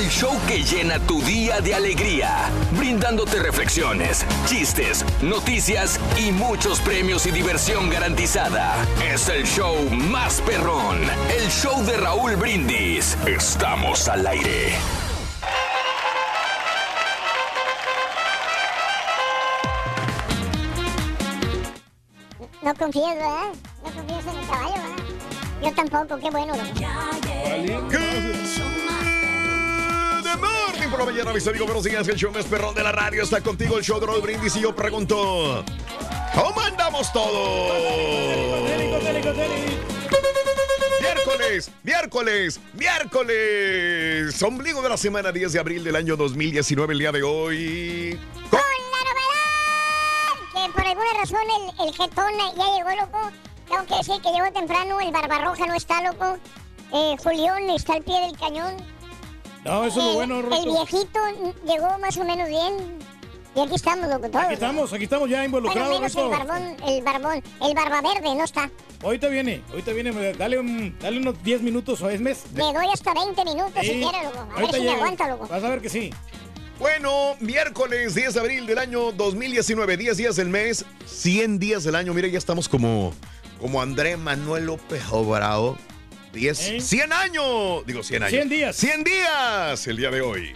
El show que llena tu día de alegría, brindándote reflexiones, chistes, noticias y muchos premios y diversión garantizada. Es el show más perrón, el show de Raúl Brindis. Estamos al aire. No confías, ¿verdad? No confías en el caballo, ¿verdad? Yo tampoco, qué bueno. loco. De Morning por la mañana, mis amigos. Buenos días, el show más perrón de la radio está contigo, el show de Raúl Brindis. Y yo pregunto: ¿Cómo andamos todos? Miércoles, miércoles, miércoles. Ombligo de la semana 10 de abril del año 2019, el día de hoy. Con la novedad que por alguna razón el, el jetón ya llegó, loco. Tengo que decir que llegó temprano, el Barbarroja no está, loco. Eh, Julián está al pie del cañón. No, eso es lo El- bueno, El Ruto. viejito llegó más o menos bien. Y aquí estamos, loco, todos. Aquí estamos, aquí estamos ya Bueno, involucrados, menos el barbón, el barbón, el barba verde no está. Ahorita viene, ahorita viene. Dale, un- dale unos 10 minutos o es mes. Le doy hasta 20 minutos si Sí. quiere, loco. A ver Ahorita si me aguanta, loco. Vas a ver que sí. Bueno, miércoles 10 de abril del año 2019, 10 días del mes, 100 días del año. Mire, ya estamos como, como André Manuel López Obrador. 10, ¿Eh? 100 años. Digo 100 años. 100 días. 100 días el día de hoy.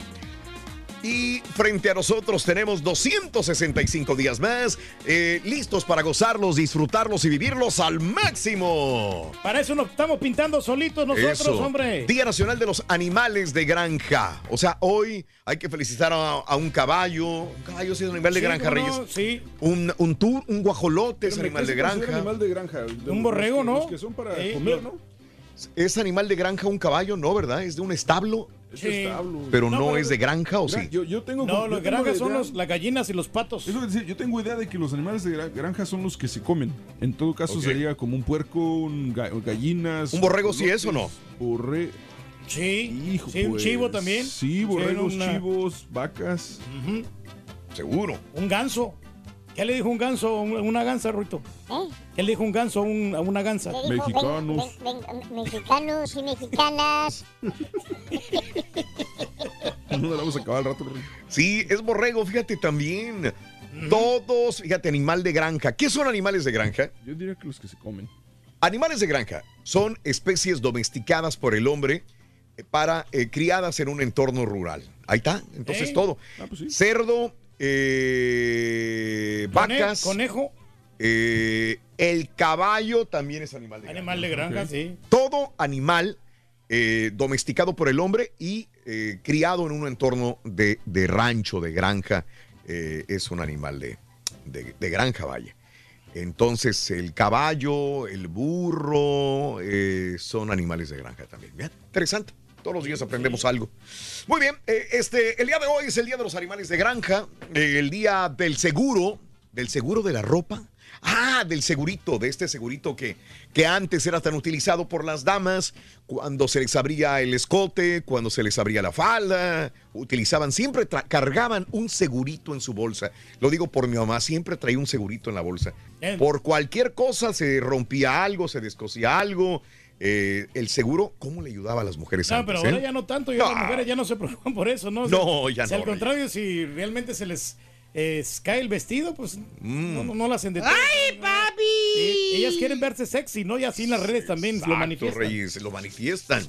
Y frente a nosotros tenemos 265 días más, eh, listos para gozarlos, disfrutarlos y vivirlos al máximo. Para eso nos estamos pintando solitos nosotros, Eso. hombre. Día Nacional de los Animales de Granja. O sea, hoy hay que felicitar a, a un caballo. Un caballo sí es un animal de Sí, granja, ¿cómo Reyes. no? Sí. Un, un, tur- un guajolote es Espérame, animal ¿qué de granja. animal de granja? De Un los borrego, que- ¿no? los que son para Eh, comer, ¿no? ¿Es animal de granja un caballo? No, ¿verdad? Es de un establo, Es Sí. establo. pero no, No, pero- es de granja, ¿o sí? yo, yo tengo. No, tengo granjas son idea- los, las gallinas y los patos. Es lo que decía, yo tengo idea de que los animales de gra- granja son los que se comen. En todo caso sería como un puerco, un ga- gallinas. ¿Un borrego sí es o no? Borre... Sí, Hijo, sí, un pues, chivo también. Sí, borregos, una- chivos, vacas. Seguro. Un ganso. ¿Qué le dijo un ganso a un- una gansa, Ruito? ¿Eh? ¿Qué le dijo un ganso a, un- a una gansa? Dijo, Mexicanos. ven- ven- mexicanos y mexicanas. No la vamos a acabar al rato. Rey. Sí, es borrego, fíjate también. Todos, fíjate, animal de granja. ¿Qué son animales de granja? Yo diría que los que se comen. Animales de granja son especies domesticadas por el hombre eh, para eh, criadas en un entorno rural. Ahí está, entonces ¿Eh? todo. Ah, pues sí. Cerdo, eh, Cone- vacas, Conejo, eh, el caballo también es animal de granja. animal de granja, sí. Todo animal eh, domesticado por el hombre y eh, criado en un entorno de, de rancho, de granja, es un animal de, de- de granja, vaya. Entonces, el caballo, el burro, son animales de granja también. Bien, interesante. Todos los días aprendemos algo. Muy bien, eh, este, el día de hoy es el día de los animales de granja, eh, el día del seguro, del seguro de la ropa. Ah, del segurito, de este segurito que, que antes era tan utilizado por las damas, cuando se les abría el escote, cuando se les abría la falda, utilizaban, siempre cargaban un segurito en su bolsa. Lo digo por mi mamá, siempre traía un segurito en la bolsa. Bien. Por cualquier cosa se rompía algo, se descosía algo. Eh, el seguro, ¿cómo le ayudaba a las mujeres No, antes? pero ahora eh? ya no tanto, ya No. las mujeres ya no se preocupan por eso, ¿no? No, ya si no, al contrario, si realmente se les eh, cae el vestido, pues Mm. no, no, no la hacen de todo. ¡Ay, papi! Eh, ellas quieren verse sexy, ¿no? Y así en las redes también lo Exacto, manifiestan. Reyes, lo manifiestan.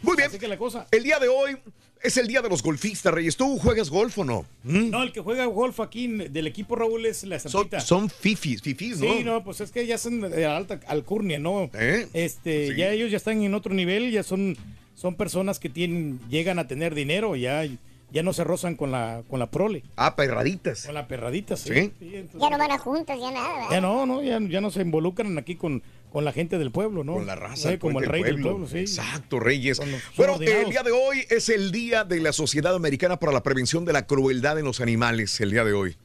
Muy bien. Así que la cosa. El día de hoy es el día de los golfistas, Reyes. ¿Tú juegas golf o no? ¿Mm? No, el que juega golf aquí del equipo Raúl es la Son, Zampita. son fifis, fifis, ¿no? Sí, no, pues es que ya son de alta alcurnia, ¿no? ¿Eh? Este, Sí. ya ellos ya están en otro nivel, ya son, son personas que tienen, llegan a tener dinero, ya, ya no se rozan con la, con la prole, Ah, perraditas. con la perradita, sí. ¿Sí? Sí, entonces- Ya no van a juntas, ya nada, ¿verdad? ya no, no, ya, ya no se involucran aquí con, con la gente del pueblo, ¿no? Con la raza. Eh, el como el rey del del pueblo, sí. Exacto, Reyes. Los Bueno, el día de hoy es el día de la Sociedad Americana para la Prevención de la Crueldad en los Animales, el día de hoy.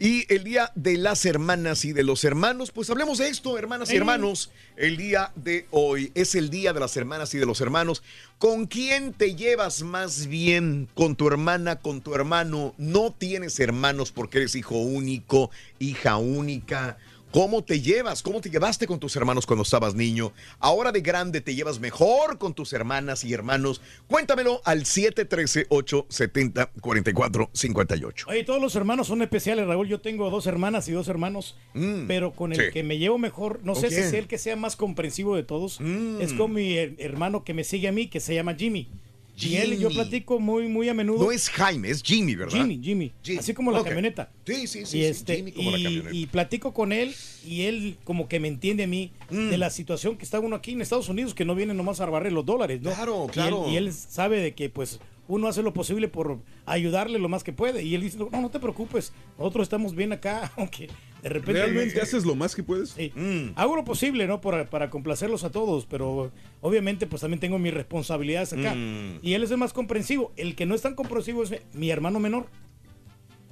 Y el día de las hermanas y de los hermanos, pues hablemos de esto, hermanas y Sí. hermanos. El día de hoy es el día de las hermanas y de los hermanos. ¿Con quién te llevas más bien? ¿Con tu hermana, con tu hermano? ¿No tienes hermanos porque eres hijo único, hija única? ¿Cómo te llevas? ¿Cómo te llevaste con tus hermanos cuando estabas niño? Ahora de grande te llevas mejor con tus hermanas y hermanos. Cuéntamelo al 713-870-4458. Oye, todos los hermanos son especiales, Raúl. Yo tengo dos hermanas y dos hermanos, Mm, pero con el sí. que me llevo mejor, no ¿Con sé si es el que sea más comprensivo de todos, Mm. es con mi her- hermano que me sigue a mí, que se llama Jimmy. Y él yo Jimmy. platico muy, muy a menudo. No es Jaime, es Jimmy, ¿verdad? Jimmy, Jimmy, Jimmy. Así como la camioneta. Sí, sí, sí. y, sí, este, Jimmy como la y- camioneta. y platico con él y él como que me entiende a mí Mm. de la situación que está uno aquí en Estados Unidos que no viene nomás a barrer los dólares, ¿no? Claro, Y él- claro. Y él, sabe de que pues uno hace lo posible por ayudarle lo más que puede y él dice, no, no te preocupes, nosotros estamos bien acá, aunque de repente... ¿Realmente haces lo más que puedes? Sí. Mm. Hago lo posible, ¿no? Para, para complacerlos a todos, pero obviamente pues también tengo mis responsabilidades acá. Mm. Y él es el más comprensivo. El que no es tan comprensivo es mi hermano menor.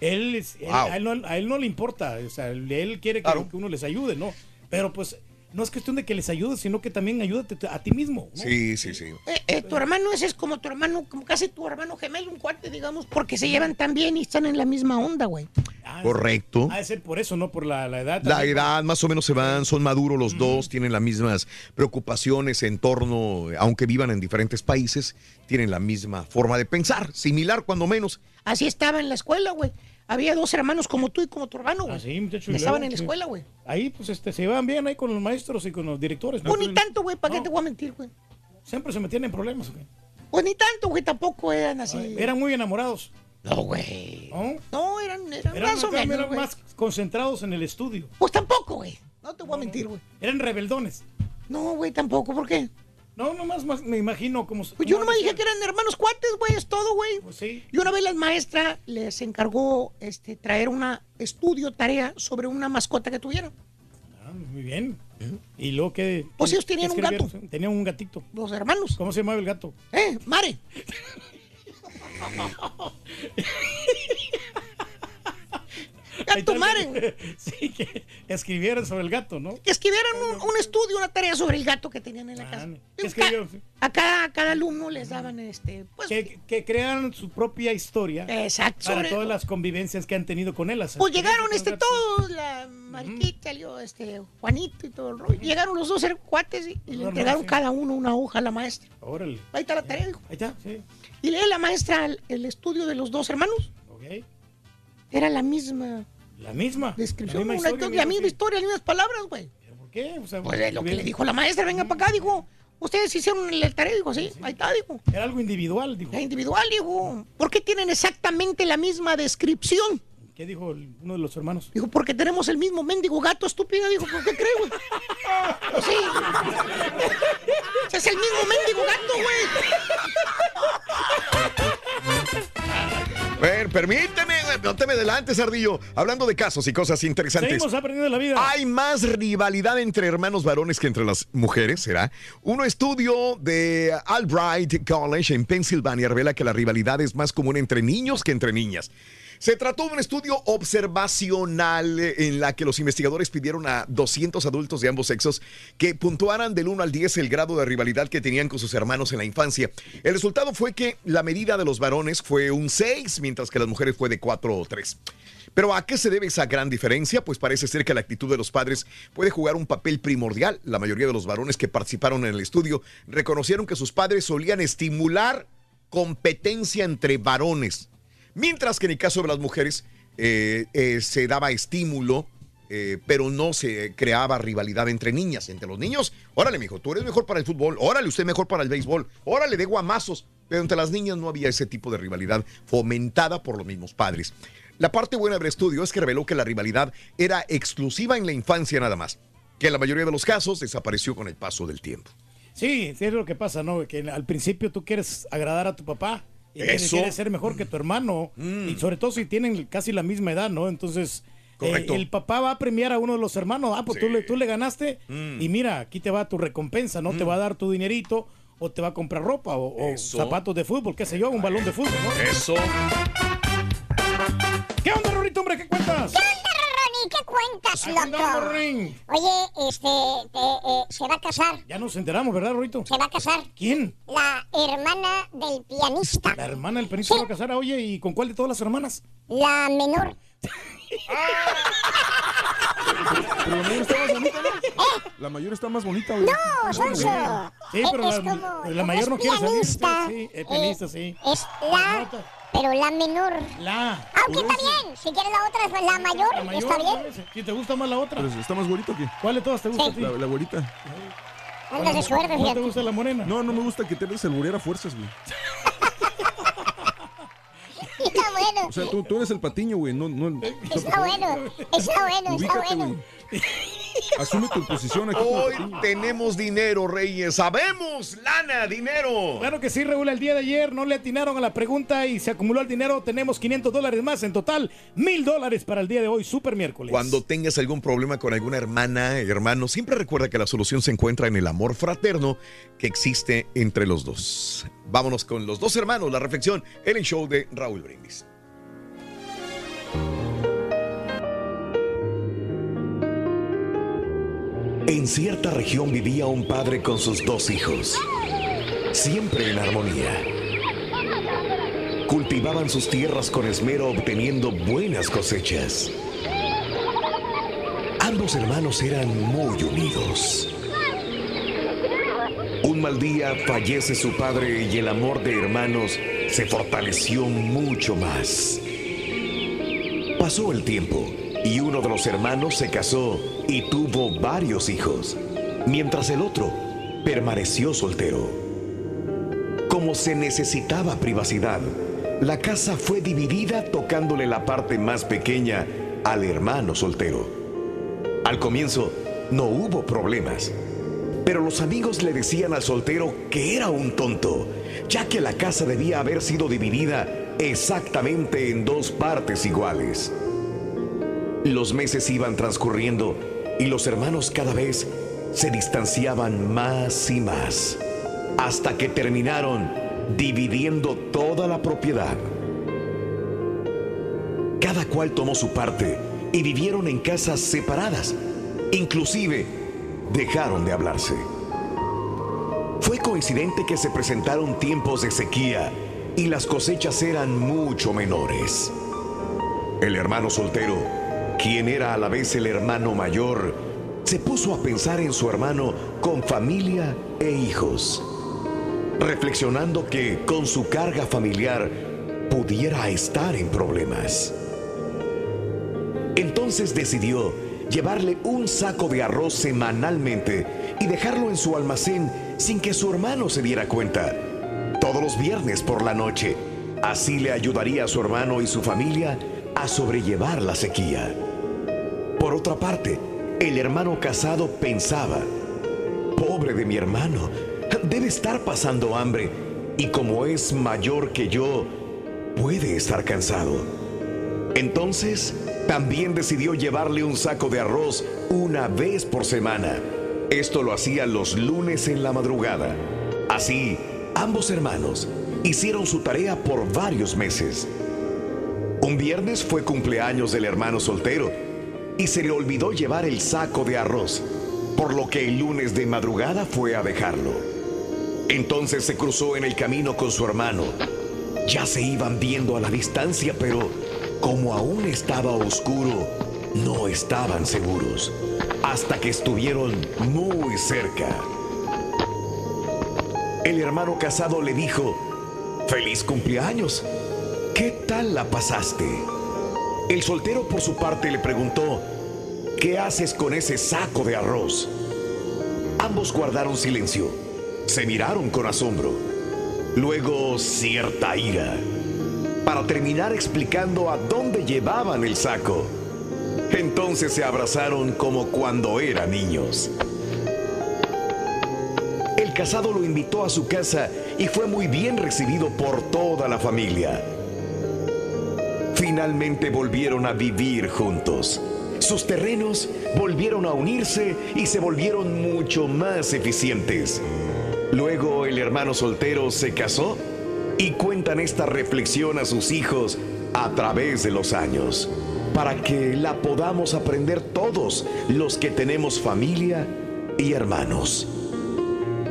Él, es- él- a, él no, a él no le importa, o sea, él él quiere que, Claro. que uno les ayude, ¿no? Pero pues no es cuestión de que les ayudes, sino que también ayúdate a ti mismo. ¿no? Sí, sí, sí. Eh, eh, tu hermano ese es como tu hermano, como casi tu hermano gemelo, un cuate, digamos, porque se llevan tan bien y están en la misma onda, güey. Ah, Correcto. Ha de ser por eso, ¿no? Por la, la edad. La edad más o menos se van, son maduros los dos, tienen las mismas preocupaciones en torno, aunque vivan en diferentes países, tienen la misma forma de pensar, similar cuando menos. Así estaba en la escuela, güey. Había dos hermanos como tú y como tu hermano, güey. Ah, sí, muchacho, y Estaban luego, en la sí. escuela, güey. Ahí pues este, se llevan bien ahí con los maestros y con los directores. ¿no? Pues ni tanto, güey, ¿para qué No. te voy a mentir, güey? Siempre se metían en problemas. güey. Pues ni tanto, güey, tampoco eran así. Eran muy enamorados. No, güey. ¿no? No, eran, eran, Eran, más o acá, menos, eran güey. más concentrados en el estudio. Pues tampoco, güey. No te voy a mentir, güey. Eran rebeldones. No, güey, tampoco. ¿Por qué? No, nomás más me imagino como... Pues yo nomás dije que eran hermanos cuates, güey, es todo, güey. Pues sí. Y una vez la maestra les encargó este, traer una estudio, tarea sobre una mascota que tuvieron. Ah, muy bien. Y luego que... Pues ellos tenían un gato. Tenían un gatito. Los hermanos. ¿Cómo se llamaba el gato? Eh, Mare. Gato. Mare. Sí, que escribieron sobre el gato, ¿no? Que escribieran un, un estudio, una tarea sobre el gato que tenían en la Ah, casa. ¿qué Y escribieron? ca- A cada, a cada alumno les daban este, pues, Que, que crearan su propia historia exacto, para sobre- todas las convivencias que han tenido con él. las Pues llegaron este todos, la Mariquita, salió este Juanito y todo el rollo. Llegaron los dos cuates y, y le entregaron sí. cada uno una hoja a la maestra. Órale. Ahí está la tarea, dijo. Ahí está, sí. Y lee la maestra el, el estudio de los dos hermanos. Era la misma La misma. descripción, La misma historia, historia. la misma historia, las mismas palabras, güey. ¿Pero ¿Por qué? O sea, Pues es lo que le dijo la maestra, venga para acá, dijo. Ustedes hicieron la tarea, dijo, sí, ahí está, dijo. Era algo individual, dijo. La individual, dijo. ¿Por qué tienen exactamente la misma descripción? ¿Qué dijo el- uno de los hermanos? Dijo, porque tenemos el mismo mendigo gato estúpido. Dijo, ¿por qué creo, güey? Pues sí. Es el mismo mendigo gato, güey. Ver, permíteme, no te me adelantes, Ardillo. Hablando de casos y cosas interesantes. Seguimos aprendiendo la vida. Hay más rivalidad entre hermanos varones que entre las mujeres, ¿será? Un estudio de Albright College en Pensilvania revela que la rivalidad es más común entre niños que entre niñas. Se trató de un estudio observacional eh, en la que los investigadores pidieron a 200 adultos de ambos sexos que puntuaran del 1 al 10 el grado de rivalidad que tenían con sus hermanos en la infancia. El resultado fue que la medida de los varones fue un 6, mientras que las mujeres fue de 4 o 3. Pero ¿a qué se debe esa gran diferencia? Pues parece ser que la actitud de los padres puede jugar un papel primordial. La mayoría de los varones que participaron en el estudio reconocieron que sus padres solían estimular competencia entre varones, mientras que en el caso de las mujeres eh, eh, se daba estímulo. eh, pero no se creaba rivalidad entre niñas, entre los niños. Órale, mijo, tú eres mejor para el fútbol. Órale, usted mejor para el béisbol. Órale, de guamazos. Pero entre las niñas no había ese tipo de rivalidad fomentada por los mismos padres. La parte buena del estudio es que reveló que la rivalidad era exclusiva en la infancia nada más, que en la mayoría de los casos desapareció con el paso del tiempo. Sí, sí es lo que pasa, ¿no? Que al principio tú quieres agradar a tu papá y Eso. quieres ser mejor que tu hermano y sobre todo si tienen casi la misma edad, ¿no? Entonces eh, el papá va a premiar a uno de los hermanos, ah, pues tú, le, tú le ganaste Mm. y mira, aquí te va tu recompensa, ¿no? Te va a dar tu dinerito o te va a comprar ropa o, zapatos de fútbol, qué sé yo, un balón de fútbol, ¿no? Eso. ¿Qué onda, Rorrito, hombre? ¿Qué cuentas? ¿Qué onda? ¿Qué cuentas, loco? Oye, este, te, eh, se va a casar. Ya nos enteramos, ¿verdad, Rorrito? Se va a casar ¿Quién? la hermana del pianista. La hermana del pianista Sí. se va a casar, oye, ¿y con cuál de todas las hermanas? La menor. Pero la mayor está más bonita, ¿no? La mayor está más bonita, güey. No, Sonso. Sí, pero es la- como, la mayor no quiere salir. pianista, Sí, es pianista, eh, sí. Es la, pero la menor. La. Aunque está bien. Si quieres la otra, es la mayor. La mayor, está bien. ¿no? Si te gusta más la otra. Pero está más bonita que ¿Cuál de todas te gusta a ti? la, la güerita. Andas de suerte, ¿No te gusta la morena? No, no me gusta que te des el a fuerzas, güey. Está bueno. O sea, tú, tú eres el patiño, güey. No, no, Está bueno. Está bueno, está bueno. Asume tu posición aquí. Hoy tenemos dinero, Reyes. Sabemos, lana, dinero. Claro que sí, Raúl. El día de ayer no le atinaron a la pregunta y se acumuló el dinero. Tenemos 500 dólares más. En total, mil dólares para el día de hoy, super miércoles. Cuando tengas algún problema con alguna hermana, hermano, siempre recuerda que la solución se encuentra en el amor fraterno que existe entre los dos. Vámonos con los dos hermanos, la reflexión en el show de Raúl Brindis. En cierta región vivía un padre con sus dos hijos, siempre en armonía. Cultivaban sus tierras con esmero obteniendo buenas cosechas. Ambos hermanos eran muy unidos. Un mal día fallece su padre y el amor de hermanos se fortaleció mucho más. Pasó el tiempo y uno de los hermanos se casó y tuvo varios hijos, mientras el otro permaneció soltero. Como se necesitaba privacidad, la casa fue dividida tocándole la parte más pequeña al hermano soltero. Al comienzo no hubo problemas, pero los amigos le decían al soltero que era un tonto, ya que la casa debía haber sido dividida exactamente en dos partes iguales. Los meses iban transcurriendo y los hermanos cada vez se distanciaban más y más, hasta que terminaron dividiendo toda la propiedad. Cada cual tomó su parte y vivieron en casas separadas. Inclusive dejaron de hablarse. Fue coincidente que se presentaron tiempos de sequía y las cosechas eran mucho menores. El hermano soltero, quien era a la vez el hermano mayor, se puso a pensar en su hermano con familia e hijos, reflexionando que con su carga familiar pudiera estar en problemas. Entonces decidió llevarle un saco de arroz semanalmente y dejarlo en su almacén sin que su hermano se diera cuenta. Todos los viernes por la noche. Así le ayudaría a su hermano y su familia a sobrellevar la sequía. Por otra parte, el hermano casado pensaba, pobre de mi hermano, debe estar pasando hambre y como es mayor que yo, puede estar cansado. Entonces, también decidió llevarle un saco de arroz una vez por semana. Esto lo hacía los lunes en la madrugada. Así, ambos hermanos hicieron su tarea por varios meses. Un viernes fue cumpleaños del hermano soltero y se le olvidó llevar el saco de arroz, por lo que el lunes de madrugada fue a dejarlo. Entonces se cruzó en el camino con su hermano. Ya se iban viendo a la distancia, pero como aún estaba oscuro, no estaban seguros, hasta que estuvieron muy cerca. El hermano casado le dijo, feliz cumpleaños, ¿qué tal la pasaste? El soltero por su parte le preguntó, ¿qué haces con ese saco de arroz? Ambos guardaron silencio, se miraron con asombro, luego cierta ira, para terminar explicando a dónde llevaban el saco. Entonces se abrazaron como cuando eran niños. El casado lo invitó a su casa y fue muy bien recibido por toda la familia. Finalmente volvieron a vivir juntos. Sus terrenos volvieron a unirse y se volvieron mucho más eficientes. Luego el hermano soltero se casó y cuentan esta reflexión a sus hijos a través de los años, para que la podamos aprender todos los que tenemos familia y hermanos.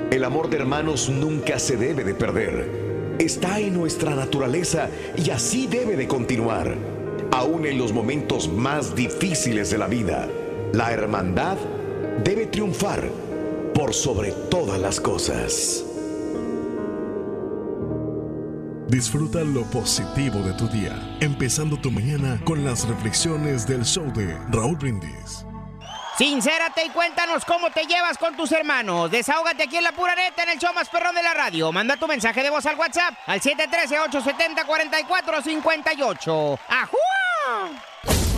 El amor de hermanos nunca se debe de perder. Está en nuestra naturaleza y así debe de continuar. Aún en los momentos más difíciles de la vida, la hermandad debe triunfar por sobre todas las cosas. Disfruta lo positivo de tu día, empezando tu mañana con las reflexiones del show de Raúl Brindis. Sincérate y cuéntanos cómo te llevas con tus hermanos. Desahógate aquí en la pura neta en el show más perrón de la radio. Manda tu mensaje de voz al WhatsApp al 713-870-4458. ¡Ajú!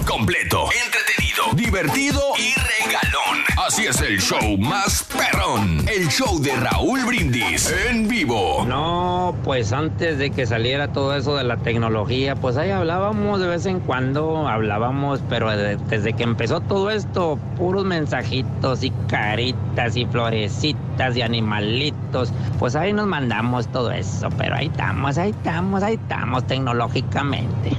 Completo, entretenido, divertido y regalón. Así es el show más perrón. El show de Raúl Brindis en vivo. No, pues antes de que saliera todo eso de la tecnología, pues ahí hablábamos de vez en cuando, hablábamos, pero de- desde que empezó todo esto, puros mensajitos y caritas y florecitas y animalitos, pues ahí nos mandamos todo eso, pero ahí estamos, ahí estamos, ahí estamos tecnológicamente.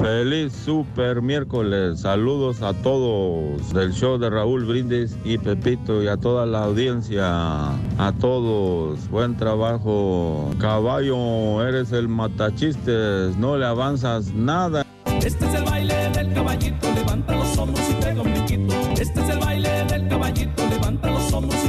Feliz super miércoles. Saludos a todos del show de Raúl Brindis y Pepito y a toda la audiencia. A todos. Buen trabajo. Caballo, eres el matachistes. No le avanzas nada. Este es el baile del caballito, levanta los hombros y pega un brinquito. Este es el baile del caballito, levanta los hombros y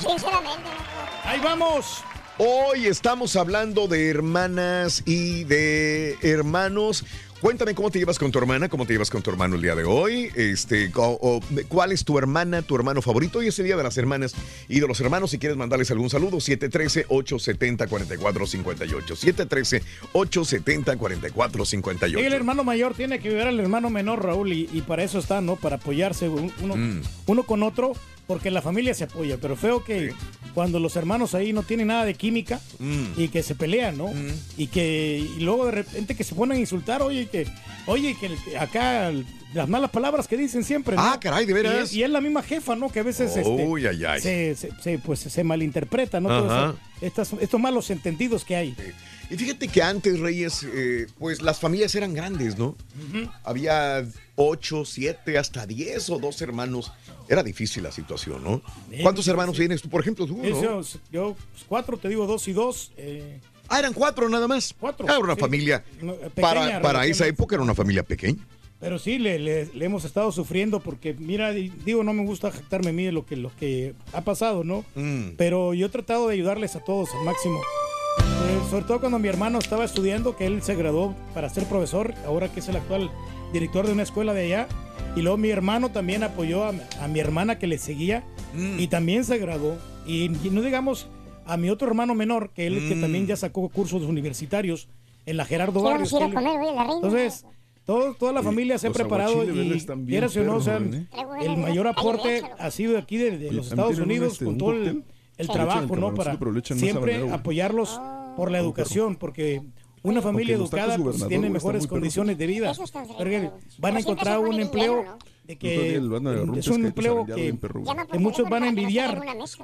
sinceramente, loco. Ahí vamos. Hoy estamos hablando de hermanas y de hermanos. Cuéntame cómo te llevas con tu hermana, cómo te llevas con tu hermano el día de hoy. Este, o- ¿Cuál es tu hermana, tu hermano favorito? Hoy es el día de las hermanas y de los hermanos. Si quieres mandarles algún saludo, 713-870-4458. 713-870-4458. El hermano mayor tiene que ayudar al hermano menor, Raúl, y, y para eso está, ¿no? Para apoyarse uno, Mm. uno con otro, porque la familia se apoya. Pero feo que cuando los hermanos ahí no tienen nada de química Mm. y que se pelean, ¿no? Y que y luego de repente que se ponen a insultar, oye, que oye, que acá las malas palabras que dicen siempre, ¿no? Ah, caray, ¿de veras? Y, y es la misma jefa, ¿no? Que a veces este, Uy, ay, ay. Se, se- se, pues, se malinterpreta, ¿no? Todo Ajá. eso- estas- estos malos entendidos que hay. Y fíjate que antes, Reyes, eh, pues las familias eran grandes, ¿no? Había ocho, siete, hasta diez o dos hermanos. Era difícil la situación, ¿no? Bien ¿Cuántos hermanos tienes tú, por ejemplo, tú, no? Yo, pues, cuatro, te digo dos y dos. eh, Ah, eran cuatro nada más. Cuatro. Era una sí. familia. No, eh, para pequeña, para esa relativamente. época era una familia pequeña. Pero sí, le, le- le hemos estado sufriendo porque, mira, di- digo, no me gusta jactarme a mí de lo que, lo que ha pasado, ¿no? Mm. Pero yo he tratado de ayudarles a todos al máximo. Eh, sobre todo cuando mi hermano estaba estudiando, que él se graduó para ser profesor, ahora que es el actual director de una escuela de allá. Y luego mi hermano también apoyó a, a mi hermana que le seguía Mm. y también se graduó. Y, y no digamos a mi otro hermano menor, que él que Mm. también ya sacó cursos universitarios en la Gerardo ¿Qué Barrios. él- comer, la? Entonces, todo- toda la familia se ha preparado y quieras o no, o sea, perros, ¿eh? el mayor aporte ha sido de aquí de, de Oye, los ¿también Estados Unidos este, con todo el, cóctel? el Sí. trabajo, ¿no? Para siempre apoyarlos por la educación, porque una familia educada pues, tiene mejores condiciones de vida. Van a encontrar un empleo de que es un empleo que, muchos van a envidiar.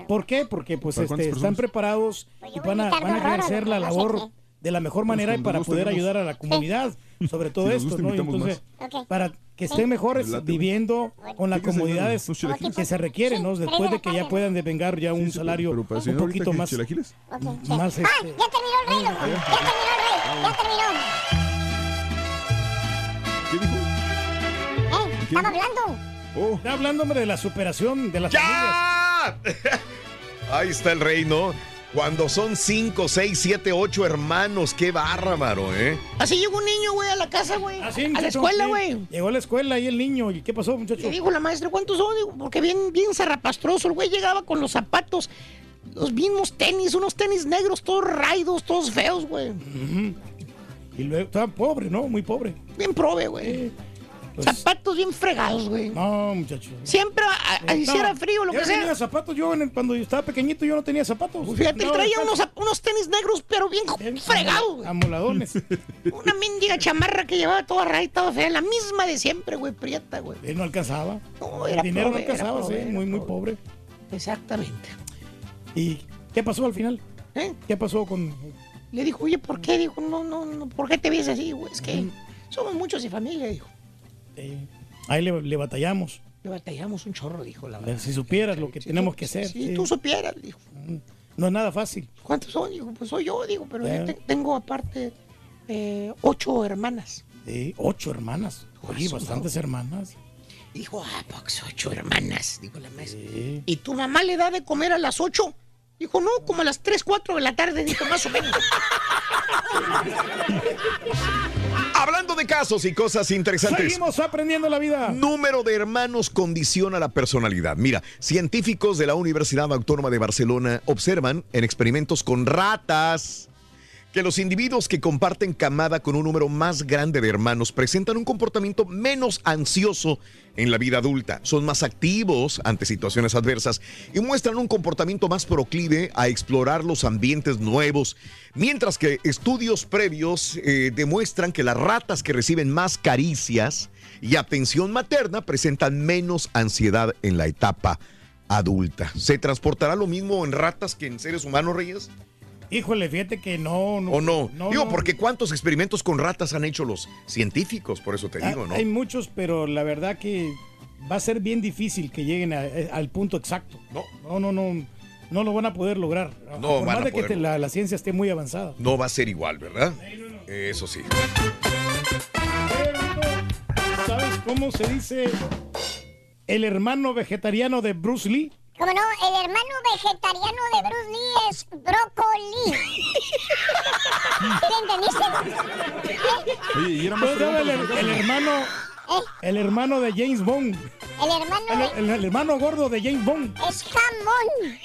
¿Por qué? Porque pues ¿Para este, están preparados Pues y van a, van a ejercer la labor. De la mejor manera y para poder tenemos. ayudar a la comunidad sobre todo Si esto, gusta, ¿no? Entonces, para que estén mejores viviendo con las comodidades que se requieren, ¿no? Después de que ya puedan devengar ya un Sí, sí, salario pero para un poquito más, chilaquiles. Ok, sí. más ¡Ah! este, Ya terminó el rey, loco. Ya terminó el rey. Ya terminó. ¿Qué dijo? ¿Eh? Estaba hablando. Oh, Está hablando hombre, de la superación de las familias. ¡Ya! Ahí está el rey, ¿no? Cuando son 5, 6, 7, 8 hermanos, qué bárbaro, ¿eh? Así llegó un niño, güey, a la casa, güey. Ah, sí, a la escuela, güey. Llegó a la escuela y el niño. ¿Y qué pasó, muchacho? Le dijo la maestra, ¿cuántos son? Porque bien, bien zarrapastroso. El güey llegaba con los zapatos, los mismos tenis, unos tenis negros, todos raidos, todos feos, güey. Y luego, estaba pobre, ¿no? Muy pobre. Bien prove, güey. Pues- Zapatos bien fregados, güey. No, muchacho. Siempre, a- a- hiciera frío, lo Yo que tenía sea. zapatos, yo en el- cuando yo estaba pequeñito yo no tenía zapatos. Pues Fíjate, No, traía unos, unos tenis negros, pero bien fregados, güey. Amoladones. Una mendiga chamarra que llevaba toda raya, toda fea, la misma de siempre, güey, prieta, güey. Él no alcanzaba. No, el era dinero pobre, no alcanzaba, sí, muy, muy pobre. Exactamente. ¿Y qué pasó al final? ¿Eh? ¿Qué pasó con...? Le dijo, oye, ¿por qué? Dijo, no, no, no, ¿por qué te ves así, güey? Es que somos muchos de familia, dijo. Eh, ahí le, le batallamos. Le batallamos un chorro, dijo la verdad. Si supieras lo que Si tenemos tú- que hacer. Si tú supieras, dijo. No es nada fácil. ¿Cuántos son? Dijo, pues soy yo, digo, pero yo te- tengo aparte eh, ocho hermanas. Sí, ocho hermanas. Oye, bastantes hermanas. Dijo, ah, pues ocho hermanas, dijo la maestra. Sí. ¿Y tu mamá le da de comer a las ocho? Dijo, no, como a las tres, cuatro de la tarde, dijo, más o menos. Hablando de casos y cosas interesantes. Seguimos aprendiendo la vida. Número de hermanos condiciona la personalidad. Mira, científicos de la Universidad Autónoma de Barcelona observan en experimentos con ratas que los individuos que comparten camada con un número más grande de hermanos presentan un comportamiento menos ansioso en la vida adulta, son más activos ante situaciones adversas y muestran un comportamiento más proclive a explorar los ambientes nuevos, mientras que estudios previos eh, demuestran que las ratas que reciben más caricias y atención materna presentan menos ansiedad en la etapa adulta. ¿Se transportará lo mismo en ratas que en seres humanos, Reyes? Híjole, fíjate que no. no ¿O no? Digo, no. porque ¿cuántos experimentos con ratas han hecho los científicos? Por eso te digo, Ah, ¿no? Hay muchos, pero la verdad que va a ser bien difícil que lleguen a- eh, al punto exacto. No. No, no, no. No lo van a poder lograr. No Por van más a de que te- la, la ciencia esté muy avanzada. No va a ser igual, ¿verdad? Eso sí. ¿Sabes cómo se dice el hermano vegetariano de Bruce Lee? Como no, el hermano vegetariano de Bruce Lee es brócoli. ¿Sí entendiste? Oye, y era más ¿Cómo el, fregón para el hermano, el hermano de James Bond? El hermano El, el- el hermano gordo de James Bond. es jamón.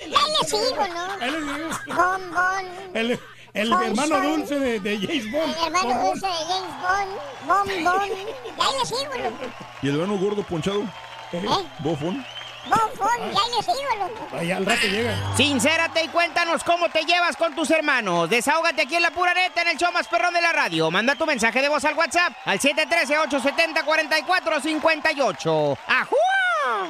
Ahí le sigo, ¿no? Sigo. Bombón. El, hermano son. dulce de, de James Bond. El hermano Bombón. dulce de James Bond. Bombón. Ahí le sigo, loco. ¿Y el hermano gordo ponchado? ¿Eh? Bofón. Sigo, loco. Ahí al rato llega. Sincérate y cuéntanos cómo te llevas con tus hermanos. Desahógate aquí en la pura neta en el show más perrón de la radio. Manda tu mensaje de voz al WhatsApp al 713-870-4458. ¡Ajúa!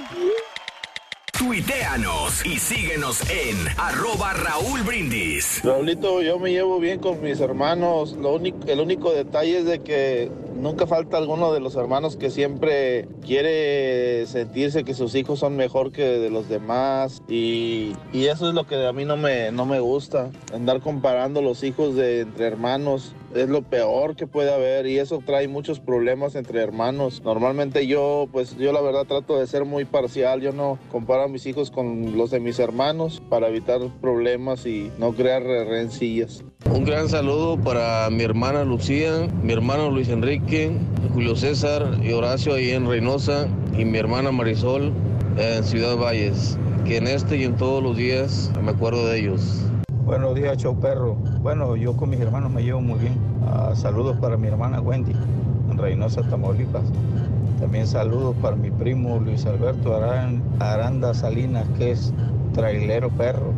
Tuiteanos y síguenos en arroba Raúl Brindis. Raulito, yo me llevo bien con mis hermanos. Lo el único detalle es de que nunca falta alguno de los hermanos que siempre quiere sentirse que sus hijos son mejor que de los demás. Y, y eso es lo que a mí no me, no me gusta. Andar comparando los hijos de entre hermanos es lo peor que puede haber y eso trae muchos problemas entre hermanos. Normalmente yo, pues yo la verdad trato de ser muy parcial. Yo no comparo a mis hijos con los de mis hermanos para evitar problemas y no crear re- rencillas. Un gran saludo para mi hermana Lucía, mi hermano Luis Enrique, Julio César y Horacio ahí en Reynosa y mi hermana Marisol en Ciudad Valles. Que en este y en todos los días me acuerdo de ellos. Buenos días, show perro. Bueno, yo con mis hermanos me llevo muy bien. Ah, saludos para mi hermana Wendy, en Reynosa, Tamaulipas. También saludos para mi primo Luis Alberto Aran- Aranda Salinas, que es trailero perro.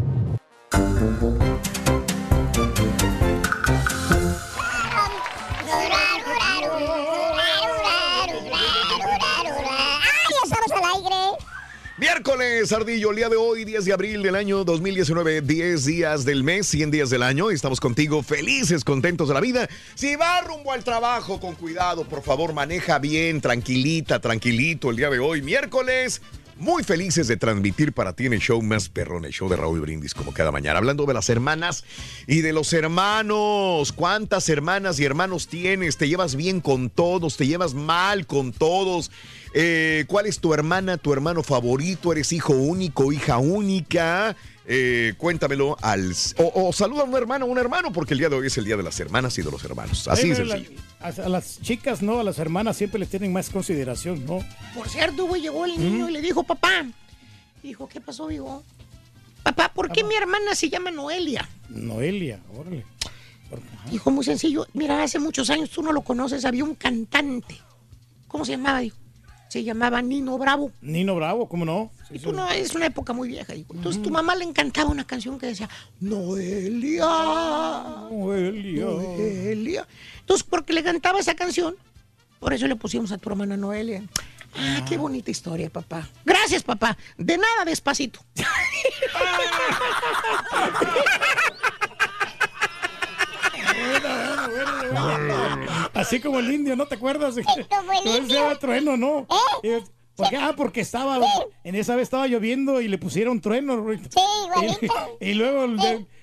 Miércoles, Ardillo, el día de hoy, 10 de abril del año 2019, 10 días del mes, 100 días del año. Estamos contigo felices, contentos de la vida. Si va rumbo al trabajo, con cuidado, por favor, maneja bien, tranquilita, tranquilito el día de hoy, miércoles. Muy felices de transmitir para ti en el show más perrón, el show de Raúl Brindis, como cada mañana. Hablando de las hermanas y de los hermanos. ¿Cuántas hermanas y hermanos tienes? ¿Te llevas bien con todos? ¿Te llevas mal con todos? Eh, ¿Cuál es tu hermana, tu hermano favorito? ¿Eres hijo único, hija única? Eh, cuéntamelo al... O, o saluda a un hermano o un hermano, porque el día de hoy es el día de las hermanas y de los hermanos. Así es sencillo. la- a, a las chicas, ¿no? A las hermanas siempre les tienen más consideración, ¿no? Por cierto, güey, llegó el niño y le dijo, papá. Dijo, ¿qué pasó, hijo? Papá, ¿por qué mi hermana se llama Noelia? Noelia, órale. Dijo, muy sencillo. Mira, hace muchos años tú no lo conoces, había un cantante. ¿Cómo se llamaba? Dijo. Se llamaba Nino Bravo. Nino Bravo, ¿cómo no? Y tú no, es una época muy vieja. Entonces tu mamá le encantaba una canción que decía, Noelia. Noelia. Noelia. Entonces, porque le cantaba esa canción, por eso le pusimos a tu hermana Noelia. Ah, qué bonita historia, papá. Gracias, papá. De nada, despacito. Así como el indio, ¿no te acuerdas? él se trueno, ¿no? Y- ¿Por qué? Ah, porque estaba, en esa vez estaba lloviendo y le pusieron trueno. Sí, igualito. Y, luego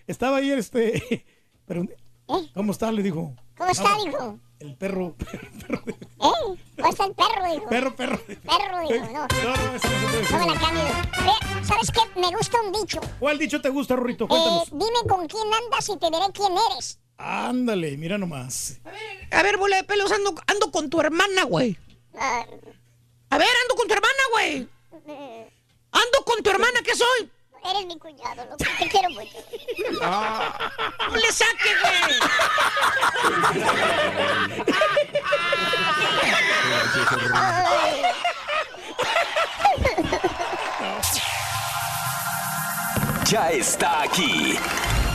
estaba ahí este, pero, ¿cómo está? Le dijo. ¿Cómo está, No, dijo? El perro, ¿Eh? ¿Cómo está el perro, dijo? perro, perro. Perro, dijo, no. No, no, eso no. No ¿sabes qué? Me gusta un dicho. ¿Cuál dicho te gusta, Rorrito? Eh, Cuéntanos. dime con quién andas y te diré quién eres. Ándale, mira nomás. A ver, bola de pelos, ando, ando con tu hermana, güey. Ah, A ver, ando con tu hermana, güey. Ando con tu hermana, ¿qué soy? eres mi cuñado, loco. Te quiero mucho. No le saque, güey. Ya está aquí.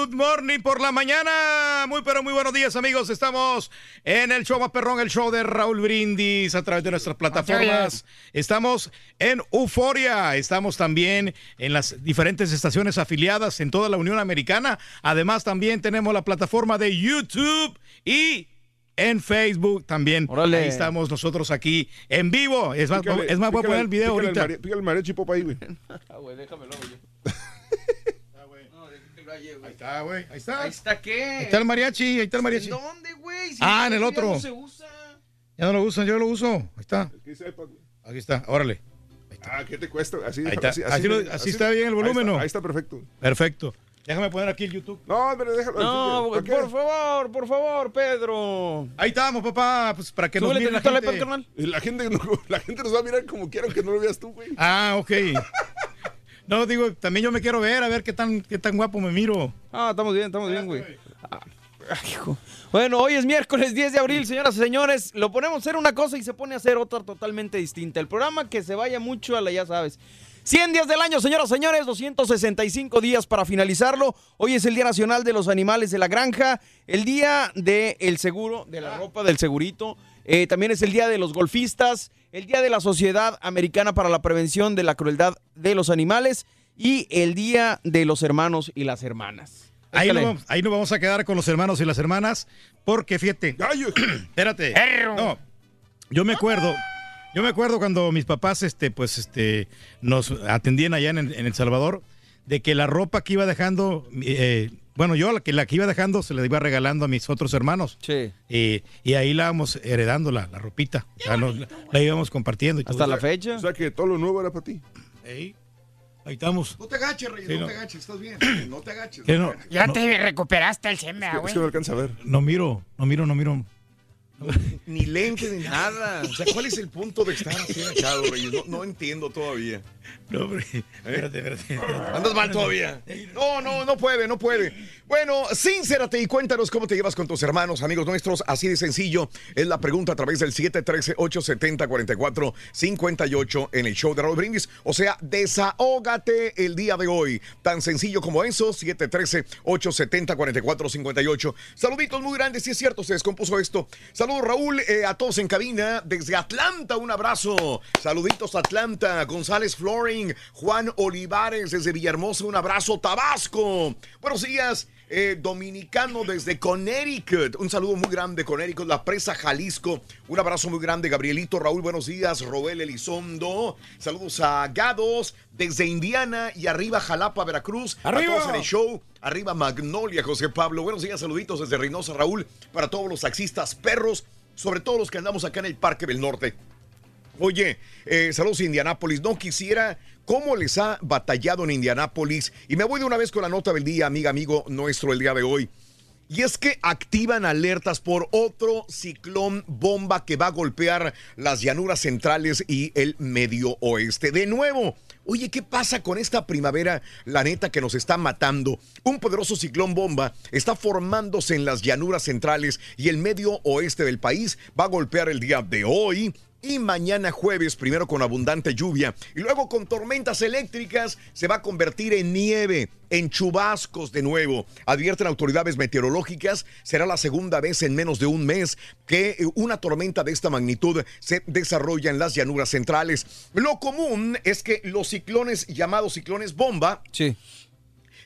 Good morning por la mañana. Muy, pero muy buenos días, amigos. Estamos en el show más perrón, el show de Raúl Brindis a través de nuestras plataformas. Estamos en Euforia. Estamos también en las diferentes estaciones afiliadas en toda la Unión Americana. Además, también tenemos la plataforma de YouTube y en Facebook también. Ahí estamos nosotros aquí en vivo. Es más, Pícale, es más voy a poner el video pícale ahorita. mare- Pícale el mariachi ahí, güey. güey, déjamelo, güey. Ahí está, güey. Ahí está. Ahí está, ¿qué? Ahí está el mariachi, ahí está el mariachi. ¿Dónde, güey? Si Ah, en el ya otro. no se usa. Ya no lo usan, yo lo uso. Ahí está. Que sepa, güey. Aquí está, órale. Ah, ¿qué te cuesta? Así, Ahí está. Así lo- así está bien el volumen, ahí está, ¿no? Ahí está perfecto. Perfecto. Déjame poner aquí el YouTube. No, pero déjalo. No, ¿por güey, qué? por favor, por favor, Pedro. Ahí estamos, papá, pues para que nos mire la gente. iPad, carnal. Y La gente, no- la gente nos va a mirar como quieran que no lo veas tú, güey. Ah, ok. No, digo, también yo me quiero ver, a ver qué tan, qué tan guapo me miro. Ah, estamos bien, estamos bien, güey. Ah, hijo. Bueno, hoy es miércoles 10 de abril, señoras y señores. Lo ponemos a hacer una cosa y se pone a hacer otra totalmente distinta. El programa que se vaya mucho a la, ya sabes. 100 días del año, señoras y señores, 265 días para finalizarlo. Hoy es el Día Nacional de los Animales de la Granja, el Día del Seguro, de la ropa, del segurito. Eh, también es el Día de los Golfistas, el Día de la Sociedad Americana para la Prevención de la Crueldad de los Animales y el Día de los Hermanos y las Hermanas. Ahí nos, vamos, ahí nos vamos a quedar con los hermanos y las hermanas, porque fíjate. Espérate. No, yo me acuerdo. Yo me acuerdo cuando mis papás, este, pues, este, nos atendían allá en, en El Salvador, de que la ropa que iba dejando, eh, bueno, yo la que, la que iba dejando se la iba regalando a mis otros hermanos. Sí. Y, y ahí la íbamos heredando, la, la ropita. O sea, nos- la, la íbamos compartiendo. y todo. Hasta la fecha. O sea que todo lo nuevo era para ti. Ey, ahí estamos. No te agaches, Reyes, Sí, no, no. te agaches, estás bien. No te agaches. ¿Qué no no? te agaches. Ya No. te recuperaste el sembra, Es güey. que no alcanza a ver. No miro, no miro, no miro. Ni lente, ni nada. O sea, ¿cuál es el punto de estar así agachado, Reyes? No, no entiendo todavía. No. ¿Eh? Espérate, espérate. Andas mal todavía. No, no, no puede, no puede. Bueno, sincérate y cuéntanos cómo te llevas con tus hermanos, amigos nuestros. Así de sencillo es la pregunta a través del 713-870-4458 en el show de Raúl Brindis. O sea, desahógate el día de hoy. Tan sencillo como eso, 713-870-4458. Saluditos muy grandes, si es cierto, se descompuso esto. Saludos, Raúl, eh, a todos en cabina. Desde Atlanta, un abrazo. Saluditos, Atlanta. González Flooring, Juan Olivares, desde Villahermosa, un abrazo. Tabasco. Buenos días. eh, dominicano desde Connecticut. Un saludo muy grande, Connecticut, la presa Jalisco. Un abrazo muy grande, Gabrielito, Raúl, buenos días, Robel Elizondo. Saludos a Gados desde Indiana y arriba Jalapa, Veracruz. ¡Arriba! A todos en el show. Arriba Magnolia, José Pablo. Buenos días, saluditos desde Reynosa, Raúl. Para todos los taxistas, perros, sobre todo los que andamos acá en el Parque del Norte. Oye, eh, saludos Indianápolis. No quisiera cómo les ha batallado en Indianápolis. Y me voy de una vez con la nota del día, amiga, amigo nuestro, el día de hoy. Y es que activan alertas por otro ciclón bomba que va a golpear las llanuras centrales y el medio oeste. De nuevo, oye, ¿qué pasa con esta primavera, la neta, que nos está matando? Un poderoso ciclón bomba está formándose en las llanuras centrales y el medio oeste del país. Va a golpear el día de hoy y mañana jueves, primero con abundante lluvia y luego con tormentas eléctricas, se va a convertir en nieve, en chubascos de nuevo. Advierten autoridades meteorológicas, será la segunda vez en menos de un mes que eh, una tormenta de esta magnitud se desarrolla en las llanuras centrales. Lo común es que los ciclones llamados ciclones bomba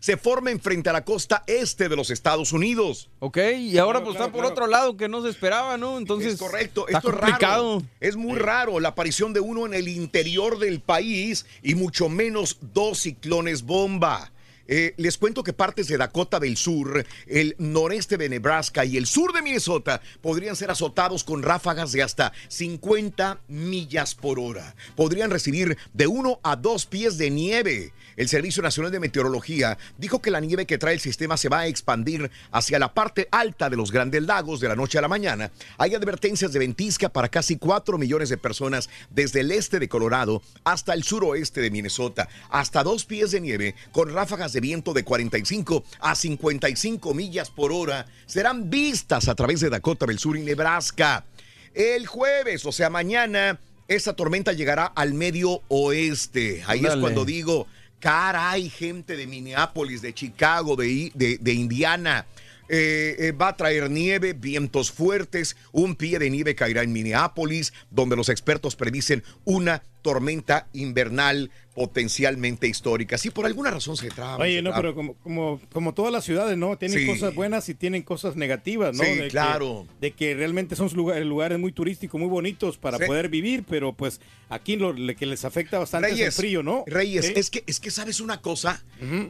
se formen frente a la costa este de los Estados Unidos. Ok, y ahora pues está por otro lado que no se esperaba, ¿no? Entonces. Es correcto, está esto complicado. es raro. Es muy raro la aparición de uno en el interior del país y mucho menos dos ciclones bomba. Eh, les cuento que partes de Dakota del Sur, el noreste de Nebraska y el sur de Minnesota podrían ser azotados con ráfagas de hasta 50 millas por hora. Podrían recibir de uno a dos pies de nieve. El Servicio Nacional de Meteorología dijo que la nieve que trae el sistema se va a expandir hacia la parte alta de los grandes lagos de la noche a la mañana. Hay advertencias de ventisca para casi 4 millones de personas desde el este de Colorado hasta el suroeste de Minnesota. Hasta dos pies de nieve con ráfagas de viento de 45 a 55 millas por hora serán vistas a través de Dakota del Sur y Nebraska. El jueves, o sea, mañana, esta tormenta llegará al medio oeste. Ahí es cuando digo, caray, gente de Minneapolis, de Chicago, de, Indiana. Eh, eh, va a traer nieve, vientos fuertes, un pie de nieve caerá en Minneapolis, donde los expertos predicen una tormenta invernal potencialmente histórica. Si por alguna razón se traba. Oye, se no, pero como, como, como todas las ciudades, ¿no? Tienen Sí. cosas buenas y tienen cosas negativas, ¿no? Sí, De que- claro. de que realmente son lugares, lugares muy turísticos, muy bonitos para Sí. poder vivir, pero pues aquí lo que les afecta bastante es el frío, ¿no? Reyes, Sí. es que es que sabes una cosa,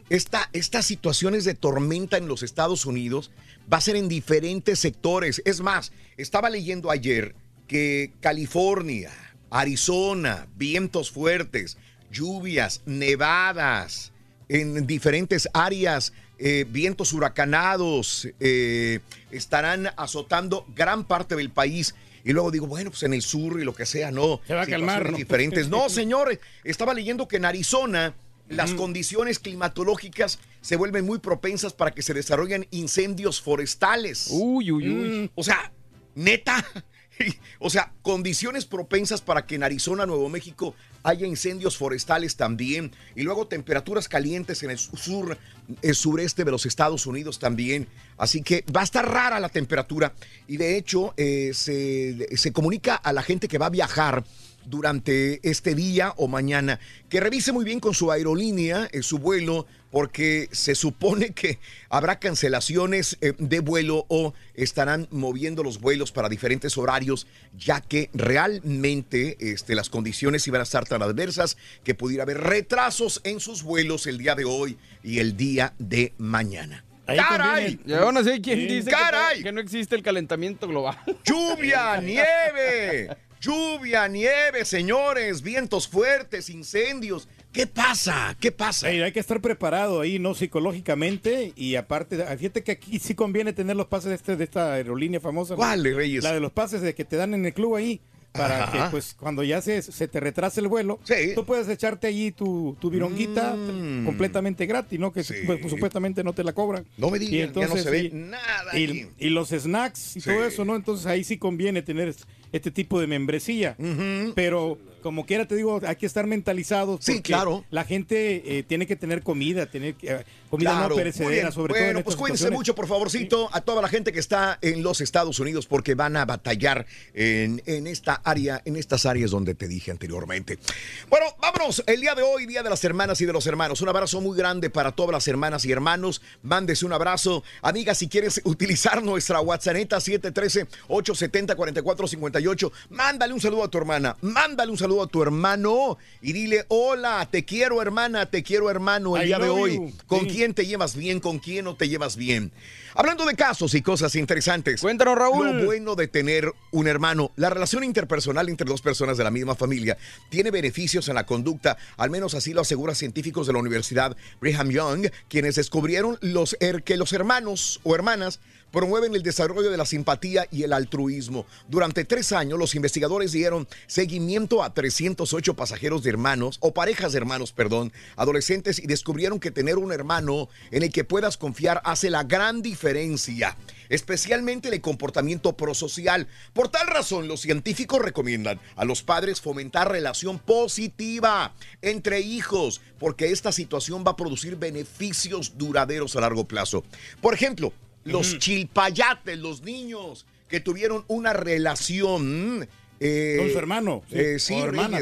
Esta- estas situaciones de tormenta en los Estados Unidos va a ser en diferentes sectores. Es más, estaba leyendo ayer que California, Arizona, vientos fuertes, lluvias, nevadas en diferentes áreas, eh, vientos huracanados eh, estarán azotando gran parte del país. Y luego digo, bueno, pues en el sur y lo que sea, no. Se va a calmar, ¿no? diferentes. No, señores, estaba leyendo que en Arizona las condiciones climatológicas se vuelven muy propensas para que se desarrollen incendios forestales. Uy, uy, uy. Mm, o sea, neta. O sea, condiciones propensas para que en Arizona, Nuevo México, haya incendios forestales también. Y luego temperaturas calientes en el sur, el sureste de los Estados Unidos también. Así que va a estar rara la temperatura. Y de hecho, eh, se, se comunica a la gente que va a viajar durante este día o mañana que revise muy bien con su aerolínea eh, su vuelo porque se supone que habrá cancelaciones eh, de vuelo o estarán moviendo los vuelos para diferentes horarios ya que realmente este, las condiciones iban a estar tan adversas que pudiera haber retrasos en sus vuelos el día de hoy y el día de mañana. ¡Caray! ¿quién dice que- ¡Caray! Que, no existe el calentamiento global? lluvia, nieve, lluvia, nieve, señores, vientos fuertes, incendios, ¿Qué pasa? ¿Qué pasa? hay que estar preparado ahí, ¿no? Psicológicamente y aparte, fíjate que aquí sí conviene tener los pases de, este, de esta aerolínea famosa. ¿no? ¿Cuál, Reyes? La de los pases de que te dan en el club ahí. Para Ajá. que, pues, cuando ya se, se te retrase el vuelo, tú puedes echarte allí tu, tu vironguita completamente gratis, ¿no? Que pues, supuestamente no te la cobran. Mm. No me Y digan, ya no se ve nada Y, y los snacks y Sí. todo eso, ¿no? Entonces ahí sí conviene tener este tipo de membresía. Pero como quiera te digo, hay que estar mentalizados. Sí, claro. La gente eh, tiene que tener comida, tener que- eh, comida Claro, no perecedera, sobre todo en Bueno, pues cuídense situaciones. mucho, por favorcito, a toda la gente que está en los Estados Unidos, porque van a batallar en, en esta área, en estas áreas donde te dije anteriormente. Bueno, vámonos. El día de hoy, Día de las Hermanas y de los Hermanos. Un abrazo muy grande para todas las hermanas y hermanos. Mándese un abrazo. Amiga, si quieres utilizar nuestra WhatsApp 713-870-4458, mándale un saludo a tu hermana, mándale un saludo a tu hermano y dile, hola, te quiero hermana, te quiero hermano el I día de hoy. you. ¿Con Sí. quién te llevas bien? ¿Con quién no te llevas bien? Hablando de casos y cosas interesantes. Cuéntanos, Raúl. Lo bueno de tener un hermano. La relación interpersonal entre dos personas de la misma familia tiene beneficios en la conducta. Al menos así lo aseguran científicos de la Universidad Brigham Young, quienes descubrieron los, her- que los hermanos o hermanas promueven el desarrollo de la simpatía y el altruismo. Durante tres años, los investigadores dieron seguimiento a 308 pasajeros de hermanos, o parejas de hermanos, perdón, adolescentes, y descubrieron que tener un hermano en el que puedas confiar hace la gran diferencia, especialmente en el comportamiento prosocial. Por tal razón, los científicos recomiendan a los padres fomentar relación positiva entre hijos, porque esta situación va a producir beneficios duraderos a largo plazo. Por ejemplo, los chilpayates, los niños que tuvieron una relación. eh, Con su hermano, sí, eh, sí, hermana,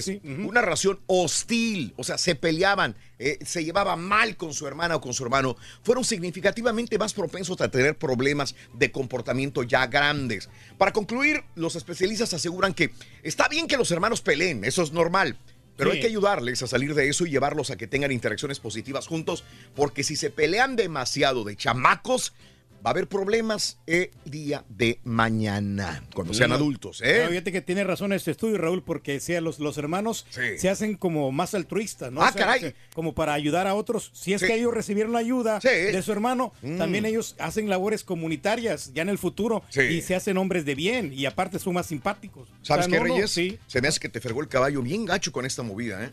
una relación hostil, o sea, se peleaban, eh, se llevaba mal con su hermana o con su hermano, fueron significativamente más propensos a tener problemas de comportamiento ya grandes. Para concluir, los especialistas aseguran que está bien que los hermanos peleen, eso es normal. Pero Sí. hay que ayudarles a salir de eso y llevarlos a que tengan interacciones positivas juntos, porque si se pelean demasiado de chamacos, va a haber problemas el día de mañana, cuando sean adultos. ¿eh? fíjate que tiene razón este estudio, Raúl, porque sea, los, los hermanos Sí. se hacen como más altruistas, ¿no? Ah, O sea, caray. Como para ayudar a otros. Si es Sí. que ellos recibieron la ayuda Sí. de su hermano, Mm. también ellos hacen labores comunitarias ya en el futuro y se hacen hombres de bien y aparte son más simpáticos. ¿Sabes O qué, sea, no, no, Reyes? Se me hace que te fregó el caballo bien gacho con esta movida, ¿eh?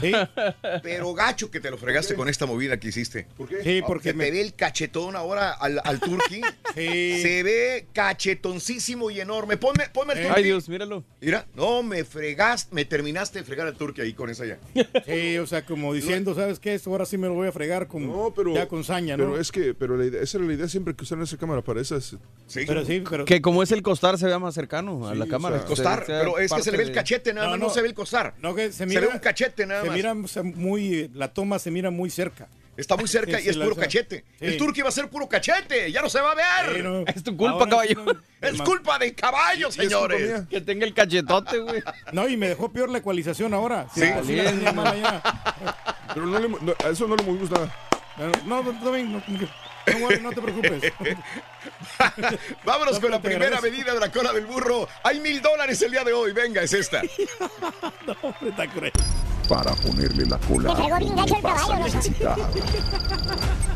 Sí. Pero gacho que te lo fregaste con esta movida que hiciste. ¿Por qué? Sí, porque Se me- te ve el cachetón ahora al, al turqui. Sí. Se ve cachetoncísimo y enorme. Ponme, ponme el turqui. Ay, Dios, míralo. Mira, no, me fregaste, me terminaste de fregar al turqui ahí con esa ya. Sí, o sea, como diciendo, ¿sabes qué? Esto ahora sí me lo voy a fregar con, No, pero, ya con saña, ¿no? pero es que, pero la idea, esa era la idea siempre que usaron esa cámara para esas. Pero sí, pero... Que como es el costar, se vea más cercano a la Sí, cámara. o sea, Costar, Se- pero es que se le ve el cachete nada No, más, no, no. se ve el costar. No, que se Se mira... ve un cachete nada se mira o sea, muy... La toma se mira muy cerca. Está muy cerca Sí, y es puro cachete. sí. El turqui va a ser puro cachete, ya no se va a ver. Sí, no. Es tu culpa, Ahora caballo. Es culpa del caballo, señores. Que tenga el cachetote, güey. No, y me dejó peor la ecualización ahora. Sí. Pero no le, no, a eso no le movimos nada. No, no, no, no, no te preocupes. Vámonos No, con la primera medida de la cola del burro. Hay mil dólares el día de hoy. Venga, es esta. No, hombre, está cruel. Para ponerle la Me cola fregó bien gacho el caballo,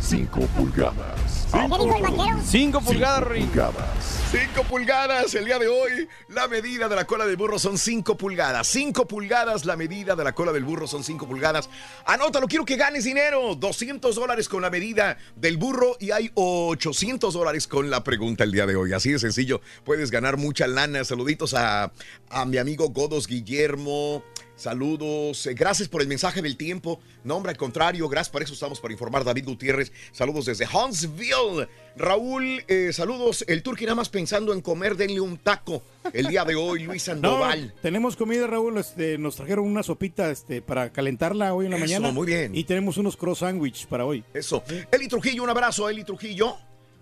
5 pulgadas. ¿Qué dijo el vaquero? Cinco pulgadas, Rey. Pulgadas. 5 pulgadas el día de hoy. La medida de la cola del burro son 5 pulgadas. 5 pulgadas, la medida de la cola del burro son 5 pulgadas. Anótalo, quiero que ganes dinero. 200 dólares con la medida del burro y hay 800 dólares con la pregunta el día de hoy. Así de sencillo, puedes ganar mucha lana. Saluditos a, a mi amigo Godos Guillermo. Saludos, eh, gracias por el mensaje del tiempo. No, hombre, al contrario, gracias por eso estamos para informar. David Gutiérrez, saludos desde Huntsville. Raúl, eh, saludos. El turqui nada más pensando en comer, denle un taco el día de hoy, Luis No, Sandoval. tenemos comida, Raúl. Este, nos trajeron una sopita este, para calentarla hoy en la Eso, mañana. muy bien. Y tenemos unos cross sandwich para hoy. Eso. Eli Trujillo, un abrazo, Eli Trujillo.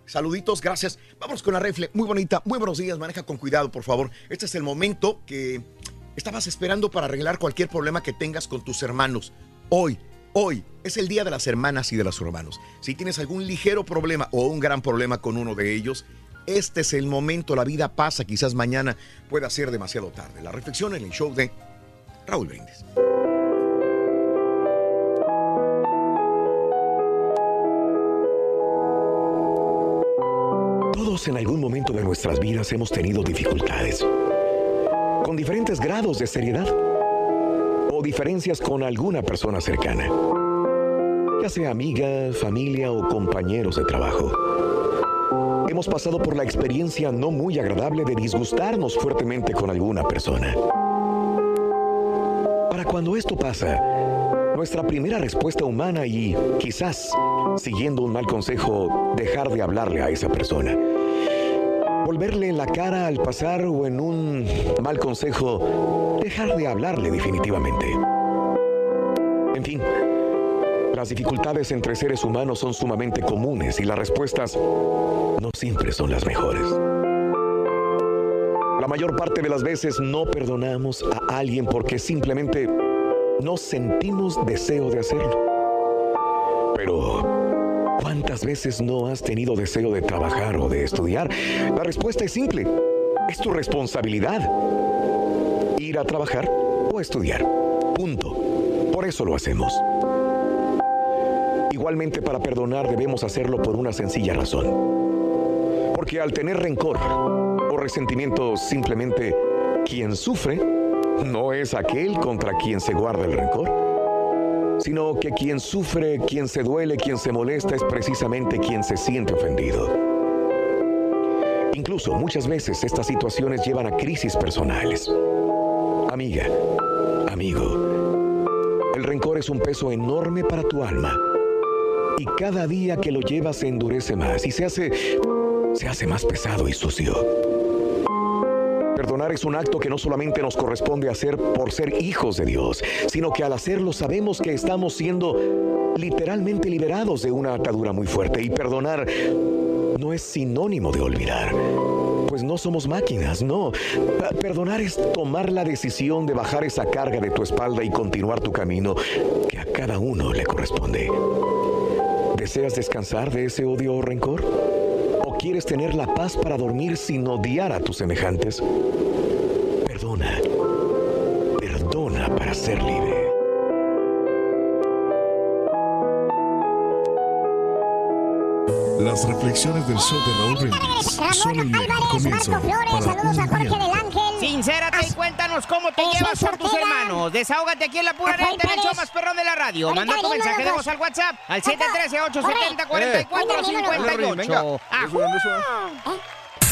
Saluditos, gracias. Vamos con la refle. Muy bonita, muy buenos días. Maneja con cuidado, por favor. Este es el momento que estabas esperando para arreglar cualquier problema que tengas con tus hermanos. Hoy, hoy es el día de las hermanas y de los hermanos. Si tienes algún ligero problema o un gran problema con uno de ellos, este es el momento. La vida pasa. Quizás mañana pueda ser demasiado tarde. La reflexión en el show de Raúl Brindis. Todos en algún momento de nuestras vidas hemos tenido dificultades, con diferentes grados de seriedad o diferencias con alguna persona cercana, ya sea amiga, familia o compañeros de trabajo. Hemos pasado por la experiencia no muy agradable de disgustarnos fuertemente con alguna persona. Para cuando esto pasa, nuestra primera respuesta humana y quizás, siguiendo un mal consejo, dejar de hablarle a esa persona. Volverle la cara al pasar o en un mal consejo, dejar de hablarle definitivamente. En fin, las dificultades entre seres humanos son sumamente comunes y las respuestas no siempre son las mejores. La mayor parte de las veces no perdonamos a alguien porque simplemente no sentimos deseo de hacerlo. Pero, ¿cuántas veces no has tenido deseo de trabajar o de estudiar? La respuesta es simple. Es tu responsabilidad. Ir a trabajar o estudiar. Punto. Por eso lo hacemos. Igualmente para perdonar debemos hacerlo por una sencilla razón. Porque al tener rencor o resentimiento simplemente quien sufre no es aquel contra quien se guarda el rencor, sino que quien sufre, quien se duele, quien se molesta es precisamente quien se siente ofendido. Incluso muchas veces estas situaciones llevan a crisis personales. Amiga, amigo, el rencor es un peso enorme para tu alma y cada día que lo llevas se endurece más y se hace se hace más pesado y sucio. Perdonar es un acto que no solamente nos corresponde hacer por ser hijos de Dios, sino que al hacerlo sabemos que estamos siendo literalmente liberados de una atadura muy fuerte y perdonar no es sinónimo de olvidar. Pues no somos máquinas, no. Perdonar es tomar la decisión de bajar esa carga de tu espalda y continuar tu camino que a cada uno le corresponde. ¿Deseas descansar de ese odio o rencor? ¿O quieres tener la paz para dormir sin odiar a tus semejantes? Perdona. Perdona para ser libre. Las reflexiones del show de Raúl Brindis. Son el mejor comienzo para un día. Sincérate y cuéntanos cómo te llevas con tus hermanos. Desahógate aquí en la pura neta en el show más perrón de la radio. Manda tu mensaje de voz al WhatsApp al 713-870-4458.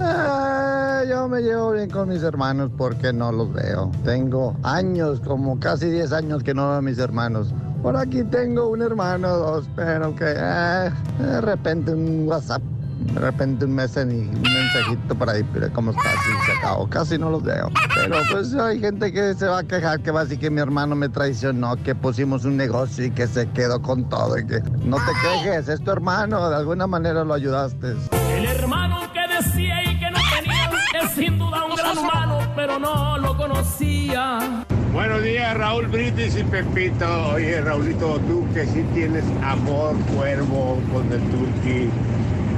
Ah, yo me llevo bien con mis hermanos porque no los veo. Tengo años, como casi 10 años que no veo a mis hermanos. Por aquí tengo un hermano, dos, pero que ah, de repente un WhatsApp, de repente un messenger, un mensajito por ahí, pero ¿cómo estás? Y se acabó. Casi no los veo. Pero pues hay gente que se va a quejar que va a decir que mi hermano me traicionó, que pusimos un negocio y que se quedó con todo y que no te quejes, es tu hermano, de alguna manera lo ayudaste. El hermano que decía sin duda un gran humano, pero no lo conocía. Buenos días, Raúl Brindis y Pepito. Oye, Raulito, tú que sí tienes amor cuervo con el turqui,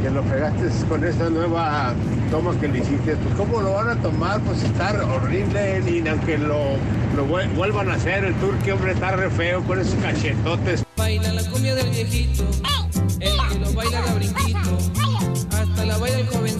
que lo pegaste con esta nueva toma que le hiciste, pues ¿cómo lo van a tomar? Pues está horrible, y aunque lo, lo vuel- vuelvan a hacer, el turqui, hombre, está re feo con esos cachetotes. Baila la cumbia del viejito, el que lo baila la brinquito, hasta la baila el jovencito,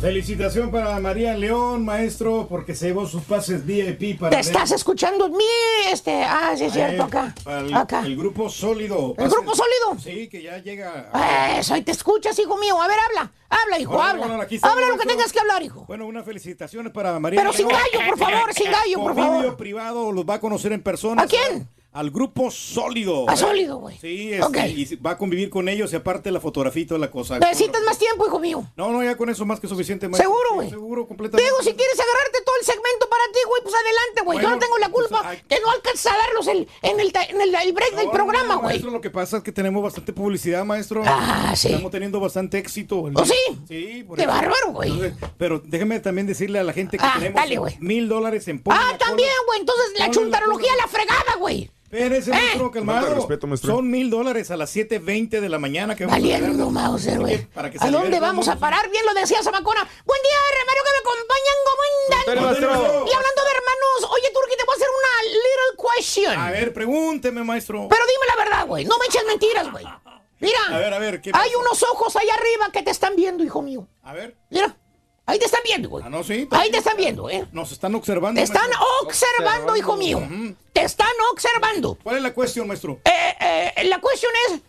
Felicitación para María León, maestro, porque se llevó sus pases VIP para ¿Te ver- estás escuchando mi este? Ah, sí es cierto, Eh, acá. para el, Acá. el grupo sólido. ¿El grupo sólido? Sí, que ya llega. a- Eso, y te escuchas, hijo mío. A ver, habla. Habla, hijo, Hola, habla. hola, habla lo que tengas que hablar, hijo. Bueno, unas felicitaciones para María Pero sin gallo, por favor, sin gallo, por favor. vídeo privado, los va a conocer en persona. ¿A quién? Al grupo Sólido. A Sólido, güey. Sí, este, Ok. y va a convivir con ellos y aparte la fotografía y toda la cosa. Necesitas más tiempo, hijo mío. No, no, ya con eso más que suficiente. maestro. Seguro, güey. Seguro, completamente. Digo, si quieres agarrarte todo el segmento para ti, güey, pues adelante, güey. Yo no tengo la culpa que no alcanzas a darlos el- en, el, ta- en el, el break del No, programa, no, güey. Maestro, lo que pasa es que tenemos bastante publicidad, maestro. Ah, sí. Estamos teniendo bastante éxito. ¿Oh, sí? Sí, por Qué eso. bárbaro, güey. Pero déjeme también decirle a la gente que Ah, tenemos mil dólares en Ah, también, güey. Entonces, la chuntarología la fregada, güey. Espérese, ¿Eh? maestro, calmado. Respeto, maestro. Son mil dólares a las 7.20 de la mañana que vamos a Valiendo. Mauser, güey. ¿A dónde vamos a parar? Bien lo decía Zamacona. Buen día, hermano, que me acompañan. ¿Cómo andan? Y hablando de hermanos, oye, Turki, te voy a hacer una little question. A ver, pregúnteme, maestro. Pero dime la verdad, güey. No me eches mentiras, güey. Mira. A ver, a ver, ¿qué Hay unos ojos allá arriba que te están viendo, hijo mío. A ver. Mira. Ahí te están viendo, güey. Ah, no, sí. Ahí te están viendo, ¿eh? Nos están observando. Te están maestro. observando, hijo mío. Te están observando. ¿Cuál es la cuestión, maestro? Eh, eh, la cuestión es,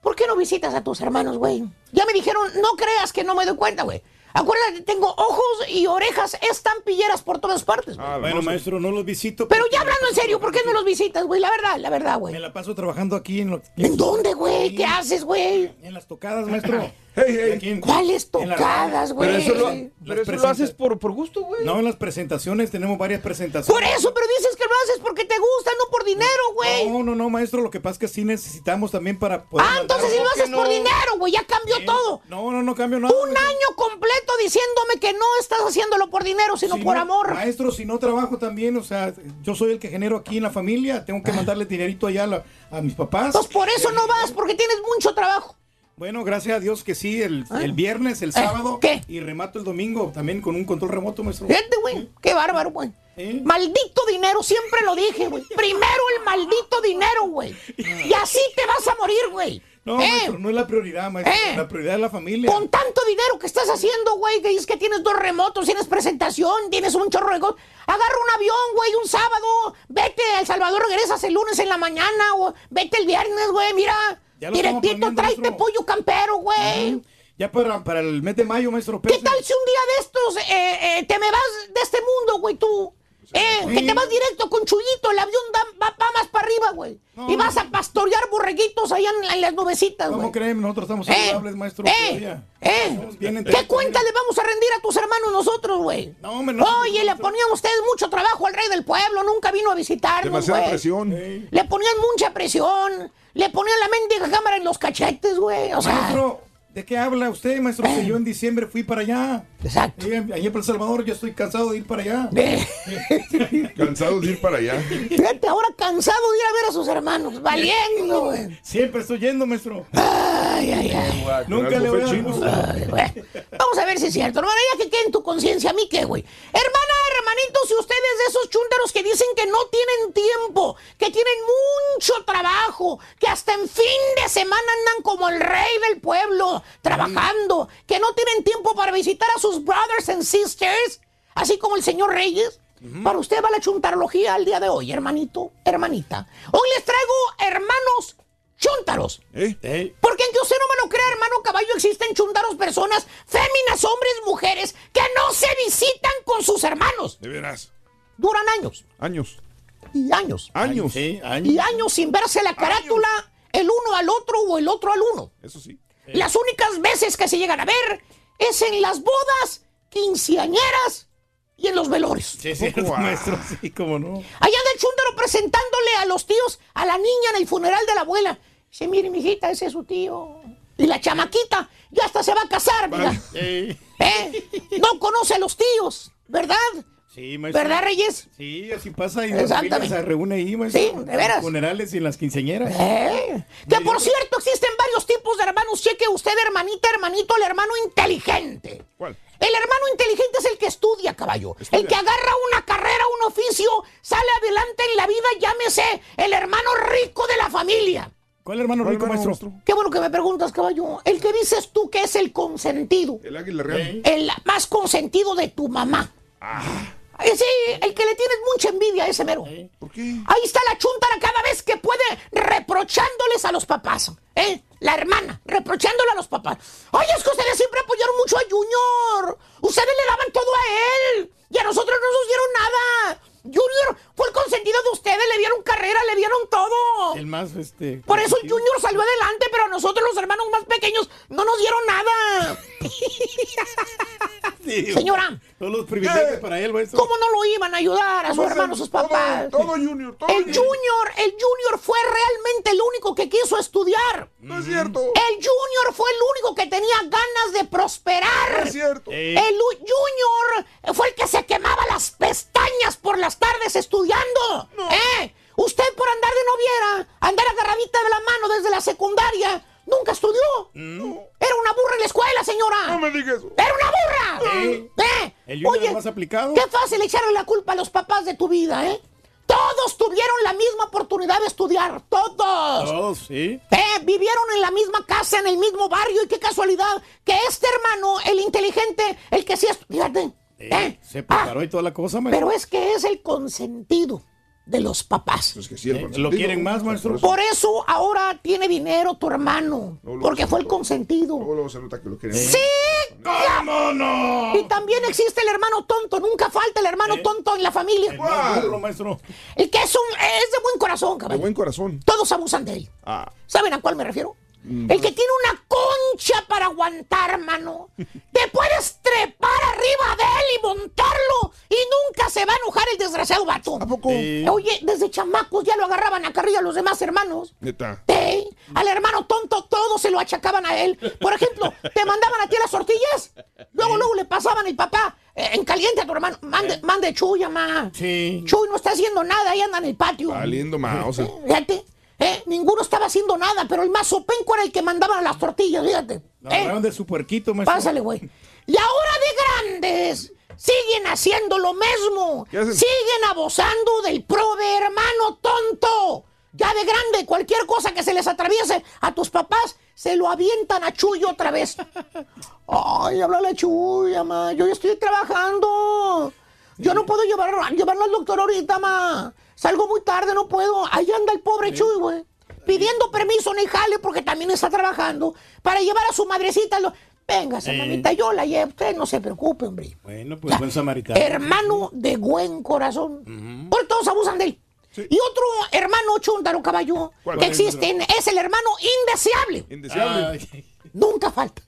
¿por qué no visitas a tus hermanos, güey? Ya me dijeron, no creas que no me doy cuenta, güey. Acuérdate, tengo ojos y orejas estampilleras por todas partes. güey. bueno, maestro, no los visito. Pero ya hablando en serio, ¿por qué no los visitas, güey? La verdad, la verdad, güey. Me la paso trabajando aquí en, lo- ¿En dónde, güey? ¿Qué haces, güey? en las tocadas, maestro. Hey, ¿Cuáles tocadas, güey? Pero eso lo, Las pero eso lo presenta- haces por, por gusto, güey. No, en las presentaciones tenemos varias presentaciones. Por eso, pero dices que lo haces porque te gusta, no por dinero, güey. No, no, no, maestro. Lo que pasa es que sí necesitamos también para poder. Ah, entonces si lo haces por dinero, güey, ya cambió todo. No, no, no cambio nada. Un año completo diciéndome que no estás haciéndolo por dinero, sino Si por no- amor. Maestro, si no trabajo también, o sea, yo soy el que genero aquí en la familia, tengo que mandarle dinerito allá a, la- a mis papás. Pues por eso no vas, porque tienes mucho trabajo. Bueno, gracias a Dios que sí, el, Ah. el viernes, el Eh, sábado. ¿qué? Y remato el domingo también con un control remoto, maestro. Fíjate, güey, qué bárbaro, güey. ¿Eh? Maldito dinero, siempre lo dije, güey. Primero el maldito dinero, güey. Y así te vas a morir, güey. No, ¿Eh? maestro, no es la prioridad, maestro. Eh. La prioridad es la familia. Con tanto dinero que estás haciendo, güey, que dices que tienes dos remotos, tienes presentación, tienes un chorro de cosas. Agarra un avión, güey, un sábado, vete a El Salvador, regresas el lunes en la mañana, o vete el viernes, güey, mira. Directito, tráete maestro. pollo campero, güey. Ya para, para el mes de mayo, maestro. ¿Qué tal si un día de estos eh, eh, te me vas de este mundo, güey, tú? Eh, Sí. que te vas directo con Chuyito, el avión da- va, va más para arriba, güey. No, y vas a pastorear borreguitos allá en, en las nubecitas, ¿Cómo güey. creen? Nosotros estamos Eh, saludables, maestro. eh. ¿Eh? Bien ¿Qué cuenta le vamos a rendir a tus hermanos nosotros, güey? No, hombre, no. Oye, le ponían ustedes mucho trabajo al rey del pueblo, nunca vino a visitarnos, Demasiada güey. presión. Le ponían mucha presión, le ponían la mendiga cámara en los cachetes, güey. O sea, Maestro, ¿de qué habla usted, maestro? Que yo en diciembre fui para allá. Exacto. Allá allá para El Salvador, yo estoy cansado de ir para allá. Cansado de ir para allá. fíjate, ahora cansado de ir a ver a sus hermanos, valiendo, güey. Siempre estoy yendo, maestro. Ay, ay, ay. Nunca le voy a. Ay. Vamos a ver si es cierto, hermana, ya que quede en tu conciencia, ¿a mí qué, güey? Hermana, hermanito, si ustedes de esos chúntaros que dicen que no tienen tiempo, que tienen mucho trabajo, que hasta en fin de semana andan como el rey del pueblo, trabajando, que no tienen tiempo para visitar a sus brothers and sisters, así como el señor Reyes, para usted va la chuntarología al día de hoy, hermanito, hermanita. Hoy les traigo hermanos chúntaros. ¿Eh? Porque aunque usted no me lo crea, hermano caballo, existen chuntaros personas, féminas, hombres, mujeres, que no se visitan con sus hermanos. De veras. Duran años Años. y años. Años. Sí, años. Y años sin verse la carátula, el uno al otro o el otro al uno. Eso sí. Las únicas veces que se llegan a ver es en las bodas, quinceañeras y en los velorios. Sí, es cierto, Guau. maestro. Sí, cómo no. Allá anda el chúndaro presentándole a los tíos a la niña en el funeral de la abuela. Dice, mire, mijita, ese es su tío. Y la chamaquita ya hasta se va a casar, mira. Sí, ¿Eh? No conoce a los tíos, ¿verdad? Sí, maestro. ¿Verdad, Reyes? Sí, así pasa y Exactamente. se reúne ahí, maestro. Sí, de veras. En funerales y en las quinceañeras. ¿Eh? Que por cierto existen varios tipos de hermanos. Cheque usted, hermanita, hermanito, el hermano inteligente. ¿Cuál? El hermano inteligente es el que estudia, caballo. Estudia. El que agarra una carrera, un oficio, sale adelante en la vida, llámese el hermano rico de la familia. ¿Cuál hermano ¿Cuál rico, hermano, maestro? Qué bueno que me preguntas, caballo. El que dices tú que es el consentido. El águila real. El más consentido de tu mamá. Eh, Sí, el que le tienes mucha envidia a ese mero. ¿Por qué? Ahí está la chuntara cada vez que puede reprochándoles a los papás. ¿eh? La hermana, reprochándole a los papás. Oye, es que ustedes siempre apoyaron mucho a Junior. Ustedes le daban todo a él. Y a nosotros no nos dieron nada. Junior fue el consentido de ustedes, le dieron carrera, le dieron todo. El más, este. Por eso el Junior salió adelante, pero a nosotros los hermanos más pequeños no nos dieron nada. Sí, Señora. Todos los privilegios para él, maestro. ¿Cómo no lo iban a ayudar a sus ¿Cómo hermanos, sus papás? Todo Junior, todo el Junior. Junior, el Junior fue realmente el único que quiso estudiar. No es cierto. El Junior fue el único que tenía ganas de prosperar. No es cierto. El U- Junior fue el que se quemaba las pestañas por las tardes estudiando. ¿Eh? Usted por andar de noviera, andar agarradita de la mano desde la secundaria, nunca estudió. Era una burra en la escuela, señora. No me digas eso. Era una burra. Sí. ¿Eh? El Oye, más aplicado. Qué fácil echarle la culpa a los papás de tu vida, ¿eh? Todos tuvieron la misma oportunidad de estudiar, todos. Todos, sí. Eh, vivieron en la misma casa, en el mismo barrio, y qué casualidad que este hermano, el inteligente, el que sí es, fíjate, eh, Se preparó y toda la cosa, maestro. pero es que es el consentido de los papás. Es que sí, el Eh, lo quieren más, maestro. Por eso ahora tiene dinero tu hermano, porque fue el consentido. Luego se nota que lo quieren. ¡Sí! ¿Cómo no? Y también existe el hermano tonto, nunca falta el hermano tonto en la familia. El burro, maestro. El que es, un, es de buen corazón, De cabrón. buen corazón. Todos abusan de él. Ah. ¿Saben a cuál me refiero? Mm, El que tiene una concha para aguantar, mano. Te puedes trepar arriba de él y montarlo y nunca se va a enojar el desgraciado vato. ¿A poco? Oye, desde chamacos ya lo agarraban a carrilla los demás hermanos. Neta. Sí, al hermano tonto todo se lo achacaban a él. Por ejemplo, te mandaban a ti las tortillas, luego luego le pasaban el papá eh, en caliente a tu hermano. Mande, mande Chuy, mamá. Sí. Chuy no está haciendo nada, ahí anda en el patio. Valiendo mouse. Fíjate, eh, ninguno estaba haciendo nada, pero el más sopenco era el que mandaban a las tortillas, fíjate. Eh, de su puerquito, maestro. Pásale, güey. Y ahora de grandes, siguen haciendo lo mismo. Siguen abusando del prove hermano tonto. Ya de grande, cualquier cosa que se les atraviese a tus papás, se lo avientan a Chuy otra vez. Ay, háblale a Chuy, mamá. Yo ya estoy trabajando. Yo no puedo llevar, llevarlo al doctor ahorita, ma. Salgo muy tarde, no puedo. Ahí anda el pobre Chuy, güey. Pidiendo permiso en el jale porque también está trabajando para llevar a su madrecita. Lo... Véngase, Eh. mamita, yo la llevo. Usted no se preocupe, hombre. Bueno, pues buen samaritano. Hermano de buen corazón. Por todos abusan de él. Y otro hermano chúntaro caballo que existen es el hermano indeseable. Indeseable. Nunca falta.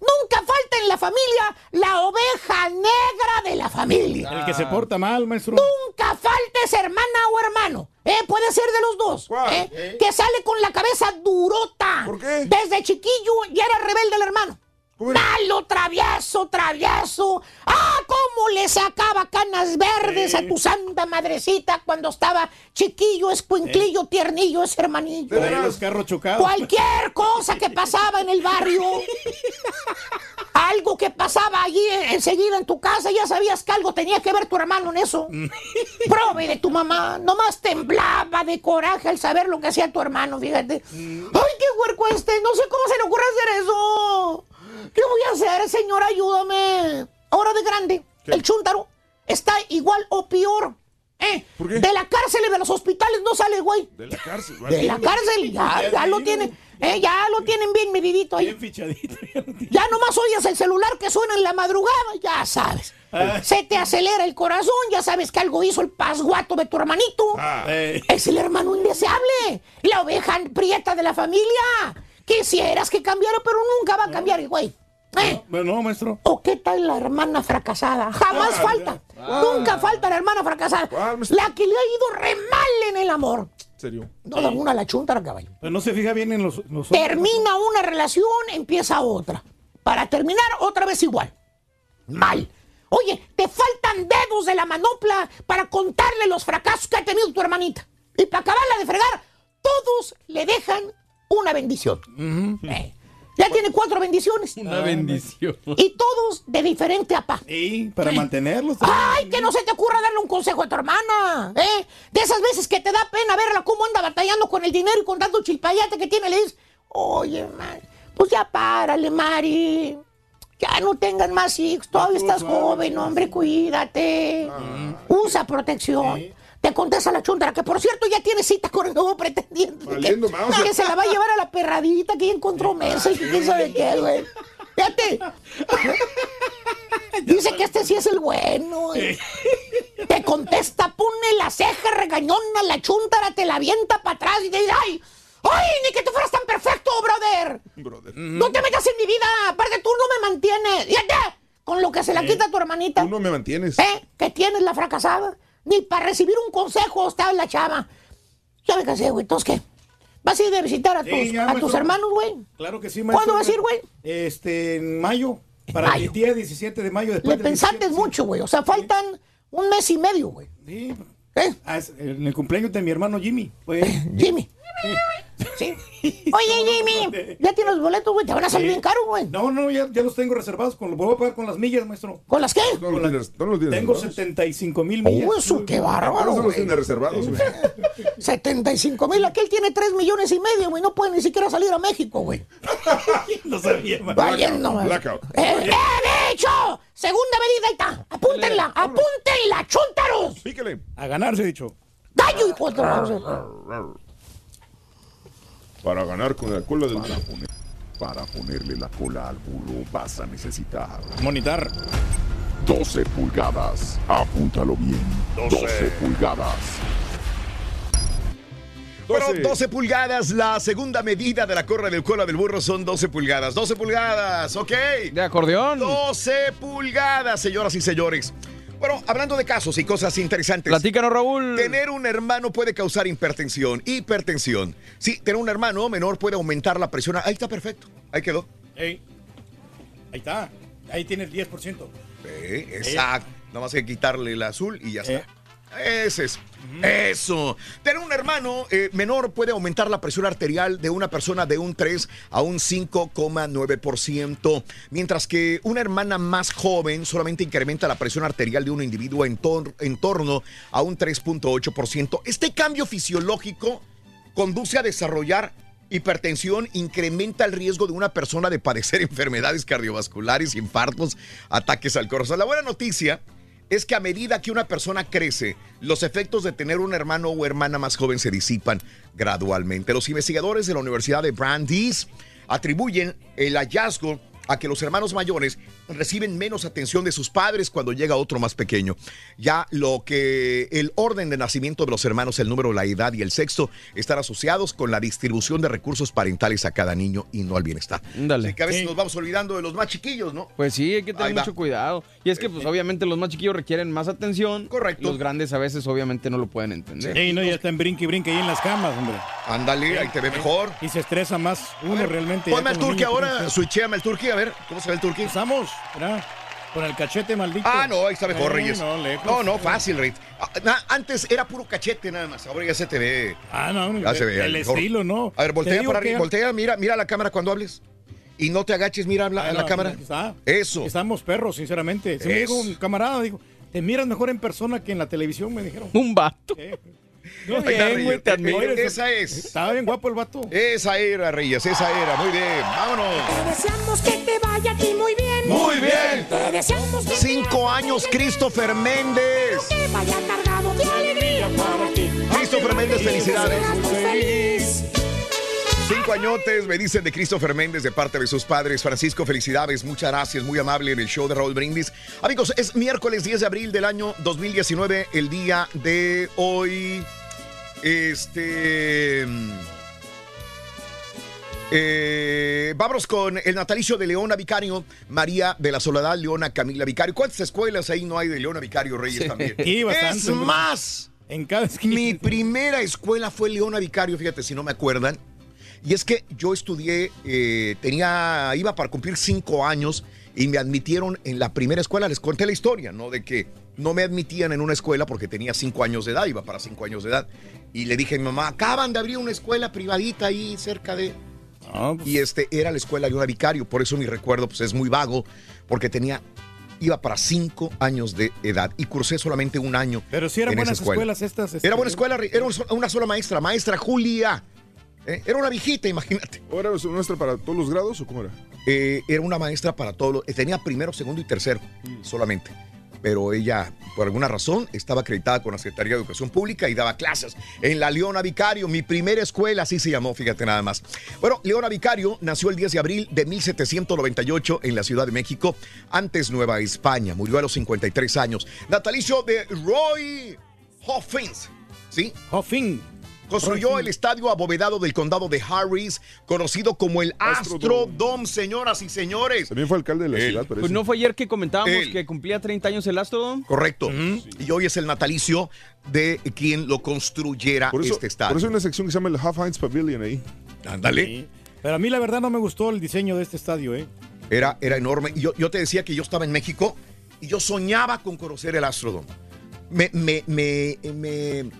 Nunca falta en la familia la oveja negra de la familia. el que se porta mal, maestro. Nunca falta esa hermana o hermano. ¿eh? Puede ser de los dos. ¿Cuál? ¿eh? Que sale con la cabeza durota. ¿Por qué? Desde chiquillo ya era rebelde el hermano. Malo, travieso, travieso. ¡Ah, cómo le sacaba canas verdes a tu santa madrecita cuando estaba chiquillo, escuinclillo, tiernillo, ese hermanillo! Ahí los carros chocados. Cualquier cosa que pasaba en el barrio, algo que pasaba allí enseguida en tu casa, ya sabías que algo tenía que ver tu hermano en eso. Prove de tu mamá, nomás temblaba de coraje al saber lo que hacía tu hermano, fíjate. ¡Ay, qué huerco este! No sé cómo se le ocurre hacer eso. ¿Qué voy a hacer, señor? Ayúdame. Ahora de grande, el chúntaro está igual o peor. ¿Eh? ¿Por qué? De la cárcel y de los hospitales no sale, güey. De la cárcel. De la cárcel, ya, ya lo tienen, eh, ya lo tienen bien medidito ahí. Bien fichadito. Ya nomás oyes el celular que suena en la madrugada, ya sabes. Ah. Se te acelera el corazón, ya sabes que algo hizo el pasguato de tu hermanito. Ah. Eh, Es el hermano indeseable, la oveja prieta de la familia. Quisieras que cambiara, pero nunca va a cambiar güey. ¿Eh? no, maestro. ¿O qué tal la hermana fracasada? Jamás falta. Nunca falta la hermana fracasada. La que le ha ido re mal en el amor. ¿En serio? No da una la chunta, caballo. Pero no se fija bien en los. Termina una relación, empieza otra. Para terminar, otra vez igual. Mal. Oye, te faltan dedos de la manopla para contarle los fracasos que ha tenido tu hermanita. Y para acabarla de fregar, todos le dejan una bendición. Eh, ya tiene cuatro bendiciones. Una bendición. Y todos de diferente apá. Sí, para mantenerlos. ¡Ay, que no se te ocurra darle un consejo a tu hermana! ¿eh? De esas veces que te da pena verla cómo anda batallando con el dinero y con tanto chilpayate que tiene, le dices, oye, man, pues ya párale, Mari. Ya no tengan más hijos, todavía estás joven, hombre, cuídate. Usa protección. Te contesta la chuntara, que por cierto ya tiene cita con el nuevo pretendiente. Valiendo que, mouse. que se la va a llevar a la perradita que ya encontró mesa y que quién sabe qué, güey. Fíjate. Dice que este sí es el bueno. güey. Te contesta, pone la ceja regañona, la chuntara, te la avienta para atrás y te dice, ¡ay! ¡Ay! Ni que tú fueras tan perfecto, brother. No te metas en mi vida. Aparte, tú no me mantienes. Ya, con lo que se la quita a tu hermanita. Tú no me mantienes. ¿Eh? Que tienes la fracasada. Ni para recibir un consejo está la chava. Ya me casé, güey. Entonces, ¿qué? ¿Vas a ir a visitar a tus, Sí, a tus hermanos, güey? Claro que sí, maestro. ¿Cuándo vas a ir, güey? Este, en mayo. Para Mayo. el día 17 de mayo. Después Le pensaste mucho, güey. O sea, faltan un mes y medio, güey. Sí. ¿Eh? Ah, en el cumpleaños de mi hermano Jimmy. Jimmy. Sí. Oye, Jimmy, ya tienes los boletos, güey. Te van a salir Sí. bien caros, güey. No, no, ya, ya los tengo reservados. Con, los voy a pagar con las millas, maestro. ¿Con las qué? No los tienes- no los tienes Tengo reservados. 75 mil millas. Oh, eso, qué bárbaro, se los güey. tiene reservados, güey. 75 mil. Aquel tiene 3 millones y medio, güey. No puede ni siquiera salir a México, güey. no sabía, man. Vaya nomás. Blackout. ¡Eh, eh, bicho! Segunda medida, ahí está. Apúntenla, apúntenla, chúntaros. Píquele. A ganarse, dicho. ¡Gallo, hijo de tu- Para ganar con la cola del burro. Para ponerle la cola al burro vas a necesitar Monitar. 12 pulgadas. Apúntalo bien. 12 pulgadas. Bueno, 12 pulgadas, la segunda medida de la corra del cola del burro son 12 pulgadas. 12 pulgadas, ok. De acordeón. 12 pulgadas, señoras y señores. Bueno, hablando de casos y cosas interesantes. Platícanos, Raúl. Tener un hermano puede causar hipertensión. Hipertensión. Sí, tener un hermano menor puede aumentar la presión. Ahí está perfecto. Ahí quedó. Ahí está. Ahí tiene el 10%. Eh, exacto. Nada más hay que quitarle el azul y ya está. Ese es. Eso. Tener un hermano eh, menor puede aumentar la presión arterial de una persona de un 3 a un 5,9%, mientras que una hermana más joven solamente incrementa la presión arterial de un individuo en, en torno a un 3.8%. Este cambio fisiológico conduce a desarrollar hipertensión, incrementa el riesgo de una persona de padecer enfermedades cardiovasculares, infartos, ataques al corazón. La buena noticia es que a medida que una persona crece, los efectos de tener un hermano o hermana más joven se disipan gradualmente. Los investigadores de la Universidad de Brandeis atribuyen el hallazgo a que los hermanos mayores reciben menos atención de sus padres cuando llega otro más pequeño. Ya lo que el orden de nacimiento de los hermanos, el número, la edad y el sexo están asociados con la distribución de recursos parentales a cada niño y no al bienestar. Ándale. Así que a veces nos vamos olvidando de los más chiquillos, ¿no? Pues sí, hay que tener mucho cuidado. Y es que, pues, obviamente, los más chiquillos requieren más atención. Correcto. Los grandes a veces, obviamente, no lo pueden entender. Ey, no, ya está en brinque y brinque ahí en las camas, hombre. Ándale, ahí te ve mejor. Y se estresa más uno realmente. Ponme al turqui ahora, switchéame al turqui, a ver, ¿cómo se ve el turqui? Estamos, mira, con el cachete maldito. Ah, no, ahí está mejor, Eh, Reyes. No, lejos. No, no, fácil, Reyes. Ah, antes era puro cachete nada más, ahora ya se te ve. Ah, no, Ya se ve. el mejor. estilo, ¿no. A ver, Te voltea para que- arriba, voltea, mira, mira la cámara cuando hables. Y no te agaches, mira la, Ah, la cámara. aquí está. Eso. Estamos perros, sinceramente. Se me dijo un camarada, dijo, te miras mejor en persona que en la televisión, me dijeron. Un vato. No, bien, güey, Reyes. te admiro. Esa es. Estaba bien guapo el vato. Esa era, Reyes, esa era. Muy bien, vámonos. Deseamos que te vaya a ti muy bien. Muy bien. Te deseamos que Cinco años, Christopher Méndez. te vaya cargado de alegría para ti. Christopher Méndez, felicidades. Cinco añotes, me dicen de Christopher Méndez de parte de sus padres. Francisco, felicidades, muchas gracias, muy amable en el show de Raúl Brindis. Amigos, es miércoles 10 de abril del año 2019, el día de hoy. Este. Eh, vámonos con el natalicio de Leona Vicario, María de la Soledad, Leona Camila Vicario. ¿Cuántas escuelas ahí no hay de Leona Vicario Reyes Sí. también? Bastante. es más, En cada esquina. mi primera escuela fue Leona Vicario, fíjate si no me acuerdan. Y es que yo estudié, eh, tenía, iba para cumplir cinco años y me admitieron en la primera escuela. Les conté la historia, ¿no? De que no me admitían en una escuela porque tenía cinco años de edad, iba para cinco años de edad. Y le dije a mi mamá, acaban de abrir una escuela privadita ahí cerca de... Y este era la escuela Leona Vicario, por eso mi recuerdo pues, es muy vago, porque tenía, iba para cinco años de edad y cursé solamente un año. Pero sí eran en buenas escuela. escuelas estas. este, Era buena escuela, era un so- una sola maestra, maestra Julia. Eh, Era una viejita, imagínate. ¿O era su maestra para todos los grados o cómo era? Eh, era una maestra para todos. los- eh, Tenía primero, segundo y tercero Mm. solamente. Pero ella, por alguna razón, estaba acreditada con la Secretaría de Educación Pública y daba clases en la Leona Vicario, mi primera escuela, así se llamó, fíjate nada más. Bueno, Leona Vicario nació el 10 de abril de 1798 en la Ciudad de México, antes Nueva España, murió a los 53 años. Natalicio de Roy Hoffins, ¿sí? Hoffin. Construyó el estadio abovedado del condado de Harris, conocido como el Astrodome, señoras y señores. También fue alcalde de la ciudad, parece. Pues no fue ayer que comentábamos Él. que cumplía 30 años el Astrodome. Correcto. Y hoy es el natalicio de quien lo construyera Por eso, este estadio. por eso hay una sección que se llama el Half Heinz Pavilion ahí. Ándale. Pero a mí la verdad no me gustó el diseño de este estadio, ¿eh? Era, era enorme. Y yo, yo te decía que yo estaba en México y yo soñaba con conocer el Astrodome. Me, me, me, me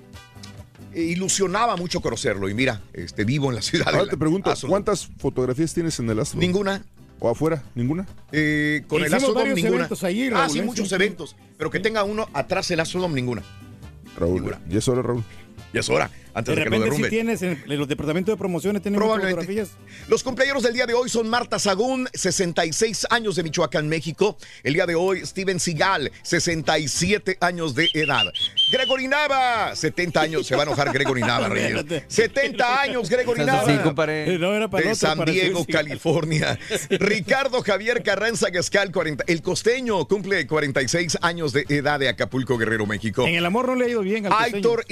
ilusionaba mucho conocerlo. Y mira, este, vivo en la ciudad. Ahora de te pregunto, ¿cuántas fotografías tienes en el Astro? Ninguna. ¿O afuera? ¿Ninguna? Eh, con el Astrodome ninguna. eventos ahí, ah, Raúl, sí, ¿eh? muchos Sí, sí. eventos. Pero que tenga uno atrás el Astrodome, ninguna. Raúl, ya es hora, Raúl. Ya es hora, antes De de, que lo repente si derrumbe. tienes en, en los departamentos de promociones tienen fotografías. Los cumpleaños del día de hoy son Marta Sagún, 66 años de Michoacán, México. El día de hoy, Steven Seagal, 67 años de edad. Gregory Nava, 70 años. Se va a enojar Gregory Nava, Reyes. 70 años, Gregory Nava. Sí, compadre. No era para de San Diego. California. Ricardo Javier Carranza Gascal, 40, el costeño, cumple 46 años de edad de Acapulco, Guerrero, México. En el amor no le ha ido bien al costeño. Aitor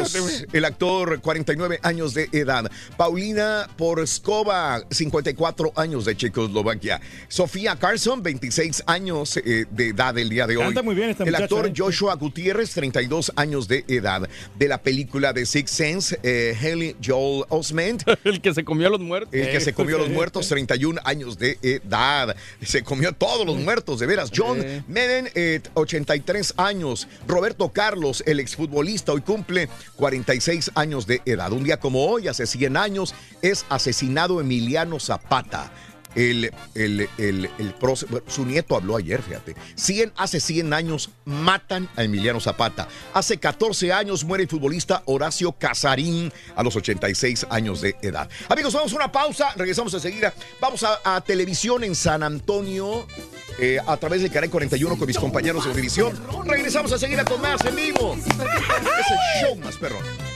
Iturrios, el actor, 49 años de edad. Paulina Porskova, 54 años de Checoslovaquia. Sofía Carson, 26 años eh, de edad el día de hoy. Canta muy bien esta El muchacha, actor ¿eh? Joshua Gutiérrez, 32 años de edad. De la película de Six Sense, eh, Haley Joel Osment. El que se comió a los muertos. El que se comió a los muertos, 31 años de edad. Se comió todos los muertos, de veras. John eh, 83 años. Roberto Carlos, el exfutbolista, hoy cumple 46 años de edad. Un día como hoy, hace 100 años, es asesinado Emiliano Zapata. El, el, el, el su nieto habló ayer, fíjate. 100, hace 100 años matan a Emiliano Zapata. Hace 14 años muere el futbolista Horacio Casarín a los 86 años de edad. Amigos, vamos a una pausa. Regresamos enseguida. Vamos a, televisión en San Antonio eh, a través del Canal 41 con mis compañeros de Univisión. Regresamos enseguida con más en vivo. Es el show más perrón.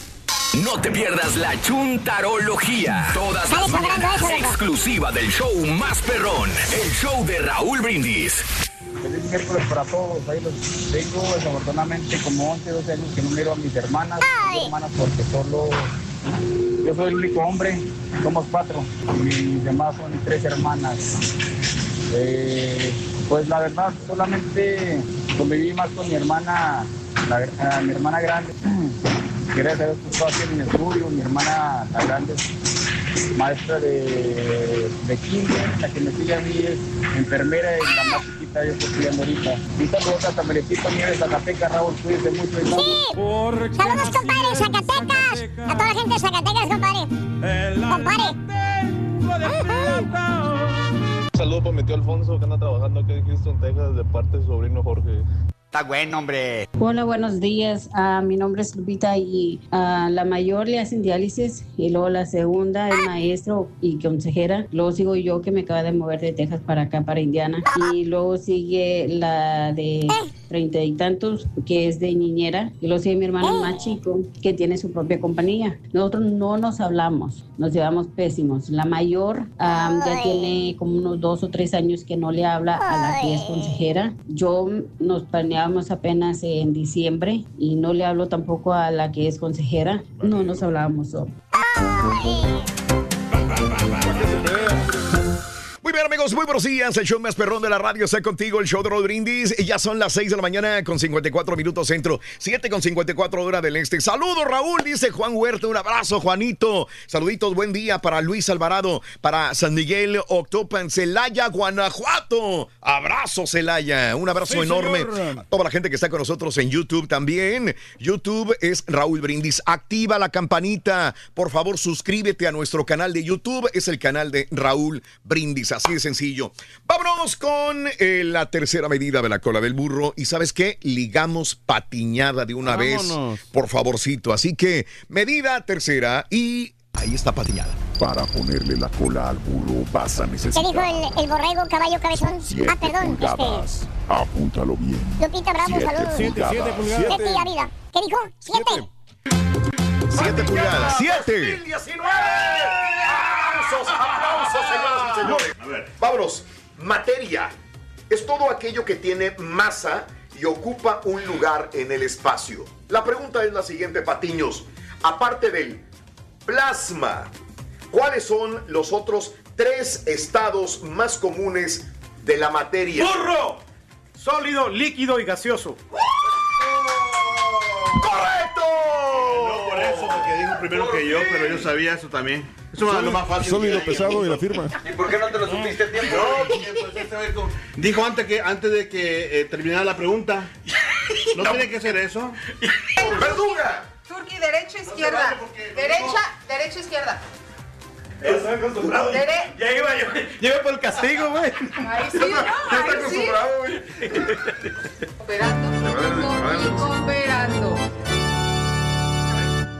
No te pierdas la chuntarología. Todas las mañanas, exclusiva del show más perrón, el show de Raúl Brindis. Feliz miércoles para todos. Ahí los tengo desafortunadamente como 11, 12 años que no miro a mis hermanas, mis hermanas porque solo yo soy el único hombre, somos cuatro, y mis demás son tres hermanas. Eh, pues la verdad solamente conviví más con mi hermana, la- a mi hermana grande. Gracias a Dios pues, todo en el estudio, mi hermana la grande es maestra de, de kinder, la que me sigue a mí es enfermera y la más chiquita yo estoy estudiando ahorita. Y saludos hasta Melecito Nieves, Zacatecas, Raúl, cuídense mucho. y Sí. Saludos, compadre, Zacatecas. A toda la gente de Zacatecas, compadre. Compadre. Saludos para mi tío Alfonso que anda trabajando aquí en Houston, Texas, de parte de su sobrino Jorge. Está bueno, hombre. Hola, buenos días. Ah, mi nombre es Lupita y a la mayor le hacen diálisis y luego la segunda es maestro y consejera. Luego sigo yo que me acaba de mover de Texas para acá, para Indiana. Y luego sigue la de treinta y tantos que es de niñera. Y luego sigue mi hermano más chico que tiene su propia compañía. Nosotros no nos hablamos, nos llevamos pésimos. La mayor ah, ya tiene como unos dos o tres años que no le habla a la que es consejera. Yo nos planeábamos apenas en diciembre y no le hablo tampoco a la que es consejera. No nos hablábamos. Muy bien, amigos, muy buenos días. El show más perrón de la radio está contigo, el show de Roll Brindis. Y ya son las 6 de la mañana con 54 minutos centro, 7 con 54 hora del este. Saludos, Raúl, dice Juan Huerta. Un abrazo, Juanito. Saluditos, buen día para Luis Alvarado, para San Miguel Octopan, Celaya, Guanajuato. Abrazo, Celaya. Un abrazo Sí, enorme señor. a toda la gente que está con nosotros en YouTube también. YouTube es Raúl Brindis. Activa la campanita. Por favor, suscríbete a nuestro canal de YouTube. Es el canal de Raúl Brindis. Así de sencillo. Vámonos con eh, la tercera medida de la cola del burro. Y ¿sabes qué? Ligamos patiñada de una Vámonos. vez. Por favorcito. Así que medida tercera y ahí está patiñada. Para ponerle la cola al burro vas a ¿Qué necesitar dijo el, el borrego caballo cabezón? siete Ah, perdón, este. pulgadas. Apúntalo bien. Lupita Bravo, Siete saludos. Siete, siete pulgadas. Siete Ávila. ¿Qué dijo? Siete. 7 pulgadas. 7. 2019. Aplausos, aplausos, señoras y señores. A ver. Vámonos. Materia es todo aquello que tiene masa y ocupa un lugar en el espacio. La pregunta es la siguiente, Patiños. Aparte del plasma, ¿cuáles son los otros tres estados más comunes de la materia? ¡Burro! Sólido, líquido y gaseoso. ¡Correcto! No por eso, porque dijo primero que yo, pero yo sabía eso también. Eso es lo más fácil. Sólido, pesado y la firma. ¿Y por qué no te lo supiste a tiempo? No, porque, pues, como- Dijo antes que antes de que eh, terminara la pregunta. No, tiene que ser eso. ¡Verduga! Turqui, derecha, izquierda. Derecha, derecha, izquierda. Está acostumbrado. Dere- Ya iba, yo, yo iba por el castigo, güey. Ahí sí, ¿no? Ahí sí. Cooperando, cooperando.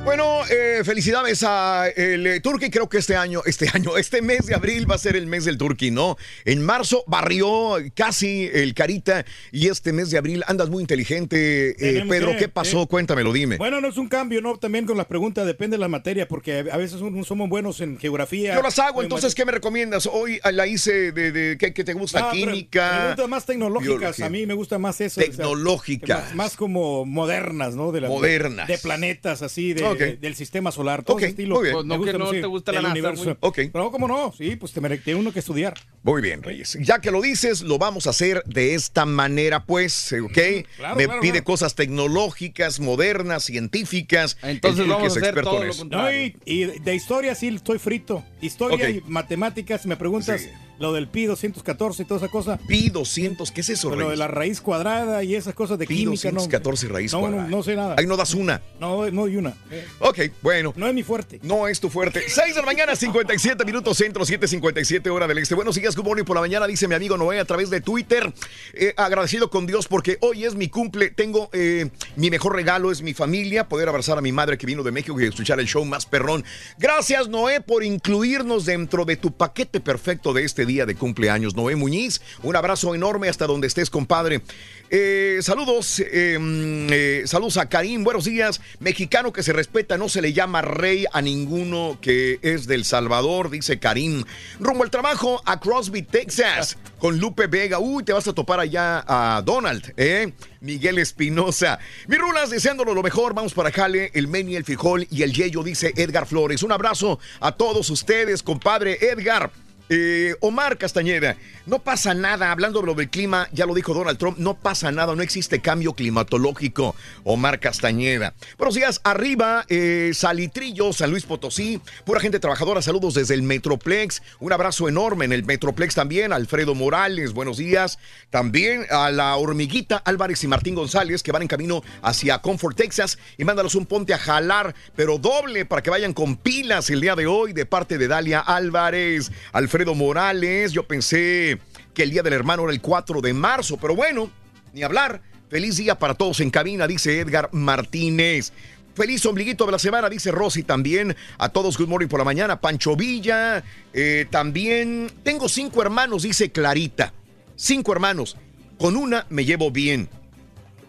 Bueno, eh, felicidades a el eh, Turkey. Creo que este año, este año, este mes de abril va a ser el mes del Turkey, ¿no? En marzo barrió casi el Carita y este mes de abril andas muy inteligente. Eh, Pedro, que, ¿qué pasó? eh. Cuéntamelo, dime. Bueno, no es un cambio, ¿no? También con las preguntas depende de la materia, porque a veces un- somos buenos en geografía. Yo las hago, en entonces, ¿qué me recomiendas? Hoy ah, la hice de, de- ¿qué, qué te gusta? Pero Química. Preguntas más tecnológicas. biología. A mí me gusta más eso. o sea, Tecnológicas. más, más como modernas, ¿no? De la- Modernas. De planetas, así, de, De- del sistema solar. Todo Ok, ese estilo. muy bien. Me Pues no, gusta, que no sí, te gusta la NASA, universo. muy-. No, ¿cómo no? Sí, pues te tiene uno que estudiar. Muy bien, Reyes. Ya que lo dices, lo vamos a hacer de esta manera, pues, ¿ok? claro, Me claro, pide claro. cosas tecnológicas, modernas, científicas. Entonces vamos es a hacer experto todo en lo eso. No, y, y de historia sí estoy frito. Historia y matemáticas, me preguntas lo del pi 214 y toda esa cosa. Pi 200, ¿qué es eso, Lo de la raíz cuadrada y esas cosas de Pi química, ¿no? 214 raíz No, cuadrada. no, no sé nada. Ahí no das una. No, no hay una. Ok, bueno. No es mi fuerte. No es tu fuerte. 6 de la mañana, 57 minutos centro, 7.57 hora del este. Buenos días, good morning por la mañana, dice mi amigo Noé a través de Twitter. Eh, agradecido con Dios porque hoy es mi cumple. Tengo eh, mi mejor regalo, es mi familia, poder abrazar a mi madre que vino de México y escuchar el show más perrón. Gracias, Noé, por incluirnos dentro de tu paquete perfecto de este día de cumpleaños. Noé Muñiz, un abrazo enorme hasta donde estés, compadre. Eh, saludos, mm, eh, saludos a Karim, buenos días. Mexicano que se respeta, no se le llama rey a ninguno que es del Salvador, dice Karim. Rumbo al trabajo a Crosby, Texas, con Lupe Vega. Uy, te vas a topar allá a Donald, ¿eh? Miguel Espinosa. Mi rulas, deseándolo lo mejor. Vamos para Jale, el Meni, el Frijol y el Yeyo, dice Edgar Flores. Un abrazo a todos ustedes, compadre Edgar. Eh, Omar Castañeda, no pasa nada, hablando de del clima, ya lo dijo Donald Trump, no pasa nada, no existe cambio climatológico. Omar Castañeda. Buenos días, arriba, eh, Salitrillo, San Luis Potosí, pura gente trabajadora, saludos desde el Metroplex, un abrazo enorme en el Metroplex también, Alfredo Morales, buenos días. También a la hormiguita Álvarez y Martín González que van en camino hacia Comfort, Texas, y mándalos un ponte a jalar, pero doble para que vayan con pilas el día de hoy de parte de Dalia Álvarez, Alfredo Morales. Yo pensé que el día del hermano era el 4 de marzo, pero bueno, ni hablar. Feliz día para todos en cabina, dice Edgar Martínez. Feliz ombliguito de la semana, dice Rosy también. A todos, good morning por la mañana. Pancho Villa, eh, también. Tengo cinco hermanos, dice Clarita. Cinco hermanos. Con una me llevo bien.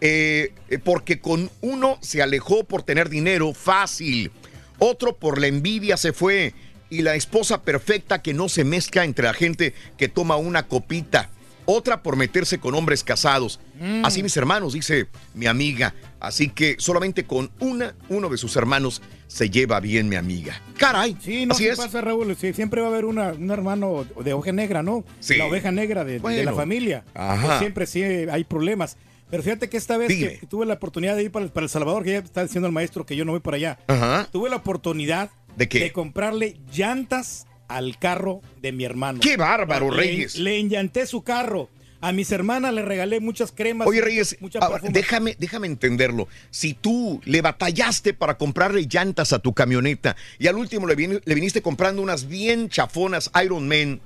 Eh, eh, porque con uno se alejó por tener dinero fácil. Otro por la envidia se fue. Y la esposa perfecta que no se mezcla entre la gente que toma una copita. otra por meterse con hombres casados. Mm. Así mis hermanos, dice mi amiga. Así que solamente con una, uno de sus hermanos se lleva bien mi amiga. Caray, Sí, no así ¿qué es. pasa, Raúl. Sí, siempre va a haber una- un hermano de oveja negra, ¿no? Sí. La oveja negra de, la familia. Ajá. Pues siempre sí hay problemas. Pero fíjate que esta vez que tuve la oportunidad de ir para, para El Salvador, que ya está diciendo el maestro que yo no voy para allá. Ajá. Tuve la oportunidad ¿De qué? comprarle llantas al carro de mi hermano. ¡Qué bárbaro, Le- Reyes! Le enllanté su carro. A mis hermanas le regalé muchas cremas. Oye, Reyes, mucha ahora, déjame, déjame entenderlo. Si tú le batallaste para comprarle llantas a tu camioneta y al último le, vin- le viniste comprando unas bien chafonas Iron Man,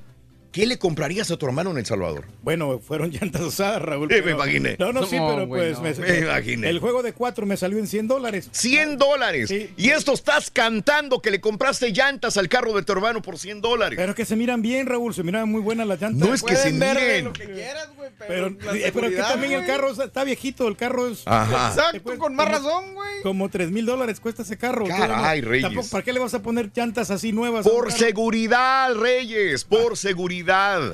¿qué le comprarías a tu hermano en El Salvador? Bueno, fueron llantas usadas, Raúl. Eh, me pero- imaginé. No, no, sí, No, pero güey, pues no. Me imaginé. El juego de cuatro me salió en 100 dólares. 100 dólares. Y esto estás cantando que le compraste llantas al carro de tu hermano por 100 dólares. Pero que se miran bien, Raúl, se miran muy buenas las llantas. No es que se miren. lo que quieras, güey, Pero, la eh, pero que también el carro está, viejito, el carro es... Ajá. Exacto, con más razón, güey. Como 3 mil dólares cuesta ese carro. Caray, Reyes. tampoco- ¿Para qué le vas a poner llantas así nuevas? Por seguridad, Reyes, por seguridad.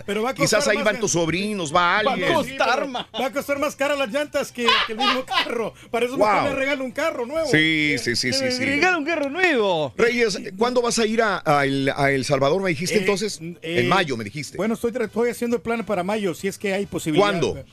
Pero va a costar Quizás ahí más van tus sobrinos, va alguien. Sí, pero Va a costar más cara las llantas que, que el mismo carro. Para eso Wow. le regalo un carro nuevo. Sí, sí, sí, sí, sí. Regala un carro nuevo. Reyes, ¿cuándo vas a ir a, a el, a El Salvador? Me dijiste Eh, entonces. eh, en mayo, me dijiste. Bueno, estoy, estoy haciendo el plan para mayo, si es que hay posibilidad. ¿Cuándo?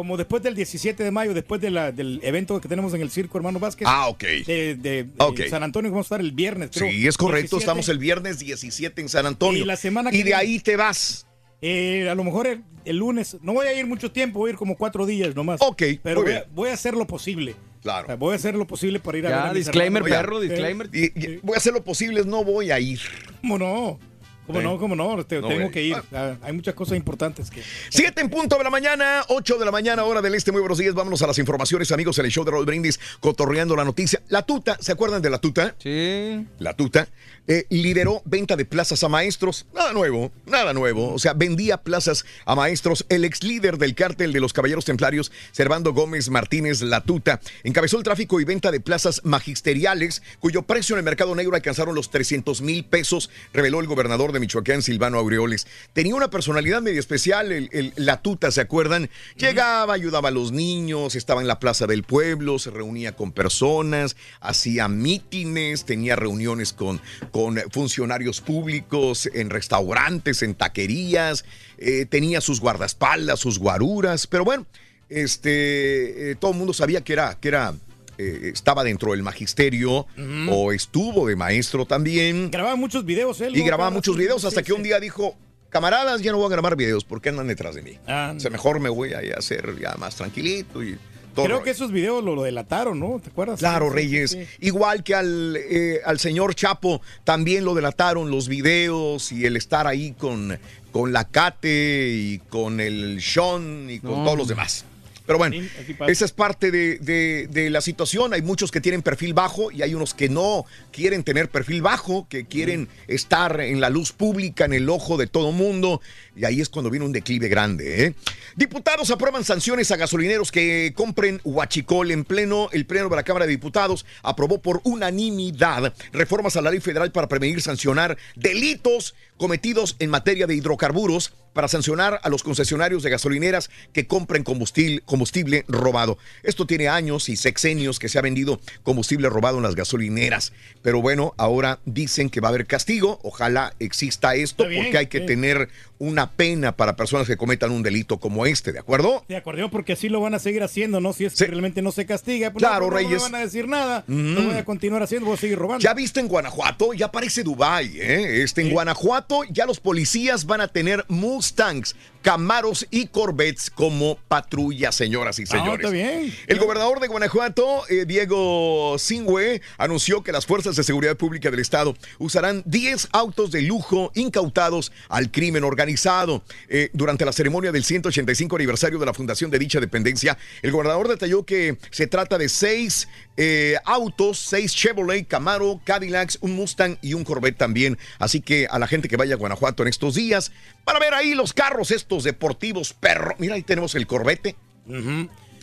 Como después del 17 de mayo, después de la- del evento que tenemos en el circo, hermano Vázquez. Ah, ok. De, de- de Ok. San Antonio, vamos a estar el viernes. creo, sí, es correcto. 17. Estamos el viernes 17 en San Antonio. Y la semana Y de viene- ahí te vas. Eh, a lo mejor el, el lunes, no voy a ir mucho tiempo, voy a ir como cuatro días nomás. Ok, Pero muy voy a, bien. voy a hacer lo posible. Claro. O sea, voy a hacer lo posible para ir a Ya, ver a disclaimer, perro, disclaimer. Y- y voy a hacer lo posible, no voy a ir. ¿Cómo no? ¿Cómo Sí. no? ¿Cómo no? Te- No, tengo que ir. Ah, hay muchas cosas importantes que... Siete en punto de la mañana, 8 de la mañana, hora del este. Muy buenos días. Vámonos a las informaciones, amigos, en el show de Raúl Brindis, cotorreando la noticia. La tuta, ¿se acuerdan de la tuta? Sí. La tuta eh, lideró venta de plazas a maestros. Nada nuevo, nada nuevo. O sea, vendía plazas a maestros. El ex líder del cártel de los Caballeros Templarios, Servando Gómez Martínez La Tuta, encabezó el tráfico y venta de plazas magisteriales, cuyo precio en el mercado negro alcanzaron los 300 mil pesos, reveló el gobernador de Michoacán, Silvano Aureoles. Tenía una personalidad medio especial, el, el- La Tuta, ¿se acuerdan? Llegaba, ayudaba a los niños, estaba en la plaza del pueblo, se reunía con personas, hacía mítines, tenía reuniones con, con funcionarios públicos, en restaurantes, en taquerías, eh, tenía sus guardaespaldas, sus guaruras, pero bueno, este, eh, todo el mundo sabía que era, que era, eh, estaba dentro del magisterio o estuvo de maestro también. Grababa muchos videos él. Y grababa muchos videos hasta Sí, que un día dijo, camaradas, ya no voy a grabar videos porque andan detrás de mí. Ah, o sea, mejor me voy a hacer ya más tranquilito y todo. Creo rollo. que esos videos lo, lo delataron, ¿no? ¿Te acuerdas? Claro, Reyes. sí. Igual que al, eh, al señor Chapo, también lo delataron los videos y el estar ahí con, con la Cate y con el Sean y con No. todos los demás. Pero bueno, Sí, esa es parte de, de- de la situación. Hay muchos que tienen perfil bajo y hay unos que no quieren tener perfil bajo, que quieren estar en la luz pública, en el ojo de todo mundo. Y ahí es cuando viene un declive grande. ¿eh? Diputados aprueban sanciones a gasolineros que compren huachicol en pleno. El pleno de la Cámara de Diputados aprobó por unanimidad reformas a la ley federal para prevenir sancionar delitos cometidos en materia de hidrocarburos para sancionar a los concesionarios de gasolineras que compren combustible, combustible robado. Esto tiene años y sexenios que se ha vendido combustible robado en las gasolineras. Pero bueno, ahora dicen que va a haber castigo. Ojalá exista esto bien, porque hay que tener una pena para personas que cometan un delito como este, ¿de acuerdo? De acuerdo, porque así lo van a seguir haciendo, ¿no? Si es que realmente no se castiga, pues Claro, no, no Reyes. me van a decir nada. Mm. Lo voy a continuar haciendo, voy a seguir robando. Ya viste en Guanajuato, ya parece Dubai, ¿eh? Este, en Guanajuato ya los policías van a tener Mustangs, Camaros y Corvettes como patrulla, señoras y Ah, señores. bien. El gobernador de Guanajuato, eh, Diego Singüe, anunció que las fuerzas de seguridad pública del estado usarán 10 autos de lujo incautados al crimen organizado. Eh, durante la ceremonia del 185 aniversario de la fundación de dicha dependencia, el gobernador detalló que se trata de seis eh, autos, seis Chevrolet, Camaro, Cadillacs, un Mustang y un Corvette también. Así que a la gente que vaya a Guanajuato en estos días, para ver ahí los carros estos deportivos, perro. Mira, ahí tenemos el Corvette.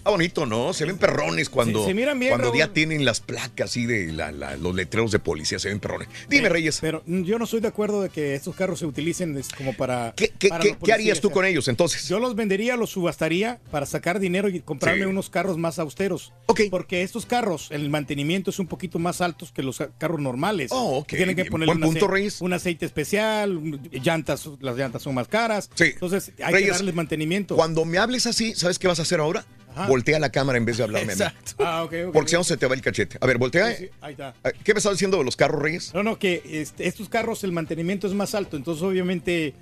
Está bonito, ¿no? Se ven perrones cuando, Se- se miran bien, cuando ya tienen las placas y de la- la- los letreros de policía, se ven perrones. Dime, Eh, Reyes. Pero yo no estoy de acuerdo de que estos carros se utilicen como para. ¿Qué, qué- para qué- qué harías tú con ellos entonces? Yo los vendería, los subastaría para sacar dinero y comprarme Sí. unos carros más austeros. Porque estos carros, el mantenimiento es un poquito más altos que los carros normales. Oh, ok. Tienen que ponerle un, punto, ace- Reyes. un aceite especial, llantas, las llantas son más caras. Sí. Entonces hay Reyes, que darles mantenimiento. Cuando me hables así, ¿sabes qué vas a hacer ahora? Ajá. Voltea la cámara en vez de hablarme a mí. Exacto. Ah, ok, ok. Porque si no se te va el cachete. A ver, voltea. Sí, sí, ahí está. ¿Qué me estás diciendo de los carros, Reyes? No, no, que este, estos carros el mantenimiento es más alto, entonces obviamente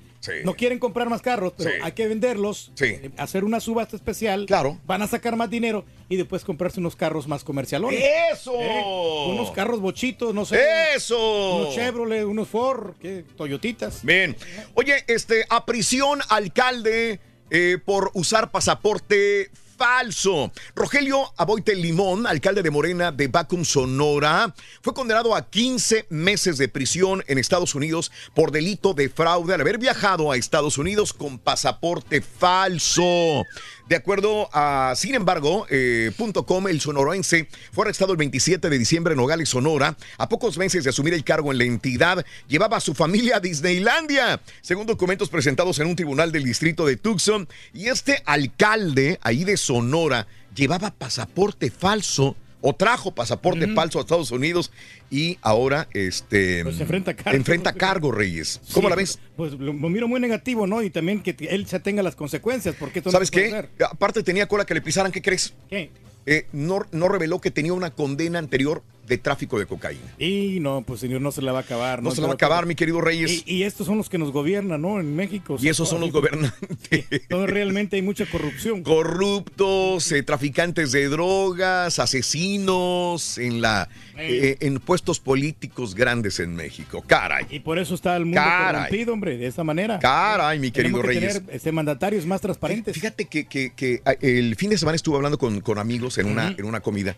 no quieren comprar más carros, pero Sí. hay que venderlos, eh, hacer una subasta especial, Claro. van a sacar más dinero y después comprarse unos carros más comercialones. ¡Eso! Unos carros bochitos, no sé. ¡Eso! Unos Chevrolet, unos Ford, ¿qué? Toyotitas. Bien. Oye, este, a prisión alcalde eh, por usar pasaporte falso. Rogelio Aboite Limón, alcalde de Morena de Bacum, Sonora, fue condenado a 15 meses de prisión en Estados Unidos por delito de fraude al haber viajado a Estados Unidos con pasaporte falso. De acuerdo a, sin embargo, eh, .com, el sonoroense fue arrestado el 27 de diciembre en Nogales, Sonora. A pocos meses de asumir el cargo en la entidad, llevaba a su familia a Disneylandia, según documentos presentados en un tribunal del distrito de Tucson. Y este alcalde, ahí de Sonora, llevaba pasaporte falso o trajo pasaporte falso a Estados Unidos y ahora este Pues se enfrenta a cargo. enfrenta cargo, Reyes. ¿Cómo Sí, la ves? Pues lo, lo miro muy negativo, ¿no? Y también que él se tenga las consecuencias, porque esto no ¿Sabes puede qué? hacer. Aparte tenía cola que le pisaran, ¿qué crees? ¿Qué? Eh, no, no reveló que tenía una condena anterior de tráfico de cocaína. Y no, pues señor, no se la va a acabar. No se la va a acabar, mi querido Reyes. Y, y estos son los que nos gobiernan, ¿no? En México. Y esos son los gobernantes. Entonces realmente hay mucha corrupción. Corruptos, eh, traficantes de drogas, asesinos en la eh, en puestos políticos grandes en México. Caray. Y por eso está el mundo Caray. corrompido, hombre, de esta manera. Caray, mi querido Tenemos que Reyes. tener, este, mandatarios más transparentes. Fíjate que, que- que, ah, el fin de semana estuve hablando con, con amigos en una, en una comida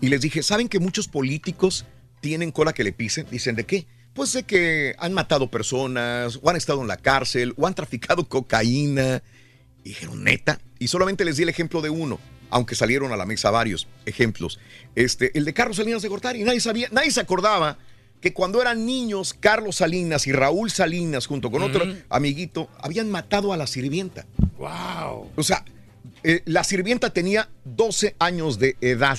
y les dije, ¿saben que muchos políticos tienen cola que le pisen? Dicen, ¿de qué? Pues de que han matado personas, o han estado en la cárcel, o han traficado cocaína. Y dijeron, neta. Y solamente les di el ejemplo de uno, aunque salieron a la mesa varios ejemplos. Este, el de Carlos Salinas de Gortari. Nadie sabía, nadie se acordaba que cuando eran niños, Carlos Salinas y Raúl Salinas, junto con otro amiguito, habían matado a la sirvienta. ¡Wow! O sea, eh, la sirvienta tenía 12 años de edad.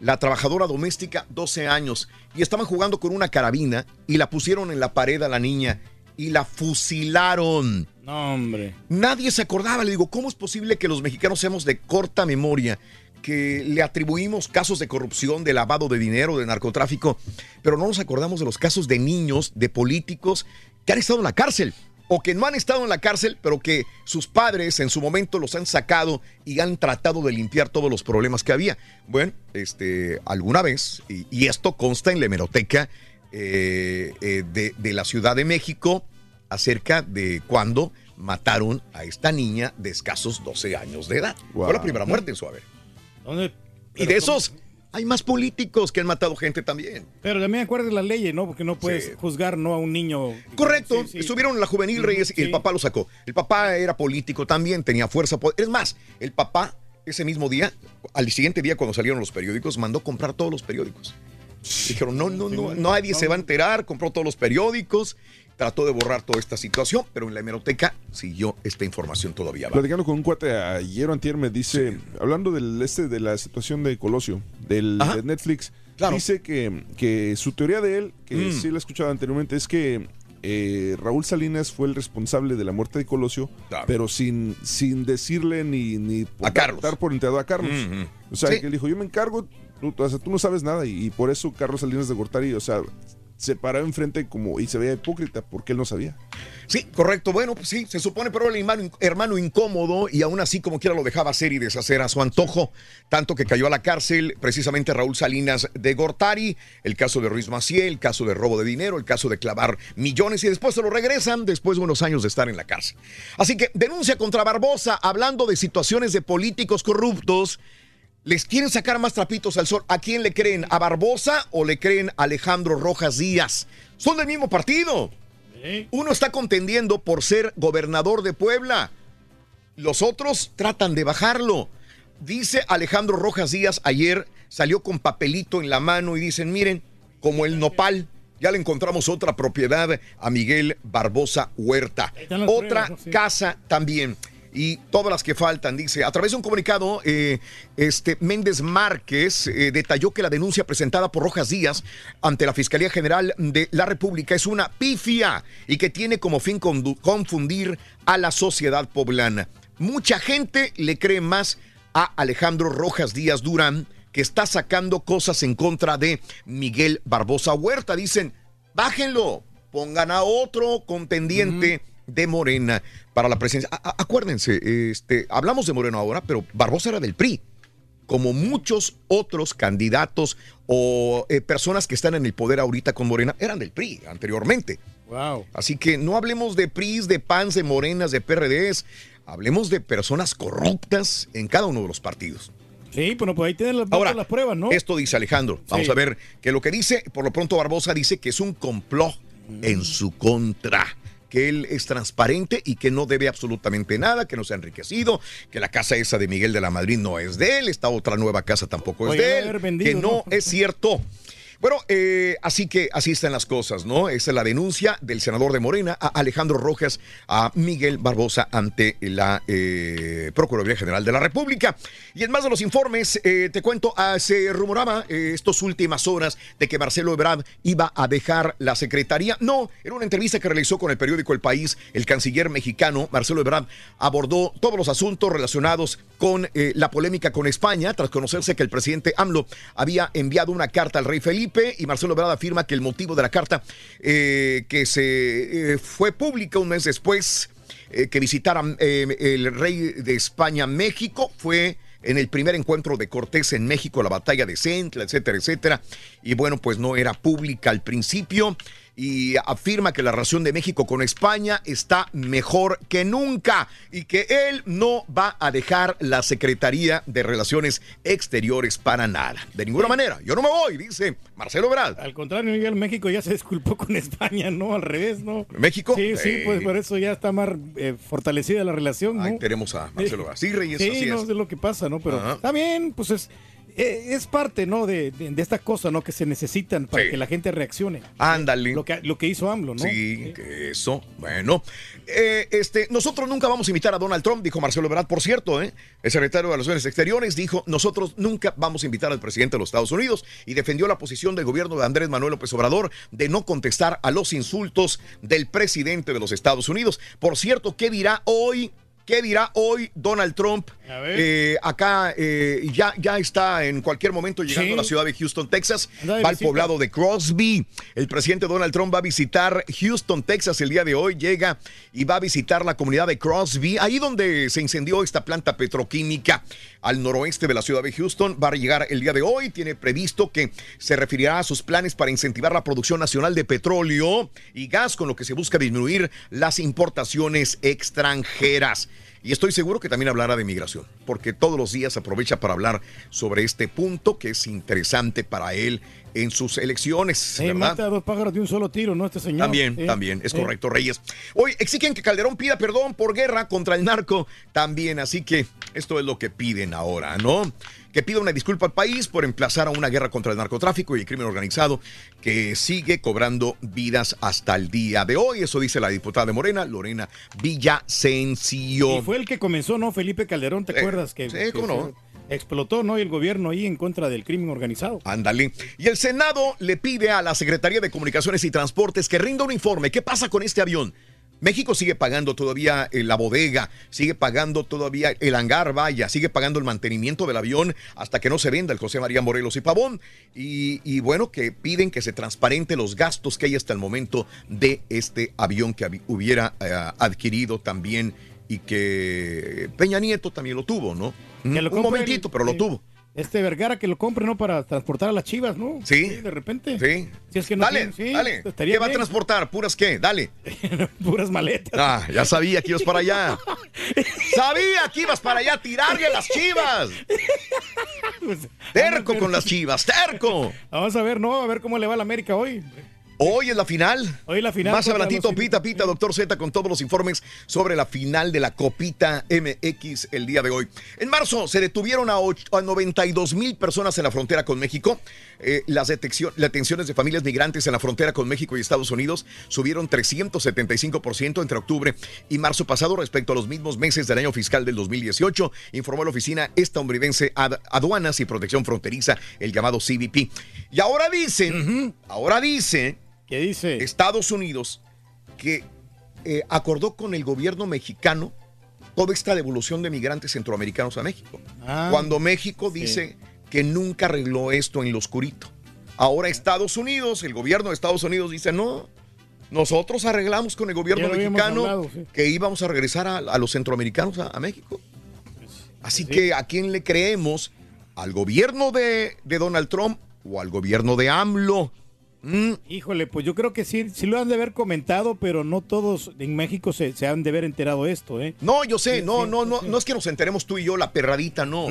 La trabajadora doméstica, 12 años. Y estaban jugando con una carabina y la pusieron en la pared a la niña y la fusilaron. No, hombre. Nadie se acordaba. Le digo, ¿cómo es posible que los mexicanos seamos de corta memoria? Que le atribuimos casos de corrupción, de lavado de dinero, de narcotráfico, pero no nos acordamos de los casos de niños, de políticos que han estado en la cárcel o que no han estado en la cárcel, pero que sus padres en su momento los han sacado y han tratado de limpiar todos los problemas que había. Bueno, este, alguna vez, y, y esto consta en la hemeroteca eh, eh, de, de la Ciudad de México, acerca de cuando mataron a esta niña de escasos 12 años de edad. Fue la primera muerte en su haber. ¿Dónde? Y de esos hay más políticos que han matado gente también. Pero también acuerdas las leyes, ¿no? Porque no puedes juzgar no a un niño. Correcto, Sí, sí. estuvieron en la juvenil Reyes y el papá lo sacó. El papá era político también, tenía fuerza. Es más, el papá ese mismo día, al siguiente día cuando salieron los periódicos, mandó comprar todos los periódicos. Dijeron, no, no, no, nadie se va a enterar, compró todos los periódicos, trató de borrar toda esta situación, pero en la hemeroteca siguió esta información todavía. Platicando con un cuate ayer o antier me dice, hablando del este de la situación de Colosio, del de Netflix, Claro. dice que, que su teoría de él, que Mm. sí la he escuchado anteriormente, es que eh, Raúl Salinas fue el responsable de la muerte de Colosio, Claro. pero sin, sin decirle ni, ni A Carlos. dar por enterado a Carlos. Mm. O sea, Sí. que él dijo, yo me encargo, tú, o sea, tú no sabes nada, y, y por eso Carlos Salinas de Gortari, o sea, se paró enfrente como y se veía hipócrita porque él no sabía. Sí, correcto. Bueno, pues sí, se supone, pero el hermano incómodo y aún así como quiera lo dejaba hacer y deshacer a su antojo. Tanto que cayó a la cárcel precisamente Raúl Salinas de Gortari, el caso de Ruiz Maciel, el caso de robo de dinero, el caso de clavar millones y después se lo regresan después de unos años de estar en la cárcel. Así que denuncia contra Barbosa hablando de situaciones de políticos corruptos. Les quieren sacar más trapitos al sol. ¿A quién le creen? ¿A Barbosa o le creen a Alejandro Rojas Díaz? Son del mismo partido. Uno está contendiendo por ser gobernador de Puebla. Los otros tratan de bajarlo. dice Alejandro Rojas Díaz ayer, salió con papelito en la mano y dicen, miren, como el nopal, ya le encontramos otra propiedad a Miguel Barbosa Huerta. Otra pruebas, ¿no? Sí. casa también. Y todas las que faltan, dice, a través de un comunicado, eh, este Méndez Márquez eh, detalló que la denuncia presentada por Rojas Díaz ante la Fiscalía General de la República es una pifia y que tiene como fin confundir a la sociedad poblana. Mucha gente le cree más a Alejandro Rojas Díaz Durán, que está sacando cosas en contra de Miguel Barbosa Huerta. Dicen, bájenlo, pongan a otro contendiente de Morena para la presidencia. A- acuérdense, este, hablamos de Moreno ahora, pero Barbosa era del PRI. Como muchos otros candidatos o eh, personas que están en el poder ahorita con Morena eran del PRI anteriormente. Wow. Así que no hablemos de PRIs, de PANs, de Morenas, de PRDs. Hablemos de personas corruptas en cada uno de los partidos. Sí, bueno, pues ahí tienen las, Ahora, las pruebas, ¿no? Esto dice Alejandro. Vamos Sí. a ver que lo que dice, por lo pronto Barbosa dice que es un complot en su contra. Que él es transparente y que no debe absolutamente nada, que no se ha enriquecido, que la casa esa de Miguel de la Madrid no es de él, esta otra nueva casa tampoco es Oye, de él, vendido, que no ¿no? es cierto. Bueno, eh, así que así están las cosas, ¿no? Esa es la denuncia del senador de Morena, a Alejandro Rojas, a Miguel Barbosa ante la eh, Procuraduría General de la República. Y en más de los informes, eh, te cuento, ah, se rumoraba eh, estas últimas horas de que Marcelo Ebrard iba a dejar la secretaría. No, en una entrevista que realizó con el periódico El País, el canciller mexicano Marcelo Ebrard abordó todos los asuntos relacionados con eh, la polémica con España, tras conocerse que el presidente AMLO había enviado una carta al rey Felipe y Marcelo Ebrard afirma que el motivo de la carta eh, que se eh, fue pública un mes después eh, que visitara el rey de España México fue en el primer encuentro de Cortés en México, la batalla de Centla, etcétera, etcétera. Y bueno, pues no era pública al principio y afirma que la relación de México con España está mejor que nunca y que él no va a dejar la Secretaría de Relaciones Exteriores para nada. De ninguna manera. Yo no me voy, dice Marcelo Ebrard. Al contrario, Miguel, México ya se disculpó con España, ¿no? Al revés, ¿no? ¿México? Sí, sí, Eh. pues por eso ya está más eh, fortalecida la relación, ¿no? Ahí tenemos a Marcelo Ebrard. Sí, Reyes, Sí, así no es. es lo que pasa, ¿no? Pero Ajá. también, pues es, es parte, ¿no? De, de, de estas cosas, ¿no? Que se necesitan para que la gente reaccione. Ándale. Lo que, lo que hizo AMLO, ¿no? Sí, eso. Bueno, Eh, este, nosotros nunca vamos a invitar a Donald Trump, dijo Marcelo Ebrard, por cierto, ¿eh? el secretario de Relaciones Exteriores dijo, nosotros nunca vamos a invitar al presidente de los Estados Unidos y defendió la posición del gobierno de Andrés Manuel López Obrador de no contestar a los insultos del presidente de los Estados Unidos. Por cierto, ¿qué dirá hoy? ¿Qué dirá hoy Donald Trump? ver. Eh, acá eh, ya, ya está en cualquier momento llegando Sí. a la ciudad de Houston, Texas. Va al poblado de Crosby. El presidente Donald Trump va a visitar Houston, Texas el día de hoy. Llega y va a visitar la comunidad de Crosby, ahí donde se incendió esta planta petroquímica al noroeste de la ciudad de Houston. Va a llegar el día de hoy. Tiene previsto que se referirá a sus planes para incentivar la producción nacional de petróleo y gas, con lo que se busca disminuir las importaciones extranjeras. Y estoy seguro que también hablará de migración, porque todos los días aprovecha para hablar sobre este punto que es interesante para él en sus elecciones. Mata a dos pájaros de un solo tiro, ¿no? Este señor. También, Sí. también, es Sí. correcto, Reyes. Hoy exigen que Calderón pida perdón por guerra contra el narco también, así que esto es lo que piden ahora, ¿no? Que pida una disculpa al país por emplazar a una guerra contra el narcotráfico y el crimen organizado que sigue cobrando vidas hasta el día de hoy. Eso dice la diputada de Morena, Lorena Villasencio. Y fue el que comenzó, ¿no? Felipe Calderón, ¿te acuerdas? Que, sí, que cómo no. se Explotó, ¿no? Y el gobierno ahí en contra del crimen organizado. Ándale. Y el Senado le pide a la Secretaría de Comunicaciones y Transportes que rinda un informe. ¿Qué pasa con este avión? México sigue pagando todavía eh, la bodega, sigue pagando todavía el hangar, vaya, sigue pagando el mantenimiento del avión hasta que no se venda el José María Morelos y Pavón. Y, y bueno, que piden que se transparente los gastos que hay hasta el momento de este avión que hubiera eh, adquirido también y que Peña Nieto también lo tuvo, ¿no? Que lo un momentito, el- pero lo sí. tuvo. Este Vergara que lo compre, ¿no? Para transportar a las chivas, ¿no? Sí. de repente. Sí. Si es que no dale, tienen- sí, dale. ¿Qué va a transportar? ¿Puras qué? Dale. Puras maletas. Ah, ya sabía que ibas para allá. Sabía que ibas para allá a tirarle a las chivas. Terco con las chivas, terco. Vamos a ver, ¿no? A ver cómo le va a la América hoy. Hoy es la final. Hoy la final. Más adelantito, pita, pita, doctor Z, con todos los informes sobre la final de la Copita MX el día de hoy. En marzo se detuvieron a, och- a 92 mil personas en la frontera con México. Eh, las, detección- las detenciones de familias migrantes en la frontera con México y Estados Unidos subieron 375% entre octubre y marzo pasado respecto a los mismos meses del año fiscal del 2018, informó la Oficina Estadounidense Ad- Aduanas y Protección Fronteriza, el llamado CBP. Y ahora dicen, ahora dice, ¿Qué dice? Estados Unidos que eh, acordó con el gobierno mexicano toda esta devolución de migrantes centroamericanos a México. Ah, Cuando México dice que nunca arregló esto en lo oscurito. Ahora Estados Unidos, el gobierno de Estados Unidos dice, no, nosotros arreglamos con el gobierno mexicano hablado, sí. que íbamos a regresar a, a los centroamericanos a, a México. Así que a quién le creemos, al gobierno de, de Donald Trump o al gobierno de AMLO. Mm, Híjole, pues yo creo que sí, sí lo han de haber comentado, pero no todos en México se, se han de haber enterado esto, ¿eh? No, yo sé, no, no, no, no es que nos enteremos tú y yo, la perradita, no.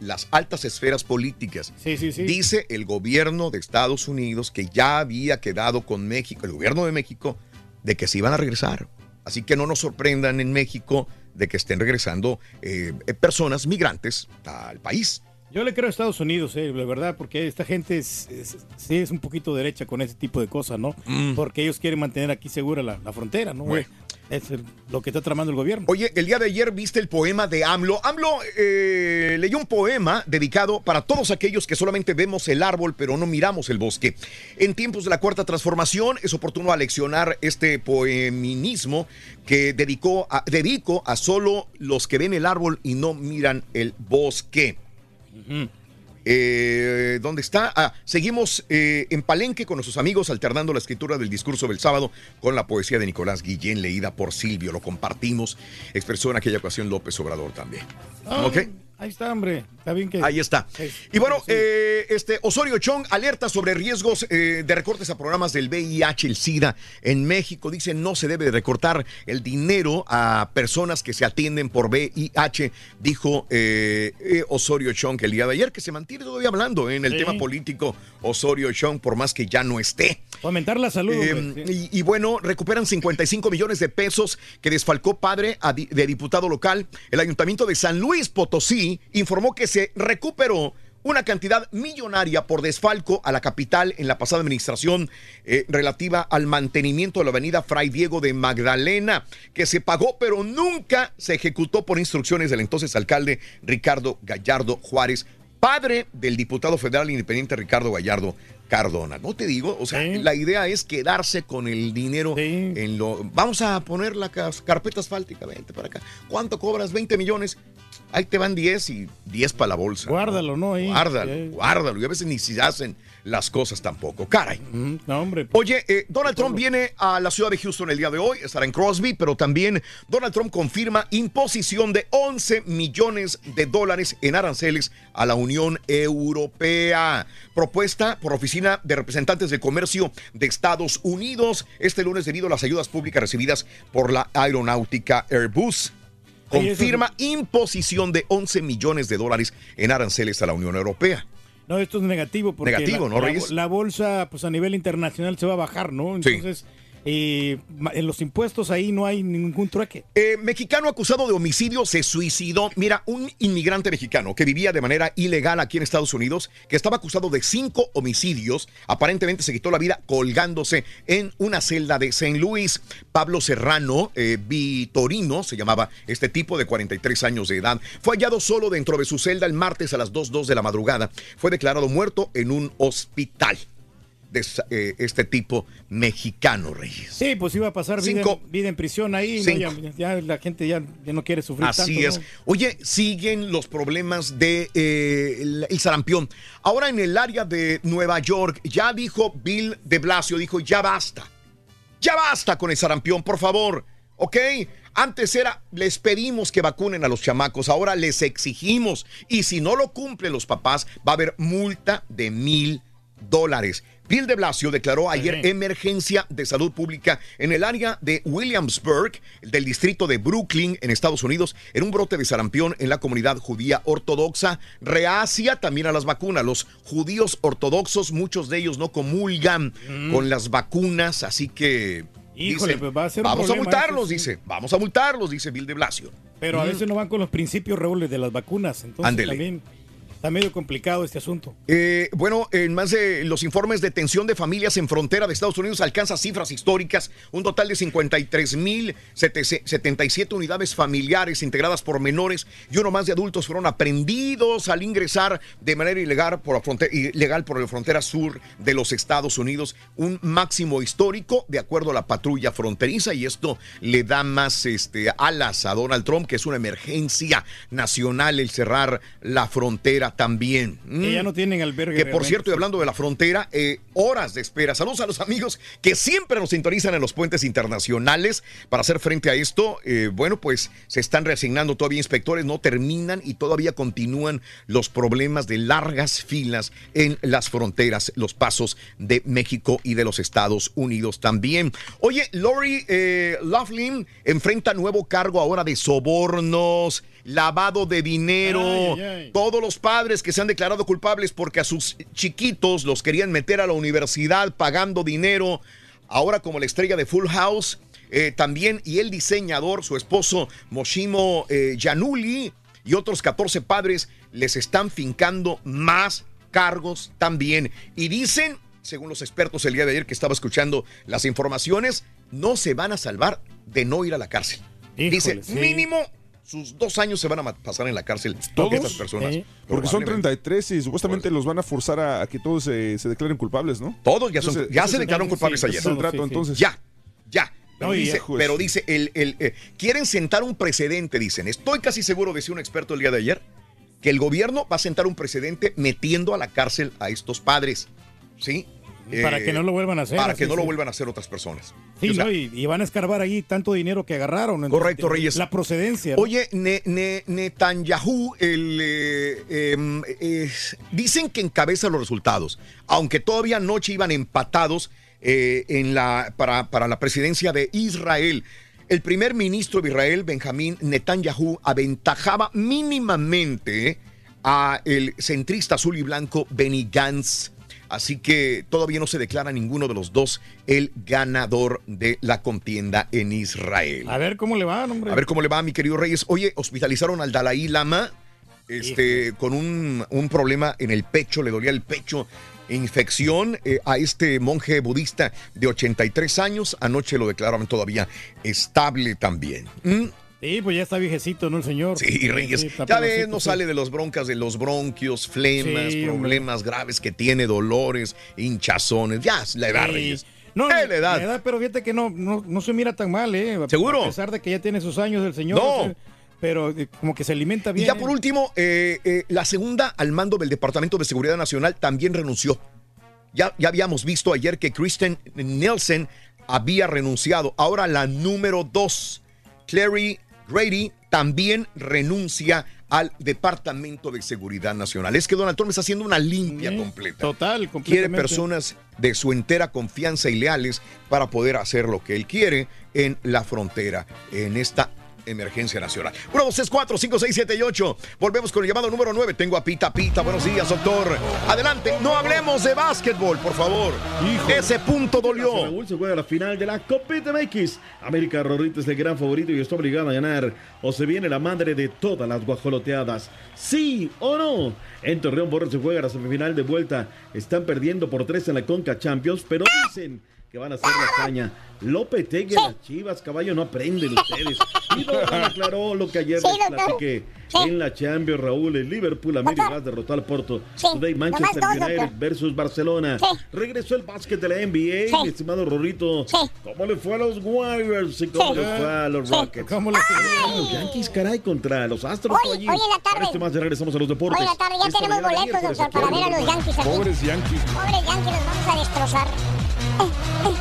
Las altas esferas políticas. Sí, sí, sí. Dice el gobierno de Estados Unidos que ya había quedado con México, el gobierno de México, de que se iban a regresar. Así que no nos sorprendan en México de que estén regresando eh, eh, personas migrantes al país. Yo le creo a Estados Unidos, eh, de verdad, porque esta gente es, es- sí es un poquito derecha con ese tipo de cosas, ¿no? Mm. Porque ellos quieren mantener aquí segura la, la frontera, ¿no? Bueno. Es el- lo que está tramando el gobierno. Oye, el día de ayer viste el poema de AMLO. AMLO eh, leyó un poema dedicado para todos aquellos que solamente vemos el árbol pero no miramos el bosque. En tiempos de la cuarta transformación es oportuno aleccionar este poeminismo que dedicó a, dedico a solo los que ven el árbol y no miran el bosque. Eh, ¿Dónde está? Ah, seguimos eh, en Palenque con nuestros amigos alternando la escritura del discurso del sábado con la poesía de Nicolás Guillén leída por Silvio. Lo compartimos. Expresó en aquella ocasión López Obrador también. ¿Ok? Ahí está, hombre. Está bien que. Ahí está. Y bueno, eh, este Osorio Chong alerta sobre riesgos eh, de recortes a programas del VIH, el SIDA en México. Dice no se debe recortar el dinero a personas que se atienden por VIH, dijo eh, eh, Osorio Chong el día de ayer, que se mantiene todavía hablando en el Sí. tema político Osorio Chong, por más que ya no esté. Fomentar la salud. Eh, sí. y, y bueno, recuperan 55 millones de pesos que desfalcó padre a di- de diputado local. El ayuntamiento de San Luis Potosí informó que se recuperó una cantidad millonaria por desfalco a la capital en la pasada administración eh, relativa al mantenimiento de la avenida Fray Diego de Magdalena, que se pagó pero nunca se ejecutó por instrucciones del entonces alcalde Ricardo Gallardo Juárez, padre del diputado federal independiente Ricardo Gallardo Cardona. No te digo, o sea, la idea es quedarse con el dinero en lo... Vamos a poner la carpeta asfáltica, vente para acá. ¿Cuánto cobras? 20 millones. Ahí te van 10 y 10 para la bolsa. Guárdalo, ¿no? Ahí. Guárdalo, Sí. guárdalo. Y a veces ni si hacen las cosas tampoco. Caray. No, hombre. Oye, eh, Donald Trump viene a la ciudad de Houston el día de hoy, estará en Crosby, pero también Donald Trump confirma imposición de 11 millones de dólares en aranceles a la Unión Europea. Propuesta por Oficina de Representantes de Comercio de Estados Unidos este lunes debido a las ayudas públicas recibidas por la aeronáutica Airbus. Confirma imposición de 11 millones de dólares en aranceles a la Unión Europea. No, esto es negativo porque Negativo, la, ¿no, la- la bolsa, pues a nivel internacional se va a bajar, ¿no? Entonces, en los impuestos ahí no hay ningún trueque. Eh, mexicano acusado de homicidio se suicidó. Mira, un inmigrante mexicano que vivía de manera ilegal aquí en Estados Unidos, que estaba acusado de cinco homicidios, aparentemente se quitó la vida colgándose en una celda de St. Louis. Pablo Serrano eh, Vitorino, se llamaba este tipo de 43 años de edad, fue hallado solo dentro de su celda el martes a las 2.02 de la madrugada. Fue declarado muerto en un hospital de eh, este tipo mexicano, Reyes. Sí, pues iba a pasar vida, Cinco. en, vida en prisión ahí. ¿no? Ya, ya la gente ya, ya no quiere sufrir Así tanto. es. ¿no? Oye, siguen los problemas de eh, el, el sarampión. Ahora en el área de Nueva York, ya dijo Bill de Blasio, dijo, ya basta. Ya basta con el sarampión, por favor. ¿Ok? Antes era, les pedimos que vacunen a los chamacos, ahora les exigimos. Y si no lo cumplen los papás, va a haber multa de mil dólares. Bill de Blasio declaró ayer emergencia de salud pública en el área de Williamsburg, del distrito de Brooklyn, en Estados Unidos, en un brote de sarampión en la comunidad judía ortodoxa, reacia también a las vacunas. Los judíos ortodoxos, muchos de ellos no comulgan Mm. con las vacunas, así que... Híjole, dicen, pues va a ser un vamos a multarlos, eso, dice. Vamos a multarlos, dice Bill de Blasio. Pero a Mm. veces no van con los principios, Raúl, de las vacunas. Entonces también está medio complicado este asunto. Eh, bueno, en más de los informes de tensión de familias en frontera de Estados Unidos alcanza cifras históricas, un total de 53.077 unidades familiares integradas por menores y uno más de adultos fueron aprendidos al ingresar de manera ilegal por la frontera, ilegal por la frontera sur de los Estados Unidos, un máximo histórico de acuerdo a la patrulla fronteriza y esto le da más este, alas a Donald Trump, que es una emergencia nacional el cerrar la frontera también. Que ya Mm. no tienen albergue. Que por cierto, y hablando de la frontera, eh, horas de espera. Saludos a los amigos que siempre nos sintonizan en los puentes internacionales para hacer frente a esto. Eh, bueno, pues se están reasignando todavía inspectores, no terminan y todavía continúan los problemas de largas filas en las fronteras, los pasos de México y de los Estados Unidos también. Oye, Lori eh, Laughlin enfrenta nuevo cargo ahora de sobornos, lavado de dinero. Ay, ay, ay. Todos los padres que se han declarado culpables porque a sus chiquitos los querían meter a la universidad pagando dinero, ahora como la estrella de Full House, eh, también, y el diseñador, su esposo Moshimo eh, y otros 14 padres les están fincando más cargos también. Y dicen, según los expertos el día de ayer que estaba escuchando las informaciones, no se van a salvar de no ir a la cárcel. Dice, Híjole, sí. mínimo sus dos años se van a pasar en la cárcel ¿Todos? estas personas. Porque son Probablemente. 33 y supuestamente los van a forzar a, a que todos se, se declaren culpables, ¿no? Todos ya, son, Entonces, ya se declararon culpables sí, ayer. ese es el trato, entonces. Ya, ya. Pero No, dice, su- dice el, el, eh, quieren sentar un precedente, dicen. Estoy casi seguro, decía un experto el día de ayer, que el gobierno va a sentar un precedente metiendo a la cárcel a estos padres. ¿Sí? Para Eh, que no lo vuelvan a hacer. Para que no lo vuelvan a hacer otras personas. Sí, O sea, ¿no? y, y van a escarbar ahí tanto dinero que agarraron. Correcto, eh, Reyes. La procedencia. Oye, Ne- Ne- Netanyahu, el, eh, em, eh, dicen que encabeza los resultados, aunque todavía anoche iban empatados eh, en la, para, para la presidencia de Israel. El primer ministro de Israel, Benjamín Netanyahu, aventajaba mínimamente a el centrista azul y blanco Benny Gantz. Así que todavía no se declara ninguno de los dos el ganador de la contienda en Israel. A ver cómo le va, hombre. A ver cómo le va, mi querido Reyes. Oye, hospitalizaron al Dalai Lama este, con un, un problema en el pecho, le dolía el pecho, infección eh, a este monje budista de 83 años. Anoche lo declararon todavía estable también. ¿Mm? Sí, pues ya está viejecito, ¿no? El señor. Sí, Reyes. está ya ves, no sí. sale de los broncas de los bronquios, flemas, Sí, hombre. problemas graves que tiene, dolores, hinchazones. Ya, la edad, Sí. Reyes. No, Eh, la edad. pero fíjate que no, no, no se mira tan mal, ¿eh? ¿Seguro? A pesar de que ya tiene sus años el señor. No. pero eh, como que se alimenta bien. Y ya por último, eh, eh, la segunda al mando del Departamento de Seguridad Nacional también renunció. Ya, ya habíamos visto ayer que Kristen Nielsen había renunciado. Ahora la número dos, Clary Grady, también renuncia al Departamento de Seguridad Nacional. Es que Donald Trump está haciendo una limpia completa. Total, Quiere personas de su entera confianza y leales para poder hacer lo que él quiere en la frontera, en esta emergencia nacional. 1, 2, 3, 4, 5, 6, 7 y 8. Volvemos con el llamado número 9. Tengo a Pita Pita. Buenos días, doctor. Adelante. No hablemos de básquetbol, por favor. Ese punto dolió. Raúl se juega la final de la Copita MX. América Rorrito es el gran favorito y está obligado a ganar. O se viene la madre de todas las guajoloteadas. ¿Sí o no? En Torreón Borro se juega la semifinal de vuelta. Están perdiendo por tres en la Conca Champions, pero dicen que van a hacer la hazaña. Lopetegui a las chivas, caballo, no aprenden ustedes. Y aclaró lo que ayer Sí, les platiqué. En la Champions, Raúl, el Liverpool a derrotar al Porto. Today Manchester United doctor. versus Barcelona. Regresó el básquet de la NBA, Sí. mi estimado Rorrito. ¿Cómo le fue a los Warriors y cómo Sí. le fue a los Sí. Rockets? ¿Cómo le fue a los Yankees, caray, contra los Astros? Hoy- en la tarde. Este más ya regresamos a los deportes. Hoy en la tarde ya Esta tenemos boletos, doctor, para ver a los. Yankees aquí. Pobres Yankees. Pobres Yankees, los vamos a destrozar. ¿Eres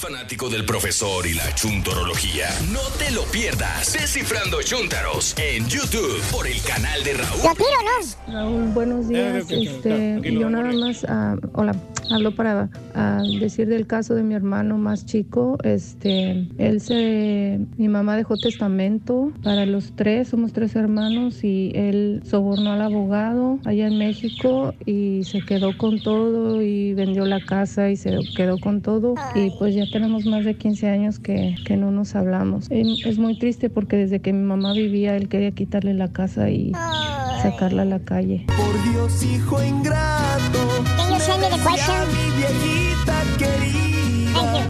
fanático del profesor y la chuntorología. No te lo pierdas. Descifrando Chuntaros en YouTube por el canal de Raúl. Raúl, buenos días. Eh, Este, yo nada más, ah, hola, hablo para ah, decir del caso de mi hermano más chico. Este, él se, mi mamá dejó testamento para los tres, somos tres hermanos y él sobornó al abogado allá en México y se quedó con todo y vendió la casa y se quedó con todo y pues ya tenemos más de 15 años que, que no nos hablamos. Y es muy triste porque desde que mi mamá vivía él quería quitarle la casa y sacarla a la calle. Por Dios, hijo ingrato. Decía mi viejita querida.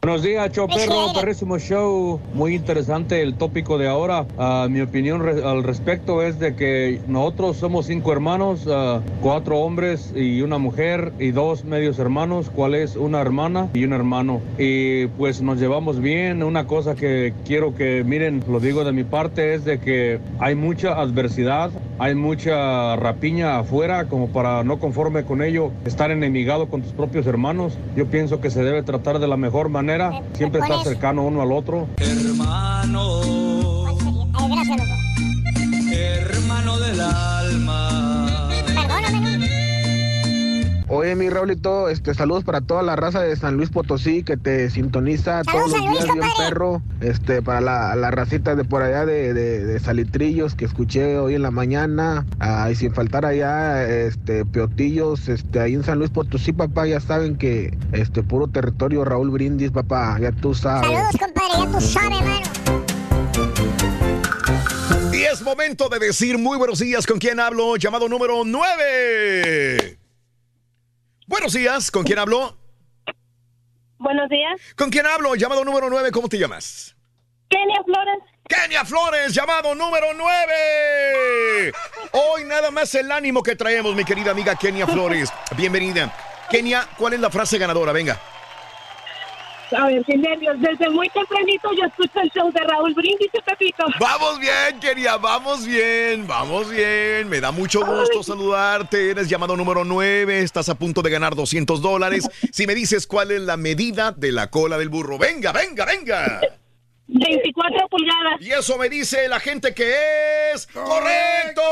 Buenos días, show perro, perrísimo show. Muy interesante el tópico de ahora. Ah, mi opinión re- al respecto es de que nosotros somos cinco hermanos, ah, cuatro hombres y una mujer y dos medios hermanos, cual es una hermana y un hermano. Y pues nos llevamos bien. Una cosa que quiero que miren, lo digo de mi parte, es de que hay mucha adversidad, hay mucha rapiña afuera como para no conforme con ello estar enemigado con tus propios hermanos. Yo pienso que se debe tratar de la mejor manera, siempre estar cercano uno al otro. Hermano. Hermano Oye, mi Raulito, este, saludos para toda la raza de San Luis Potosí que te sintoniza todos los días bien perro. Este, para la, la racita de por allá de, de- de Salitrillos que escuché hoy en la mañana. Ah, y sin faltar allá, este, Peotillos, este, ahí en San Luis Potosí, papá, ya saben que este puro territorio Raúl Brindis, papá, ya tú sabes. Saludos, compadre, ya tú sabes, mano. Y es momento de decir muy buenos días. ¿Con quién hablo? Llamado número 9. Buenos días. ¿Con quién hablo? Buenos días. ¿Con quién hablo? Llamado número 9. ¿Cómo te llamas? Kenia Flores. Kenia Flores, llamado número 9. Hoy nada más el ánimo que traemos, mi querida amiga Kenia Flores. Bienvenida. Kenia, ¿cuál es la frase ganadora? Venga. A ver, qué nervios. Desde muy tempranito yo escucho el show de Raúl Brindis y Pepito. Vamos bien, Kenia, vamos bien, vamos bien. Me da mucho gusto saludarte. Eres llamado número 9, estás a punto de ganar 200 dólares. Si me dices cuál es la medida de la cola del burro. Venga, venga, venga. 24 pulgadas. Y eso me dice la gente que es correcto.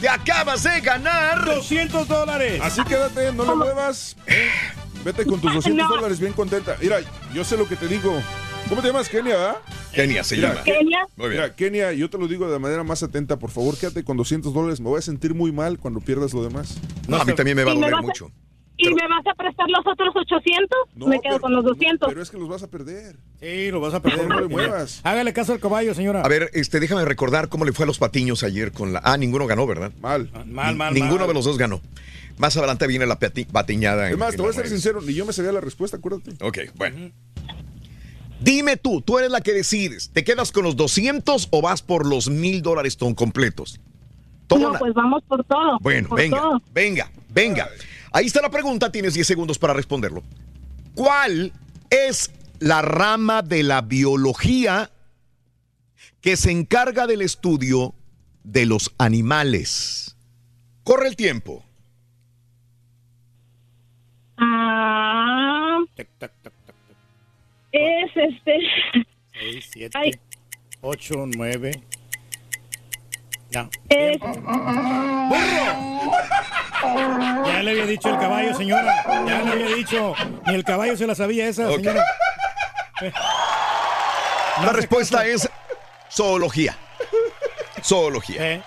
Te acabas de ganar 200 dólares. Así quédate, no le muevas. ¿eh? Vete con tus 200 No. dólares bien contenta. Mira, yo sé lo que te digo. ¿Cómo te llamas, Kenia, verdad? Kenia se Mira, llama. Ke- Kenia. Muy bien. Mira, Kenia, yo te lo digo de manera más atenta. Por favor, quédate con 200 dólares. Me voy a sentir muy mal cuando pierdas lo demás. No, a mí también me va a ¿Y me doler a- mucho. ¿Y me vas a prestar los otros 800? me quedo con los 200. Pero es que los vas a perder. Sí, lo vas a perder. No le muevas. Hágale caso al caballo, señora. A ver, este, déjame recordar cómo le fue a los patiños ayer con la. Ah, ninguno ganó, ¿verdad? Mal. Mal, mal, Ninguno mal. de los dos ganó. Más adelante viene la pati- patiñada. en- Es más, en te voy a ser sincero. Ni yo me sabía la respuesta, acuérdate. Ok, bueno. Dime tú, tú eres la que decides. ¿Te quedas con los 200 o vas por los mil dólares ton completos? Toma No, una- pues vamos por todo. Bueno, por venga, todo. venga, venga. Ahí está la pregunta, tienes 10 segundos para responderlo. ¿Cuál es la rama de la biología que se encarga del estudio de los animales? Corre el tiempo. Ah, es este. 6, 7, Ay. 8, 9. Ya. Es, Ya le había dicho el caballo, señora. Ya le había dicho. Ni el caballo se la sabía esa, señora. La respuesta es zoología. Zoología.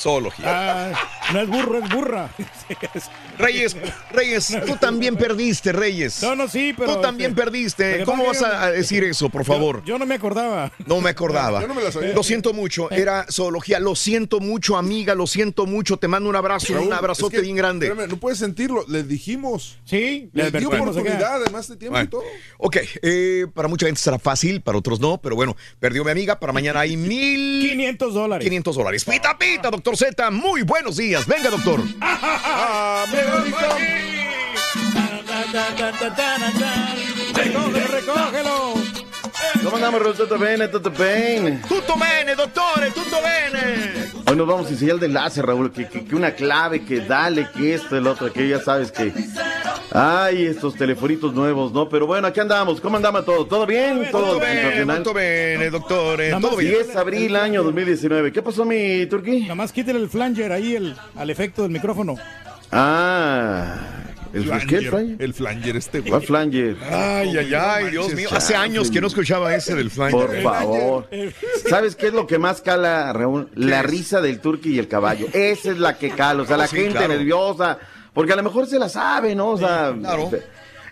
Zoología. Ah, no es burro, es burra. Reyes, Reyes, tú también perdiste, Reyes. No, no, sí, pero. Tú también este, perdiste. lo que ¿Cómo vas a yo- decir eso, por favor? Yo, no me acordaba. No me acordaba. Yo no me la sabía. Lo siento mucho. Era zoología. Lo siento mucho, amiga. Lo siento mucho. Te mando un abrazo, Raúl, un abrazote es que, bien grande. espérame, no puedes sentirlo. Le dijimos. Sí, Le dio advertimos acá. oportunidad, además de tiempo y todo. Ok, eh, para mucha gente será fácil, para otros no, pero bueno, perdió mi amiga. Para mañana hay mil. 500 dólares. 500 dólares. Pita, pita, doctor Z. Muy buenos días. Venga, doctor. Recógelo, recógelo. ¿Cómo andamos, Raúl? ¿Todo bien? ¿Todo bien? Tutto bene, doctore, tutto bene. Hoy nos vamos a enseñar de enlace, Raúl. Que, que- que una clave, que dale, que esto, el otro, que ya sabes que Ay, estos telefonitos nuevos, ¿no? Pero bueno, aquí andamos. ¿Cómo andamos todo? ¿Todo bien? ¿Todo Molto bene, sensacional? molto bene, doctor. Nada Todo bien. 10 de abril, año 2019. ¿Qué pasó, mi turquí? Nada más quítale el flanger ahí el, al efecto del micrófono. Ah, ¿el qué? ¿El flanger? El flanger este, güey. ¿Cuál flanger? Ay, ay, ay, Dios mío. Hace años que no escuchaba ese del flanger. Por favor. ¿Sabes qué es lo que más cala, Raúl? La risa del turqui y el caballo. Esa es la que cala. O sea, la Sí, gente claro. nerviosa. Porque a lo mejor se la sabe, ¿no? O sea,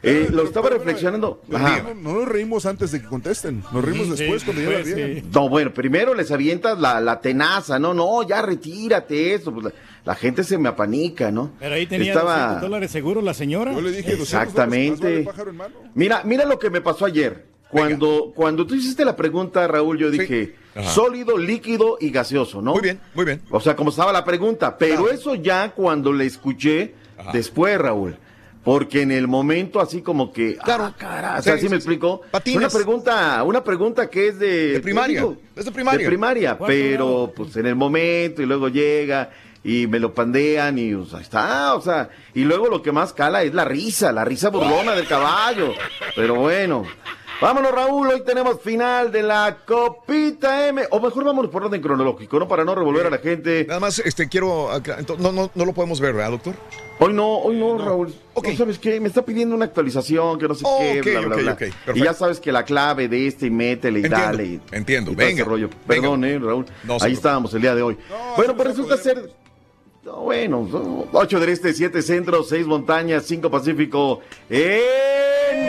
eh, lo estaba reflexionando. Ajá. No, no nos reímos antes de que contesten. Nos reímos Sí, después cuando ya la sí. No, bueno, primero les avientas la, la tenaza, no, no, ya retírate eso. Pues la, la gente se me apanica, ¿no? Pero ahí tenía Estaba- 200 dólares seguro la señora. Yo le dije 200 dólares, más Exactamente. vale pájaro en mano. Mira, mira lo que me pasó ayer. Cuando, cuando tú hiciste la pregunta, Raúl, yo dije sólido, líquido y gaseoso, ¿no? Muy bien, muy bien. O sea, como estaba la pregunta. Pero Claro. eso ya cuando le escuché Ajá. después, Raúl. Porque en el momento así como que, Claro. ah, cara, o sea, Sí, ¿sí sí, me sí. explico? Una pregunta, una pregunta que es de, De primaria, digo, es de primaria. De primaria, pero grado. pues en el momento y luego llega y me lo pandean y o sea, está, o sea, y luego lo que más cala es la risa, la risa burlona del caballo. Pero bueno. Vámonos, Raúl, hoy tenemos final de la Copita M. O mejor vámonos por orden cronológico, ¿no? Para no revolver a la gente. Nada más, este, quiero. No, no, no lo podemos ver, ¿verdad, doctor? Hoy no, hoy no, Raúl. Ok. No sabes qué, me está pidiendo una actualización, que no sé Oh, qué, ok, bla, bla, ok, bla. y ya sabes que la clave de este y métele y Entiendo, dale. Y, entiendo. y Venga, rollo. venga. Perdón, eh, Raúl. No Ahí estábamos el día de hoy. bueno, pues resulta ser. No, bueno, 8 del este, 7 centro, 6 montañas, 5 pacífico. ¡En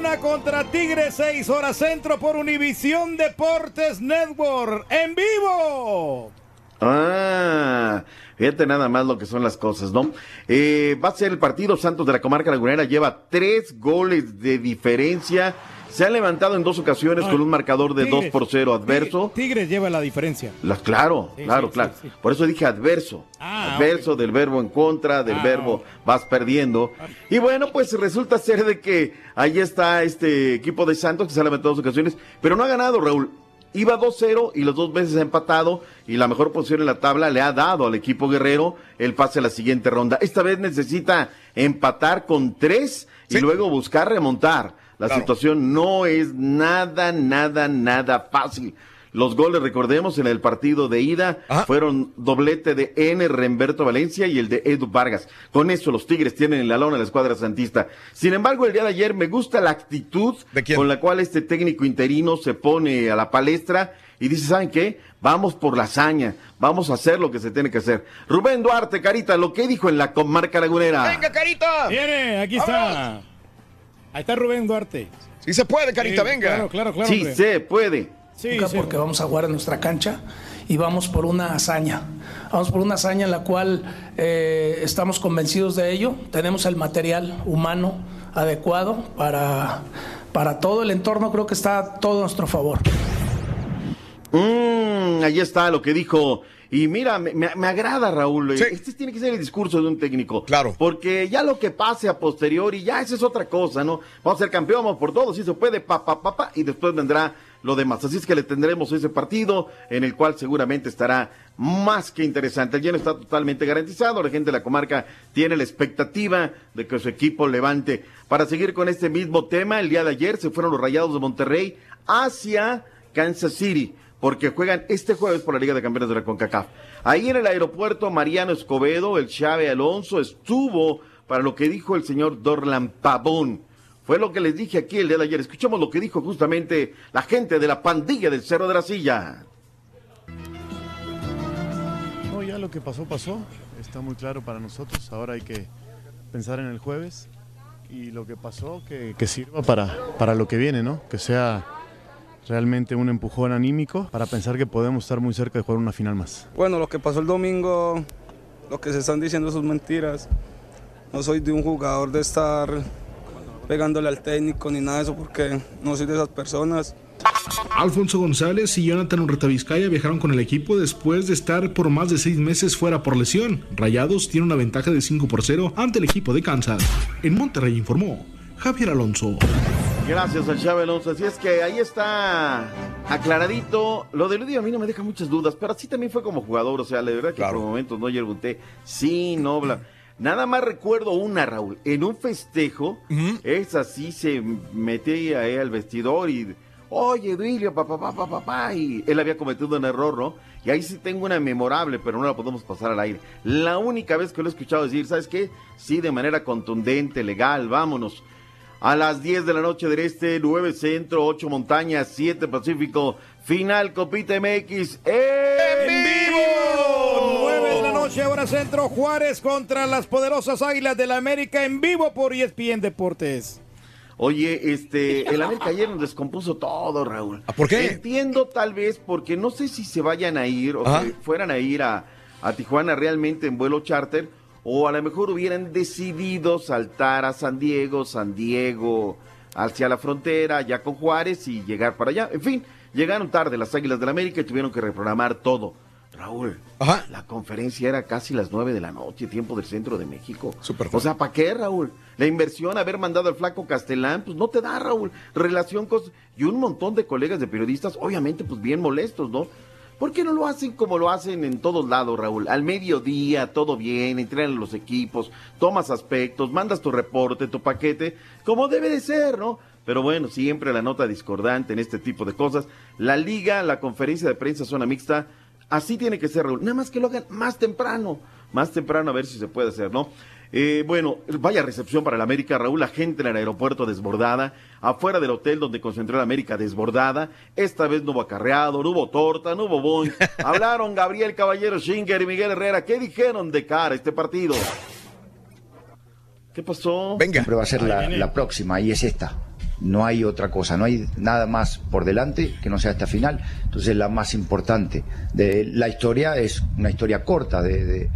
Contra Tigres, 6 horas centro por Univisión Deportes Network. ¡En vivo! Ah, fíjate nada más lo que son las cosas, ¿no? Eh, va a ser el partido Santos de la Comarca Lagunera, lleva tres goles de diferencia. Se han levantado en dos ocasiones con un marcador de 2 Tigres. por 0 adverso. Tigres, lleva la diferencia. La- claro, Sí, claro, sí, claro. sí. Por eso dije adverso. Ah, adverso del verbo en contra, del Ah, verbo vas perdiendo. Y bueno, pues resulta ser de que ahí está este equipo de Santos que se ha levantado en dos ocasiones, pero no ha ganado, Raúl. Iba 2-0 y los dos veces ha empatado y la mejor posición en la tabla le ha dado al equipo guerrero el pase a la siguiente ronda. Esta vez necesita empatar con tres y luego buscar remontar. La Claro. situación no es nada, nada, nada fácil. Los goles, recordemos, en el partido de ida Ajá. fueron doblete de N. Remberto Valencia y el de Edu Vargas. Con eso los Tigres tienen en la lona la escuadra santista. Sin embargo, el día de ayer me gusta la actitud con la cual este técnico interino se pone a la palestra y dice, ¿saben qué? Vamos por la hazaña, vamos a hacer lo que se tiene que hacer. Rubén Duarte, Carita, lo que dijo en la comarca lagunera. ¡Venga, carita! Viene, aquí está. Ahí está Rubén Duarte. Sí se puede, carita, Sí, venga. Claro, claro, claro. sí se puede. Sí, Nunca sí. porque vamos a jugar en nuestra cancha y vamos por una hazaña. Vamos por una hazaña en la cual eh, estamos convencidos de ello. Tenemos el material humano adecuado para, para todo el entorno. Creo que está todo a nuestro favor. Mm, ahí está lo que dijo. Y mira, me, me- me agrada, Raúl. Sí. Este tiene que ser el discurso de un técnico. Claro. Porque ya lo que pase a posteriori, ya esa es otra cosa, ¿no? Vamos a ser campeón, vamos por todo, si se puede, pa, pa, pa, pa, y después vendrá lo demás. Así es que le tendremos ese partido en el cual seguramente estará más que interesante. El lleno está totalmente garantizado. La gente de la comarca tiene la expectativa de que su equipo levante. Para seguir con este mismo tema, el día de ayer se fueron los Rayados de Monterrey hacia Kansas City porque juegan este jueves por la Liga de Campeones de la CONCACAF. Ahí en el aeropuerto, Mariano Escobedo, el Chave Alonso, estuvo para lo que dijo el señor Dorlan Pavón. Fue lo que les dije aquí el día de ayer. Escuchamos lo que dijo justamente la gente de la pandilla del Cerro de la Silla. No, ya lo que pasó, pasó. Está muy claro para nosotros. Ahora hay que pensar en el jueves y lo que pasó que, que sirva para, para lo que viene, ¿no? Que sea realmente un empujón anímico para pensar que podemos estar muy cerca de jugar una final más. Bueno, lo que pasó el domingo, lo que se están diciendo son mentiras. No soy de un jugador de estar pegándole al técnico ni nada de eso porque no soy de esas personas. Alfonso González y Jonathan Urreta Vizcaya viajaron con el equipo después de estar por más de seis meses fuera por lesión. Rayados tiene una ventaja de 5 por 0 ante el equipo de Kansas. En Monterrey informó Javier Alonso. Gracias al Chave Alonso. Así es que ahí está aclaradito, lo de Ludio a mí no me deja muchas dudas, pero sí también fue como jugador, o sea, la verdad que por momentos no pregunté, sí, no, bla. Nada más recuerdo una, Raúl, en un festejo, es así, se metía ahí al vestidor y, oye, Duilio, papá, papá, papá, y él había cometido un error, ¿no? Y ahí sí tengo una memorable, pero no la podemos pasar al aire. La única vez que lo he escuchado decir, ¿sabes qué? Sí, de manera contundente, legal, vámonos. A las 10 de la noche del Este, 9 Centro, 8 Montañas, 7 Pacífico, final Copita MX en vivo. 9 de la noche, hora centro, Juárez contra las poderosas Águilas del América en vivo por ESPN Deportes. Oye, este, el América ayer nos descompuso todo, Raúl. ¿Por qué? Entiendo tal vez porque no sé si se vayan a ir o Ajá. si fueran a ir a, a Tijuana realmente en vuelo charter o a lo mejor hubieran decidido saltar a San Diego, San Diego hacia la frontera ya con Juárez y llegar para allá. En fin, llegaron tarde las Águilas del América y tuvieron que reprogramar todo. Raúl, la conferencia era casi las 9 de la noche, tiempo del centro de México. o sea, ¿para qué, Raúl? La inversión, haber mandado al flaco Castelán, pues no te da, Raúl. Relación con... Y un montón de colegas de periodistas, obviamente, pues bien molestos, ¿no? ¿Por qué no lo hacen como lo hacen en todos lados, Raúl? Al mediodía, todo bien, entrenan los equipos, tomas aspectos, mandas tu reporte, tu paquete, como debe de ser, ¿no? Pero bueno, siempre la nota discordante en este tipo de cosas. La liga, la conferencia de prensa zona mixta, así tiene que ser, Raúl. Nada más que lo hagan más temprano, más temprano a ver si se puede hacer, ¿no? Eh, bueno, vaya recepción para el América, Raúl, la gente en el aeropuerto desbordada, afuera del hotel donde concentró el América desbordada, esta vez no hubo acarreado, no hubo torta, no hubo boing, hablaron Gabriel Caballero Schinger y Miguel Herrera, ¿qué dijeron de cara a este partido? ¿Qué pasó? Siempre va a ser la, la próxima y es esta. No hay otra cosa, no hay nada más por delante que no sea esta final. Entonces la más importante de la historia es una historia corta de, de,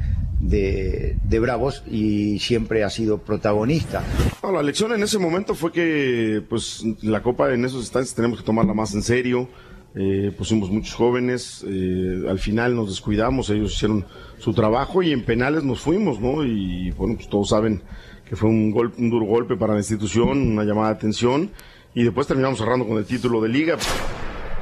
de- de Bravos y siempre ha sido protagonista. La lección en ese momento fue que pues la Copa en esos instantes tenemos que tomarla más en serio. Eh, pusimos muchos jóvenes, eh, al final nos descuidamos, ellos hicieron su trabajo y en penales nos fuimos, ¿no? Y bueno, pues todos saben que fue un, golpe, un duro golpe para la institución, una llamada de atención y después terminamos cerrando con el título de liga.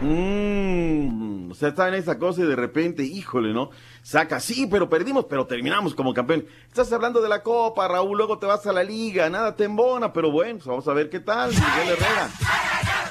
Mm, o sea, está en esa cosa y de repente, híjole, ¿no? Saca, sí, pero perdimos, pero terminamos como campeón. Estás hablando de la Copa, Raúl, luego te vas a la Liga, nada te embona, pero bueno, pues vamos a ver qué tal, Miguel Herrera.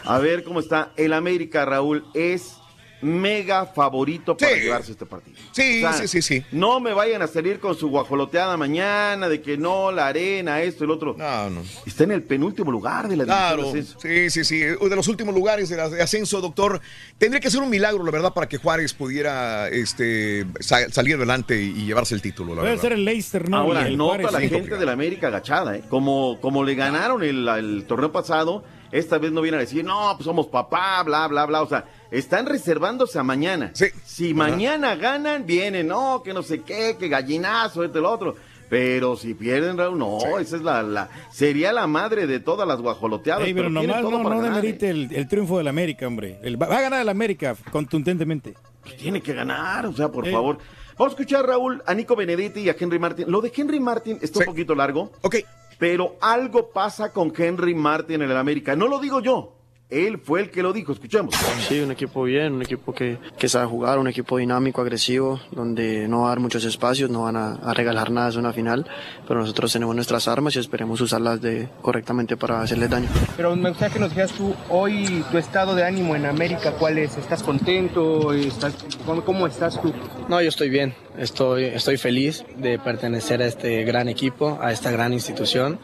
A ver cómo está el América, Raúl, es mega favorito para llevarse este partido. Sí, sí, sí, sí. No me vayan a salir con su guajoloteada mañana de que no, la arena, esto y lo otro. No, no. Está en el penúltimo lugar de la división Claro, de ascenso. sí, sí, sí, de los últimos lugares de, la- de ascenso, doctor. Tendría que ser un milagro, la verdad, para que Juárez pudiera este, sa- salir adelante y, y llevarse el título, la Puede verdad. ser el Leicester, ¿no? Ahora, el nota Juárez. la Sí, gente de la América agachada, ¿eh? Como, como le ganaron el, el torneo pasado, esta vez no vienen a decir, no, pues somos papá, bla, bla, bla. O sea, están reservándose a mañana. Si mañana ganan, vienen, no, que no sé qué, que gallinazo, este, lo otro. Pero si pierden, Raúl, no, esa es la, la, sería la madre de todas las guajoloteadas. Ey, pero nomás todo no, para no ganar, ¿eh? demerite el, el triunfo del América, hombre. El- va a ganar el América contundentemente. Tiene que ganar, o sea, por favor. Vamos a escuchar, Raúl, a Nico Benedetti y a Henry Martin. Lo de Henry Martin está un poquito largo. Ok. Pero algo pasa con Henry Martin en el América. No lo digo yo. Él fue el que lo dijo. Escuchemos. Sí, un equipo bien, un equipo que, que sabe jugar, un equipo dinámico, agresivo, donde no va a dar muchos espacios, no van a, a regalar nada, es una final, pero nosotros tenemos nuestras armas y esperemos usarlas de, correctamente para hacerles daño. Pero me gustaría que nos dijeras tú hoy tu estado de ánimo en América, ¿cuál es? ¿Estás contento? ¿Estás, cómo, cómo estás tú? No, yo estoy bien, estoy, estoy feliz de pertenecer a este gran equipo, a esta gran institución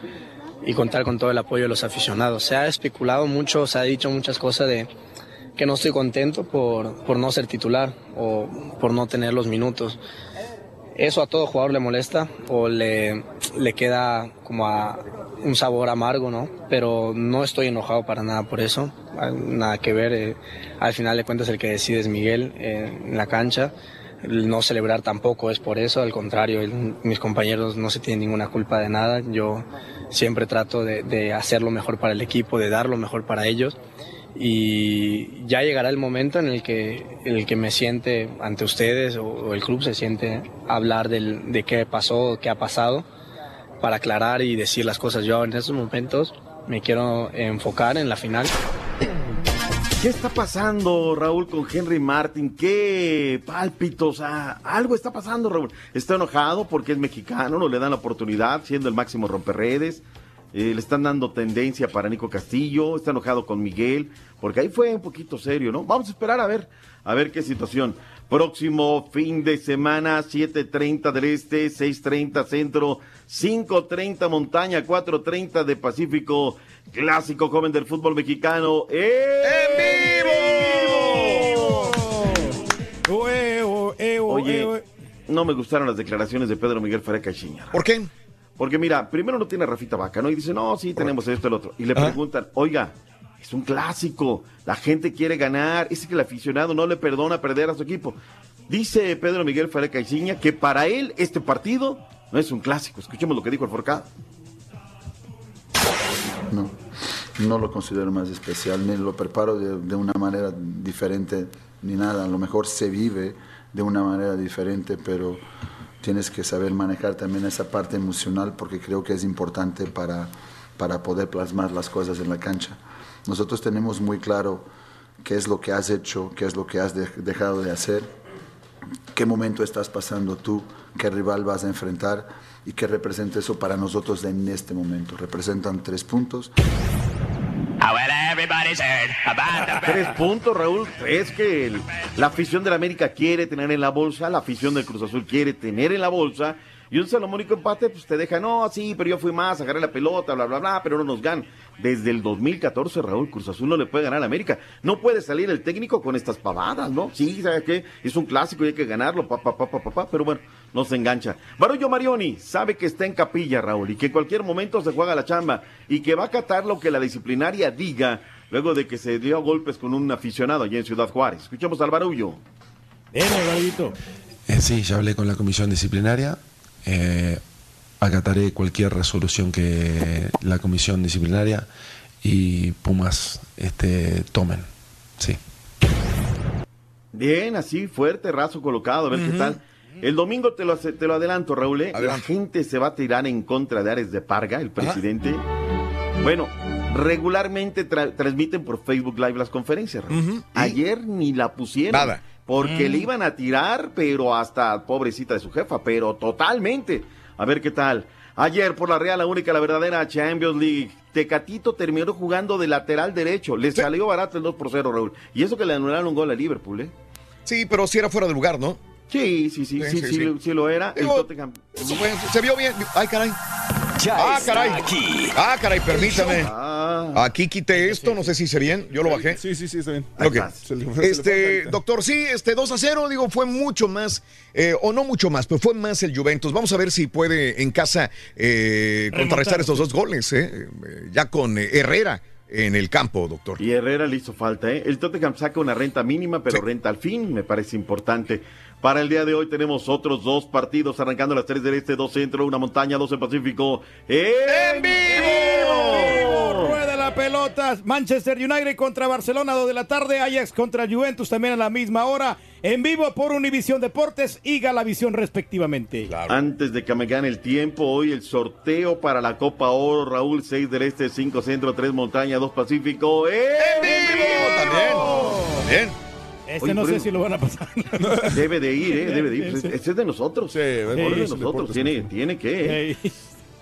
y contar con todo el apoyo de los aficionados. Se ha especulado mucho, se ha dicho muchas cosas de que no estoy contento por, por no ser titular o por no tener los minutos. Eso a todo jugador le molesta o le, le queda como a un sabor amargo, ¿no? Pero no estoy enojado para nada por eso, nada que ver. eh, al final de cuentas el que decide es Miguel eh, en la cancha. No celebrar tampoco es por eso, al contrario, mis compañeros no se tienen ninguna culpa de nada. Yo siempre trato de, hacer lo mejor para el equipo, de dar lo mejor para ellos y ya llegará el momento en el que, el que me siente ante ustedes o, el club se siente hablar de qué pasó, qué ha pasado, para aclarar y decir las cosas. Yo en estos momentos me quiero enfocar en la final. ¿Qué está pasando, Raúl, con Henry Martin? ¿Qué pálpitos? Ah, algo está pasando, Raúl. Está enojado porque es mexicano, no le dan la oportunidad, siendo el máximo romperredes. Eh, le están dando tendencia para Nico Castillo. Está enojado con Miguel, porque ahí fue un poquito serio, ¿no? Vamos a esperar a ver, a ver qué situación. Próximo fin de semana, 7.30 del Este, 6.30 Centro, 5.30 Montaña, 4.30 de Pacífico. Clásico joven del fútbol mexicano. ¡En vivo! Oye, no me gustaron las declaraciones de Pedro Miguel Ferrer Caixinha. ¿Por qué? Porque mira, primero no tiene a Rafita Vaca, ¿no? Y dice, no, sí, tenemos esto, el otro. Y le preguntan, oiga, es un clásico, la gente quiere ganar, es que el aficionado no le perdona perder a su equipo. Dice Pedro Miguel Ferrer Caixinha que para él este partido no es un clásico. Escuchemos lo que dijo el Forcado. No, no lo considero más especial, ni lo preparo de, de, una manera diferente, ni nada. A lo mejor se vive de una manera diferente, pero tienes que saber manejar también esa parte emocional porque creo que es importante para, para poder plasmar las cosas en la cancha. Nosotros tenemos muy claro qué es lo que has hecho, qué es lo que has de, dejado de hacer, qué momento estás pasando tú, qué rival vas a enfrentar y qué representa eso para nosotros en este momento. Representan tres puntos. Tres puntos, Raúl. Es que el- la afición de la América quiere tener en la bolsa, la afición del Cruz Azul quiere tener en la bolsa. Y un salomónico empate, pues te deja, no, sí, pero yo fui más, agarré la pelota, bla, bla, bla, pero no nos ganan. Desde el 2014, Raúl, Cruz Azul no le puede ganar a América. No puede salir el técnico con estas pavadas, ¿no? Sí, ¿sabes qué? Es un clásico y hay que ganarlo, pa, pa, pa, pa, pa, pa, pero bueno, no se engancha. Barullo Marioni sabe que está en capilla, Raúl, y que en cualquier momento se juega la chamba y que va a acatar lo que la disciplinaria diga luego de que se dio a golpes con un aficionado allí en Ciudad Juárez. Escuchemos al Barullo. Eh, sí, ya hablé con la comisión disciplinaria. Eh, acataré cualquier resolución que la comisión disciplinaria y Pumas este, tomen. Sí. Bien, así, fuerte, raso colocado, a ver qué Ujú. tal. El domingo te lo, te lo adelanto, Raúl. ¿eh? La gente se va a tirar en contra de Ares de Parga, el presidente. Bueno, regularmente tra- transmiten por Facebook Live las conferencias. Raúl. Ayer ni la pusieron. Nada. Porque Mm. le iban a tirar, pero hasta pobrecita de su jefa, pero totalmente. A ver qué tal. Ayer por la Real, la única, la verdadera Champions League. Tecatito terminó jugando de lateral derecho. Le salió barato el 2 por 0, Raúl. Y eso que le anularon un gol a Liverpool, ¿eh? Sí, pero si era fuera de lugar, ¿no? Sí, sí, sí, sí, sí, lo- sí lo era. El Tottenham. bueno, se vio bien. Ay, caray. Ya ah, está caray. aquí. Ah, caray, permítame. Ah. Aquí quité esto, no sé si hice bien. Yo lo bajé. Sí, sí, sí, está bien. Se se Este, doctor, sí, este 2 a 0, digo, fue mucho más, eh, o no mucho más, pero fue más el Juventus. Vamos a ver si puede en casa eh, contrarrestar estos dos goles, eh, eh, ya con eh, Herrera en el campo, doctor. Y Herrera le hizo falta, ¿eh? El Tottenham saca una renta mínima, pero renta al fin, me parece importante. Para el día de hoy tenemos otros dos partidos, arrancando a las 3 del Este, dos Centro, una Montaña, dos en Pacífico. ¡En vivo! Rueda la pelota. Manchester United contra Barcelona, 2 de la tarde. Ajax contra Juventus también a la misma hora. En vivo por Univisión Deportes y Galavisión respectivamente. Antes de que me gane el tiempo, hoy el sorteo para la Copa Oro, Raúl, 6 del Este, 5 Centro, 3 Montaña, 2 Pacífico. ¡En vivo! Bien. Este Oye, no sé si lo van a pasar. Debe de ir, ¿eh? Debe de ir. Sí. Este es de nosotros. Sí, es sí, de es nosotros. Tiene, tiene que, ¿eh?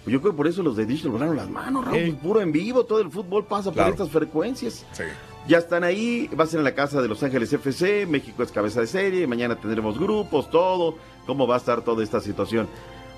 Yo creo que por eso los de Dish lograron las manos, Raúl. Puro en vivo, todo el fútbol pasa Claro. por estas frecuencias. Sí. Ya están ahí, va a ser en la casa de Los Ángeles FC, México es cabeza de serie, mañana tendremos grupos, todo, cómo va a estar toda esta situación.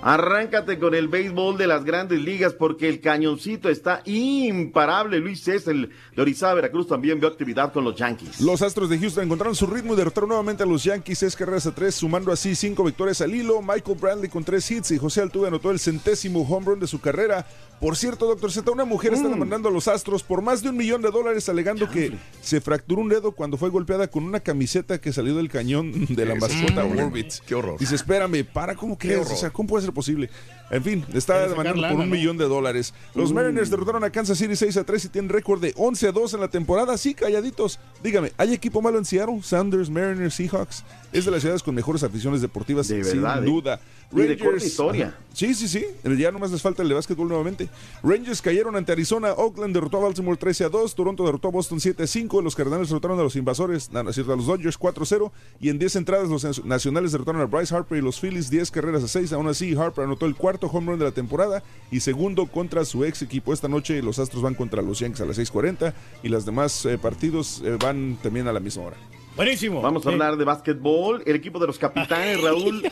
Arráncate con el béisbol de las grandes ligas porque el cañoncito está imparable. Luis César de Orizaba, Veracruz también vio actividad con los Yankees. Los Astros de Houston encontraron su ritmo y derrotaron nuevamente a los Yankees seis carreras a tres, sumando así cinco victorias al hilo. Michael Bradley con tres hits y José Altuve anotó el centésimo home run de su carrera. Por cierto, doctor Z, una mujer está demandando a los Astros por más de un millón de dólares alegando que se fracturó un dedo cuando fue golpeada con una camiseta que salió del cañón de la mascota horrible. Orbit. Qué horror. Dice, espérame, para, ¿cómo crees? O sea, ¿cómo puede ser posible? En fin, está demandando por un ¿no? millón de dólares. Los Uh. Mariners derrotaron a Kansas City 6 a 3 y tienen récord de 11 a 2 en la temporada. Sí, calladitos. Dígame, ¿hay equipo malo en Seattle? Sanders, Mariners, Seahawks. Es de las ciudades con mejores aficiones deportivas, De sin verdad, ¿eh? Duda. Y de corta historia. ajá. Sí, sí, sí. Ya nomás les falta el de básquetbol nuevamente. Rangers cayeron ante Arizona, Oakland derrotó a Baltimore 13 a 2, Toronto derrotó a Boston 7 a 5, los Cardenales derrotaron a los Invasores, no, no a los Dodgers 4 a 0 y en 10 entradas los Nacionales derrotaron a Bryce Harper y los Phillies 10 carreras a 6. Aún así, Harper anotó el cuarto home run de la temporada y segundo contra su ex equipo. Esta noche los Astros van contra los Yankees a las 6:40 y los demás eh, partidos eh, van también a la misma hora. Buenísimo. Vamos a hablar de básquetbol. El equipo de los capitanes, Raúl,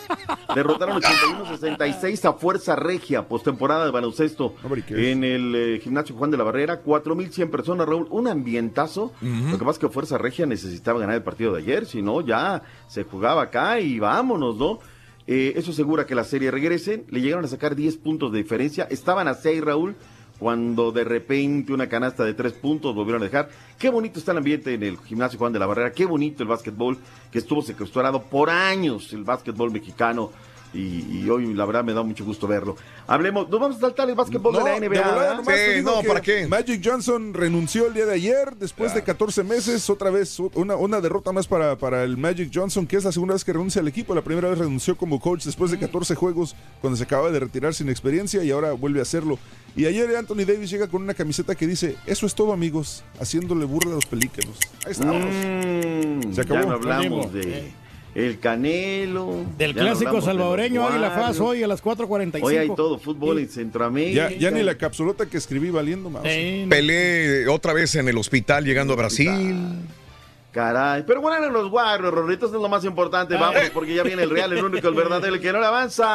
derrotaron 81-66 a Fuerza Regia, postemporada de baloncesto en el eh, gimnasio Juan de la Barrera. 4.100 personas, Raúl. Un ambientazo. Lo que pasa es que Fuerza Regia necesitaba ganar el partido de ayer, si no, ya se jugaba acá y vámonos, ¿no? Eh, eso asegura que la serie regrese. Le llegaron a sacar 10 puntos de diferencia. Estaban a 6, Raúl cuando de repente una canasta de tres puntos volvieron a dejar. Qué bonito está el ambiente en el gimnasio Juan de la Barrera, qué bonito el básquetbol que estuvo secuestrado por años, el básquetbol mexicano. Y, y hoy la verdad me da mucho gusto verlo. Hablemos, nos vamos a saltar el básquetbol de la NBA. te digo que Magic Johnson renunció el día de ayer, después de 14 meses, otra vez una, una derrota más para, para el Magic Johnson, que es la segunda vez que renuncia al equipo. La primera vez renunció como coach después de 14 juegos, cuando se acaba de retirar sin experiencia y ahora vuelve a hacerlo. Y ayer Anthony Davis llega con una camiseta que dice, eso es todo amigos, haciéndole burla a los pelícanos. Ahí estamos. Mm, Se acabó. Ya no hablamos de el Canelo. Del clásico de salvadoreño Águila Faz hoy a las 4.45. Hoy hay todo fútbol en Centroamérica. Ya, ya ni la capsulota que escribí valiendo más. Pelé otra vez en el hospital llegando a Brasil. Caray, pero bueno, en los Warriors, Rorritos, es lo más importante. Vamos, porque ya viene el Real, el único, el verdadero, el que no le avanza.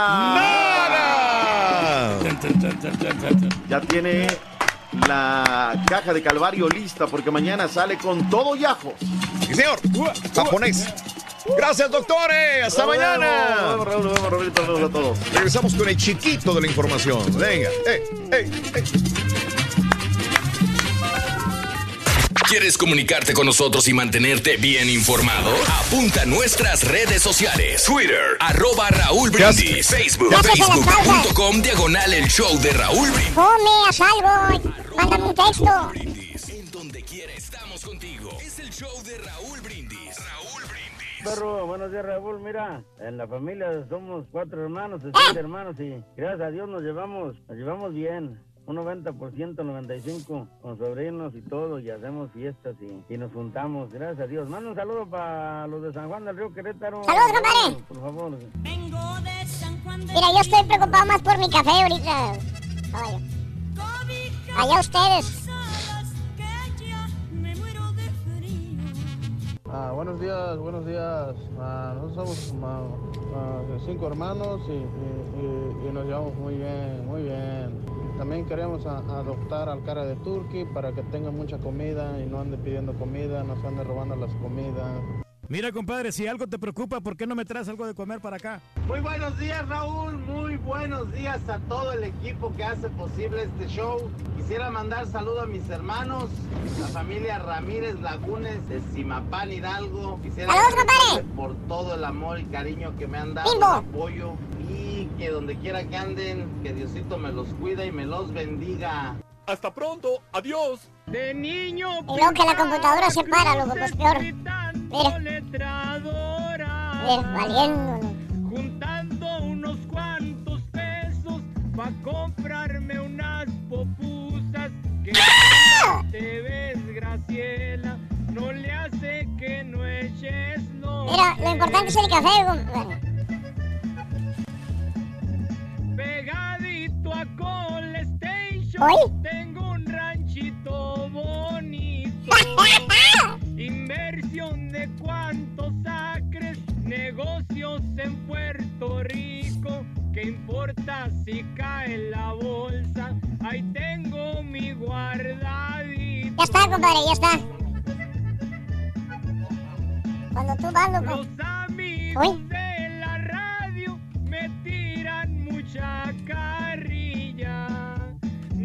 Ya tiene la caja de Calvario lista, porque mañana sale con todo y ajos. Sí, señor. Japonés. Gracias, doctores. Hasta Nos vemos, mañana. nos vemos, Raúl, nos vemos, Rorrito, nos vemos a todos. Regresamos con el chiquito de la información. Venga. Eh, eh, eh. ¿Quieres comunicarte con nosotros y mantenerte bien informado? Apunta a nuestras redes sociales. Twitter, arroba Raúl Brindis. Facebook, facebook.com, diagonal el show de Raúl Brindis. Come, haz algo. Mándame un texto. En donde quiera estamos contigo. Es el show de Raúl Brindis. Perro, buenos días Raúl, mira, en la familia somos cuatro hermanos, Ah. siete hermanos y gracias a Dios nos llevamos, nos llevamos bien. Un 90%, 95% con sobrinos y todo, y hacemos fiestas y, y nos juntamos, gracias a Dios. Manda un saludo para los de San Juan del Río Querétaro. Saludos, compadre. Por favor. Mira, yo estoy preocupado más por mi café ahorita. caballo. Allá ustedes. Ah, buenos días, buenos días. Ah, nosotros somos cinco hermanos y, nos llevamos muy bien, muy bien. También queremos adoptar al cara de Turkey para que tenga mucha comida y no ande pidiendo comida, no se ande robando las comidas. Mira, compadre, si algo te preocupa, ¿por qué no me traes algo de comer para acá? Muy buenos días Raúl, muy buenos días a todo el equipo que hace posible este show. Quisiera mandar saludo a mis hermanos, la familia Ramírez Lagunes de Simapán Hidalgo. Quisiera Saludos, agradecerles por todo el amor y cariño que me han dado, el apoyo y que donde quiera que anden, que Diosito me los cuida y me los bendiga. Hasta pronto, adiós. De niño. Y luego que la computadora se para, loco, pues peor. Mira. Mira. Juntando unos cuantos pesos pa' comprarme unas popusas que te ves, Graciela, no le hace que no eches no. Mira, lo importante es el café. Bueno, Pegadito a Station, ¿Hoy? tengo un ranchito bonito. Inversión de cuántos acres, negocios en Puerto Rico. ¿Qué importa si cae la bolsa? Ahí tengo mi guardadito. ya está, compadre, ya está. Cuando tú vas, loco. Los amigos Uy. de la radio me tiran mucha carrilla.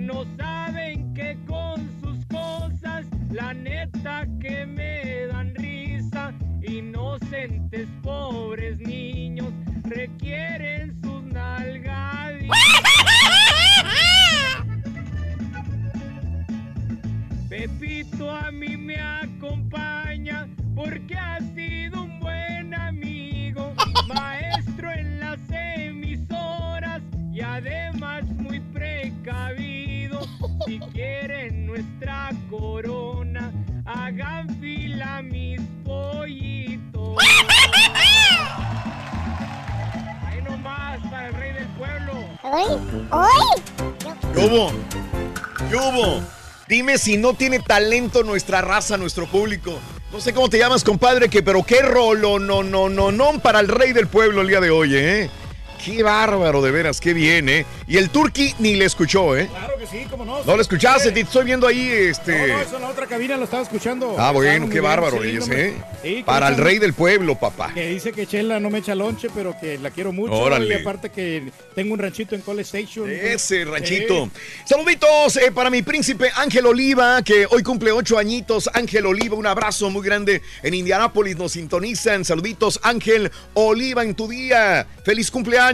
No saben que con sus cosas, la neta que me dan risa. Inocentes pobres niños requieren sus nalgaditas. Pepito a mí me acompaña porque ha si quieren nuestra corona, hagan fila mis pollitos. Ahí nomás para el rey del pueblo. ¡Uy! ¡Uy! ¿Qué hubo? ¿Qué hubo? Dime si no tiene talento nuestra raza, nuestro público. No sé cómo te llamas, compadre, que pero qué rolo, no, no, no, no, para el rey del pueblo el día de hoy, ¿eh? Qué bárbaro, de veras, qué bien, ¿eh? Y el Turqui ni le escuchó, ¿eh? Claro que sí, cómo no. No lo escuchaste, te estoy viendo ahí, este... No, no, eso en la otra cabina lo estaba escuchando. Ah, bueno, qué bárbaro, sí, hombre. ¿eh? Sí, Para el rey del pueblo, papá. Que dice que Chela no me echa lonche, pero que la quiero mucho. Órale. Y aparte que tengo un ranchito en Cole Station. Ese ranchito. Saluditos eh, para mi príncipe Ángel Oliva, que hoy cumple ocho añitos. Ángel Oliva, un abrazo muy grande en Indianápolis. Nos sintonizan. Saluditos, Ángel Oliva, en tu día. Feliz cumpleaños.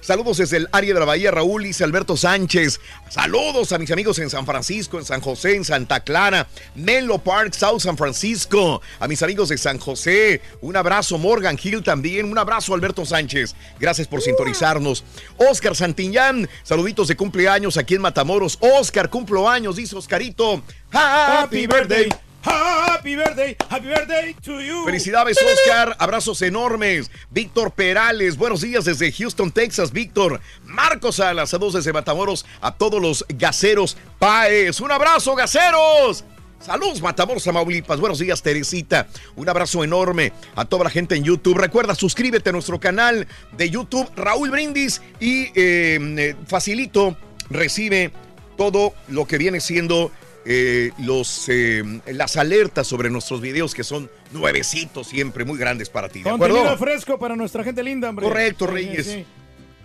Saludos desde el área de la Bahía, Raúl, dice Alberto Sánchez. Saludos a mis amigos en San Francisco, en San José, en Santa Clara, Menlo Park, South San Francisco. A mis amigos de San José, un abrazo. Morgan Hill también. Un abrazo, Alberto Sánchez. Gracias por sintonizarnos. Oscar Santillán, saluditos de cumpleaños aquí en Matamoros. Oscar, cumplo años, dice Oscarito. Happy birthday. Happy birthday, happy birthday to you. Felicidades, Oscar. Abrazos enormes. Víctor Perales, buenos días desde Houston, Texas. Víctor. Marcos Salas, saludos desde Matamoros a todos los gaceros. Paez, un abrazo, gaceros. Saludos, Matamoros, Tamaulipas. Buenos días, Teresita. Un abrazo enorme a toda la gente en YouTube. Recuerda, suscríbete a nuestro canal de YouTube, Raúl Brindis, y eh, eh, facilito recibe todo lo que viene siendo eh, los, eh, las alertas sobre nuestros videos que son nuevecitos siempre, muy grandes para ti. ¿De Contenido acuerdo? fresco para nuestra gente linda, hombre. Correcto, Reyes. sí.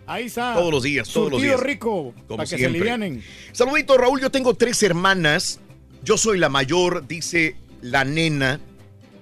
Ahí está. Todos los días, todos los días. rico, Como para que se alivianen. Saludito, Raúl. Yo tengo tres hermanas. Yo soy la mayor, dice la nena.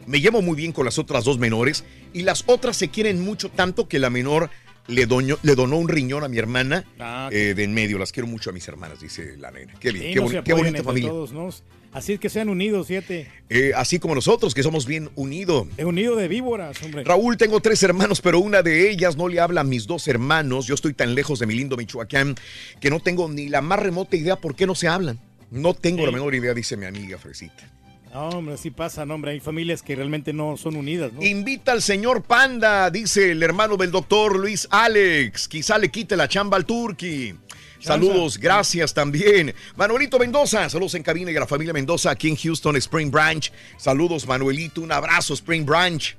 Me llevo muy bien con las otras dos menores. Y las otras se quieren mucho tanto que la menor le, le donó un riñón a mi hermana Ah, eh, de en medio. Las quiero mucho a mis hermanas, dice la nena. Qué bien, qué, boni- bonita entre familia. todos, ¿no? Así es que sean unidos, fíjate. Eh, así como nosotros, que somos bien unidos. Es unido de víboras, hombre. Raúl, tengo tres hermanos, pero una de ellas no le habla a mis dos hermanos. Yo estoy tan lejos de mi lindo Michoacán que no tengo ni la más remota idea por qué no se hablan. No tengo la menor idea, dice mi amiga Fresita. No, hombre, así pasa, no, hombre. Hay familias que realmente no son unidas, ¿no? Invita al señor Panda, dice el hermano del doctor Luis Alex. Quizá le quite la chamba al Turqui. Saludos, gracias también. Manuelito Mendoza, saludos en cabina y a la familia Mendoza aquí en Houston, Spring Branch. Saludos, Manuelito, un abrazo, Spring Branch.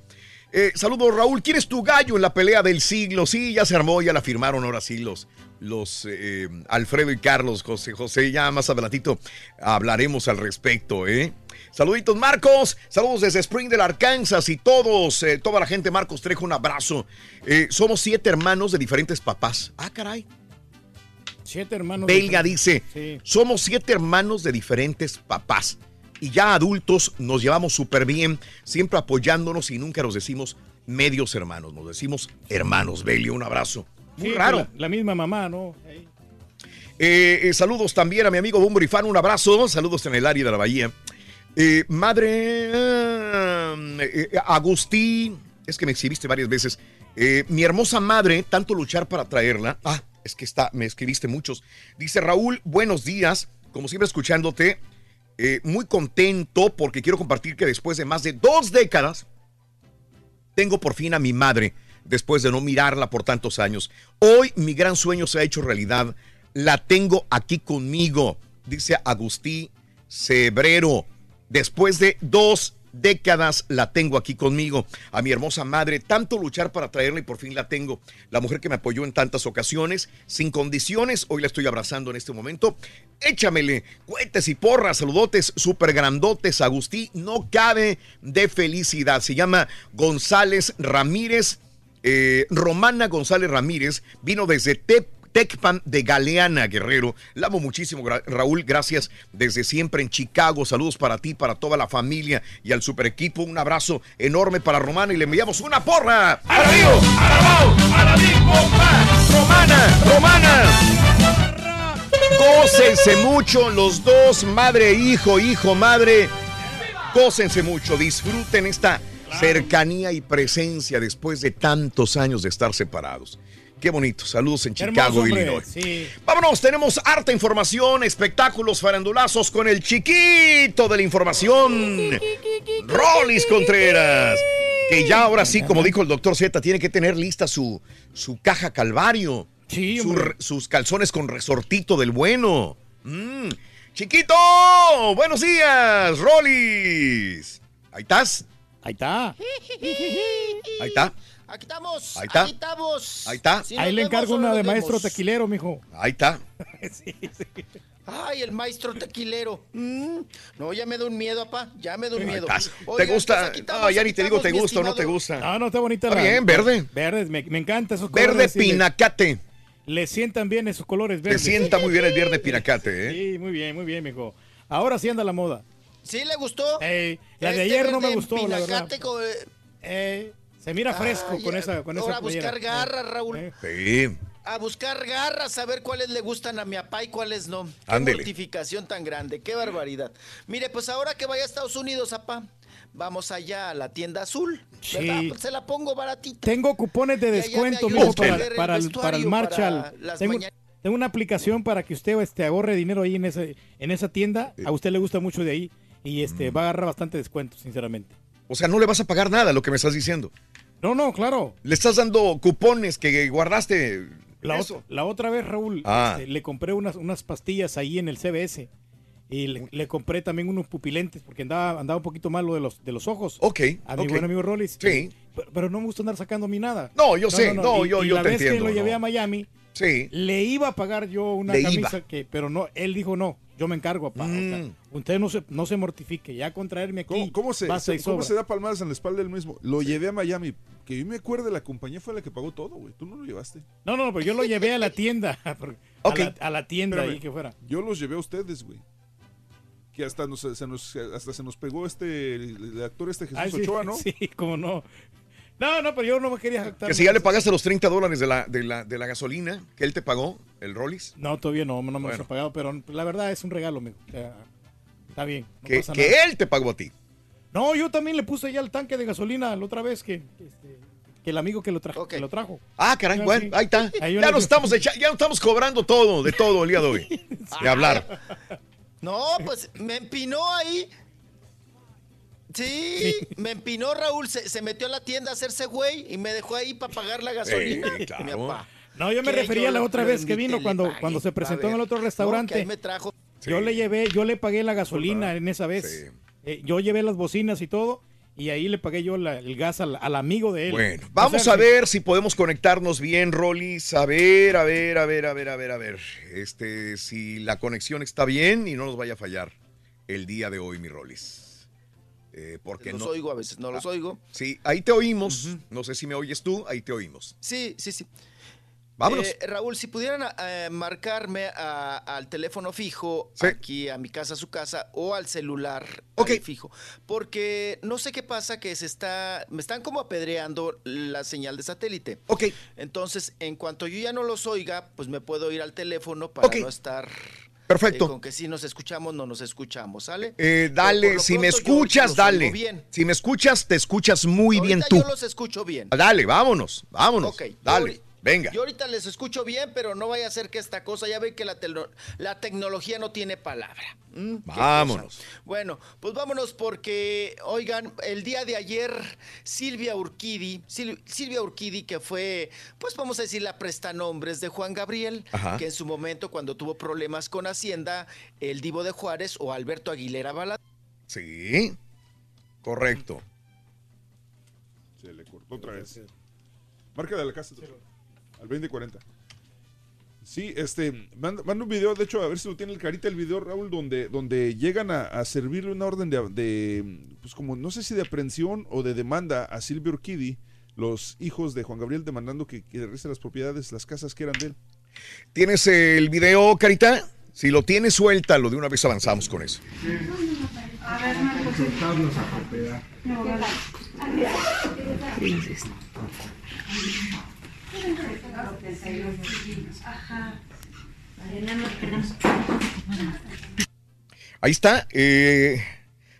Eh, saludos, Raúl. ¿Quién es tu gallo en la pelea del siglo? Sí, ya se armó, ya la firmaron ahora sí los, los eh, Alfredo y Carlos, José José. Ya más adelantito hablaremos al respecto, ¿eh? Saluditos, Marcos. Saludos desde Springdale, Arkansas y todos, eh, toda la gente. Marcos Trejo, un abrazo. Eh, somos siete hermanos de diferentes papás. Ah, caray. Siete hermanos. Belga de- dice, Sí. somos siete hermanos de diferentes papás. Y ya adultos nos llevamos súper bien, siempre apoyándonos y nunca nos decimos medios hermanos, nos decimos hermanos. Beli, un abrazo. Muy Sí, raro. La, la misma mamá, ¿no? Eh, saludos también a mi amigo Bumbrifan, un abrazo. Saludos en el área de la Bahía. Eh, madre eh, eh, Agustín, es que me exhibiste varias veces. Mi hermosa madre, tanto luchar para traerla. Ah, es que está, me escribiste muchos. Dice Raúl, buenos días. Como siempre, escuchándote. Muy contento porque quiero compartir que después de más de dos décadas tengo por fin a mi madre después de no mirarla por tantos años. Hoy mi gran sueño se ha hecho realidad. La tengo aquí conmigo, dice Agustín Cebrero. Después de dos décadas la tengo aquí conmigo. A mi hermosa madre, tanto luchar para traerla y por fin la tengo. La mujer que me apoyó en tantas ocasiones, sin condiciones, hoy la estoy abrazando en este momento. Échamele, cuentes y porras, saludotes súper grandotes, Agustín, no cabe de felicidad. Se llama González Ramírez, eh, Romana González Ramírez, vino desde Tep Tecpan de Galeana, Guerrero. La amo muchísimo, Raúl. Gracias desde siempre en Chicago. Saludos para ti, para toda la familia y al super equipo. Un abrazo enorme para Romana y le enviamos una porra. ¡Alabío! ¡Alabao! ¡Alabío! ¡Romana! ¡Romana! Gócense mucho los dos, madre, hijo, hijo, madre. Gócense mucho, disfruten esta cercanía y presencia después de tantos años de estar separados. Qué bonito. Saludos en Qué Chicago, hermoso. Illinois. Sí. Vámonos, tenemos harta información, espectáculos, farandulazos con el chiquito de la información, Rolis Contreras. Que ya ahora sí, como dijo el doctor Z, tiene que tener lista su, su caja calvario. Sí, Su sus calzones con resortito del bueno. Mm. Chiquito, buenos días, Rolis. Ahí estás. Ahí está. Ahí está. Aquí estamos. Ahí está. Aquí estamos. Ahí está. Si Ahí le encargo una de maestro vemos. tequilero, mijo. Ahí está. Ay, el maestro tequilero. Mm, no, ya me da un miedo, papá. Ya me da un miedo. ¿Te gusta? pues estamos, No, ya ni te digo te gusta o no te gusta. Ah, no, está bonita Está la. bien, verde. Verdes, me, me encanta esos Verde colores. sí, le- pinacate. Le sientan bien esos colores Te verdes. sienta muy bien el viernes pinacate, ¿eh? Sí, muy bien, muy bien, mijo. Ahora sí anda la moda. ¿Sí le gustó? La de Este ayer no me verde gustó, la verdad. pinacate con- Eh, se mira fresco Ay, con esa con ahora esa a buscar garras, Raúl. Eh, Sí. A buscar garras, a ver cuáles le gustan a mi papá y cuáles no. Qué mortificación tan grande, qué barbaridad. Mire, pues ahora que vaya a Estados Unidos, papá, vamos allá a la tienda azul. Sí. Pues se la pongo baratita. Tengo cupones de descuento, mijo, para, el para, el, para el vestuario Marshall. para las Tengo, mañanas. tengo una aplicación para que usted este, ahorre dinero ahí en, ese, en esa tienda. A usted le gusta mucho de ahí y este Mm. va a agarrar bastante descuento, sinceramente. O sea, no le vas a pagar nada lo que me estás diciendo. No, no, claro. Le estás dando cupones que guardaste. La, otra vez, Raúl, Ah. este, le compré unas, unas pastillas ahí en el CBS. Y le, le compré también unos pupilentes porque andaba, andaba un poquito malo de los, de los ojos. Ok. A mi ok. buen amigo Rollis. Sí. Pero, pero no me gusta andar sacando a mí nada. No, yo sé, no, Y- yo- y yo la te vez que lo llevé no. a Miami, Sí. le iba a pagar yo una Le camisa iba. que, pero no, él dijo no, yo me encargo, papá. O sea, Mm. usted no se, no se mortifique, ya con traerme aquí. ¿Cómo, cómo se, cómo se da palmadas en la espalda del mismo? Lo llevé a Miami. Que yo me acuerde, la compañía fue la que pagó todo, güey. Tú no lo llevaste. No, no, pero yo lo llevé a la tienda. por- Ok. a, la, a la tienda Espérame. ahí que fuera. Yo los llevé a ustedes, güey. Que hasta, nos, se nos, hasta se nos pegó este, el, el actor este Jesús Ay, sí, Ochoa, ¿no? Sí, como no. No, no, pero yo no me quería jactar. Que si ya le pagaste los 30 dólares de la, de, la, de la gasolina que él te pagó, el Rollis. No, todavía no, no me Bueno. los he pagado, pero la verdad es un regalo, amigo. O sea, está bien. no Que, pasa que él te pagó a ti. No, yo también le puse ya el tanque de gasolina la otra vez que, que, este, que el amigo que lo, trajo que lo trajo. Ah, caray, bueno, sí. ahí está. Ahí Ya nos estamos echa- ya nos estamos cobrando todo, de todo el día de hoy. De hablar. No, pues me empinó ahí. Sí, me empinó Raúl, se, se metió a la tienda a hacerse güey y me dejó ahí para pagar la gasolina. Sí, claro. Mi papá. No, yo me refería a la otra vez que vino cuando, cuando se presentó en el otro no, restaurante. ahí me trajo. Yo le llevé, yo le pagué la gasolina en esa vez. Eh, yo llevé las bocinas y todo, y ahí le pagué yo la- el gas al, al amigo de él. Bueno, O vamos sea, a ver si podemos conectarnos bien, Rollis. A ver, a ver, a ver, a ver, a ver, a ver. Este, si la conexión está bien y no nos vaya a fallar el día de hoy, mi Rollis. Eh, porque Los no. oigo a veces, no los oigo. Sí, ahí te oímos. No sé si me oyes tú, ahí te oímos. Sí, sí, sí. Vámonos. Eh, Raúl, si pudieran eh, marcarme a- al teléfono fijo, aquí a mi casa, a su casa, o al celular al fijo. Porque no sé qué pasa, que se está, me están como apedreando la señal de satélite. Ok. Entonces, en cuanto yo ya no los oiga, pues me puedo ir al teléfono para no estar... Perfecto. eh, con que si nos escuchamos, no nos escuchamos, ¿sale? Eh, dale, si me pronto escuchas, dale. bien. Si me escuchas, te escuchas muy bien tú. yo los escucho bien. Dale, vámonos, vámonos. Ok, Dale, venga. Yo ahorita les escucho bien, pero no vaya a ser que esta cosa, ya ven que la, tecnología no tiene palabra. ¿Mm? Vámonos. cosa. Bueno, pues vámonos porque, oigan, el día de ayer Silvia Urquidi, Sil- Silvia Urquidi que fue, pues vamos a decir la prestanombres de Juan Gabriel, Ajá. que en su momento cuando tuvo problemas con Hacienda, el Divo de Juárez o Alberto Aguilera Bala. Sí, correcto. Se le cortó otra vez. Marca de la casa. Al 2040. Sí, este, manda, manda un video, de hecho, a ver si lo tiene el carita el video, Raúl, donde, donde llegan a, a servirle una orden de, de, pues como, no sé si de aprehensión o de demanda a Silvio Urquidi, los hijos de Juan Gabriel demandando que, que regrese las propiedades, las casas que eran de él. ¿Tienes el video, Carita? Si lo tienes, suéltalo. De una vez avanzamos con eso. Soltarnos a propiedad. Ahí está, eh,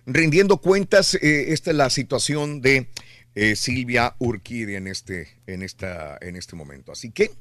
rindiendo cuentas. eh, esta es la situación de eh, Silvia Urquidi en este, en, esta, en este momento. Así que,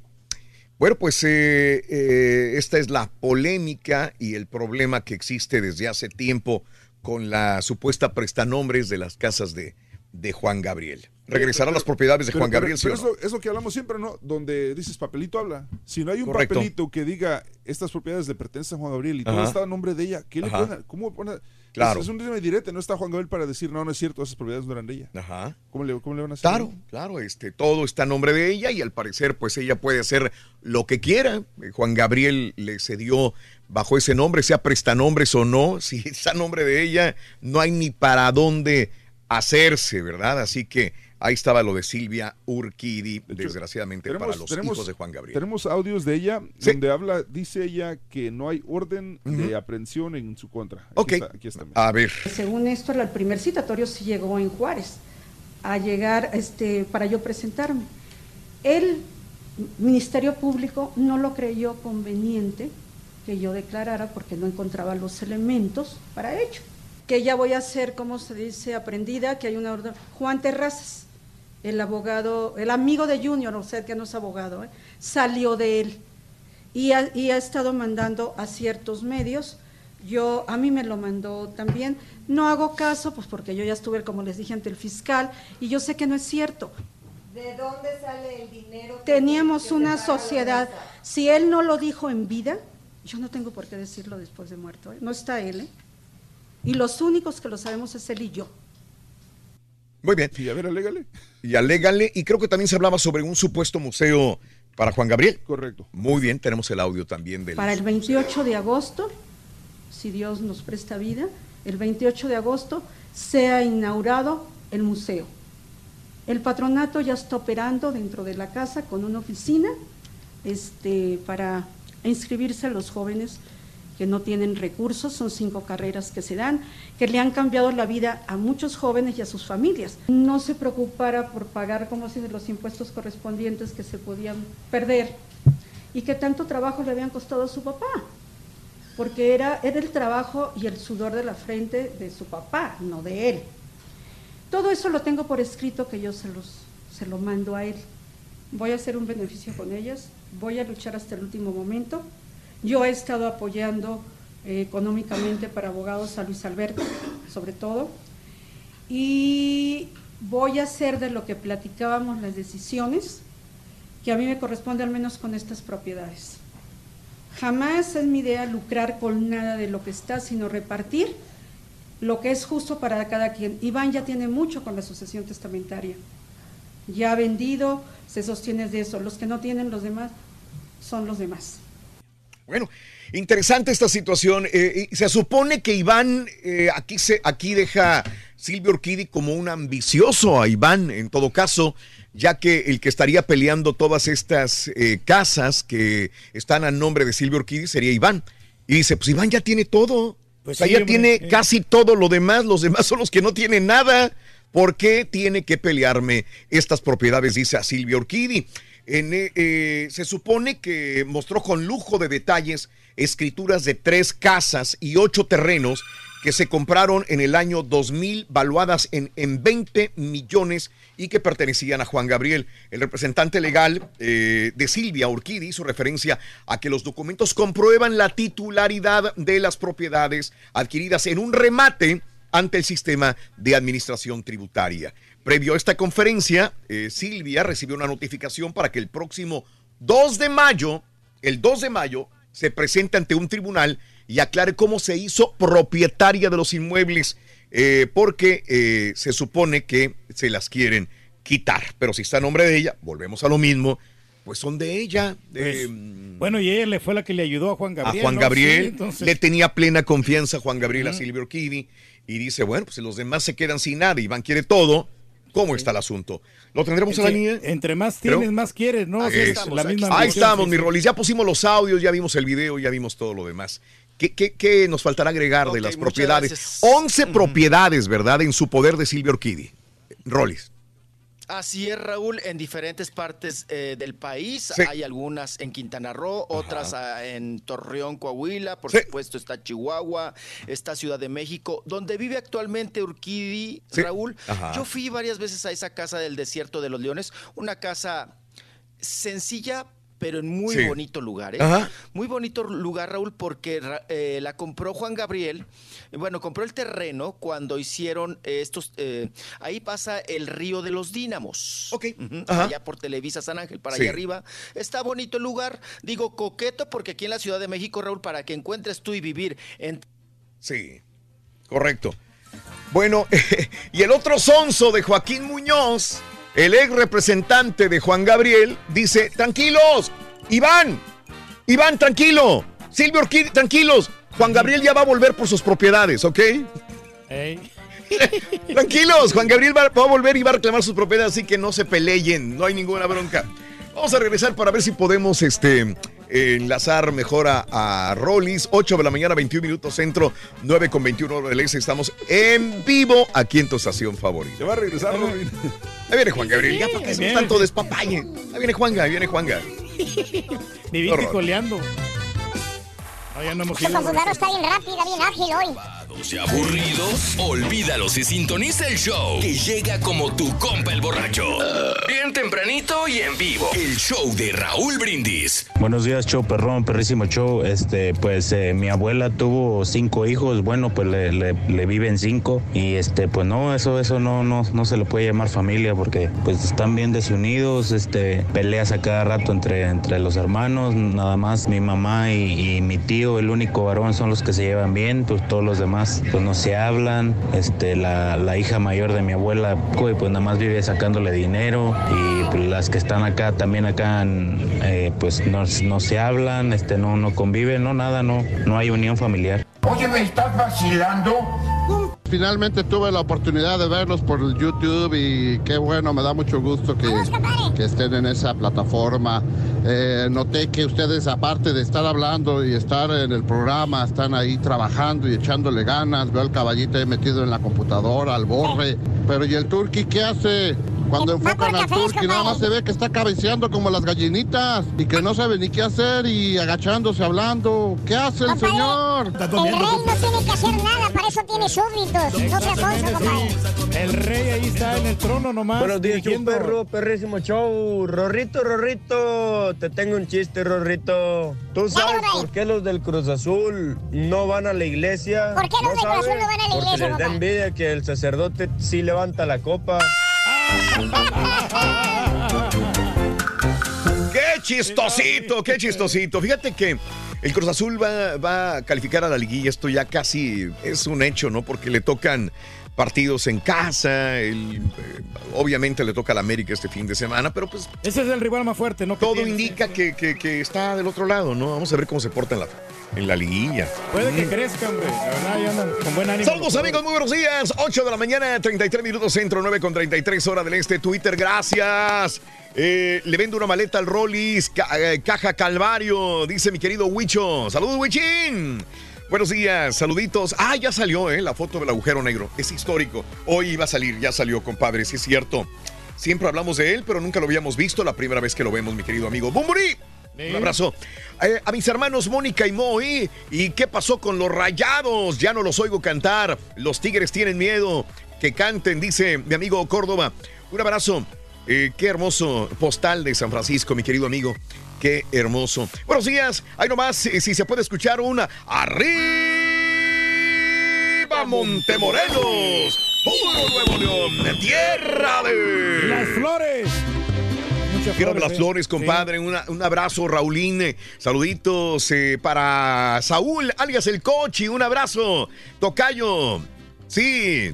bueno, pues esta es la polémica y el problema que existe desde hace tiempo con la supuesta prestanombres de las casas de, de Juan Gabriel. Regresar a las propiedades de Pero- Juan pero- Gabriel, ¿sí pero o no? es, lo, es lo que hablamos siempre, ¿no? Donde dices papelito habla. Si no hay un Correcto. papelito que diga estas propiedades le pertenecen a Juan Gabriel y todo está a nombre de ella, ¿qué le pone? ¿Cómo pone? Claro. Es, es un tema directo, no está Juan Gabriel para decir, no, no es cierto, esas propiedades no eran de ella. Ajá. ¿Cómo le, cómo le van a hacer? Claro, claro, este, todo está a nombre de ella y al parecer pues ella puede hacer lo que quiera. Eh, Juan Gabriel le cedió bajo ese nombre, sea prestanombres o no, si está a nombre de ella, no hay ni para dónde hacerse, ¿verdad? Así que ahí estaba lo de Silvia Urquidi, desgraciadamente para los hijos de Juan Gabriel. Tenemos audios de ella donde habla, dice ella que no hay orden de aprehensión en su contra. Aquí Ok, está, aquí está. a ver. Según esto, el primer citatorio sí llegó en Juárez, a llegar este, para yo presentarme. El Ministerio Público no lo creyó conveniente que yo declarara porque no encontraba los elementos para ello. Que ya voy a ser, como se dice, aprendida, que hay una orden. Juan Terrazas, el abogado, el amigo de Junior, o sea, que no es abogado, ¿eh? salió de él y ha, y ha estado mandando a ciertos medios. Yo, a mí me lo mandó también. No hago caso, pues porque yo ya estuve, como les dije, ante el fiscal y yo sé que no es cierto. ¿De dónde sale el dinero? Teníamos una sociedad. Si él no lo dijo en vida, yo no tengo por qué decirlo después de muerto. ¿eh? No está él, ¿eh? Y los únicos que lo sabemos es él y yo. Muy bien. Y a ver, alégale. Y alégale, y creo que también se hablaba sobre un supuesto museo para Juan Gabriel. Correcto. Muy bien, tenemos el audio también del... Para el 28 de agosto, si Dios nos presta vida, el 28 de agosto se ha inaugurado el museo. El patronato ya está operando dentro de la casa con una oficina este, para inscribirse a los jóvenes que no tienen recursos, son cinco carreras que se dan, que le han cambiado la vida a muchos jóvenes y a sus familias. No se preocupara por pagar, como si los impuestos correspondientes que se podían perder y que tanto trabajo le habían costado a su papá, porque era, era el trabajo y el sudor de la frente de su papá, no de él. Todo eso lo tengo por escrito que yo se, los, se lo mando a él. Voy a hacer un beneficio con ellas, voy a luchar hasta el último momento. Yo he estado apoyando eh, económicamente para abogados a Luis Alberto, sobre todo, y voy a hacer de lo que platicábamos las decisiones que a mí me corresponde al menos con estas propiedades. Jamás es mi idea lucrar con nada de lo que está, sino repartir lo que es justo para cada quien. Iván ya tiene mucho con la sucesión testamentaria. Ya ha vendido, se sostiene de eso. Los que no tienen los demás son los demás. Bueno, interesante esta situación. Eh, se supone que Iván, eh, aquí, se, aquí deja Silvio Urquidi como un ambicioso a Iván, en todo caso, ya que el que estaría peleando todas estas eh, casas que están a nombre de Silvio Urquidi sería Iván. Y dice, pues Iván ya tiene todo. Pues o sea, sí, ya hombre, tiene eh. casi todo lo demás, los demás son los que no tienen nada. ¿Por qué tiene que pelearme estas propiedades? Dice a Silvia Urquidi. Eh, eh, se supone que mostró con lujo de detalles escrituras de tres casas y ocho terrenos que se compraron en el año 2000, valuadas en, en 20 millones y que pertenecían a Juan Gabriel. El representante legal eh, de Silvia Urquidi hizo referencia a que los documentos comprueban la titularidad de las propiedades adquiridas en un remate ante el sistema de administración tributaria. Previo a esta conferencia, eh, Silvia recibió una notificación para que el próximo 2 de mayo, el 2 de mayo, se presente ante un tribunal y aclare cómo se hizo propietaria de los inmuebles, eh, porque eh, se supone que se las quieren quitar. Pero si está a nombre de ella, volvemos a lo mismo, pues son de ella. Pues, bueno, y ella le fue la que le ayudó a Juan Gabriel. a Juan ¿no? Gabriel, Sí, entonces- le tenía plena confianza a Juan Gabriel a. Silvio Urquidi y dice, bueno, pues si los demás se quedan sin nada, Iván quiere todo, ¿cómo está el asunto? ¿Lo tendremos a la Entre- línea? Entre más Creo- tienes, más quieres, ¿no? Ahí es estamos, la misma Ahí estamos, sí, mi sí. Rolis. Ya pusimos los audios, ya vimos el video, ya vimos todo lo demás. ¿Qué, qué- qué nos faltará agregar de las propiedades? gracias. 11 propiedades, ¿verdad? En su poder de Silvio Urquidi. Rolis. Así es, Raúl, en diferentes partes eh, del país. Sí. Hay algunas en Quintana Roo, otras ah, en Torreón, Coahuila, por Sí. supuesto está Chihuahua, está Ciudad de México, donde vive actualmente Urquidi, Sí. Raúl. Ajá. Yo fui varias veces a esa casa del desierto de los leones, una casa sencilla pero en muy Sí. bonito lugar, ¿eh? Ajá. Muy bonito lugar, Raúl, porque eh, la compró Juan Gabriel. Bueno, compró el terreno cuando hicieron estos. eh, ahí pasa el río de los Dínamos. Ok. Allá por Televisa San Ángel, para Sí. allá arriba. Está bonito el lugar. Digo, coqueto, porque aquí en la Ciudad de México, Raúl, para que encuentres tú y vivir en. Sí, correcto. Bueno, y el otro sonso de Joaquín Muñoz, el ex representante de Juan Gabriel, dice, tranquilos, Iván, Iván, tranquilo, Silvio Orquídea, tranquilos, Juan Gabriel ya va a volver por sus propiedades, ¿ok? Tranquilos, Juan Gabriel va, va a volver y va a reclamar sus propiedades, así que no se peleen, no hay ninguna bronca. Vamos a regresar para ver si podemos este, enlazar mejor a, a Rollis. 8 de la mañana, 21 minutos centro, 9 con 21 hora del este. Estamos en vivo aquí en tu estación favorita. Se va a regresar, Robin. Ahí viene Juan Gabriel, ya para que se tanto despapalle. Ahí viene Juanga, ahí viene Juanga. Ni viste coleando. No, ya no hemos Esta ido. está bien rápida, bien ágil hoy. ¿Y aburridos? Olvídalos y sintoniza el show que llega como tu compa el borracho. Bien tempranito y en vivo. El show de Raúl Brindis. Buenos días, show perrón, perrísimo show. Este, pues eh, mi abuela tuvo cinco hijos, bueno, pues le, le- viven cinco y este, pues no, eso, eso no, no, no se le puede llamar familia porque pues están bien desunidos, este, peleas a cada rato entre, entre los hermanos, nada más mi mamá y, y mi tío, el único varón son los que se llevan bien, pues todos los demás pues no se hablan, este, la, la hija mayor de mi abuela, pues nada más vive sacándole dinero y pues, las que están acá también acá en, eh, pues no, no se hablan, este, no, no conviven, no nada, no, no hay unión familiar. Oye, ¿me estás vacilando? Finalmente tuve la oportunidad de verlos por el YouTube y qué bueno, me da mucho gusto que, que estén en esa plataforma. Eh, noté que ustedes, aparte de estar hablando y estar en el programa, están ahí trabajando y echándole ganas. Veo al caballito ahí metido en la computadora, al borre. Pero ¿y el turqui qué hace? Cuando enfocan al turqui, nada más se ve que está cabeceando como las gallinitas y que no sabe ni qué hacer y agachándose hablando. ¿Qué hace el señor? El rey no tiene que hacer nada, para eso tiene súbditos. No sonso, compadre. El rey ahí está en el trono nomás. Buenos días, perro, perrísimo show. Rorrito, Rorrito, te tengo un chiste, Rorrito. ¿Tú sabes por qué los del Cruz Azul no van a la iglesia? ¿Por qué los del Cruz Azul no van a la Porque iglesia, les da envidia que el sacerdote sí levanta la copa. ¡Qué chistosito! ¡Qué chistosito! Fíjate que el Cruz Azul va, va a calificar a la liguilla. Esto ya casi es un hecho, ¿no? Porque le tocan partidos en casa. el- eh, obviamente le toca a la América este fin de semana, pero pues Ese es el rival más fuerte, ¿no? Todo tiene. indica que, que- que está del otro lado, ¿no? Vamos a ver cómo se porta en la, en la liguilla. Puede que crezca, hombre. La verdad, ya andan con buen ánimo. Saludos amigos, muy buenos días. 8 de la mañana, 33 minutos centro, 9 con 33 hora del este. Twitter, gracias. Eh, le vendo una maleta al Rollis, ca- eh, caja Calvario, dice mi querido Huicho. Saludos, Huichín. Buenos días, saluditos. Ah, ya salió, ¿eh? La foto del agujero negro. Es histórico. Hoy iba a salir, ya salió, compadre, sí es cierto. Siempre hablamos de él, pero nunca lo habíamos visto. La primera vez que lo vemos, mi querido amigo. Un abrazo. Eh, a mis hermanos Mónica y Moy. ¿Y qué pasó con los rayados? Ya no los oigo cantar. Los tigres tienen miedo. Que canten, dice mi amigo Córdoba. Un abrazo. Eh, qué hermoso postal de San Francisco, mi querido amigo. Qué hermoso. Buenos días. Ahí nomás, eh, si se puede escuchar una. ¡Arriba Montemorelos! ¡Puro Nuevo León! ¡Tierra de... Las flores. Muchas Tierra de las flores, Sí. compadre. Una- un abrazo, Raulín. Saluditos eh, para Saúl, alias el Cochi. Un abrazo. Tocayo. Sí.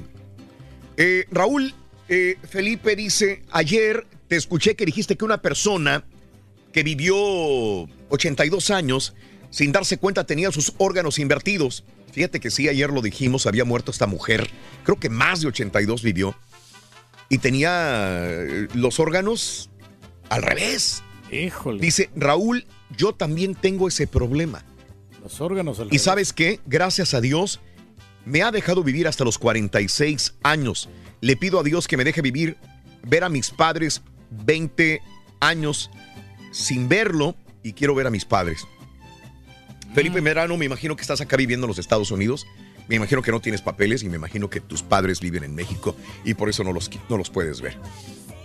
Eh, Raúl, eh, Felipe dice, ayer te escuché que dijiste que una persona que vivió 82 años sin darse cuenta tenía sus órganos invertidos. Fíjate que sí, ayer lo dijimos, había muerto esta mujer. Creo que más de 82 vivió. Y tenía los órganos al revés. Híjole. Dice, Raúl, yo también tengo ese problema. Los órganos al Y sabes qué, gracias a Dios, me ha dejado vivir hasta los 46 años. Le pido a Dios que me deje vivir, ver a mis padres 20 años sin verlo y quiero ver a mis padres. Felipe Merano, me imagino que estás acá viviendo en los Estados Unidos. Me imagino que no tienes papeles y me imagino que tus padres viven en México y por eso no los, no los puedes ver.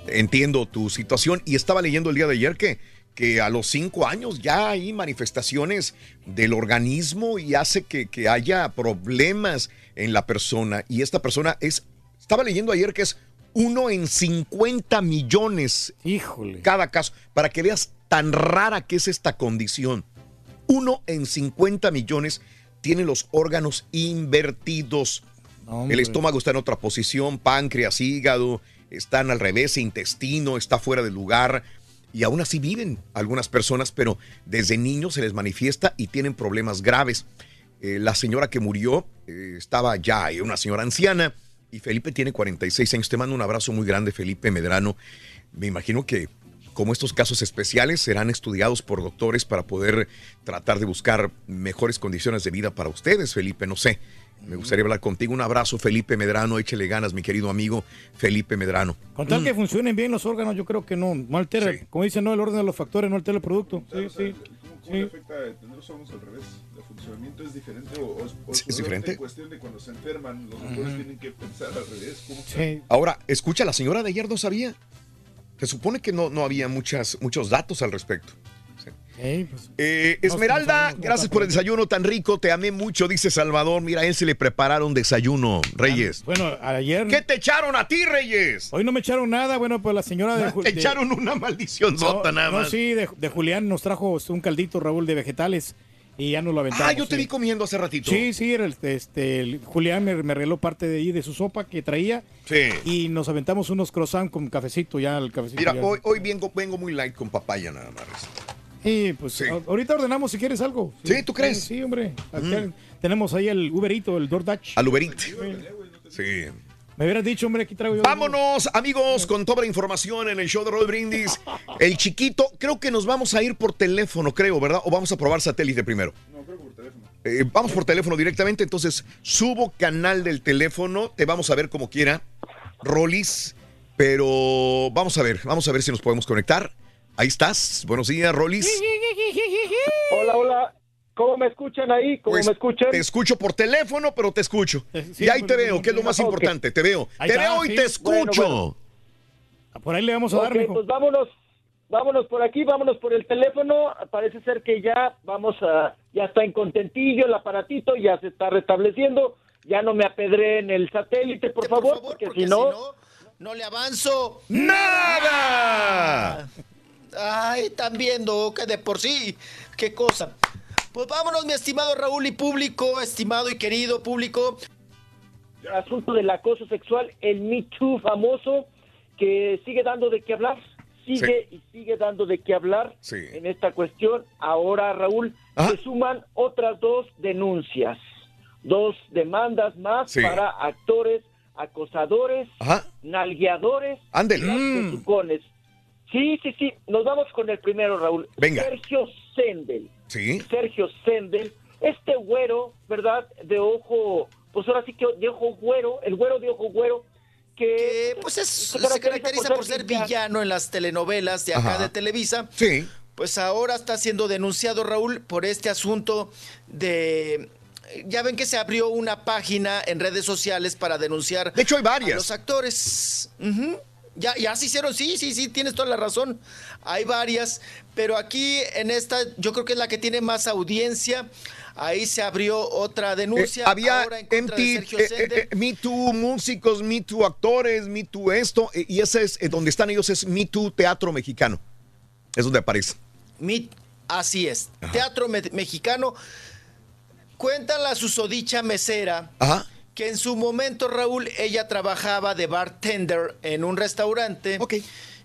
Entiendo tu situación y estaba leyendo el día de ayer que, que a los cinco años ya hay manifestaciones del organismo y hace que, que haya problemas en la persona. Y esta persona es, estaba leyendo ayer que es uno en 50 millones. Híjole. Cada caso, para que veas tan rara que es esta condición. Uno en 50 millones tiene los órganos invertidos. hombre. El estómago está en otra posición, páncreas, hígado, están al revés, intestino está fuera de lugar. Y aún así viven algunas personas, pero desde niños se les manifiesta y tienen problemas graves. Eh, la señora que murió eh, estaba ya, era una señora anciana, y Felipe tiene 46 años. Te mando un abrazo muy grande, Felipe Medrano. Me imagino que como estos casos especiales serán estudiados por doctores para poder tratar de buscar mejores condiciones de vida para ustedes, Felipe, no sé. Me gustaría hablar contigo. Un abrazo, Felipe Medrano. Échele ganas, mi querido amigo Felipe Medrano. Con tal que funcionen bien los órganos, yo creo que no, no altera, como dicen, no el orden de los factores, no altera el producto. Sí, sí. ¿Cómo le afecta tener los órganos al revés? ¿El funcionamiento es diferente o, o- o ¿Es diferente? en cuestión de cuando se enferman, los doctores tienen que pensar al revés? ¿Cómo Ahora, escucha, la señora de ayer no sabía. Se supone que no, no había muchas, muchos datos al respecto. Pues, Eh, Esmeralda, gracias por el desayuno tan rico. Te amé mucho, dice Salvador. Mira, a él se le prepararon desayuno, Reyes. Bueno, ayer. ¿Qué te echaron a ti, Reyes? Hoy no me echaron nada, bueno, pues la señora de. Te de- echaron una maldición sota nada no, más. sí, de, de Julián nos trajo un caldito, Raúl, de vegetales y ya nos lo aventamos. Ah, yo te sí. vi comiendo hace ratito. Sí, sí, el- este, el Julián me, me arregló parte de ahí de su sopa que traía Sí. y nos aventamos unos croissants con cafecito ya, el cafecito. Mira, ya. hoy, hoy vengo, vengo muy light con papaya nada más. Sí, pues ahorita ordenamos si quieres algo. Sí, ¿tú crees? Sí, hombre. Mm. Tenemos ahí el Uberito, el DoorDash. Al Uberit. Sí. Me hubieras dicho, hombre, aquí traigo yo. Vámonos, amigos, con toda la información en el show de Roll Brindis. El chiquito, creo que nos vamos a ir por teléfono, creo, ¿verdad? O vamos a probar satélite primero. No, creo que por teléfono. Eh, vamos por teléfono directamente, entonces subo canal del teléfono, te vamos a ver como quiera, Rolis, pero vamos a ver, vamos a ver si nos podemos conectar. Ahí estás, buenos días, Rolis. Hola, hola. ¿Cómo me escuchan ahí? ¿Cómo Pues, me escuchan? Te escucho por teléfono, pero te escucho. sí, y ahí te veo, que es lo más importante, te veo. Ahí te está, veo y sí. te escucho. Bueno, bueno. Por ahí le vamos a dar, mijo. pues vámonos, vámonos por aquí, vámonos por el teléfono. Parece ser que ya vamos a, ya está en contentillo el aparatito, ya se está restableciendo. Ya no me apedré en el satélite, por favor, porque, si no, No le avanzo. ¡Nada! Ay, están viendo que de por sí. Qué cosa. Pues vámonos, mi estimado Raúl y público, estimado y querido público. asunto del acoso sexual, el Me Too famoso, que sigue dando de qué hablar, sigue y sigue dando de qué hablar Sí. en esta cuestión. Ahora, Raúl, se suman otras dos denuncias, dos demandas más Sí. para actores, acosadores, Ajá. nalgueadores, Ándele. Sí, sí, sí. Nos vamos con el primero, Raúl. Venga. Sergio Sendel. Sí. Sergio Sendel, este güero, ¿verdad? De ojo, pues ahora sí que de ojo güero, el güero de ojo güero, que pues es, se caracteriza por ser villano en las telenovelas de acá Ajá. de Televisa. Sí. Pues ahora está siendo denunciado Raúl por este asunto de ya ven que se abrió una página en redes sociales para denunciar De hecho, hay varias. a los actores. Ya, ya se hicieron, sí, sí, sí, tienes toda la razón. Hay varias, pero aquí en esta, yo creo que es la que tiene más audiencia. Ahí se abrió otra denuncia. Eh, había ahora en contra de MT, Sergio eh, eh, eh, Me Too músicos, Me Too actores, Me Too esto, y ese es donde están ellos, es Me Too Teatro Mexicano. Es donde aparece. Mi- así es. Teatro me- mexicano. Cuenta la susodicha mesera Ajá. Que en su momento, Raúl, ella trabajaba de bartender en un restaurante.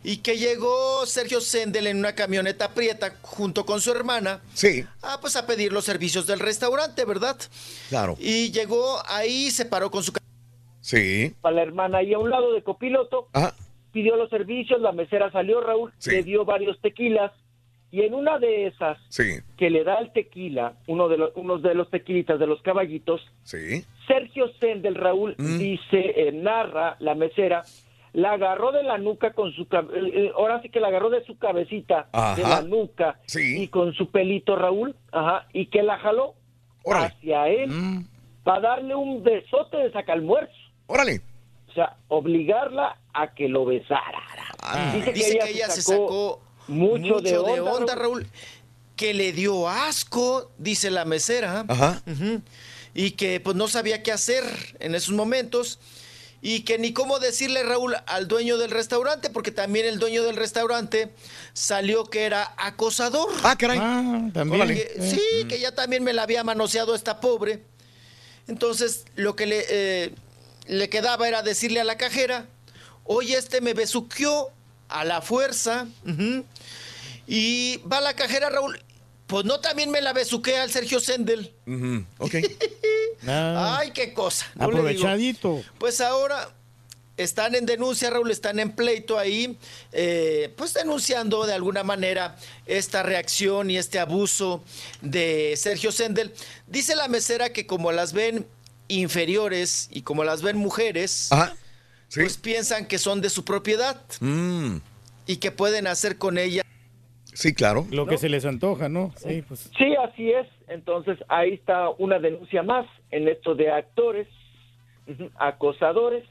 Y que llegó Sergio Sendel en una camioneta prieta junto con su hermana. Sí. Ah, pues a pedir los servicios del restaurante, ¿verdad? Claro. Y llegó ahí, se paró con su... Sí. para la hermana ahí a un lado de copiloto, Ajá. pidió los servicios, la mesera salió, Raúl, Sí. le dio varios tequilas, y en una de esas Sí. que le da el tequila, uno de los, uno de los tequilitas de los caballitos, Sí. Sergio Sendel, Raúl, Mm. dice, eh, narra la mesera, la agarró de la nuca con su, eh, eh, ahora sí que la agarró de su cabecita, Ajá. de la nuca, y con su pelito, Raúl, ajá, y que la jaló hacia él para darle un besote de sacalmuerzo. Órale. O sea, obligarla a que lo besara. Dice que ella se sacó Mucho de onda, Raúl. Que le dio asco, dice la mesera. Ajá. Y que pues no sabía qué hacer en esos momentos. Y que ni cómo decirle, Raúl, al dueño del restaurante, porque también el dueño del restaurante salió que era acosador. Ah, caray. también. Que- sí, que ya también me la había manoseado esta pobre. Entonces, lo que le, eh, le quedaba era decirle a la cajera, oye, este me besuqueó a la fuerza. Y va la cajera, Raúl. Pues no, también me la besuquea al Sergio Sendel. Ok. Ay, qué cosa. no. Aprovechadito. Pues ahora están en denuncia, Raúl, están en pleito ahí, eh, pues denunciando de alguna manera esta reacción y este abuso de Sergio Sendel. Dice la mesera que como las ven inferiores y como las ven mujeres, pues piensan que son de su propiedad Mm, y que pueden hacer con ella. Sí, claro. Lo que se les antoja, ¿no? Sí, pues. Sí, así es. Entonces ahí está una denuncia más en esto de actores, acosadores,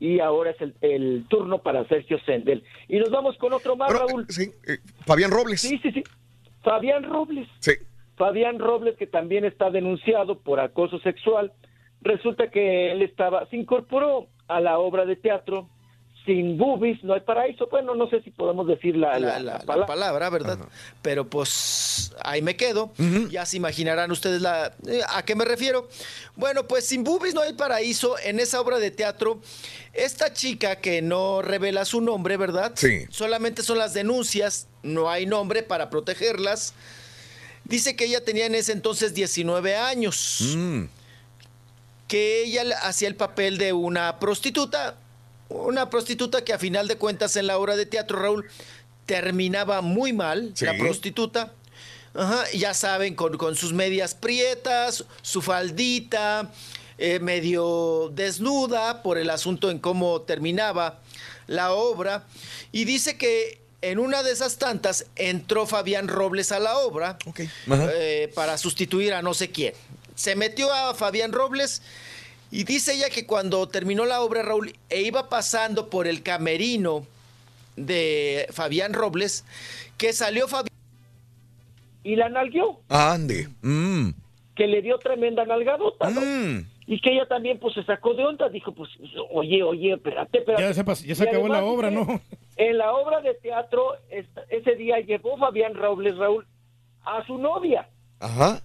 y ahora es el, el turno para Sergio Sendel. Y nos vamos con otro más, Raúl. Sí, eh, Fabián Robles. Sí, sí, sí. Fabián Robles. Sí. Fabián Robles, que también está denunciado por acoso sexual. Resulta que él estaba, se incorporó a la obra de teatro sin boobies, no hay paraíso. Bueno, no sé si podemos decir la, la- la la palabra, ¿verdad? Pero pues ahí me quedo. Ya se imaginarán ustedes la, eh, a qué me refiero. Bueno, pues sin boobies no hay paraíso. En esa obra de teatro, esta chica que no revela su nombre, ¿verdad? Sí. Solamente son las denuncias, no hay nombre para protegerlas. Dice que ella tenía en ese entonces 19 años. Mm. Que ella hacía el papel de una prostituta. Una prostituta que a final de cuentas en la obra de teatro, Raúl, terminaba muy mal, Sí. la prostituta. Ajá, ya saben, con, con sus medias prietas, su faldita, eh, medio desnuda por el asunto en cómo terminaba la obra. Y dice que en una de esas tantas entró Fabián Robles a la obra eh, para sustituir a no sé quién. Se metió a Fabián Robles y dice ella que cuando terminó la obra, Raúl, e iba pasando por el camerino de Fabián Robles, que salió Fabián. Y la nalgueó, Ande. Mm. que le dio tremenda nalgadota, ¿no? Y que ella también pues se sacó de onda, dijo pues, oye, oye, espérate, espérate. Ya se, pas- ya se acabó la obra, ¿no? En la obra de teatro, es- ese día llevó Fabián Robles, Raúl, a su novia. Ajá.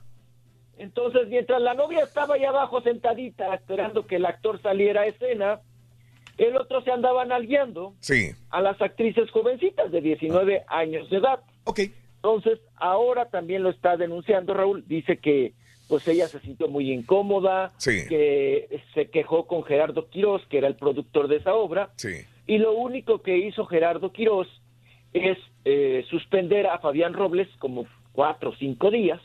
Entonces, mientras la novia estaba ahí abajo sentadita, esperando que el actor saliera a escena, el otro se andaba nalgueando Sí. a las actrices jovencitas de 19 años de edad. Ok. Entonces, ahora también lo está denunciando Raúl. Dice que pues ella se sintió muy incómoda, Sí. que se quejó con Gerardo Quirós, que era el productor de esa obra, Sí. y lo único que hizo Gerardo Quirós es eh, suspender a Fabián Robles como cuatro o cinco días,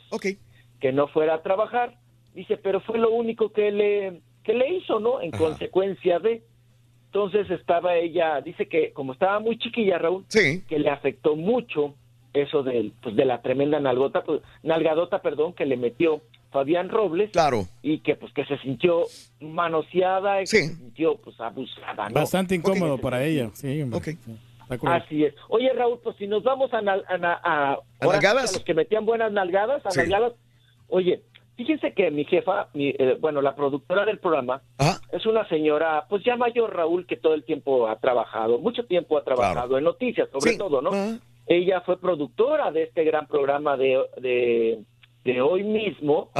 que no fuera a trabajar. Dice, pero fue lo único que le, que le hizo, ¿no? En consecuencia de... Entonces estaba ella, dice que como estaba muy chiquilla, Raúl, que le afectó mucho eso del, pues, de la tremenda nalgota, pues, nalgadota, perdón, que le metió Fabián Robles. Claro. Y que pues que se sintió manoseada y que se sintió pues abusada, ¿no? Bastante incómodo para ella. Sí. Sí, cruel. Así es. Oye, Raúl, pues si nos vamos a, nal- a, a- sí nalgadas? a los que metían buenas nalgadas, a Sí. nalgadas. Oye, fíjense que mi jefa, mi, eh, bueno, la productora del programa, es una señora, pues ya mayor, Raúl, que todo el tiempo ha trabajado, mucho tiempo ha trabajado en noticias, sobre todo, ¿no? Ella fue productora de este gran programa de, de, de hoy mismo,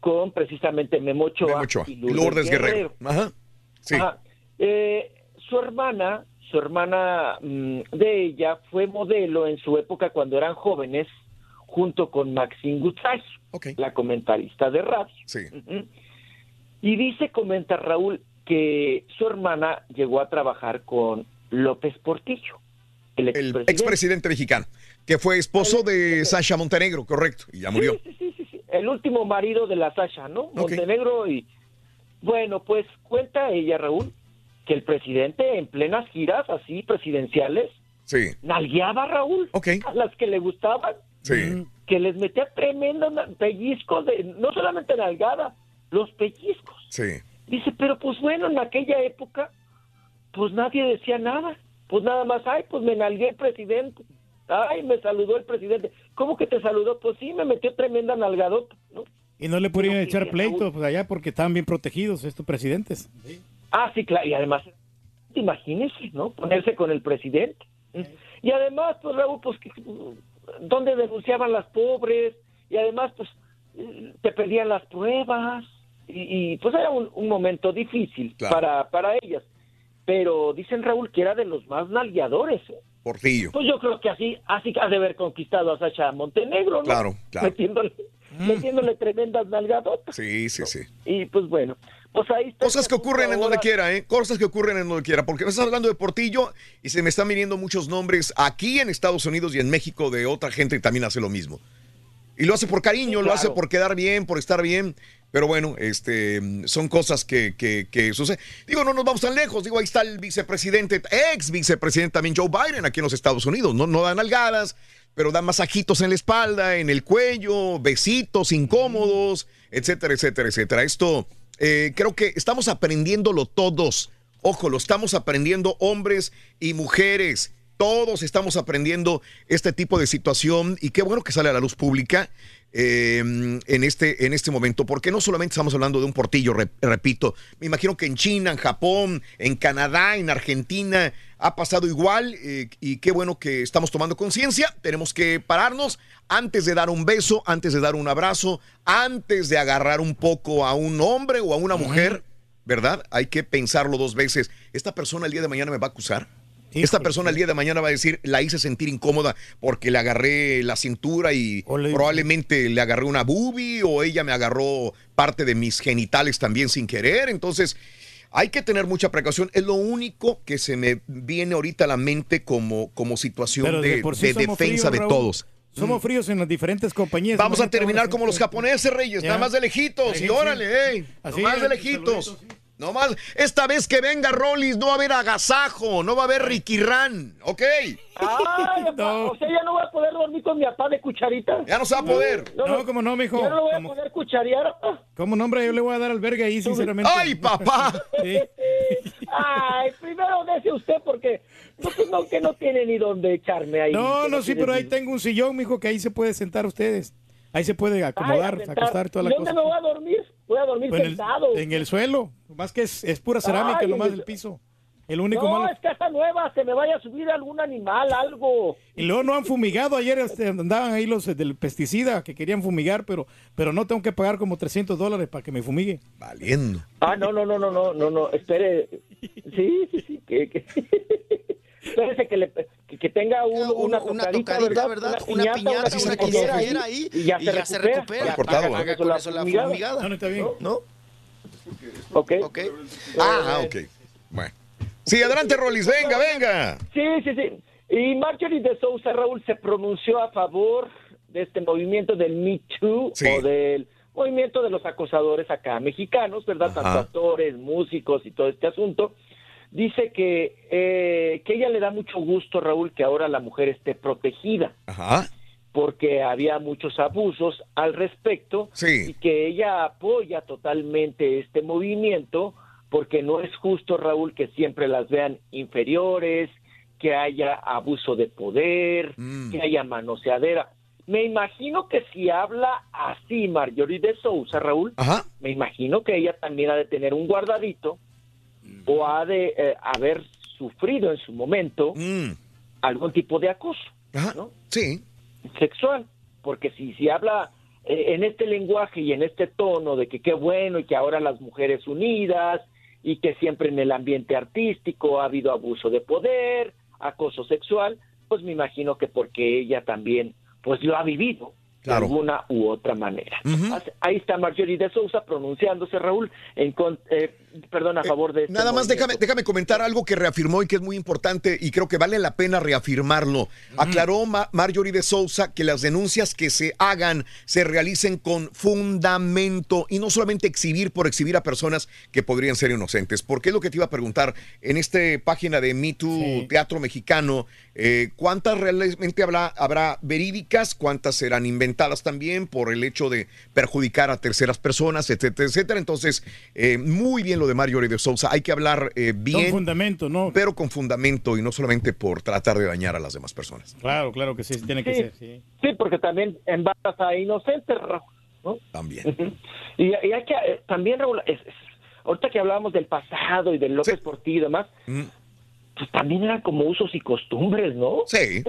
con precisamente Memo Ochoa, Memo Ochoa y Lourdes Guerrero. Ajá. Sí. Ajá. Eh, su hermana, su hermana mm, de ella fue modelo en su época cuando eran jóvenes, junto con Maxine La comentarista de radio. Y dice, comenta Raúl, que su hermana llegó a trabajar con López Portillo, el El expresidente. expresidente mexicano, que fue esposo de Sasha Montenegro, correcto, y ya murió. el último marido de la Sasha, ¿no? Montenegro y bueno, pues cuenta ella, Raúl, que el presidente en plenas giras así presidenciales Sí. nalgueaba Raúl a las que le gustaban, Sí. que les metía tremendo pellizco de no solamente nalgada, los pellizcos. Sí. Dice, pero pues bueno, en aquella época pues nadie decía nada. Pues nada más, ay, pues me nalgué el presidente. Ay, me saludó el presidente. ¿Cómo que te saludó? Pues sí, me metió tremenda nalgadota, ¿no? Y no le pudieron echar pleito pues, allá porque estaban bien protegidos estos presidentes. Ah, sí, claro, y además, imagínese, ¿no? Ponerse con el presidente. Y además, pues Raúl, pues, que- ¿dónde denunciaban las pobres? Y además, pues, te pedían las pruebas. Y, y, pues era un, un momento difícil Claro. para, para ellas. Pero dicen, Raúl, que era de los más nalgueadores. ¿eh? Portillo. Pues yo creo que así, así ha de haber conquistado a Sacha Montenegro, ¿no? Claro, claro. Metiéndole, metiéndole tremendas nalgadotas. Sí, sí, sí. Y pues bueno, pues ahí está. Cosas que ocurren en donde quiera, ¿eh? Cosas que ocurren en donde quiera. Porque me estás hablando de Portillo y se me están viniendo muchos nombres aquí en Estados Unidos y en México de otra gente que también hace lo mismo. Y lo hace por cariño, lo hace por quedar bien, por estar bien. Pero bueno, este, son cosas que, que, que suceden. Digo, no nos vamos tan lejos. Digo, ahí está el vicepresidente, ex vicepresidente también Joe Biden aquí en los Estados Unidos. No, no da nalgadas, pero da masajitos en la espalda, en el cuello, besitos incómodos, etcétera, etcétera, etcétera. Esto eh, creo que estamos aprendiéndolo todos. Ojo, lo estamos aprendiendo hombres y mujeres. Todos estamos aprendiendo este tipo de situación y qué bueno que sale a la luz pública eh, en, este, en este momento, porque no solamente estamos hablando de un portillo, re- repito, me imagino que en China, en Japón, en Canadá, en Argentina ha pasado igual eh, y qué bueno que estamos tomando conciencia, tenemos que pararnos antes de dar un beso, antes de dar un abrazo, antes de agarrar un poco a un hombre o a una mujer, ¿verdad? Hay que pensarlo dos veces. ¿Esta persona el día de mañana me va a acusar? Esta persona el día de mañana va a decir, la hice sentir incómoda porque le agarré la cintura y probablemente le agarré una boobie o ella me agarró parte de mis genitales también sin querer. Entonces, hay que tener mucha precaución. Es lo único que se me viene ahorita a la mente como, como situación Pero de, de por sí de somos defensa fríos, de Raúl. todos. Somos fríos en las diferentes compañías. Vamos a terminar como los japoneses, Reyes, nada más de lejitos. Y órale, ey, Así, nomás de lejitos. No más, esta vez que venga Rollis no va a haber agasajo, no va a haber Ricky Ran, ¿ok? Ay, papá, o sea, ya no voy a poder dormir con mi papá de cucharita. Ya no se va a poder. No, como no, mijo. Ya no lo voy a Como- poder cucharear. Como nombre, yo le voy a dar albergue ahí, sinceramente. ¡Ay, papá! Sí. Ay, primero dese usted porque no, pues, no, que no tiene ni dónde echarme ahí. No, no, sí, pero ahí tengo un sillón, mijo, que ahí se puede sentar ustedes. Ahí se puede acomodar, Ay, acostar toda la ¿Y ¿Dónde cosa. me voy a dormir? Voy a dormir Pues en, el, sentado. en el suelo. Más que es, es pura cerámica, Ay, nomás en el- del piso. El único no, malo. es casa nueva, se me vaya a subir algún animal, algo. Y luego no han fumigado. Ayer este, andaban ahí los eh, del pesticida que querían fumigar, pero, pero no tengo que pagar como 300 dólares para que me fumigue. Valiendo. Ah, no, no, no, no, no, no, no, espere. Sí, sí, sí, que, que... Espérese que, le, que, que tenga un- una, una tocadita, tocadita, ¿verdad? ¿verdad? Una piñata, una una quisiera quisiera ahí, y ya, y se, ya se recupera. recupera. Ya, Cortado, haga con eso la fumigada. fumigada. No, no está bien. ¿No? Ok. Ok. Ah, ok. Bueno. Sí, adelante, Rollis, venga, venga. Sí, sí, sí. Y Marjorie de Sousa Raúl se pronunció a favor de este movimiento del Me Too Sí. o del movimiento de los acosadores acá mexicanos, ¿verdad? Ajá. Tanto actores, músicos y todo este asunto. Dice que, eh, que ella le da mucho gusto, Raúl, que ahora la mujer esté protegida, Ajá. porque había muchos abusos al respecto Sí. y que ella apoya totalmente este movimiento porque no es justo, Raúl, que siempre las vean inferiores, que haya abuso de poder, Mm. que haya manoseadera. Me imagino que si habla así Marjorie de Sousa, Raúl, Ajá. me imagino que ella también ha de tener un guardadito o ha de eh, haber sufrido en su momento Mm. algún tipo de acoso Ajá. ¿no? Sí. sexual, porque si, si habla eh, en este lenguaje y en este tono de que qué bueno y que ahora las mujeres unidas y que siempre en el ambiente artístico ha habido abuso de poder, acoso sexual, pues me imagino que porque ella también pues lo ha vivido Claro. de alguna u otra manera. Ahí está Marjorie de Sousa pronunciándose, Raúl, en eh, perdón, a favor de... este Nada más déjame, déjame comentar algo que reafirmó y que es muy importante y creo que vale la pena reafirmarlo. Aclaró Ma- Marjorie de Sousa que las denuncias que se hagan se realicen con fundamento y no solamente exhibir por exhibir a personas que podrían ser inocentes. Porque es lo que te iba a preguntar en esta página de Me Too Teatro Mexicano, eh, ¿cuántas realmente habrá, habrá verídicas? ¿Cuántas serán inventadas también por el hecho de perjudicar a terceras personas, etcétera, etcétera? Entonces, eh, muy bien lo lo de Marjorie de Sousa. Hay que hablar eh, bien. Con fundamento, ¿no? Pero con fundamento y no solamente por tratar de dañar a las demás personas. Claro, claro que sí, tiene que Sí. ser. Sí. Sí, porque también embarazas a inocentes, Raúl, ¿no? También. Y, y hay que, eh, también, Raúl, es- es- ahorita que hablábamos del pasado y del López Portillo y demás, Mm. pues también eran como usos y costumbres, ¿no? Sí.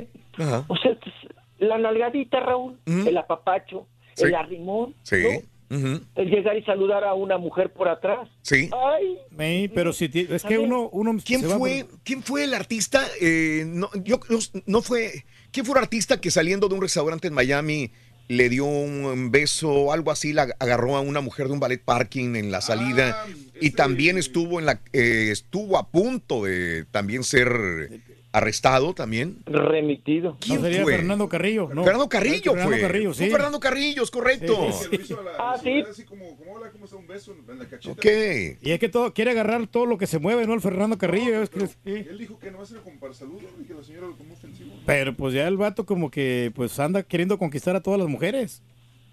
O sea, pues, la nalgadita, Raúl, el apapacho, Sí. el arrimón, Sí. Ujú. el llegar y saludar a una mujer por atrás. Sí. Ay, Sí, pero si es que uno, uno ¿Quién fue, ¿Quién fue el artista? Eh, no, yo, no, no fue. ¿Quién fue el artista que saliendo de un restaurante en Miami le dio un beso o algo así? La agarró a una mujer de un ballet parking en la salida y también estuvo en la eh, estuvo a punto de también ser arrestado también. remitido. No sería fue? Fernando Carrillo, ¿no? Fernando Carrillo Fernando fue. Carrillo, Fue sí. Fernando Carrillo, es correcto. Ah, sí. Así como, como hola, ¿cómo está un beso en la cacheta? Ok. Y es que todo quiere agarrar todo lo que se mueve, ¿no? El Fernando Carrillo. es que- sí. Él dijo que no va a ser como para saludo y que la señora lo tomó ofensivo. Pero pues ya el vato como que pues anda queriendo conquistar a todas las mujeres.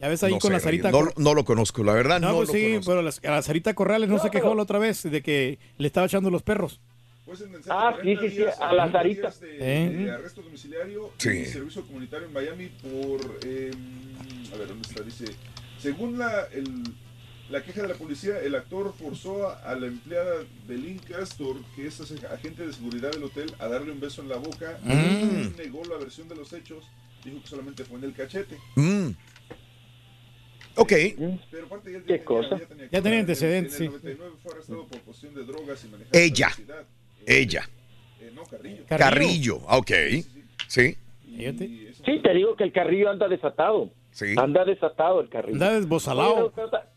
Ya ves ahí No con sé, la Sarita. no, lo conozco, la verdad. No, No, pues lo sí, conozco. pero las- a la Sarita Corrales no, se quejó la otra vez de que le estaba echando los perros. Ah, sí, sí, sí, a la Sarita. De, ¿Eh? de arresto domiciliario Sí. y servicio comunitario en Miami por. eh, a ver, ¿dónde está? Dice. Según la, el- la queja de la policía, el actor forzó a, la empleada de Lynn Castor, que es agente de seguridad del hotel, a darle un beso en la boca. Mm. Él negó la versión de los hechos. Dijo que solamente fue en el cachete. Mm. Ok. Pero aparte ya, ¿Qué cosa? Ya tenía antecedentes, en sí. el 99 fue arrestado por posesión de drogas y manejar Ella. velocidad. Ella. No, Carrillo. Carrillo. Ok. Sí. Sí, te digo que el Carrillo anda desatado. Sí. Anda desatado el Carrillo. Anda ta-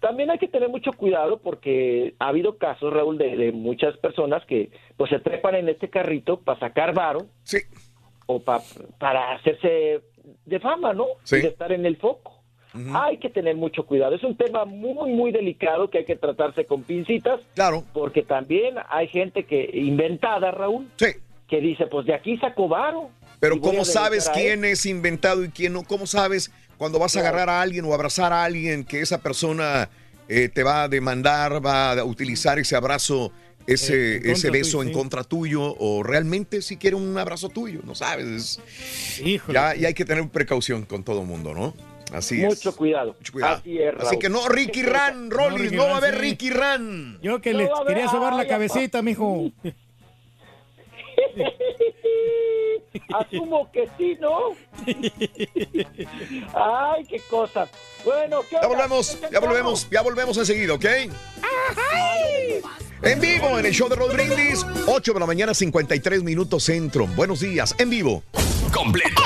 También hay que tener mucho cuidado porque ha habido casos, Raúl, de, de muchas personas que pues se trepan en este carrito para sacar varo. Sí. O pa- para hacerse de fama, ¿no? Sí. Y de estar en el foco. Hay que tener mucho cuidado. Es un tema muy, muy delicado que hay que tratarse con pincitas. Claro. Porque también hay gente que inventada, Raúl. Sí. Que dice, pues de aquí saco varo. Pero y ¿cómo sabes quién es inventado y quién no? ¿Cómo sabes cuando vas a agarrar a alguien o abrazar a alguien que esa persona eh, te va a demandar, va a utilizar ese abrazo, ese, Eh, beso tuyo, en sí. contra tuyo o realmente si quiere un abrazo tuyo? No sabes. Ya, ya hay que tener precaución con todo el mundo, ¿no? Así Mucho es. cuidado. cuidado. Así es, Así que no, Ricky Ran, Ricky no, va a haber sí. Ricky Ran. Yo que No le quería sobar la cabecita, mijo. Asumo que sí, ¿no? Ay, qué cosa. Bueno, ¿qué Ya volvemos, ya volvemos, ya volvemos enseguida, ¿ok? En vivo en el show de Rod Brindis, 8 de la mañana, 53 minutos centro. Buenos días, en vivo. Completo,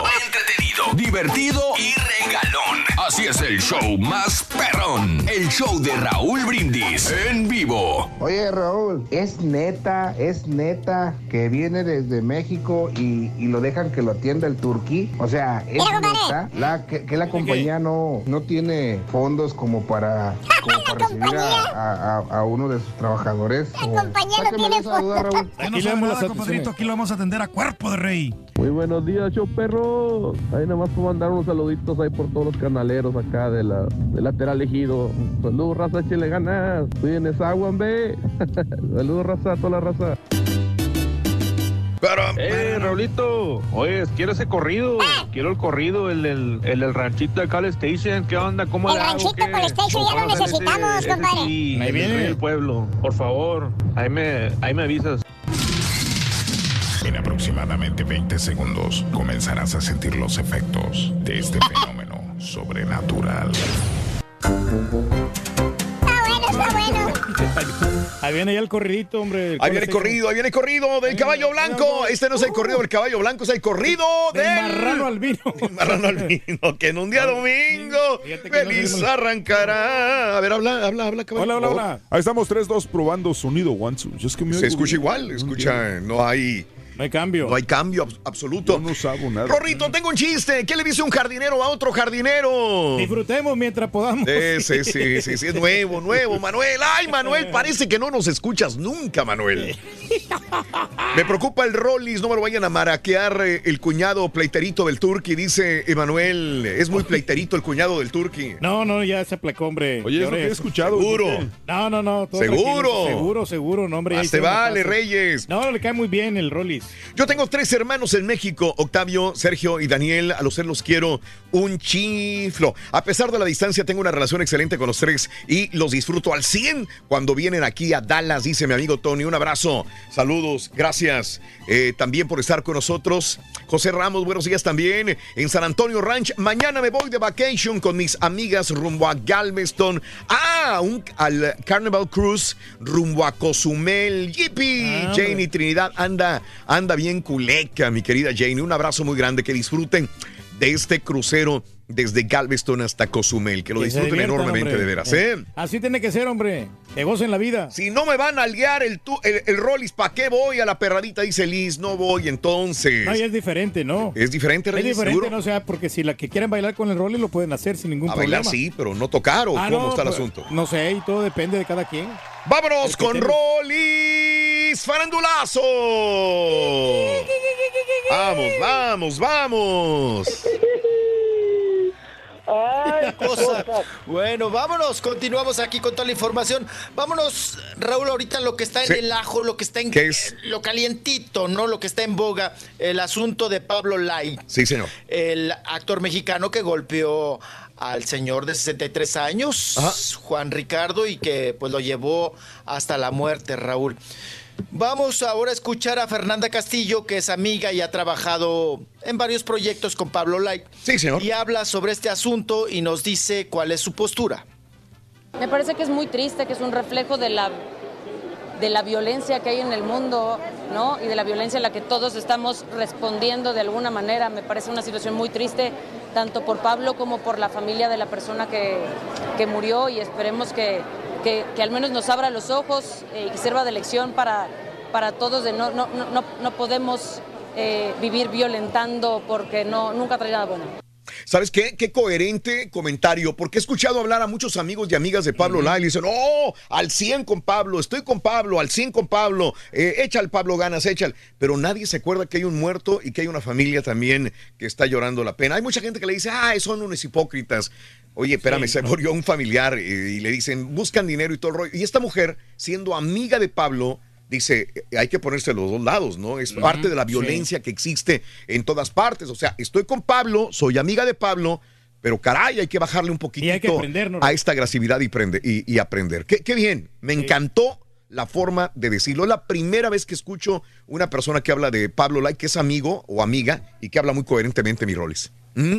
divertido y regalón. Así es el show más perrón. El show de Raúl Brindis en vivo. Oye, Raúl, es neta, es neta que viene desde México y, y lo dejan que lo atienda el turquí. O sea, es neta la, que, que la compañía no, no tiene fondos como para, como para recibir a, a- a- a uno de sus trabajadores. La compañía no tiene fondos. Aquí. Aquí lo vamos a atender a cuerpo de rey. Muy buenos días, show perro. Ahí nada más puedo mandar unos saluditos ahí por todos los canaleros acá de la, de lateral ejido. Saludos, raza, échale ganas. Estoy en esa agua, ve. Saludos, raza, toda la raza. Eh, Raulito, oye, quiero ese corrido. Quiero el corrido, el, el, el, del ranchito de Cal Station. ¿Qué onda? ¿Cómo El ranchito ¿Qué? Call Station ya lo necesitamos, ese- compadre. ese sí, Ahí el del viene. del pueblo. Por favor, ahí me, ahí me avisas. En aproximadamente 20 segundos comenzarás a sentir los efectos de este fenómeno sobrenatural. Está bueno, está bueno. Ahí viene ya el corridito, hombre. Ahí viene el corrido, ahí viene el corrido del caballo blanco. Este no es el corrido del caballo blanco, es el corrido Del del marrano albino. marrano albino. Que en un día domingo que no feliz arrancará. A ver, habla, habla, habla, caballo. Hola, hola, hola. Ahí estamos 3-2 probando sonido one two. Yo es que me Se escucha bien. igual, escucha, no hay No hay cambio. No hay cambio abs- absoluto. no sabo nada. Rorrito, tengo un chiste. ¿Qué le dice un jardinero a otro jardinero? Disfrutemos mientras podamos. Sí, sí, sí, sí, sí, es nuevo, nuevo, Manuel. Ay, Manuel, parece que no nos escuchas nunca, Manuel. Me preocupa el Rollis, no me lo vayan a maraquear eh, el cuñado pleiterito del Turqui, dice Emanuel. Es muy pleiterito el cuñado del Turqui. No, no, ya se aplicó, hombre. Oye, es lo Ahora que he escuchado. Seguro. No, no, no. todo Seguro. tranquilo, Seguro, seguro, no, hombre. Te vale. Reyes. No, le cae muy bien el Rollis. Yo tengo tres hermanos en México, Octavio, Sergio y Daniel. A los tres los quiero un chiflo. A pesar de la distancia, tengo una relación excelente con los tres y los disfruto al 100 cuando vienen aquí a Dallas, dice mi amigo Tony. Un abrazo, saludos, gracias eh, también por estar con nosotros. José Ramos, buenos días también. En San Antonio Ranch, mañana me voy de vacation con mis amigas rumbo a Galveston. Ah, un, al Carnival Cruise rumbo a Cozumel. Yippee, Ah, Janie hombre. Trinidad anda, anda bien culeca, mi querida Janie. Un abrazo muy grande, que disfruten de este crucero desde Galveston hasta Cozumel, que lo Que disfruten enormemente hombre. de veras, ¿eh? Así tiene que ser, hombre. Que gocen la vida. Si no me van a liar el, tu- el, el Rollis, ¿para qué voy a la perradita? Dice Liz, no voy entonces. No, ya es diferente, ¿no? Es diferente, Es Reyes, diferente, seguro. no o sea, porque si la que quieren bailar con el Rollis lo pueden hacer sin ningún A problema. bailar sí, pero no tocar o Ah, cómo no, está el pues, asunto. No sé, y todo depende de cada quien. Vámonos con tiene- Rollis Farandulazo. Vamos, vamos, vamos. Ay, cosa. Bueno, vámonos, continuamos aquí con toda la información. Vámonos, Raúl, ahorita lo que está en Sí. el ajo, lo que está en ¿Qué es? lo calientito, ¿no? Lo que está en boga, el asunto de Pablo Lai, Sí, señor. el actor mexicano que golpeó al señor de 63 años, Ajá. Juan Ricardo, y que pues lo llevó hasta la muerte, Raúl. Vamos ahora a escuchar a Fernanda Castillo, que es amiga y ha trabajado en varios proyectos con Pablo Lai. Sí, señor. Y habla sobre este asunto y nos dice cuál es su postura. Me parece que es muy triste, que es un reflejo de la, de la violencia que hay en el mundo, ¿no? Y de la violencia a la que todos estamos respondiendo de alguna manera. Me parece una situación muy triste, tanto por Pablo como por la familia de la persona que, que murió y esperemos que, que, que al menos nos abra los ojos eh, y que sirva de lección para, para todos de no, no, no, no- podemos eh, vivir violentando porque no, nunca trae nada bueno. ¿Sabes qué? Qué coherente comentario, porque he escuchado hablar a muchos amigos y amigas de Pablo Lai y dicen, oh, al 100 con Pablo, estoy con Pablo, al 100 con Pablo, eh, echa al Pablo ganas, echa al-". Pero nadie se acuerda que hay un muerto y que hay una familia también que está llorando la pena. Hay mucha gente que le dice, ah, son unos hipócritas. Oye, espérame, se murió un familiar eh, y le dicen, buscan dinero y todo el rollo. Y esta mujer, siendo amiga de Pablo, dice, eh, hay que ponerse los dos lados, ¿no? Es parte de la sí. violencia que existe en todas partes. O sea, estoy con Pablo, soy amiga de Pablo, pero caray, hay que bajarle un poquitito Y hay que aprender, ¿no? a esta agresividad y, prende- y, y aprender. Qué, qué bien, me encantó la forma de decirlo. Es la primera vez que escucho una persona que habla de Pablo Lai, que es amigo o amiga y que habla muy coherentemente mi roles. Mm,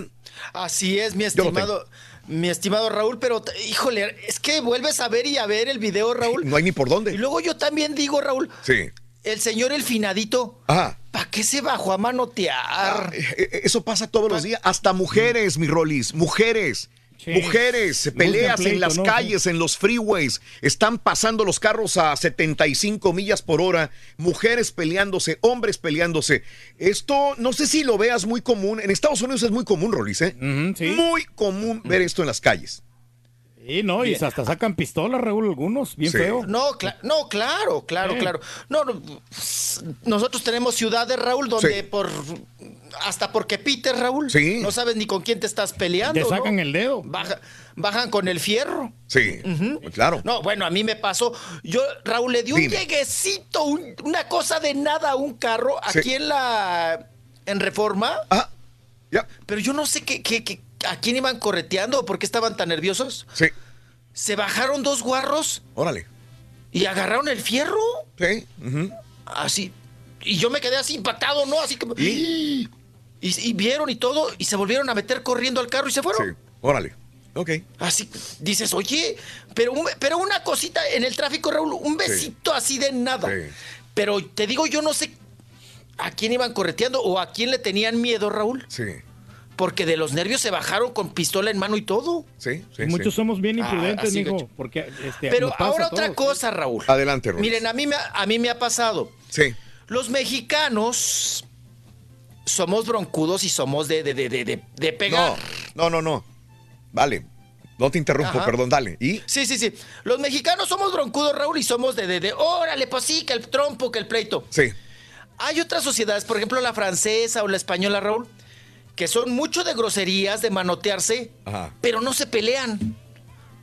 Así es, mi Yo lo estimado, mi estimado Raúl, pero híjole, es que vuelves a ver y a ver el video, Raúl. No hay ni por Y dónde. luego yo también digo, Raúl, Sí. el señor el finadito, Ajá. ¿para qué se bajó a manotear? Eh, eh, Eso pasa todos los días. Hasta mujeres, mi Rolis. Mujeres. Sí. Mujeres, peleas en las ¿no? calles, en los freeways, están pasando los carros a 75 millas por hora, mujeres peleándose, hombres peleándose. Esto no sé si lo veas muy común, en Estados Unidos es muy común, Rolis, ¿eh? Sí. Muy común ver esto en las calles. Sí, no, y hasta sacan pistolas, Raúl, algunos, bien Sí. feo. No, no, claro, claro, Sí. claro. No, no, nosotros tenemos ciudades, Raúl, donde Sí. por hasta porque pites, Raúl, Sí. no sabes ni con quién te estás peleando. Te sacan ¿no? el dedo. Baja- bajan con el fierro. Sí, claro. No, bueno, a mí me pasó. Yo, Raúl, le di un Dime. lleguecito, un- una cosa de nada a un carro Sí. aquí en la. en Reforma. Ah, ya. Pero yo no sé qué, qué- qué- a quién iban correteando o por qué estaban tan nerviosos. Sí, Se bajaron dos guarros órale. y agarraron el fierro. Sí. Así. Y yo me quedé así impactado, ¿no? Así como. ¿Y? Y, y vieron y todo, y se volvieron a meter corriendo al carro y se fueron. Sí, órale. Ok. Así dices, oye, pero, un- pero una cosita en el tráfico, Raúl, un besito así de nada. Sí. Pero te digo, yo no sé a quién iban correteando o a quién le tenían miedo, Raúl. Sí, Porque de los nervios se bajaron con pistola en mano y todo. sí, sí. Y muchos sí. somos bien Ah, imprudentes, porque este, Pero pasa ahora otra todos. cosa, Raúl. Adelante, Rolis. Miren, a mí, me, ha- a mí me ha pasado. Sí. Los mexicanos somos broncudos y somos de, de, de, de, de pegar. No, no, no, no. Vale. No te interrumpo, Ajá. perdón, dale. ¿Y? Sí, sí, sí. Los mexicanos somos broncudos, Raúl, y somos de, de, de, órale, pues sí, que el trompo, que el pleito. Sí. Hay otras sociedades, por ejemplo la francesa o la española, Raúl, que son mucho de groserías, de manotearse, Ajá. pero no se pelean.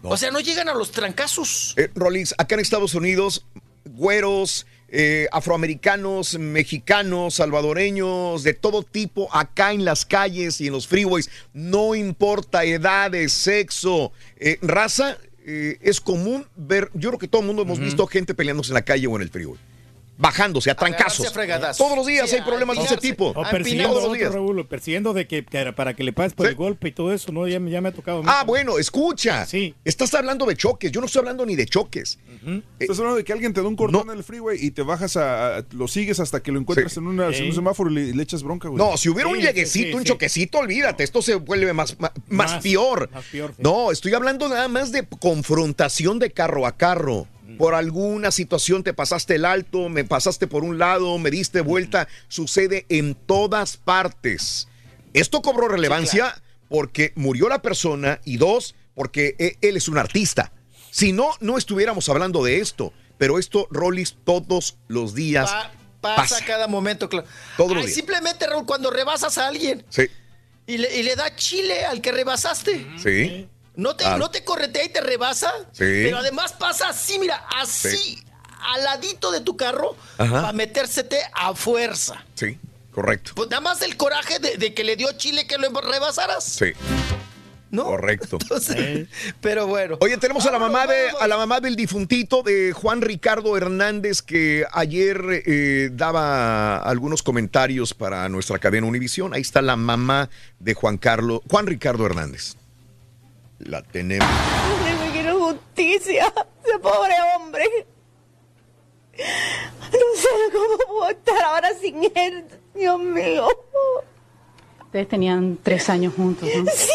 O sea, no llegan a los trancazos. Eh, Rollins, acá en Estados Unidos, güeros, eh, afroamericanos, mexicanos, salvadoreños, de todo tipo, acá en las calles y en los freeways, no importa edades, sexo, eh, raza, eh, es común ver, yo creo que todo el mundo hemos visto gente peleándose en la calle o en el freeway. Bajándose a trancazos. Todos los días Sí, hay problemas de ese tipo. O A persiguiendo Todos los días. Raúl, persiguiendo de que, para que le pagues por el golpe y todo eso, ¿no? Ya, me- ya me ha tocado. Ah, bueno, escucha. Sí. Estás hablando de choques. Yo no estoy hablando ni de choques. Estás hablando de que alguien te da un cordón en el freeway y te bajas a, a- lo sigues hasta que lo encuentras Sí. en, una- en Sí. un semáforo y le, echas bronca, güey. No, si hubiera un lleguecito, sí, un sí. choquecito, olvídate, esto se vuelve más, más, más Más, peor. más peor, sí. No, estoy hablando nada más de confrontación de carro a carro. Por alguna situación te pasaste el alto, me pasaste por un lado, me diste vuelta. Sucede en todas partes. Esto cobró relevancia porque murió la persona y dos, porque e- él es un artista. Si no, no estuviéramos hablando de esto. Pero esto, Rollis, todos los días Pa- pasa, pasa. cada momento, claro. Todos los Ay, días. Simplemente, Raúl, cuando rebasas a alguien Sí, y le, y le da chile al que rebasaste. sí. No te, Ah. no te corretea y te rebasa, Sí. pero además pasa así, mira, así, al ladito de tu carro, Ajá. para metérsete a fuerza. Sí, correcto. Pues nada más el coraje de, de que le dio chile que lo rebasaras, Sí, ¿no? correcto. Entonces, pero bueno. Oye, tenemos a la mamá de a la mamá del difuntito de Juan Ricardo Hernández que ayer eh, daba algunos comentarios para nuestra cadena Univisión. Ahí está la mamá de Juan Carlos Juan Ricardo Hernández. La tenemos. Yo quiero justicia, ese pobre hombre. No sé cómo puedo estar ahora sin él, Dios mío. Ustedes tenían tres años juntos, ¿no? Sí.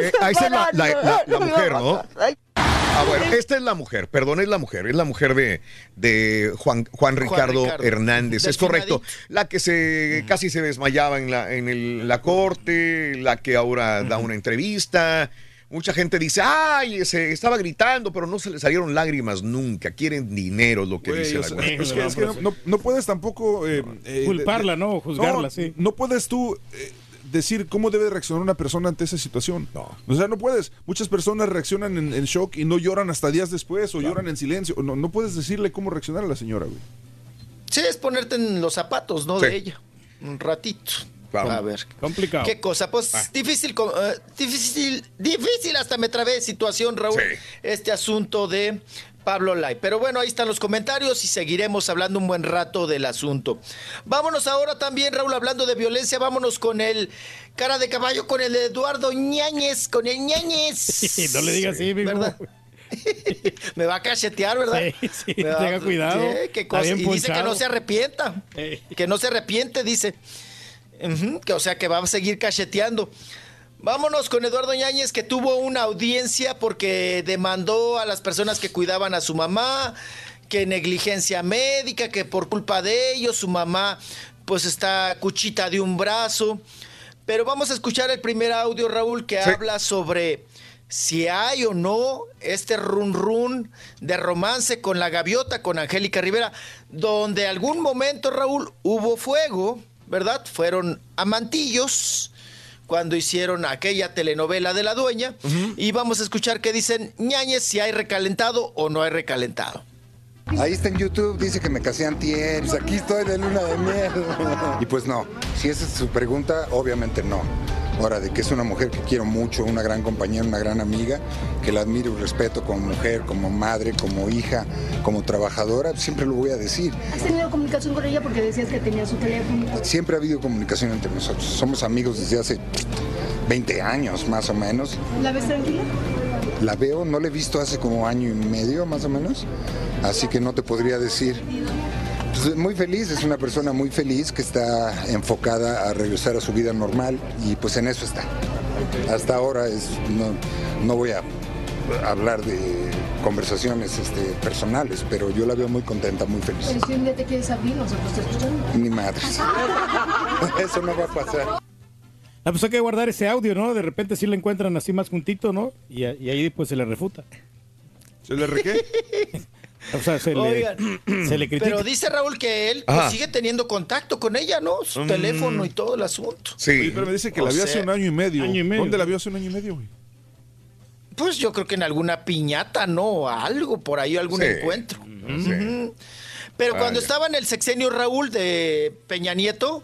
Eh, ahí está la, la- la- la No me mujer, ¿no? Ah, bueno, esta es la mujer, perdón, es la mujer, es la mujer de, de Juan, Juan Ricardo Ricardo. Hernández, es correcto. La que se casi se desmayaba en la, en el- la corte, la que ahora da una entrevista. Mucha gente dice, ay, se estaba gritando, pero no se le salieron lágrimas nunca. Quieren dinero, es lo que Güey, dice o la güey. es que, es que no, no- no puedes tampoco... eh, eh, Culparla, ¿no? Juzgarla, no, sí. No puedes tú eh, decir cómo debe reaccionar una persona ante esa situación. O sea, no puedes. Muchas personas reaccionan en, en shock y no lloran hasta días después o lloran en silencio. No, no puedes decirle cómo reaccionar a la señora, güey. Sí, es ponerte en los zapatos, ¿no? Sí. De ella. Un ratito. A ver. Complicado. ¿Qué cosa? Pues difícil, co- eh, difícil, difícil hasta me trabé situación, Raúl. Este asunto de Pablo Lai. Pero bueno, ahí están los comentarios y seguiremos hablando un buen rato del asunto. Vámonos ahora también, Raúl, hablando de violencia, vámonos con el cara de caballo, con el Eduardo Ñañez, con el Ñañez. no le digas así, mijo. ¿Verdad? Me va a cachetear, ¿verdad? Sí, sí, va- tenga cuidado. Sí, qué cosa. Y dice que no se arrepienta. Que no se arrepiente, dice. Que, o sea, que va a seguir cacheteando. Vámonos con Eduardo Ñáñez, que tuvo una audiencia porque demandó a las personas que cuidaban a su mamá, que negligencia médica, que por culpa de ellos su mamá pues está cuchita de un brazo. Pero vamos a escuchar el primer audio, Raúl, que habla sobre si hay o no este run run de romance con la gaviota, con Angélica Rivera, donde algún momento, Raúl, hubo fuego, ¿verdad? Fueron amantillos cuando hicieron aquella telenovela de la dueña. Y vamos a escuchar qué dicen ñañez si hay recalentado o no hay recalentado. Ahí está en YouTube, dice que me casé antier, pues aquí estoy de luna de miel. Y pues no, si esa es su pregunta, obviamente no. Ahora, de que es una mujer que quiero mucho, una gran compañera, una gran amiga, que la admiro y respeto como mujer, como madre, como hija, como trabajadora, siempre lo voy a decir. ¿Has tenido comunicación con ella porque decías que tenía su teléfono? Siempre ha habido comunicación entre nosotros. Somos amigos desde hace 20 años, más o menos. ¿La ves tranquila? La veo, no la he visto hace como año y medio más o menos, así que no te podría decir. Pues, muy feliz, es una persona muy feliz que está enfocada a regresar a su vida normal y pues en eso está. Hasta ahora es, no, no voy a hablar de conversaciones este, personales, pero yo la veo muy contenta, muy feliz. Pero si un día te quieres abrir, nosotros te escuchamos. Ni madres. Eso no va a pasar. Ah, pues hay que guardar ese audio, ¿no? De repente sí le encuentran así más juntito, ¿no? Y, ahí pues se le refuta. ¿Se le re qué? O sea, se Oigan, le, se le critica. Pero dice Raúl que él pues, sigue teniendo contacto con ella, ¿no? Su Mm. teléfono y todo el asunto. Oye, pero me dice que O la vio hace un año y medio. año y medio. ¿Dónde la vio hace un año y medio, güey? Pues yo creo que en alguna piñata, ¿no? Algo, por ahí, algún Sí. encuentro. Sí. Pero cuando estaba en el sexenio Raúl de Peña Nieto,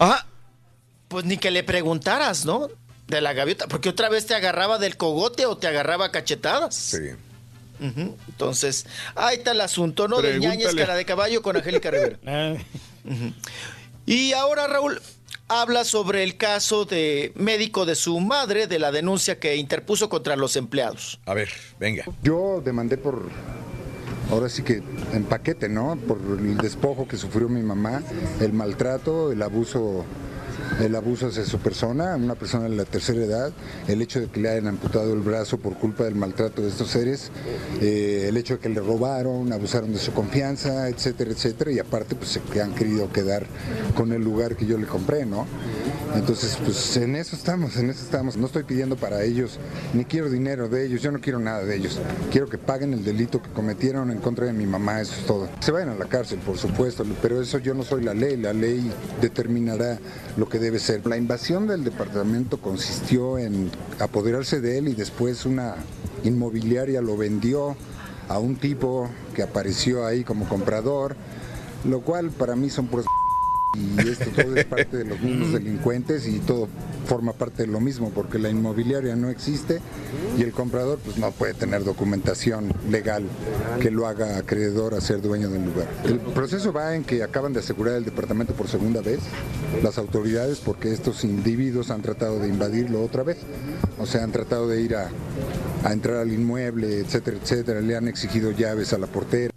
pues ni que le preguntaras, ¿no? De la gaviota, porque otra vez te agarraba del cogote o te agarraba a cachetadas. Sí. Entonces, ahí está el asunto, ¿no? De ñañez cara de caballo con Angélica Rivera. Ujú. Y ahora, Raúl, habla sobre el caso de médico de su madre, de la denuncia que interpuso contra los empleados. A ver, venga. Yo demandé por, ahora sí que en paquete, ¿no? Por el despojo que sufrió mi mamá, el maltrato, el abuso, el abuso hacia su persona, una persona de la tercera edad, el hecho de que le hayan amputado el brazo por culpa del maltrato de estos seres, eh, el hecho de que le robaron, abusaron de su confianza, etcétera, etcétera, y aparte pues se han querido quedar con el lugar que yo le compré, ¿no? Entonces, pues en eso estamos, en eso estamos. No estoy pidiendo para ellos, ni quiero dinero de ellos, yo no quiero nada de ellos. Quiero que paguen el delito que cometieron en contra de mi mamá, eso es todo. Se vayan a la cárcel, por supuesto, pero eso yo no soy la ley, la ley determinará lo que debe ser. La invasión del departamento consistió en apoderarse de él y después una inmobiliaria lo vendió a un tipo que apareció ahí como comprador, lo cual para mí son y esto todo es parte de los mismos delincuentes y todo forma parte de lo mismo porque la inmobiliaria no existe y el comprador pues no puede tener documentación legal que lo haga acreedor a ser dueño del lugar. El proceso va en que acaban de asegurar el departamento por segunda vez las autoridades porque estos individuos han tratado de invadirlo otra vez, o sea, han tratado de ir a, a entrar al inmueble, etcétera, etcétera, le han exigido llaves a la portera.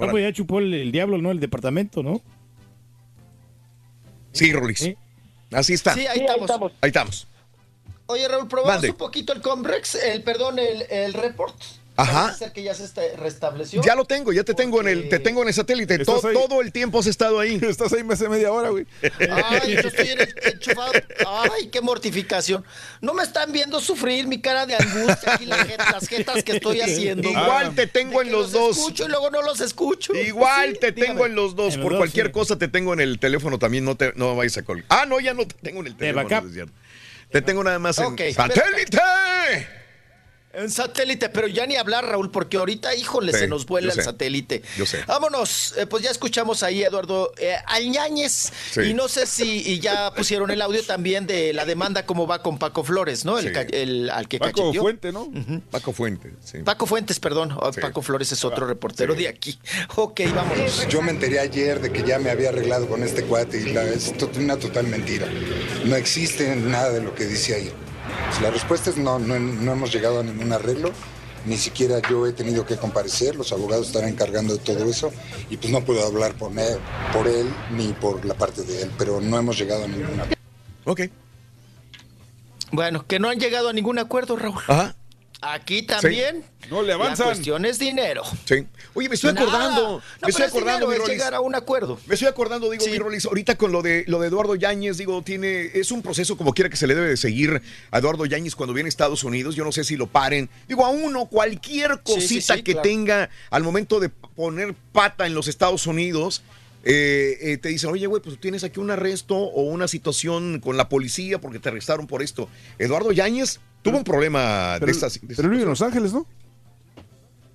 Ah, pues ya chupó el, el diablo, ¿no? El departamento, ¿no? Sí, Rolis. Así está. Sí, ahí estamos. Ahí estamos. Oye, Raúl, probamos Mande. un poquito el Comrex, el, perdón, el, el report. Ajá. Parece ser que ya se está- restableció. Ya lo tengo, ya te tengo en el, te tengo en el satélite. To- Estás ahí. todo el tiempo has estado ahí. Estás ahí hace media hora, güey. Ay, yo estoy en- enchufado. Ay, qué mortificación. No me están viendo sufrir mi cara de angustia la jeta- las jetas que estoy haciendo. Igual te tengo en los dos. escucho y luego no los escucho. Igual Sí, te tengo en los dos. En los Por dos, cualquier sí. cosa te tengo en el teléfono también. No te no vayas a colgar. Ah, no, ya no te tengo en el teléfono. cierto. Te tengo nada más en Ok, satélite. En satélite, pero ya ni hablar, Raúl, porque ahorita, híjole, Sí, se nos vuela yo el sé. satélite. Yo sé. Vámonos, eh, pues ya escuchamos ahí Eduardo eh, Alñáñez. Sí. Y no sé si y ya pusieron el audio también de la demanda, cómo va con Paco Flores, ¿no? El, Sí. el- al que Paco cacheteó. Fuente, ¿no? Paco Fuente, sí. Paco Fuentes, perdón. Oh, Paco Flores es otro reportero de aquí. Ok, vámonos. Yo me enteré ayer de que ya me había arreglado con este cuate y la, es to- una total mentira. No existe nada de lo que dice ahí. La respuesta es no, no, no hemos llegado a ningún arreglo. Ni siquiera yo he tenido que comparecer, los abogados estarán encargando de todo eso y pues no puedo hablar por él, por él ni por la parte de él, pero no hemos llegado a ningún arreglo. Ok. Bueno, que no han llegado a ningún acuerdo, Raúl. Ajá. Aquí también. No le La cuestión es dinero. Sí. Oye, me estoy Nada. acordando. No, me estoy es acordando, dinero, mi es Rolis. llegar a un acuerdo. Me estoy acordando, digo, mi Rolis, ahorita con lo de lo de Eduardo Yáñez, digo, tiene, es un proceso como quiera que se le debe de seguir a Eduardo Yáñez cuando viene a Estados Unidos. Yo no sé si lo paren. Digo, a uno, cualquier Sí, cosita sí, sí, que claro. tenga al momento de poner pata en los Estados Unidos. eh, eh, te dicen, oye, güey, pues tienes aquí un arresto o una situación con la policía porque te arrestaron por esto. Eduardo Yáñez tuvo un problema de Pero, estas. pero él vive en Los Ángeles, ¿no?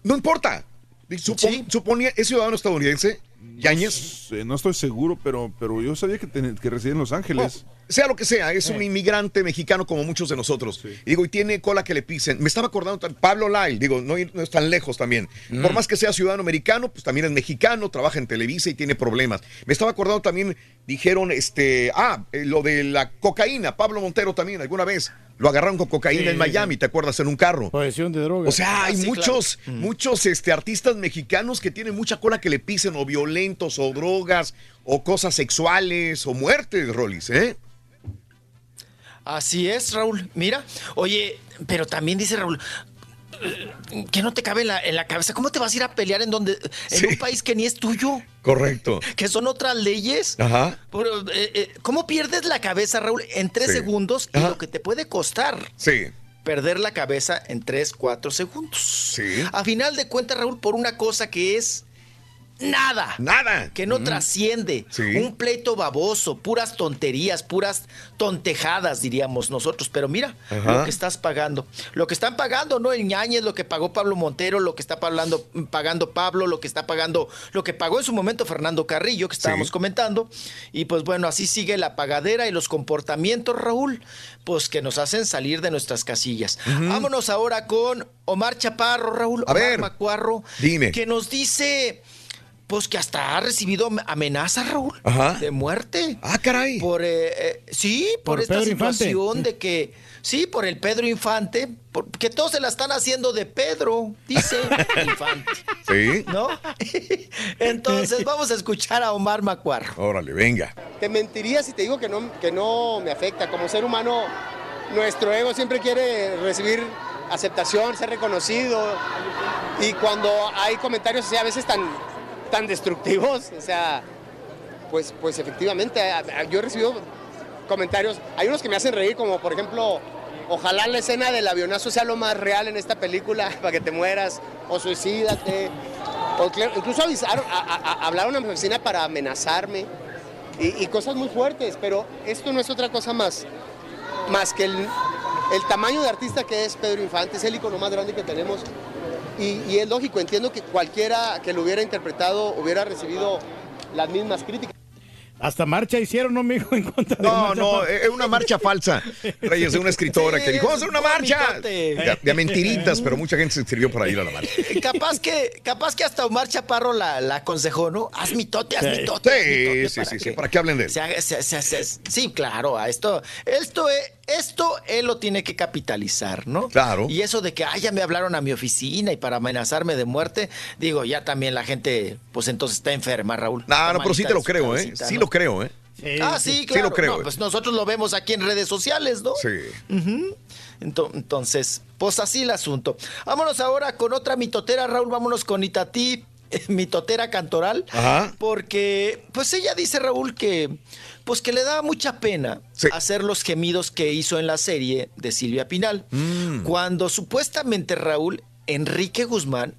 No importa. Supon- Suponía, ¿es ciudadano estadounidense? Yáñez. No, sé, no estoy seguro, pero, pero yo sabía que, ten- que residía en Los Ángeles. Sea lo que sea, es un inmigrante mexicano como muchos de nosotros. Y digo, y tiene cola que le pisen. Me estaba acordando, Pablo Lyle, digo, no, no es tan lejos también. Mm. Por más que sea ciudadano americano, pues también es mexicano, trabaja en Televisa y tiene problemas. Me estaba acordando también, dijeron, este, ah, eh, lo de la cocaína. Pablo Montero también, alguna vez. Lo agarraron con cocaína Sí, en Miami, ¿te acuerdas? En un carro. Posesión de droga. O sea, hay Ah, sí, muchos, claro. muchos este, artistas mexicanos que tienen mucha cola que le pisen, o violentos, o drogas, o cosas sexuales, o muertes, Rolis, ¿eh? Así es, Raúl. Mira, oye, pero también dice Raúl, que no te cabe en la, en la cabeza. ¿Cómo te vas a ir a pelear en donde en un país que ni es tuyo? Correcto. Que son otras leyes. Ajá. Eh, eh, ¿Cómo pierdes la cabeza, Raúl, en tres Sí. segundos y lo que te puede costar? Sí. Perder la cabeza en tres, cuatro segundos. Sí. A final de cuentas, Raúl, por una cosa que es nada. Nada. Que no Mm. trasciende. Sí. Un pleito baboso, puras tonterías, puras tontejadas, diríamos nosotros. Pero mira Ajá. lo que estás pagando. Lo que están pagando, ¿no? El ñañez, lo que pagó Pablo Montero, lo que está pagando, pagando Pablo, lo que está pagando, lo que pagó en su momento Fernando Carrillo, que estábamos comentando. Y pues bueno, así sigue la pagadera y los comportamientos, Raúl, pues que nos hacen salir de nuestras casillas. Vámonos ahora con Omar Chaparro, Raúl. A Omar ver, Macuarro. dime. Que nos dice. Pues que hasta ha recibido am- amenazas, Raúl, Ajá. de muerte. Ah, caray. Por, eh, eh, sí, por, Por esta Pedro Infante. situación de que, sí, por el Pedro Infante, por- que todos se la están haciendo de Pedro, dice Infante, Sí. ¿no? Entonces vamos a escuchar a Omar Macuarro. Órale, venga. Te mentiría si te digo que no, que no me afecta. Como ser humano, nuestro ego siempre quiere recibir aceptación, ser reconocido. Y cuando hay comentarios así, a veces tan, tan destructivos, o sea, pues, pues efectivamente, yo he recibido comentarios, hay unos que me hacen reír, como por ejemplo, ojalá la escena del avionazo sea lo más real en esta película, para que te mueras, o suicídate. O cl- incluso avisaron, a- hablaron a mi oficina para amenazarme y, y cosas muy fuertes, pero esto no es otra cosa más, más que el, el tamaño de artista que es Pedro Infante, es el icono más grande que tenemos. Y, es lógico, entiendo que cualquiera que lo hubiera interpretado hubiera recibido las mismas críticas. Hasta marcha hicieron, ¿no, mijo? En contra de No, no, es una marcha falsa. Reyes, de una escritora que dijo, vamos a hacer una marcha. De, de mentiritas, pero mucha gente se inscribió para ir a la marcha. Capaz que, capaz que hasta Omar Chaparro la, la aconsejó, ¿no? Haz mitote, haz mitote. haz Sí, mitote sí, para sí, sí, para que hablen de él. se haga- se- se- se- sí, claro, a esto, esto, es- esto él lo tiene que capitalizar, ¿no? Claro. Y eso de que, ah, ya me hablaron a mi oficina y para amenazarme de muerte, digo, ya también la gente, pues entonces está enferma, Raúl. No, no, pero sí te lo creo, ¿eh? Sí ¿no? lo creo, ¿eh? ah, sí, claro. Sí lo creo. No, pues nosotros lo vemos aquí en redes sociales, ¿no? Sí. Entonces, pues así el asunto. Vámonos ahora con otra mitotera, Raúl. Vámonos con Itatí, mitotera cantoral. Ajá. Porque, pues ella dice, Raúl, que pues que le daba mucha pena hacer los gemidos que hizo en la serie de Silvia Pinal. Mm. Cuando supuestamente, Raúl, Enrique Guzmán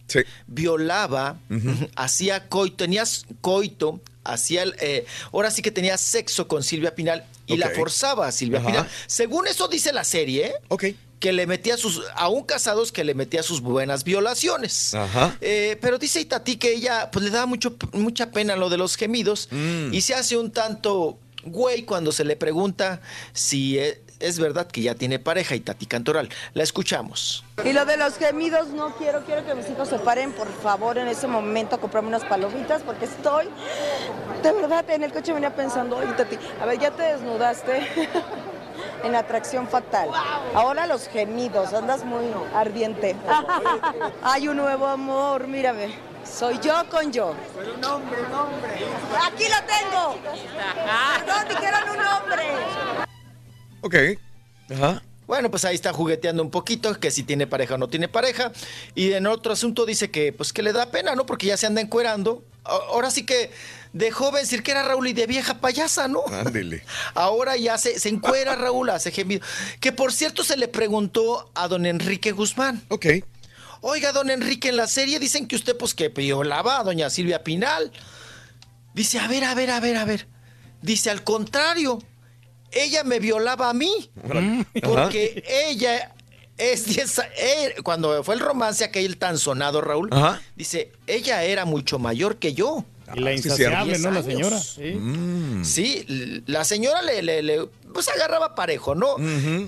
violaba, hacía coito, tenías coito, hacía, el, eh, ahora sí que tenía sexo con Silvia Pinal y la forzaba a Silvia Ajá. Pinal. Según eso dice la serie, ¿eh? que le metía sus, aún casados, que le metía sus buenas violaciones. Ajá. Eh, pero dice Itatí que ella pues le daba mucho, mucha pena lo de los gemidos Mm. y se hace un tanto güey cuando se le pregunta si e- es, verdad que ya tiene pareja Itatí Cantoral. La escuchamos. Y lo de los gemidos no quiero, quiero que mis hijos se paren, por favor, en ese momento a comprarme unas palomitas porque estoy, de verdad, en el coche venía pensando, oye, Tati, a ver, ya te desnudaste en atracción fatal. Ahora los gemidos, andas muy ardiente. Hay un nuevo amor, mírame. Soy yo con yo. Pero un hombre, un hombre. Aquí lo tengo. Perdón, dijeron un hombre. Ok. Ajá. Bueno, pues ahí está jugueteando un poquito, que si tiene pareja o no tiene pareja. Y en otro asunto dice que pues que le da pena, ¿no? Porque ya se anda encuerando. A- Ahora sí que de joven era Raúl y de vieja payasa, ¿no? Ándele. Ahora ya se, se encuera Raúl, hace gemido. Que por cierto se le preguntó a don Enrique Guzmán. Ok. Oiga, don Enrique, en la serie dicen que usted pues que violaba a doña Silvia Pinal. Dice, a ver, a ver, a ver, a ver. Dice, al contrario, ella me violaba a mí. Porque ella es 10 a- eh, cuando fue el romance aquel tan sonado, Raúl, Ajá. dice, ella era mucho mayor que yo. Y la Ah, insaciable. ¿no? La 10 señora. Sí. Mm. Sí, la señora le, le- le- pues agarraba parejo, ¿no?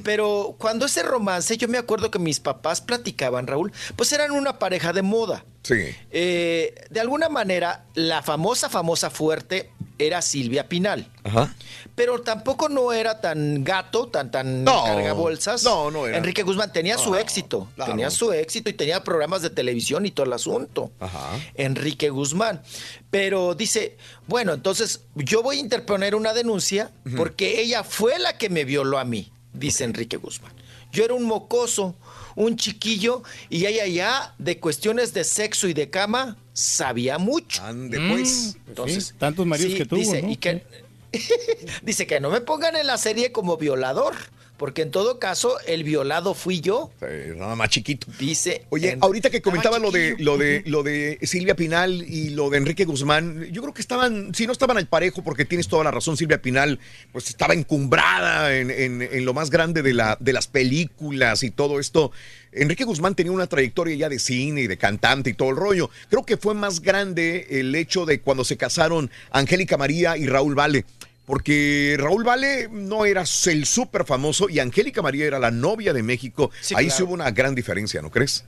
Pero cuando ese romance, yo me acuerdo que mis papás platicaban, Raúl, pues eran una pareja de moda. Sí. Eh, de alguna manera, la famosa, famosa fuerte era Silvia Pinal. Ajá. Pero tampoco no era tan gato, tan, tan No. cargabolsas. No, no era. Enrique Guzmán tenía su éxito. claro. Tenía su éxito y tenía programas de televisión y todo el asunto. Ajá. Enrique Guzmán. Pero dice, bueno, entonces yo voy a interponer una denuncia porque ella fue la que me violó a mí, dice Enrique Guzmán. Yo era un mocoso, un chiquillo y ella ya de cuestiones de sexo y de cama sabía mucho. Ande, Mm, pues. Entonces, tantos maridos sí, que tuvo, dice, ¿no? y que, dice que no me pongan en la serie como violador, porque en todo caso el violado fui yo. nada más chiquito. Dice. Oye, en- ahorita que comentaba lo de, lo de lo de Silvia Pinal y lo de Enrique Guzmán, yo creo que estaban, si no estaban al parejo, porque tienes toda la razón, Silvia Pinal, pues estaba encumbrada en, en- en lo más grande de, la, de las películas y todo esto. Enrique Guzmán tenía una trayectoria ya de cine y de cantante y todo el rollo. Creo que fue más grande el hecho de cuando se casaron Angélica María y Raúl Vale. Porque Raúl Vale no era el súper famoso y Angélica María era la novia de México. Sí, Ahí claro. sí hubo una gran diferencia, ¿no crees?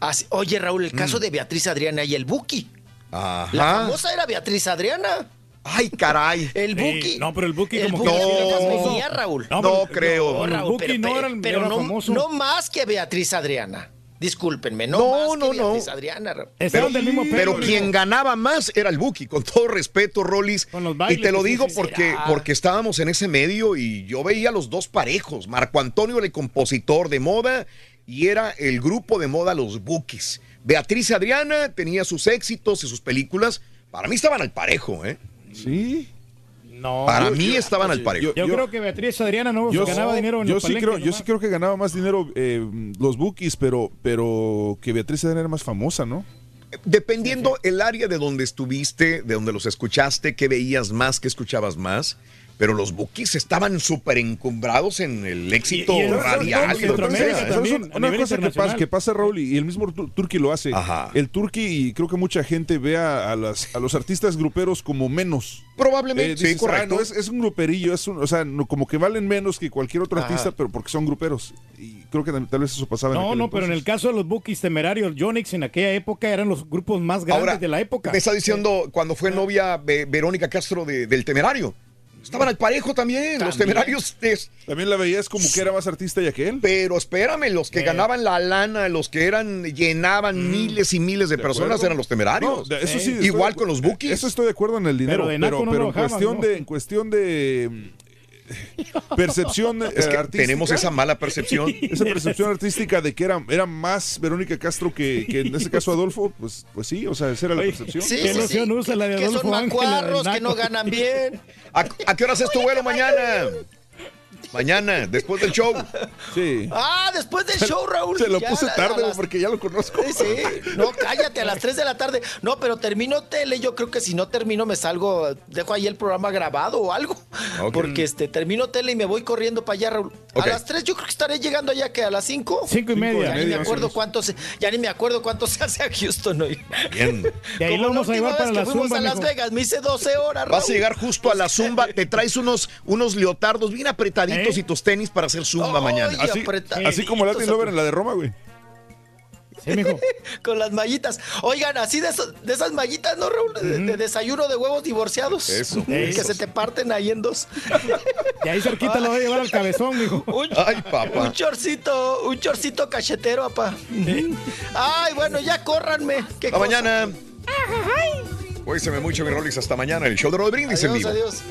Ah. Oye, Raúl, el caso Mm. de Beatriz Adriana y el Buki. Ajá. La famosa era Beatriz Adriana. Ay, caray. El Sí, Buki. no, pero el Buki el como Buki que- No. Raúl. No, pero- creo. No, el Raúl, Buki pero, no pero- era, pero era no, famoso. no más que Beatriz Adriana. Discúlpenme, no, No, más no, que no. Beatriz Adriana. Estaban del mismo pelo. Pero quien ganaba más era el Buki, con todo respeto, Rollis. Con los Y te lo digo porque, será. porque estábamos en ese medio y yo veía los dos parejos. Marco Antonio era el compositor de moda y era el grupo de moda Los Bukis. Beatriz Adriana tenía sus éxitos y sus películas. Para mí estaban al parejo, ¿eh? Sí. No. Para yo- mí yo- estaban al parejo. Yo, yo- creo que Beatriz Adriana no Yo, ganaba dinero en yo el sí palenque creo, yo sí creo que ganaba más dinero eh, los bookies, pero, pero que Beatriz Adriana era más famosa, ¿no? Dependiendo el área de donde estuviste, de donde los escuchaste, qué veías más, qué escuchabas más. Pero los Bukis estaban súper encumbrados en el éxito y en- radial. y ¿eh? ¿Sabes también, una- cosa que pasa, que pasa, Raúl, y el mismo Tur- Turki lo hace. Ajá. El Turki, y creo que mucha gente ve a, a las, a los artistas gruperos como menos. Probablemente, Eh, sí, dices, "Ah, correcto. no, es, es un gruperillo, es un- o sea, no- como que valen menos que cualquier otro Ajá. artista, pero porque son gruperos. Y creo que tal vez eso pasaba en No, aquel no, pero en el caso de los Bookies temerarios, Jonix en aquella época eran los grupos más grandes Ahora, de la época. Me está diciendo cuando fue novia Ve- Verónica Castro de- del Temerario. Estaban al parejo también, los temerarios. es- También la veías como que era más artista ya que él. pero espérame, los que Eh. ganaban la lana, los que eran llenaban miles y miles de, ¿De personas acuerdo? eran los temerarios. No, eso sí, Eh, Igual con los Bukis. Eso estoy de acuerdo en el dinero, Pero de pero, naco no pero lo en, bajaban, cuestión ¿no? de, en cuestión de mm, percepción Es que eh, artística, tenemos esa mala percepción. esa percepción artística de que era, era más Verónica Castro que, que en ese caso Adolfo, pues, pues sí, o sea, esa era la percepción. Sí, ¿Qué sí, noción sí. usa la de que son macuarros, que no ganan bien. ¿A, a qué horas es tu vuelo mañana? Mañana, después del show. Sí. Ah, después del show, Raúl. Se lo ya puse tarde las- porque ya lo conozco. Sí, sí. No, cállate, a las 3 de la tarde. No, pero termino tele. Yo creo que si no termino, me salgo, dejo ahí el programa grabado o algo. Ok. Porque este, termino tele y me voy corriendo para allá, Raúl. A las 3 yo creo que estaré llegando allá que a las 5. Cinco y media. Ya ni me acuerdo cuánto se, ya ni me acuerdo cuánto se hace a Houston hoy. Bien. De ahí Como lo vamos la a llevar última para vez la que fuimos zumba, a Las. Vegas, me hice 12 horas, Vas a Raúl. llegar justo a la zumba, te traes unos, unos leotardos bien apretaditos ¿Eh? y tus tenis para hacer zumba Ay, mañana. Así, como Latin Lover en la de Roma, güey. Sí, mijo. Con las mallitas. Oigan, así de, esas mallitas, ¿no, Raúl? De, de desayuno de huevos divorciados. Eso, Que se te parten ahí en dos. Y ahí cerquita lo voy a llevar al cabezón, mijo. Un, Ay, papá. un chorcito, un chorcito cachetero, papá. Ay, bueno, ya córranme. ¿Qué Hasta cosa? mañana. Cuídense mucho, mi Rolis. Hasta mañana. El show de Roll Brindis en Adiós, vivo. adiós.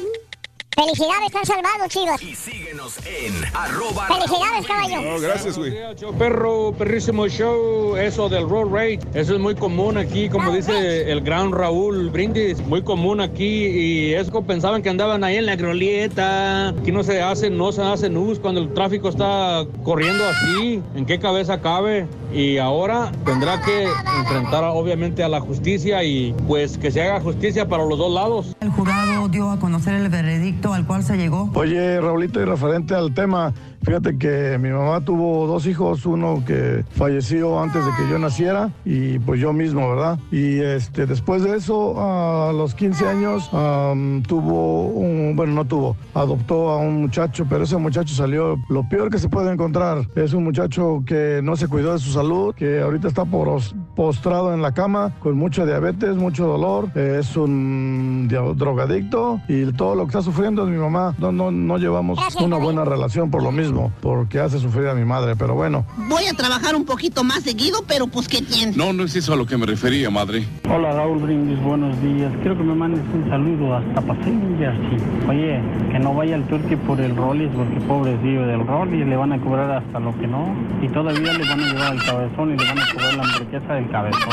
Felicidades, están salvados, chicos. Y síguenos en arroba Felicidades, caballo. No, gracias, güey. Perro, perrísimo show, eso del road rage, eso es muy común aquí, como dice el gran Raúl Brindis, muy común aquí y es como pensaban que andaban ahí en la glorieta, aquí no se hacen, no se hacen us cuando el tráfico está corriendo así, ¿en qué cabeza cabe? Y ahora tendrá que enfrentar obviamente a la justicia y pues que se haga justicia para los dos lados. El jurado dio a conocer el veredicto al cual se llegó. Oye, Raulito, y referente al tema, fíjate que mi mamá tuvo dos hijos, uno que falleció antes de que yo naciera y pues yo mismo, ¿verdad? Y este, después de eso, a los 15 años, am, tuvo un, bueno, no tuvo, adoptó a un muchacho, pero ese muchacho salió lo peor que se puede encontrar. Es un muchacho que no se cuidó de su salud, que ahorita está poros- postrado en la cama con mucha diabetes, mucho dolor, es un drogadicto y todo lo que está sufriendo es mi mamá. No, no, no llevamos una buena relación por lo mismo, porque hace sufrir a mi madre, pero bueno. Voy a trabajar un poquito más seguido, pero pues ¿qué tiene? No, no es eso a lo que me refería, madre. Hola Raúl Brindis, buenos días. Quiero que me mandes un saludo hasta Pasillas. Y, oye, que no vaya al turque por el Rollis, porque pobrecillo del Rollis le van a cobrar hasta lo que no. Y todavía le van a llevar el cabezón y le van a cobrar la hamburguesa del cabezón.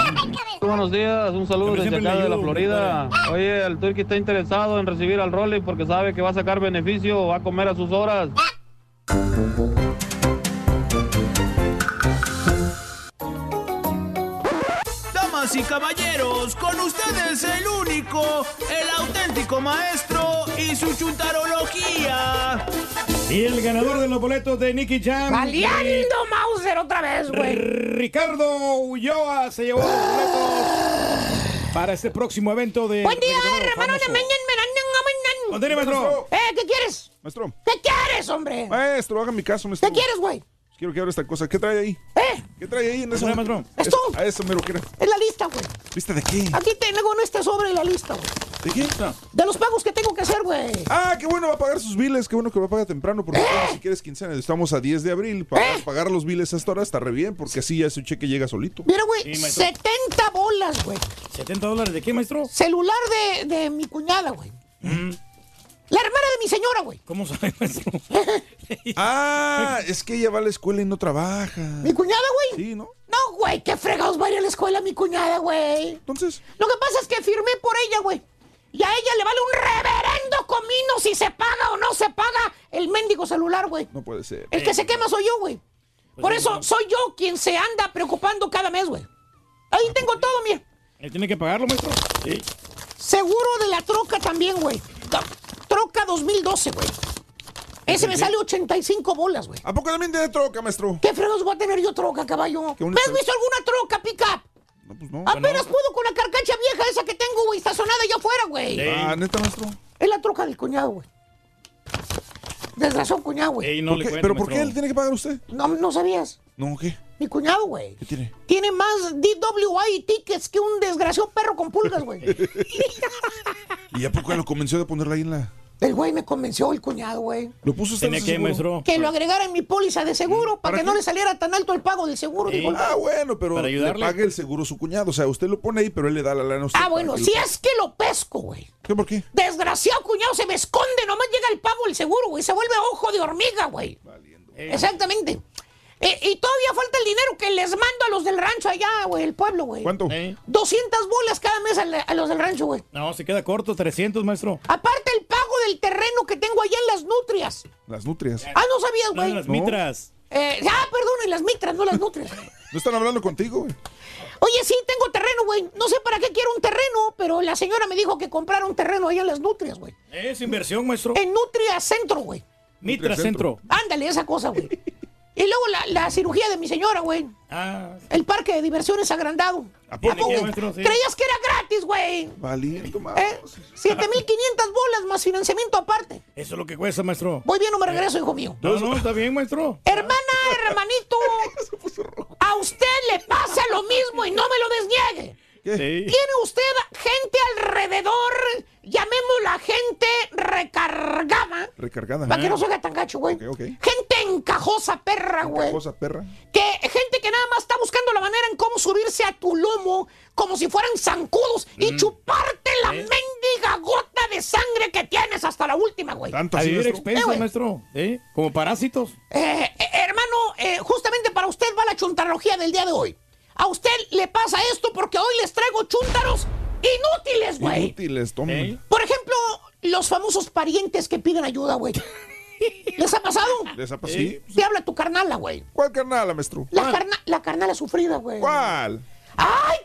Buenos días, un saludo desde acá de la Florida. Oye, el turqui está interesado en recibir al Rolly porque sabe que va a sacar beneficio, va a comer a sus horas. Damas y caballeros, con ustedes el único, el auténtico maestro y su chuntarología. Y el ganador de los boletos de Nicky Jam. Valiendo Mauser otra vez, güey. Ricardo Ulloa se llevó los boletos para este próximo evento de. Buen día, hermano de Contene, maestro. Eh, ¿qué quieres? Maestro. ¿Qué quieres, hombre? Maestro, haga mi caso, maestro. ¿Qué quieres, güey? Quiero que abra esta cosa. ¿Qué trae ahí? ¿Eh? ¿Qué trae ahí en eso? trae, maestro? ¿Esto? A eso, mero, ¿qué era? Es la lista, güey. ¿Lista de qué? Aquí tengo en este sobre la lista, güey. ¿De qué? De los pagos que tengo que hacer, güey. Ah, qué bueno, va a pagar sus biles. Qué bueno que va a pagar temprano. Porque bueno, si quieres quincena, estamos a 10 de abril. Pagar, pagar los biles a esta hora está re bien. Porque así ya su cheque llega solito. Mira, güey, Sí, maestro. 70 bolas, güey. ¿70 dólares de qué, maestro? Celular de, de mi cuñada, güey. La hermana de mi señora, güey. ¿Cómo sabe, maestro? Ah, es que ella va a la escuela y no trabaja. ¿Mi cuñada, güey? Sí, ¿no? No, güey, qué fregados va a ir a la escuela mi cuñada, güey. Entonces. Lo que pasa es que firmé por ella, güey. Y a ella le vale un reverendo comino si se paga o no se paga el mendigo celular, güey. No puede ser. El que se quema soy yo, güey. Por eso soy yo quien se anda preocupando cada mes, güey. Ahí tengo todo, mira. ¿Él tiene que pagarlo, maestro? Sí. Seguro de la troca también, güey. Troca 2012, güey. Ese me sale 85 bolas, güey. ¿A poco también tiene troca, maestro? ¿Qué fregados voy a tener yo troca, caballo? ¿Me has visto alguna troca, pick-up? No, pues no. Apenas puedo con la carcacha vieja esa que tengo, güey, estacionada allá afuera, güey. Ah, neta, maestro. Es la troca del cuñado, güey. Desgraciado cuñado, güey. Ey, no ¿Por le qué? cuente, ¿Pero por qué él tiene que pagar usted? No, no sabías. No, ¿qué? Mi cuñado, güey. ¿Qué tiene? Tiene más DWI tickets que un desgraciado perro con pulgas, güey. ¿Y a poco lo convenció de ponerla ahí en la.? El güey me convenció, el cuñado, güey. ¿Lo puso usted en ¿Tiene ese qué, maestro? Que lo agregara en mi póliza de seguro para, ¿Para que no le saliera tan alto el pago del seguro. Sí. digo, Ah, bueno, pero Para le ayudarle. pague el seguro su cuñado. O sea, usted lo pone ahí, pero él le da la lana a usted. ah, bueno, si lo- es que lo pesco, güey. ¿Qué? ¿Por qué? Desgraciado cuñado se me esconde, nomás llega el pago del seguro, güey. Se vuelve ojo de hormiga, güey. Exactamente. Eh, y todavía falta el dinero que les mando a los del rancho allá, güey, el pueblo, güey. ¿Cuánto? ¿Eh? 200 bolas cada mes a, la- a los del rancho, güey. No, se queda corto, 300, maestro. Aparte el pago del terreno que tengo allá en las nutrias. Las nutrias. Ah, no sabías, No, güey. las No. mitras. Eh, ah, perdón, en las mitras, no las nutrias. No están hablando contigo, güey. Oye, sí, tengo terreno, güey. No sé para qué quiero un terreno, pero la señora me dijo que comprara un terreno allá en las nutrias, güey. Es inversión, maestro. En Nutria Centro, güey. Mitra Centro. Ándale, esa cosa, güey. Y luego la, la cirugía de mi señora, güey. Ah, El parque de diversiones agrandado. ¿A poco, poco? maestro? Sí. Creías que era gratis, güey. Valiendo más. ¿Eh? 7500 bolas más financiamiento aparte. eso es lo que cuesta, maestro. Voy bien o me regreso, hijo mío. No, no, está bien, maestro. Hermana, hermanito, a usted le pasa lo mismo y no me lo desniegue. ¿Qué? Tiene usted gente alrededor, llamémosla gente recargada, Recargada. para que no se haga tan gacho, güey. Ok, ok. Gente encajosa, perra, güey. Cosa perra. Que gente que nada más está buscando la manera en cómo subirse a tu lomo como si fueran zancudos y Mm. chuparte la ¿Eh? mendiga gota de sangre que tienes hasta la última, güey. Tanto A así, vivir maestro. Eh, maestro. ¿Eh? Como parásitos. Eh, eh, hermano, eh, justamente para usted va la chuntarología del día de hoy. A usted le pasa esto porque hoy les traigo chúntaros inútiles, güey. Inútiles, toma. ¿Eh? Por ejemplo, los famosos parientes que piden ayuda, güey. ¿Les ha pasado? ¿Les ha pasado? Sí. Te habla tu carnala, güey. ¿Cuál carnal, maestro? La, carna la carnala sufrida, güey. ¿Cuál? ¡Ay,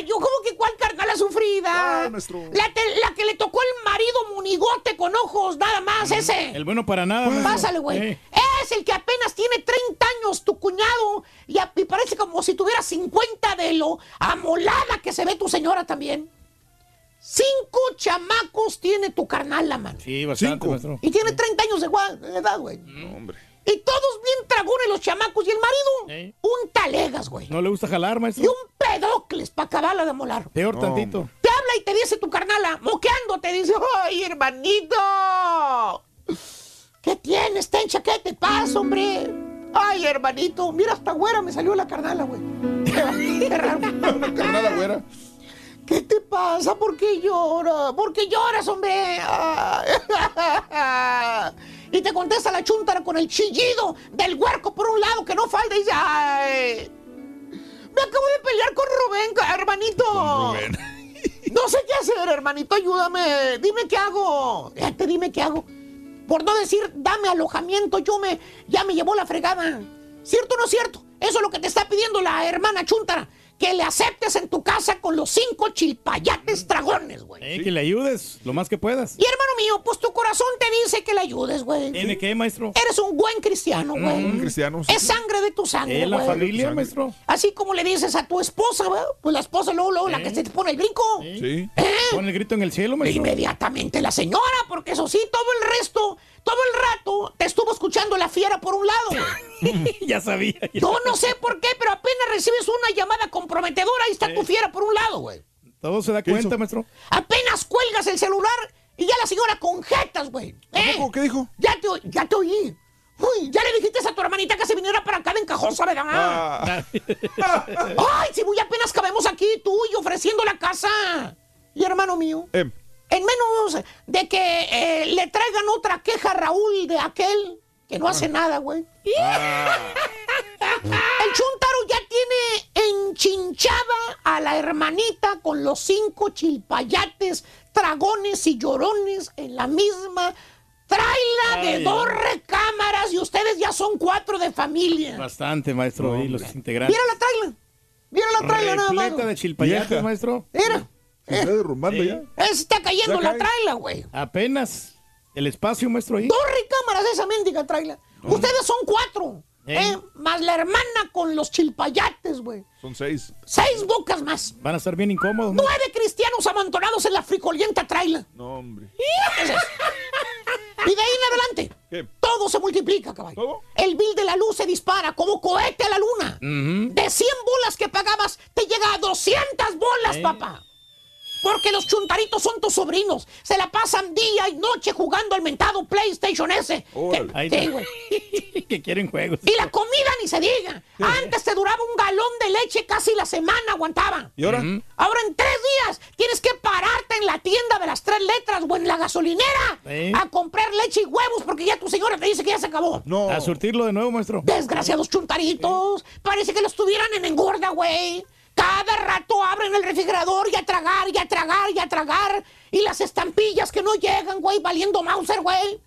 caballo! ¿Cómo que cuál carnala sufrida? La, te- la que le tocó el marido munigote con ojos, nada más, ese. El bueno para nada, maestro. Pásale, güey. Eh. Es el que apenas tiene 30 años, tu cuñado. Y, a- y parece como si tuviera 50 de lo amolada que se ve tu señora también. Cinco chamacos tiene tu carnal, la mano. Sí, bastante, Cinco. maestro. Y tiene 30 años de edad, güey. No, hombre. Y todos bien tragones los chamacos. Y el marido, Eh. un talegas, güey. No le gusta jalar, Y maestro. un pedocles para acabarla de molar. Peor No, tantito. Te habla y te dice tu carnala, moqueando, te dice, ¡ay, hermanito! ¿Qué tienes, Tencha? ¿Qué te pasa, hombre? Ay, hermanito, mira, hasta güera me salió la carnala, güey. Qué raro. Una carnada güera. ¿Qué te pasa? ¿Por qué lloras? ¿Por qué lloras, hombre? Y te contesta la chuntara con el chillido del huerco por un lado que no falta y dice, ¡ay! Me acabo de pelear con Rubén, hermanito. No sé qué hacer, hermanito, ayúdame. Dime qué hago. Fíjate, dime qué hago. Por no decir, dame alojamiento, yo me, ya me llevó la fregada. ¿Cierto o no es cierto? Eso es lo que te está pidiendo la hermana Chuntara. Que le aceptes en tu casa con los cinco chilpayates dragones, güey. Eh, que le ayudes lo más que puedas. Y hermano mío, pues tu corazón te dice que le ayudes, güey. ¿Tiene qué, maestro? Eres un buen cristiano, güey. Un cristiano. sí. Es sangre de tu sangre, ¿Es la güey. familia, maestro? Así como le dices a tu esposa, güey. Pues la esposa luego, luego, la que se te pone el brinco. Sí. Pon el grito en el cielo, maestro. Inmediatamente la señora, porque eso sí, todo el resto, todo el rato te estuvo escuchando la fiera por un lado. güey. ya sabía. ya Yo no sé por qué, pero apenas recibes una llamada comprometedora, ahí está tu fiera por un lado, güey. Todo se da ¿Qué cuenta, hizo? maestro. Apenas cuelgas el celular y ya la señora con jetas, güey. ¿Eh? ¿Qué dijo? Ya te, ya te oí. Uy, ya le dijiste a tu hermanita que se viniera para acá de encajosa, ¿verdad? Ah, Ay, si muy apenas cabemos aquí, tú y ofreciendo la casa. Y hermano mío, em, en menos de que eh, le traigan otra queja a Raúl de aquel que no hace nada, güey. El chuntaro ya tiene enchinchada a la hermanita con los cinco chilpayates, dragones y llorones en la misma traila de Ay. dos recámaras y ustedes ya son cuatro de familia. Bastante, maestro. y los integrantes. Mira la traila. Mira la traila nada más. De chilpayates, maestro. Mira, se está derrumbando ya. se está cayendo Ya la cae. traila, güey. Apenas el espacio, maestro, ahí. Dos recámaras de esa mendiga traila. Ustedes son cuatro. Eh. ¿eh? Más la hermana con los chilpayates, güey. Son seis. Seis bocas más. Van a estar bien incómodos, ¿no? Nueve cristianos amontonados en la frijolienta traila. No, hombre. Y de ahí en adelante, ¿Qué? todo se multiplica, caballo. ¿Todo? El bill de la luz se dispara como cohete a la luna. De 100 bolas que pagabas, te llega a 200 bolas, Eh. papá. Porque los chuntaritos son tus sobrinos. Se la pasan día y noche jugando al mentado PlayStation está. güey. que quieren juegos. Y la comida ni se diga. Antes te duraba un galón de leche casi la semana aguantaba. ¿Y ahora? Ahora en tres días tienes que pararte en la tienda de las tres letras o en la gasolinera ¿Eh? a comprar leche y huevos porque ya tu señora te dice que ya se acabó. No. A surtirlo de nuevo, maestro. Desgraciados chuntaritos. Parece que los tuvieran en engorda, güey. Cada rato abren el refrigerador y a tragar, y a tragar, y a tragar. Y las estampillas que no llegan, güey, valiendo Mauser, güey.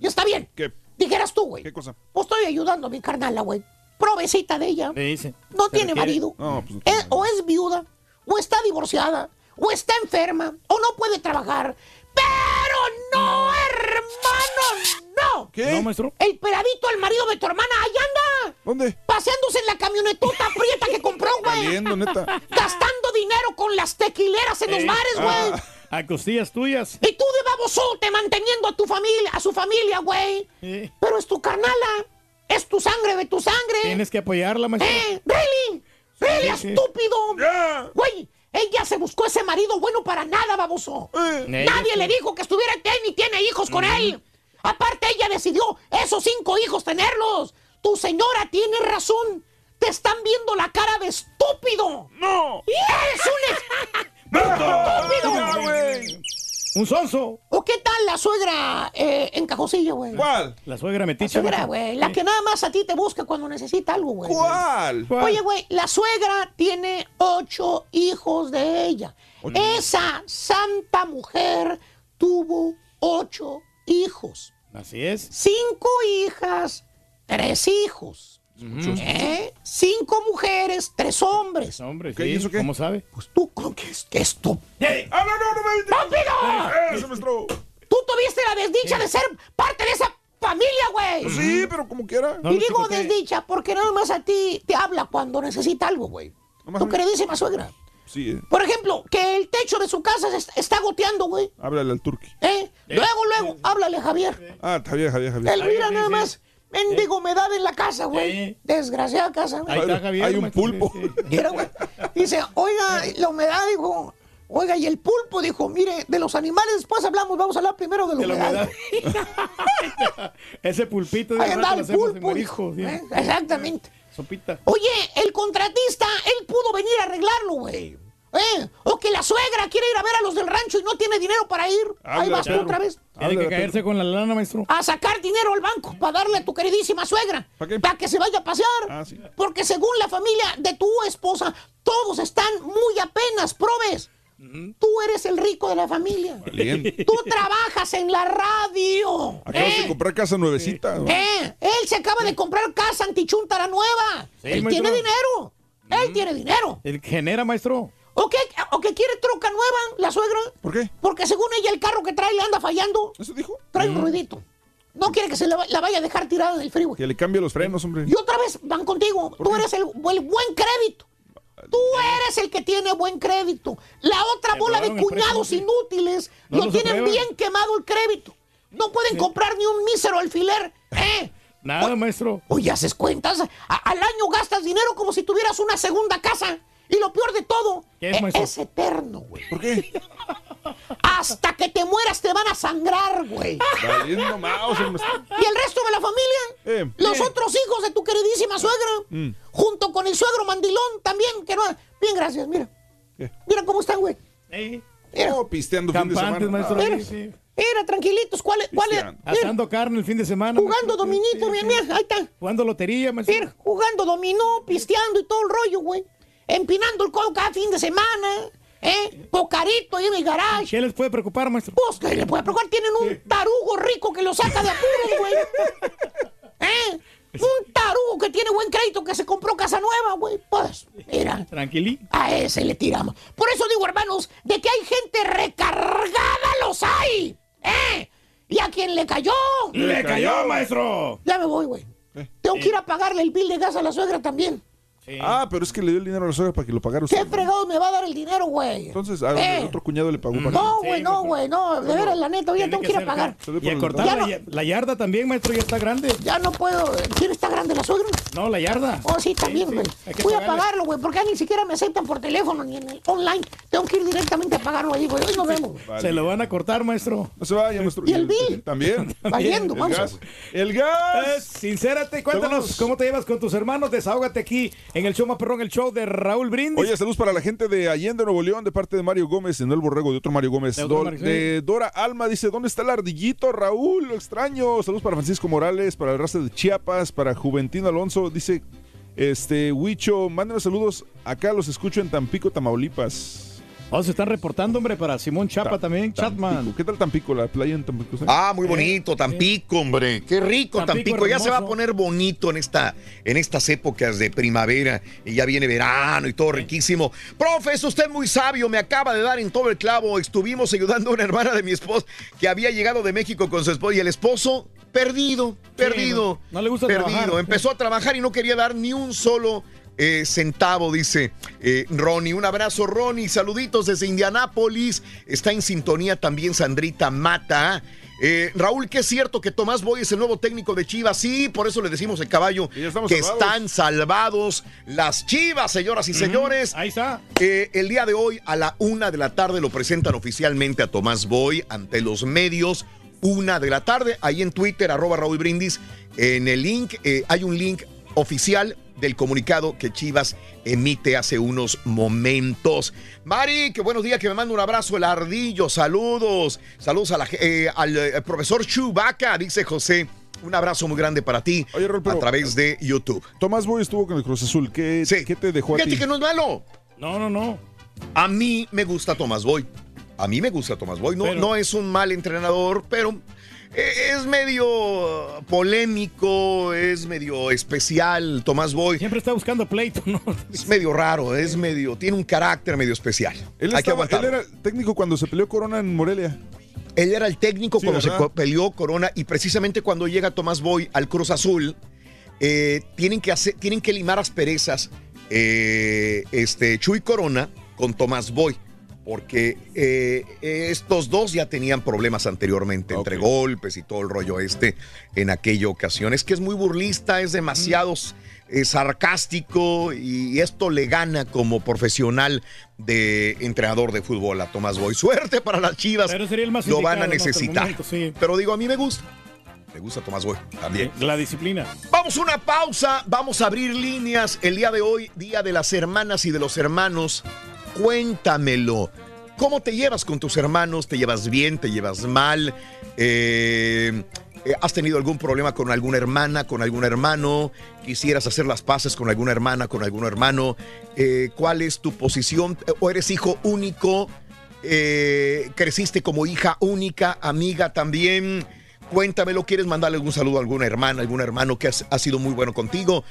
Y está bien. ¿Qué? Dijeras tú, güey. ¿Qué cosa? Pues estoy ayudando a mi carnala, güey. Provecita de ella. Le dice. No tiene requiere. marido. No, pues no Es- o es viuda, o está divorciada, o está enferma, o no puede trabajar. Pero no, hermano, no. ¿Qué? No, maestro. El peladito, el marido de tu hermana, ahí anda. ¿Dónde? Paseándose en la camionetota prieta que compró, güey. Neta. Gastando dinero con las tequileras en los Eh, bares, güey. ah. A costillas tuyas. Y tú de babosote manteniendo a tu familia, a su familia, güey. Eh, Pero es tu carnala. Es tu sangre de tu sangre. Tienes que apoyarla, maestro. ¿Eh? ¿Really? ¿Really, sí. estúpido? Ya. Güey, ella se buscó ese marido bueno para nada, baboso. Eh. Nadie sí. le dijo que estuviera y tiene hijos con él. Aparte, ella decidió esos cinco hijos tenerlos. Tu señora tiene razón. Te están viendo la cara de estúpido. ¡No! ¡Eres un estúpido! Un sonso. ¿O qué tal la suegra eh, en Cajosilla, güey? ¿Cuál? La suegra La meticha. suegra, güey. La que nada más a ti te busca cuando necesita algo, güey. ¿Cuál? ¿Cuál? Oye, güey, la suegra tiene ocho hijos de ella. Esa santa mujer tuvo ocho hijos. Así es. Cinco hijas, tres hijos. ¿Eh? Cinco mujeres, tres hombres. Hombre, ¿Qué, sí. y eso qué? ¿Cómo sabe? Pues tú, ¿con qué es que esto? ¡Ah, no, no, no me ¡Rápido! ¡Eso, maestro! Tú tuviste la desdicha de ser parte de esa familia, güey. Pues sí, pero como quiera. No, y no digo desdicha porque nada más a ti te habla cuando necesita algo, güey. Tu a queridísima suegra. Sí, eh. Por ejemplo, que el techo de su casa se est- está goteando, güey. Háblale al turqui. ¿Eh? Luego, luego, háblale, Javier. Ah, Javier, Javier, Javier. Él mira nada sí. más. Mendigo humedad en la casa, güey. Desgraciada casa, güey. Ahí está Javier. Hay un pulpo. Mira, güey. Dice, oiga, la humedad, dijo. Oiga, y el pulpo dijo, mire, de los animales después hablamos, vamos a hablar primero de la De la humedad. Ese pulpito de Ahí anda el pulpo, bien. ¿eh? Exactamente. Sopita. Oye, el contratista, él pudo venir a arreglarlo, güey. ¿Eh? O que la suegra quiere ir a ver a los del rancho y no tiene dinero para ir. Ahí Habla, vas tú otra vez. Tiene que caerse con la lana, maestro. A sacar dinero al banco para darle a tu queridísima suegra. ¿Para que se vaya a pasear. Ah, Porque según la familia de tu esposa, todos están muy apenas, probes. Tú eres el rico de la familia. Tú trabajas en la radio. Acabas ¿eh? de comprar casa nuevecita. ¿no? Eh, él se acaba de comprar casa antichuntara nueva. Sí, él maestro. tiene dinero. Él tiene dinero. El genera, maestro. ¿O que, ¿O que quiere troca nueva, la suegra? ¿Por qué? Porque según ella el carro que trae le anda fallando. ¿Eso dijo? Trae un ruidito. No quiere que se la, la vaya a dejar tirada en el freeway. Que le cambie los frenos, hombre. Y otra vez van contigo. Tú eres el, el buen crédito. Tú eres el que tiene buen crédito. La otra Me bola de cuñados inútiles No lo tienen aprueban. bien quemado el crédito. No pueden comprar ni un mísero alfiler. ¿eh? Nada, maestro. Oye, haces cuentas. A- al año gastas dinero como si tuvieras una segunda casa. Y lo peor de todo, ¿Qué es, e- eterno, güey. ¿Por qué? Hasta que te mueras te van a sangrar, güey. Valiendo. ¿Y el resto de la familia? Eh, Los otros hijos de tu queridísima suegra. Mm. Junto con el suegro mandilón también, que no. Bien, gracias, mira. ¿Qué? Mira cómo están, güey. Eh, Mira, Oh, pisteando fin de Campantes, semana. maestro. Mira. Mira, tranquilitos. ¿Cuál es? ¿Cuál es? Asando carne el fin de semana. jugando maestro. dominito, Sí, mira, sí. mira, ahí está. Jugando lotería, maestro. Mira, jugando dominó, pisteando y todo el rollo, güey. Empinando el codo cada fin de semana. ¿Eh? Pocarito ahí en el garage. ¿Qué les puede preocupar, maestro? Pues que le puede preocupar, tienen un tarugo rico que lo saca de apuros, güey. ¿Eh? Un tarugo que tiene buen crédito que se compró casa nueva, güey. Pues, mira, Tranquilí. a ese le tiramos. Por eso digo, hermanos, de que hay gente recargada, los hay. ¿Eh? Y a quien le cayó. ¡Le cayó, maestro! Ya me voy, güey. Tengo que ir a pagarle el bill de gas a la suegra también. Ah, pero es que le dio el dinero a la suegra para que lo pagara ¿Qué usted. fregado me va a dar el dinero, güey? Entonces, a Eh. el otro cuñado le pagó para No, Sí, güey, no, güey, no. De veras, la neta, hoy tengo que ir a pagar. Y a cortar la, no- ya- la yarda también, maestro, ya está grande. Ya no puedo. ¿Quién está grande, la suegra? No, la yarda. Oh, sí, también, güey. Voy a pagarlo, güey, porque ya ni siquiera me aceptan por teléfono ni en el online. Tengo que ir directamente a pagarlo ahí, güey. Hoy nos vemos. Vale. Se lo van a cortar, maestro. No se vaya, maestro. ¿Y el bill? También. Valiendo, vamos. El Eh, gas. sincérate, cuéntanos cómo te llevas con tus hermanos. Desahógate aquí en el show más perrón, el show de Raúl Brindis. Oye, saludos para la gente de Allende, Nuevo León, de parte de Mario Gómez, en el borrego de otro Mario Gómez. De otro Do- Mario, sí. de Dora Alma dice, ¿dónde está el ardillito, Raúl? Lo extraño. Saludos para Francisco Morales, para el raza de Chiapas, para Juventino Alonso. Dice, este, Huicho, mándenos saludos. Acá los escucho en Tampico, Tamaulipas. Oh, se están reportando, hombre, para Simón Chapa Ta- también, Chatman. Tampico. ¿Qué tal Tampico, la playa en Tampico? Ah, muy bonito, Tampico, hombre. Qué rico, Tampico Tampico. Ya se va a poner bonito en, esta, en estas épocas de primavera. Y ya viene verano y todo riquísimo. Profe, es usted muy sabio. Me acaba de dar en todo el clavo. Estuvimos ayudando a una hermana de mi esposo que había llegado de México con su esposo. Y el esposo, perdido, perdido. no- no le gusta perdido. trabajar. Empezó a trabajar y no quería dar ni un solo eh, centavo, dice eh, Ronnie. Un abrazo, Ronnie. Saluditos desde Indianápolis. Está en sintonía también Sandrita Mata. Eh, Raúl, que es cierto que Tomás Boy es el nuevo técnico de Chivas. Sí, por eso le decimos el caballo que salvados. están salvados las Chivas, señoras y señores. Ahí está. Eh, el día de hoy, a la una de la tarde, lo presentan oficialmente a Tomás Boy ante los medios. Una de la tarde, ahí en Twitter, arroba Raúl Brindis. En el link, eh, hay un link oficial del comunicado que Chivas emite hace unos momentos. Mari, que buenos días, que me manda un abrazo el ardillo. Saludos. Saludos a la eh, al eh, profesor Chubaca, dice José. Un abrazo muy grande para ti Oye, Raúl, pero- a través de YouTube. Tomás Boy estuvo con el Cruz Azul. ¿Qué, Sí. ¿qué te dejó a Fíjate ti? que no es malo. No, no, no. A mí me gusta Tomás Boy. A mí me gusta Tomás Boy. No, Pero- no es un mal entrenador, pero es medio polémico, es medio especial. Tomás Boy Siempre está buscando pleito, ¿no? es medio raro, es medio, tiene un carácter medio especial. Él, Hay que él era técnico cuando se peleó Corona en Morelia. Él era el técnico Sí, cuando se peleó Corona y precisamente cuando llega Tomás Boy al Cruz Azul, eh, tienen, que hacer, tienen que limar asperezas eh, este, Chuy Corona con Tomás Boy. Porque eh, estos dos ya tenían problemas anteriormente, entre golpes y todo el rollo este en aquella ocasión. Es que es muy burlista, es demasiado eh, sarcástico y esto le gana como profesional de entrenador de fútbol a Tomás Boy. Suerte para las Chivas. Pero sería el más Lo van a necesitar. momento, sí. Pero digo, a mí me gusta. Me gusta Tomás Boy también. La disciplina. Vamos a una pausa, vamos a abrir líneas el día de hoy, Día de las Hermanas y de los Hermanos. Cuéntamelo. ¿Cómo te llevas con tus hermanos? ¿Te llevas bien? ¿Te llevas mal? Eh, eh, ¿Has tenido algún problema con alguna hermana, con algún hermano? ¿Quisieras hacer las paces con alguna hermana, con algún hermano? Eh, ¿Cuál es tu posición? ¿O eres hijo único? ¿Creciste como hija única, amiga también? Cuéntamelo, ¿quieres mandarle algún saludo a alguna hermana, algún hermano que has- ha sido muy bueno contigo?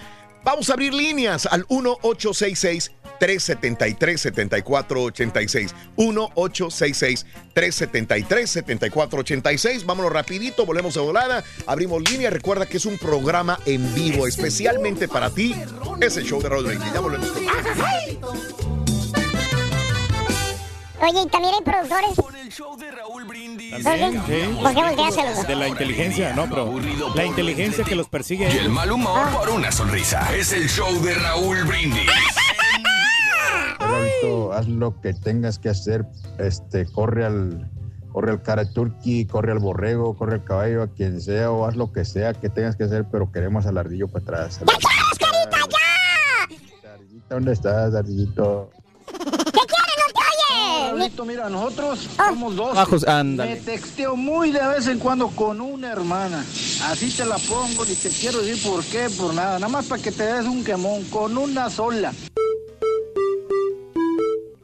Vamos a abrir líneas al 1-866-373-7486. 1-866-373-7486. Vámonos rapidito, volvemos de volada, abrimos línea. Recuerda que es un programa en vivo, especialmente para ti. Es el show de Brindis. Ya volvemos. con- Oye, y también hay productores. También, sí. ¿Por qué volteáselo? De la inteligencia, no, pero la inteligencia que los persigue. Y el mal humor por una sonrisa. Es el show de Raúl Brindis. Raulito, haz lo que tengas que hacer, este, corre al, corre al cara turqui, corre al borrego, corre al caballo, a quien sea, o haz lo que sea que tengas que hacer, pero queremos al ardillo para atrás. carita, ya! ¿Dónde estás, ardillito? ¿Qué quieres? ¡No te oye! Raulito, mira, nosotros Ah. somos dos. Bajos, ándale. Me texteo muy de vez en cuando con una hermana. Así te la pongo, ni te quiero decir por qué, por nada. Nada más para que te des un quemón, con una sola.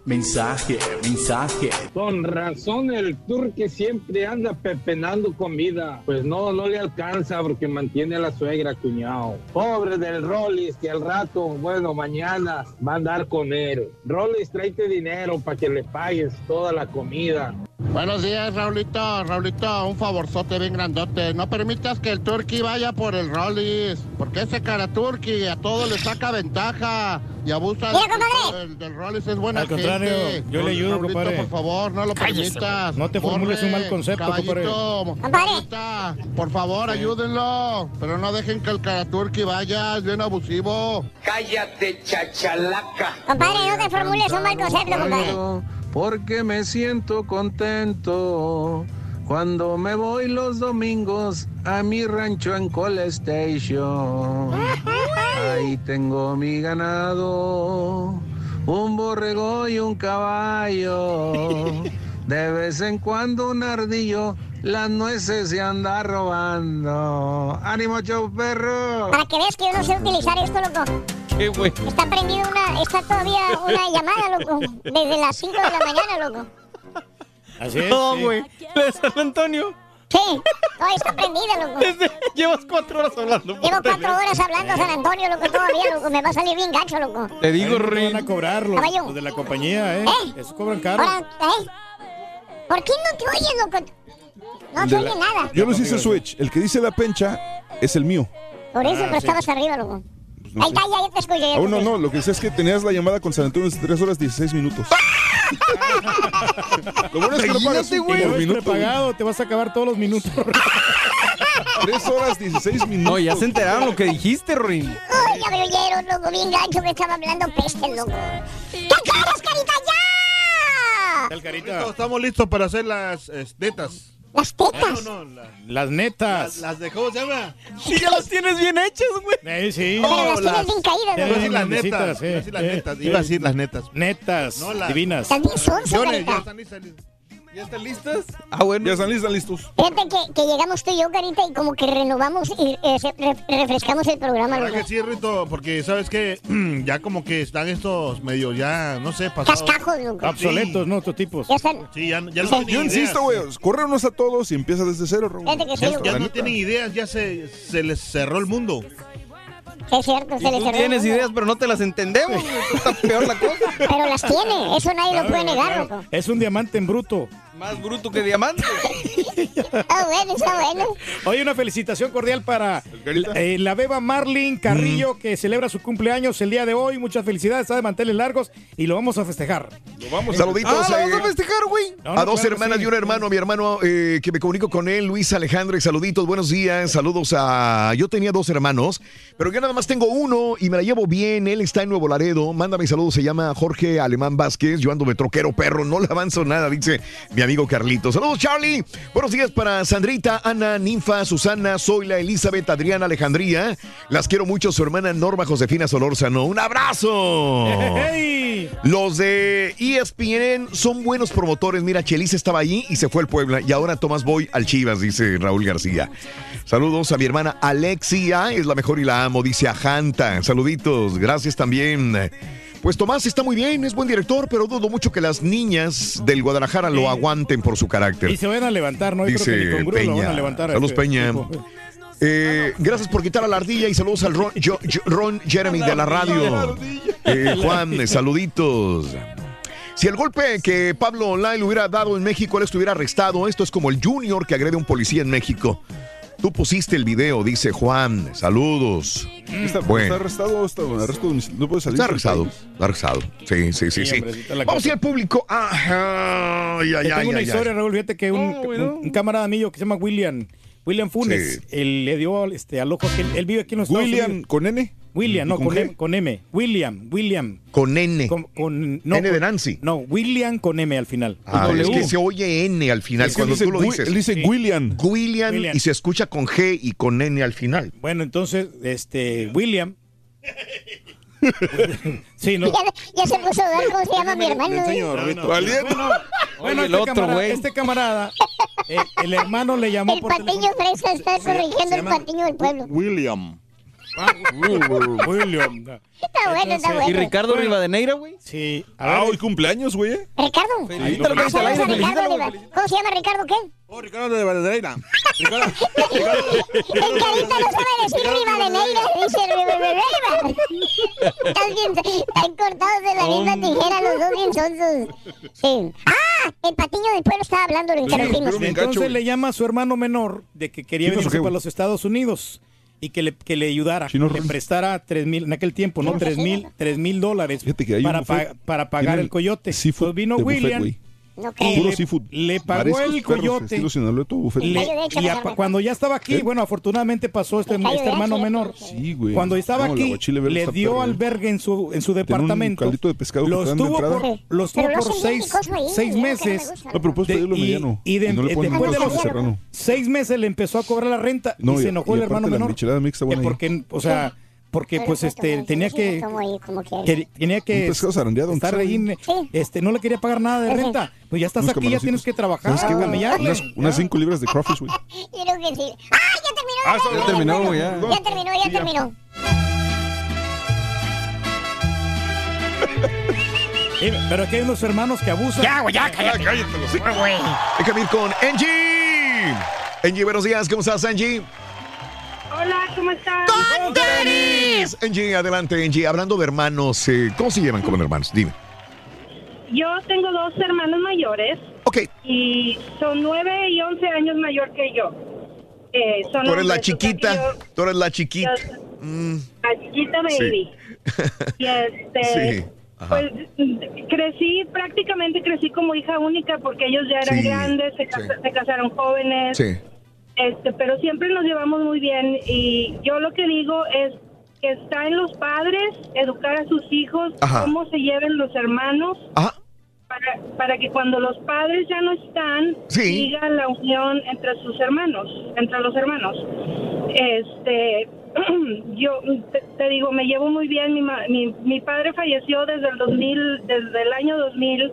Mensaje, mensaje. Con razón el turque siempre anda pepenando comida. Pues no, no le alcanza porque mantiene a la suegra, cuñado. Pobre del Rollis, que al rato, bueno, mañana va a andar con él. Rollis, tráete dinero para que le pagues toda la comida. Buenos días, Raulito. Raulito, un favorzote bien grandote. No permitas que el Turqui vaya por el Rollis. Porque ese cara Turqui a todo le saca ventaja y abusa Mira, del, compadre. del- del Rollis. Es buena Al contrario, gente. yo le ayudo, Raulito, compadre. por favor, no lo Cállese, permitas. no te formules un mal concepto, caballito, caballita, Por favor, ayúdenlo. Pero no dejen que el cara Turqui vaya. Es bien abusivo. Cállate, chachalaca. Compadre, no te formules un mal concepto, compadre. Porque me siento contento cuando me voy los domingos a mi rancho en Cole Station. Ahí tengo mi ganado, un borrego y un caballo. De vez en cuando un ardillo las nueces se anda robando. ¡Ánimo, show perro! Para que veas que yo no sé utilizar esto, loco. ¡Qué güey! Está prendido una, está todavía una llamada, loco. Desde las 5 de la mañana, loco. Así es. No, sí. güey. ¿La de San Antonio? Sí, está prendida, loco. Llevas cuatro horas hablando. Llevo cuatro horas hablando a San Antonio, loco, todavía, loco. Me va a salir bien gacho, loco. Te digo, van a cobrar los, los de la compañía, ¿eh? ¿Eh? Eso cobran caro. Ahora, ¿eh? ¿Por qué no te oyes, loco? No te oye la- nada. Yo los hice switch. El que dice la pencha es el mío. Por eso, Ah, pero sí. estabas arriba, loco. No Ahí está, ya, ya te escuché. ya te Aún no, escuché. no. Lo que sé es que tenías la llamada con San Antonio de 3 horas 16 minutos. Lo bueno es que no pagas Imagínate, un güey. por minuto. prepagado, te vas a acabar todos los minutos. 3 horas 16 minutos. No, ya se enteraron lo que dijiste, Rin. Ay, ya me oyeron, loco, bien gacho que estaba hablando peste, loco. ¿Qué quieres, carita, ya? Estamos listos para hacer las eh, netas. ¿Las tetas? No, no, la- Las netas. las de, ¿cómo se llama? Sí, ya las tienes bien hechas, güey. Eh, sí. No, las tienes bien caídas, Iba a güey. decir las Grandecitas, netas. eh, Iba a decir las eh, netas. eh. Iba a decir las netas. Netas, No, las- divinas. También son, Opciones, carita. ya están listas. ¿Ya están listas? Ah, bueno. Ya están listas, listos. Fíjate que, que llegamos tú y yo, Carita, y como que renovamos y eh, se- re- refrescamos el programa, ¿Verdad loco. que sí, Rito? Porque, ¿sabes qué? ya como que están estos medio ya, no sé, pasados. Cascajos, loco. Obsoletos, ¿no? Estos tipos. Ya están. Sí, ya, ya no Yo tienen insisto, ideas. güey. Córrenos a todos y empieza desde cero, Raúl. Fíjate que sí, Ya, loco. ya La no neta. tienen ideas, ya se, se les cerró el mundo. Sí, es cierto, se le Tú tienes ideas, pero no te las entendemos. Está peor la cosa. Pero las tiene, eso nadie lo puede negar, claro. loco. Es un diamante en bruto. Más bruto que diamante. Ah, bueno, está bueno. Oye, una felicitación cordial para eh, la beba Marlin Carrillo, que celebra su cumpleaños el día de hoy. Muchas felicidades, está de manteles largos y lo vamos a festejar. Lo vamos Saluditos, Ah, ¿lo vamos a festejar, güey. No, no, a dos claro hermanas sí. y un hermano, a mi hermano eh, que me comunico con él, Luis Alejandro, y saluditos, buenos días, saludos a... Yo tenía dos hermanos, pero yo nada nada más tengo uno y me la llevo bien. Él está en Nuevo Laredo. Mándame saludos. Se llama Jorge Alemán Vázquez. Yo ando de troquero, perro. No le avanzo nada, dice mi amigo Carlito. Saludos, Charlie. Buenos días para Sandrita, Ana, Ninfa, Susana, Zoila, Elizabeth, Adriana, Alejandría. Las quiero mucho. Su hermana Norma Josefina Solórzano. ¡Un abrazo! Los de ESPN son buenos promotores. Mira, Chelis estaba allí y se fue al Puebla. Y ahora Tomás Boy al Chivas, dice Raúl García. Saludos a mi hermana Alexia, es la mejor y la amo, dice Ajanta. Saluditos, gracias también. Pues Tomás está muy bien, es buen director, pero dudo mucho que las niñas del Guadalajara lo aguanten por su carácter. Y se van a levantar, ¿no? Yo creo que Dice ni lo van a Peña. levantar. a Saludos, este Peña. tipo. Eh, gracias por quitar a la ardilla y saludos al Ron, Jo- Jo- Ron Jeremy de la radio. Eh, Juan, saluditos. Si el golpe que Pablo Online le hubiera dado en México, él estuviera arrestado. Esto es como el Junior que agrede a un policía en México. Tú pusiste el video, dice Juan. Saludos. ¿Está, Bueno. está arrestado o está en arresto domiciliario? ¿No puede salir? Está arrestado, está arrestado. Sí, sí, sí, Sí, hombre, Vamos a ir al público. Ah, ay, ay, Te ay, tengo una ay, historia, ay. Raúl. Fíjate que un, un- un camarada mío que se llama William, William Funes, Sí. él le dio este, al ojo que él, él vive aquí en los Estados William, Unidos. ¿con N? William, ¿Y no, con? M, con M. William, William. Con N. Con, con- no, N de Nancy. No, William con M al final. Ah, W. es que se oye N al final Es que cuando dice tú lo dices. Él dice William. William, William. y se escucha con G y con N al final. Bueno, entonces, este, William. sí, no. Ya, ya se puso a cómo se llama mi hermano. ¿eh? Rorrito. Valiente. Bueno, Oye, el este, otro, camarada, güey. este camarada, eh, el hermano le llamó El por patiño fresa está corrigiendo el patiño del pueblo. William. William. Está bueno, está bueno. ¿Y Ricardo Bueno. Rivadeneira, güey? Sí, a Ah, hoy cumpleaños, güey. ¿eh? Ricardo. Felicítalo, lo que Saludos aire, a Ricardo felicítalo, ¿Cómo se llama Ricardo qué? Oh, Ricardo de Valdereira. Ricardo, El carita no sabe decir Rivadeneira, dice Rivadeneira. Están bien, están cortados de la misma tijera los dos bien sonsos. Sí. ¡Ah! El patiño del pueblo estaba hablando, lo interrumpimos. Entonces le llama a su hermano menor de que quería ¿Qué pasó, venirse para los Estados Unidos y que le, que le ayudara, Chino le prestara tres mil, en aquel tiempo, ¿no? Tres mil, tres mil dólares para, pa- para pagar el coyote. seafood Entonces vino de buffet, William. No creo. Le, pagó Mariscos, el coyote. Le- y a- cuando ya estaba aquí, bueno, afortunadamente pasó este, este hermano menor. Sí, güey. Cuando estaba No, aquí, le dio perro, albergue en su, en su un departamento. caldito de pescado Los tuvo por, los tuvo por seis, seis meses. gusta. No, pero puedes De- pedirlo y, mediano. y de- no le eh, ponen después de los serrano. seis meses le empezó a cobrar la renta No, y y- se enojó y el hermano menor. porque, o sea, porque Pero, pues pues, este como tenía que, como que- que- tenía que estar ahí, Sí. este no le quería pagar nada de renta. Pues ya estás Unos aquí, ya tienes que trabajar, ¿Sabes qué, güey? camellarle. Unas, unas cinco libras de crawfish, güey. Yo creo que sí. ¡Ah, ya terminó! Ah, ya Ya terminó, ya. Ya terminó, ya terminó. Eh, pero aquí hay unos hermanos que abusan. Ya, güey, ya, cállate. cállate los güey. Déjame ir con Angie. Angie, buenos días. ¿Cómo estás, Angie? Hola, ¿cómo estás? ¡Con tenis! Angie, adelante, Angie. Hablando de hermanos, eh, ¿cómo se llevan como hermanos? Dime. Yo tengo dos hermanos mayores Ok, y son nueve y once años mayor que yo. Eh, son tú eres la chiquita. yo- Tú eres la chiquita. yo- Mm, la chiquita baby. Y este, Sí, ajá. pues crecí, prácticamente crecí como hija única porque ellos ya eran Sí, grandes, se, sí. se casaron jóvenes. sí. Este, pero siempre nos llevamos muy bien y yo lo que digo es que está en los padres educar a sus hijos Ajá. cómo se lleven los hermanos Ajá. para, para que cuando los padres ya no están Sí. siga la unión entre sus hermanos, entre los hermanos. Este, yo te, te digo, me llevo muy bien. Mi, mi, mi padre falleció desde el 2000, desde el año 2000.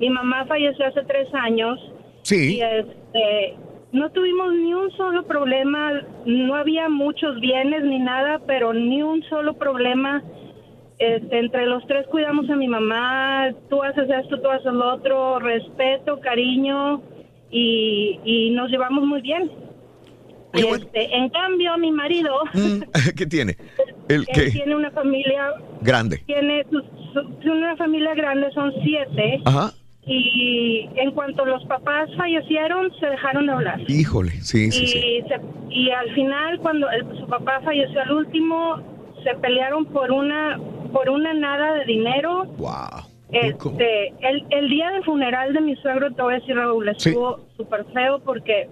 Mi mamá falleció hace tres años. Sí. Y este, no tuvimos ni un solo problema, no había muchos bienes ni nada, pero ni un solo problema. Este, entre los tres cuidamos a mi mamá, tú haces esto, tú haces lo otro, respeto, cariño y, y nos llevamos muy bien. Bueno. Este, en cambio, mi marido, Mm, ¿Qué tiene? El que tiene una familia, grande. tiene su- su- una familia grande, son siete, Ajá. Y en cuanto los papás fallecieron, se dejaron de hablar. Híjole, sí, sí, sí. y, se- y al final cuando el- su papá falleció al último se pelearon por una por una nada de dinero Wow. este el, el día del funeral de mi suegro te voy a decir Raúl Sí. estuvo súper feo porque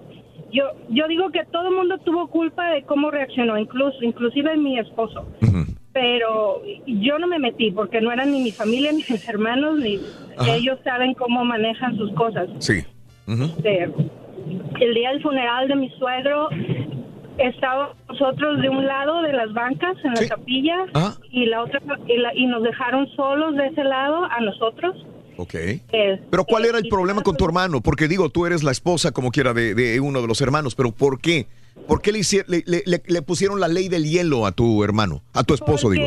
yo yo digo que todo el mundo tuvo culpa de cómo reaccionó, incluso inclusive mi esposo. Pero yo no me metí porque no eran ni mi familia ni mis hermanos ni Ajá. ellos saben cómo manejan sus cosas. Sí. Este, el día del funeral de mi suegro estábamos nosotros de un lado de las bancas en la capilla y la otra y, la- y nos dejaron solos de ese lado a nosotros. Ok. Este, Pero ¿cuál era el problema con tu hermano? Porque digo, tú eres la esposa, como quiera, de, de uno de los hermanos, pero ¿por qué? ¿Por qué le, le, le- pusieron la ley del hielo a tu hermano, a tu esposo, digo?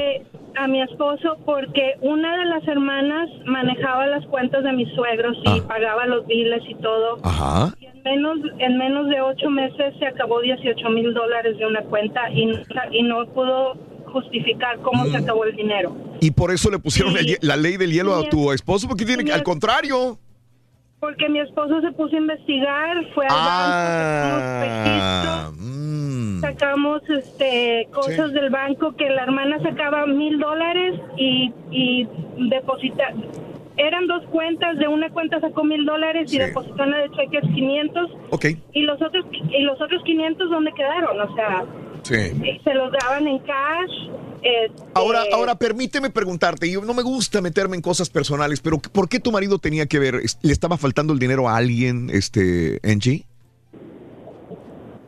a mi esposo porque una de las hermanas manejaba las cuentas de mis suegros y pagaba los biles y todo. Ajá. En menos, en menos de ocho meses se acabó 18 mil dólares de una cuenta y, no- y no pudo justificar cómo Mm. se acabó el dinero. Y por eso le pusieron Sí. la ley del hielo a tu esposo, porque tiene, Sí. al contrario. Porque mi esposo se puso a investigar, fue al Ah, banco, sacamos, sacamos, este, cosas del banco que la hermana sacaba mil dólares y, y deposita. Eran dos cuentas, de una cuenta sacó mil dólares y depositó en la de cheques 500 Ok. y los otros y los otros 500 dónde quedaron, o sea, Sí. se los daban en cash. Este, Ahora, ahora permíteme preguntarte, yo no me gusta meterme en cosas personales, pero ¿por qué tu marido tenía que ver? ¿Le estaba faltando el dinero a alguien, este, Angie?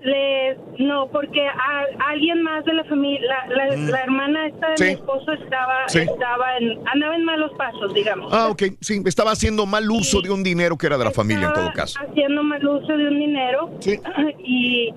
Le, no, porque a, alguien más de la familia, la, la, Mm. la hermana esta de Sí. mi esposo estaba, Sí. estaba en, andaba en malos pasos, digamos. Ah, ok, sí, estaba haciendo mal uso de un dinero que era de la familia en todo caso. Haciendo mal uso de un dinero y,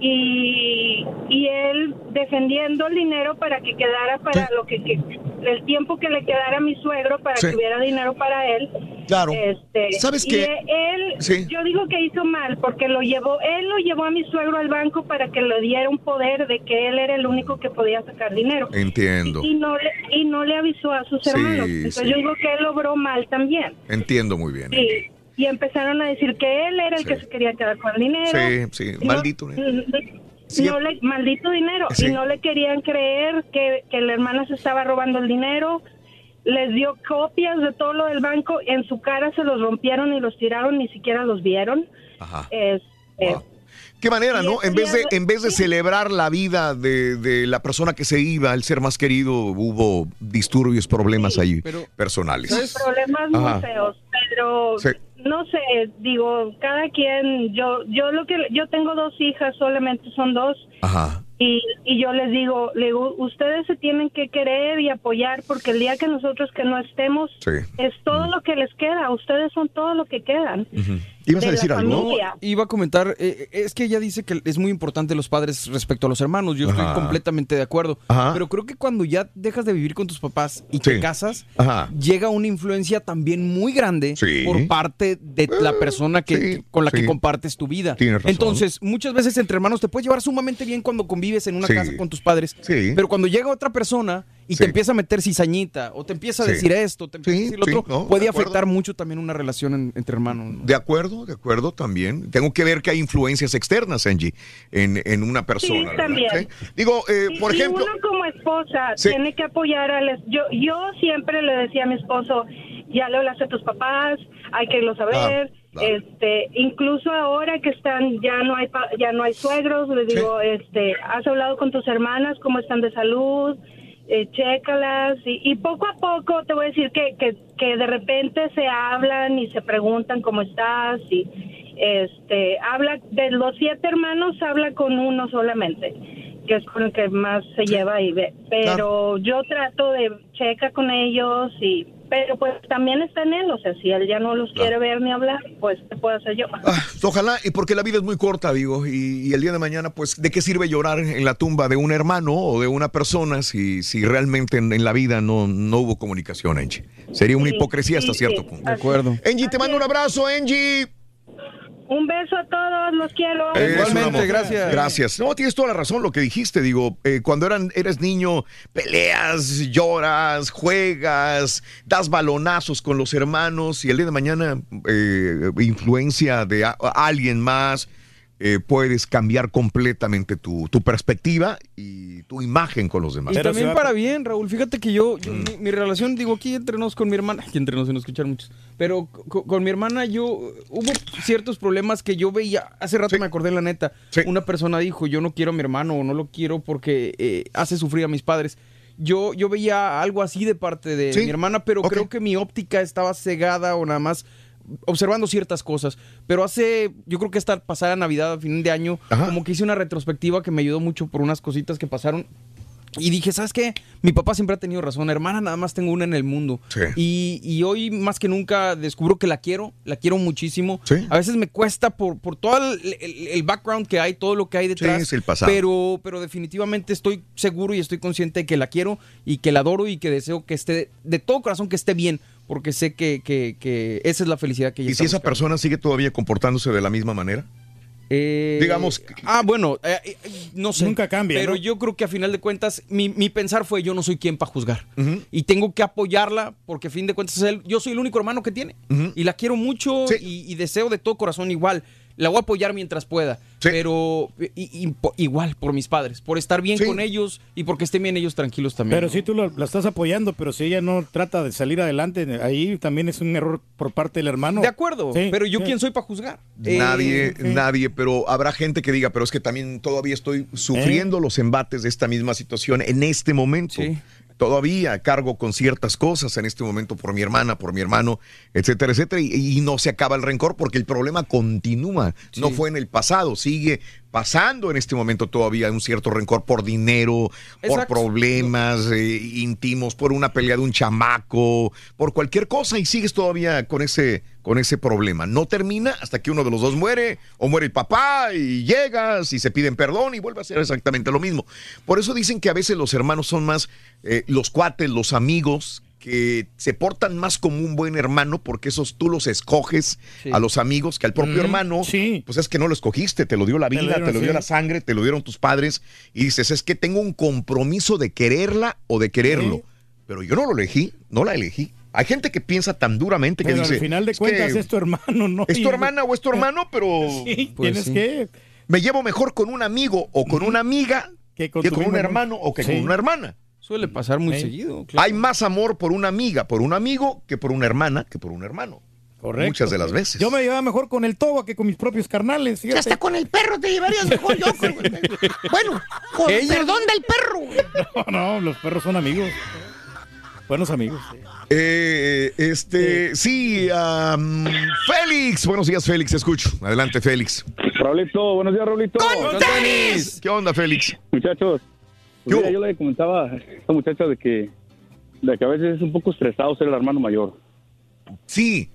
y, y él defendiendo el dinero para que quedara para lo que, que- el tiempo que le quedara a mi suegro para Sí. que hubiera dinero para él. Claro. Este, ¿Sabes qué? Él, Sí. yo digo que hizo mal porque lo llevó, él lo llevó a mi suegro al banco para que le diera un poder de que él era el único que podía sacar dinero. Entiendo, Y no le, y no le avisó a sus Sí, hermanos. Entonces yo digo que él obró mal también. entiendo muy bien. Sí. Y empezaron a decir que él era el que se quería quedar con el dinero. Sí, sí, No- maldito. No, le, maldito dinero. Sí. Y no le querían creer que, que la hermana se estaba robando el dinero. Les dio copias de todo lo del banco. En su cara se los rompieron y los tiraron, ni siquiera los vieron. Ajá. Este, Qué manera, ¿no? ese En vez de, en vez de celebrar la vida de, de la persona que se iba, el ser más querido, hubo disturbios, problemas ahí personales. problemas muy Ajá. feos, pero Sí. No sé, digo, cada quien, yo, yo lo que, yo tengo dos hijas, solamente son dos, Ajá. y, y yo les digo, le digo, ustedes se tienen que querer y apoyar, porque el día que nosotros que no estemos, Sí. es todo lo que les queda, ustedes son todo lo que quedan. ¿Ibas de a decir algo? Iba a comentar, eh, es que ella dice que es muy importante los padres respecto a los hermanos. Yo Ajá. estoy completamente de acuerdo. Ajá. Pero creo que cuando ya dejas de vivir con tus papás y Sí. te casas, Ajá. llega una influencia también muy grande Sí. por parte de la persona que, con la sí. que compartes tu vida. Tienes razón. Entonces, muchas veces entre hermanos te puedes llevar sumamente bien cuando convives en una Sí. casa con tus padres. Sí. Pero cuando llega otra persona y Sí. te empieza a meter cizañita o te empieza a Sí. decir esto, te empieza a decir lo sí, otro, no, de puede afectar mucho también una relación en- entre hermanos. ¿no? De acuerdo, de acuerdo también. Tengo que ver que hay influencias externas, Angie, en, en una persona. También. ¿Sí? Digo, eh, por y ejemplo. uno como esposa Sí. tiene que apoyar a las... Yo, yo siempre le decía a mi esposo, ya le hablaste a tus papás, hay que irlos a ver. Este, incluso ahora que están, ya no hay, pa- ya no hay suegros, les digo, este, has hablado con tus hermanas, cómo están de salud, eh, chécalas y, y poco a poco te voy a decir que, que, que de repente se hablan y se preguntan cómo estás y este habla de los siete hermanos habla con uno solamente que es con el que más se lleva y ve pero yo trato de checa con ellos y pero pues también está en él o sea si él ya no los quiere ver ni hablar pues qué puedo hacer yo Ojalá, y porque la vida es muy corta, digo, y, y el día de mañana, pues, ¿de qué sirve llorar en la tumba de un hermano o de una persona si, si realmente en, en la vida no, no hubo comunicación, Angie? Sería una Sí, hipocresía hasta sí, cierto sí. punto. De acuerdo. Angie, te mando un abrazo, Angie. Un beso a todos los quiero Es un amor. Gracias. No, tienes toda la razón lo que dijiste. Digo, eh, cuando eran, eres niño, peleas, lloras, juegas, das balonazos con los hermanos y el día de mañana eh, influencia de a- a alguien más. Eh, puedes cambiar completamente tu, tu perspectiva y tu imagen con los demás. Y también para bien, Raúl. Fíjate que yo, Mm. yo- mi, mi relación, digo, aquí entre nos con mi hermana, aquí entre nos, no escuchar muchos, pero co- con, mi hermana yo, hubo ciertos problemas que yo veía, hace rato me acordé, la neta, una persona dijo, yo no quiero a mi hermano o no lo quiero porque eh, hace sufrir a mis padres. Yo, yo veía algo así de parte de Sí. mi hermana, pero creo que mi óptica estaba cegada o nada más observando ciertas cosas. Pero hace, yo creo que esta pasada Navidad, a fin de año, como que hice una retrospectiva que me ayudó mucho por unas cositas que pasaron. Y dije, ¿sabes qué? Mi papá siempre ha tenido razón. Hermana, nada más tengo una en el mundo. Y, y hoy más que nunca descubro que la quiero, la quiero muchísimo. A veces me cuesta por, por todo el, el- el background que hay, todo lo que hay detrás. es el pasado. Pero, pero definitivamente estoy seguro y estoy consciente de que la quiero y que la adoro y que deseo que esté, de todo corazón que esté bien, porque sé que, que- que esa es la felicidad que ella ¿Y está si esa buscando. persona sigue todavía comportándose de la misma manera? Eh, Digamos- Ah, bueno, eh, eh, no sé. Nunca cambia, Pero ¿no? yo creo que a final de cuentas, mi, mi pensar fue: yo no soy quien para juzgar. Y tengo que apoyarla porque a fin de cuentas, él- yo soy el único hermano que tiene. Y la quiero mucho y, y deseo de todo corazón igual. La voy a apoyar mientras pueda. Pero y- igual por mis padres, por estar bien con ellos y porque estén bien ellos tranquilos también. Pero sí tú lo- la estás apoyando, pero si ella no trata de salir adelante, ahí también es un error por parte del hermano. De acuerdo, Sí, pero yo sí. quién soy para juzgar. Eh, Nadie, nadie, pero habrá gente que diga, pero es que también todavía estoy sufriendo los embates de esta misma situación en este momento. Todavía cargo con ciertas cosas en este momento por mi hermana, por mi hermano, etcétera, etcétera, y, y no se acaba el rencor porque el problema continúa. No fue en el pasado, sigue pasando en este momento todavía un cierto rencor por dinero, por problemas eh, íntimos, por una pelea de un chamaco, por cualquier cosa y sigues todavía con ese con ese problema. No termina hasta que uno de los dos muere o muere el papá y llegas y se piden perdón y vuelve a ser exactamente lo mismo. Por eso dicen que a veces los hermanos son más eh, los cuates, los amigos que se portan más como un buen hermano porque esos tú los escoges Sí. a los amigos que al propio hermano, pues es que no lo escogiste, te lo dio la Te lo vida, te lo, dio sí. la sangre, te lo dieron tus padres y dices, es que tengo un compromiso de quererla o de quererlo, pero yo no lo elegí, no la elegí. Hay gente que piensa tan duramente que Pero dice, al final de "Es cuentas que es tu hermano, ¿no? es tu hermana o es tu hermano, pero Sí, Pues tienes sí. que... me llevo mejor con un amigo o con una amiga que con, un hermano o que Sí. con una hermana. Suele pasar muy seguido. Hay más amor por una amiga, por un amigo, que por una hermana, que por un hermano. Correcto. Muchas de las veces. Yo me llevaba mejor con el Toba que con mis propios carnales. Y hasta con el perro te llevarías mejor yo. con- Bueno, con Ella- perdón del perro. No, no, los perros son amigos. Buenos amigos. Eh, este, sí, Félix. Buenos días, Félix, te escucho. Adelante, Félix. Raulito, buenos días, Raulito. ¡Con tenis! ¿Qué onda, Félix? Muchachos, pues mira, yo le comentaba a esta muchacha de que, de que a veces es un poco estresado ser el hermano mayor. Sí.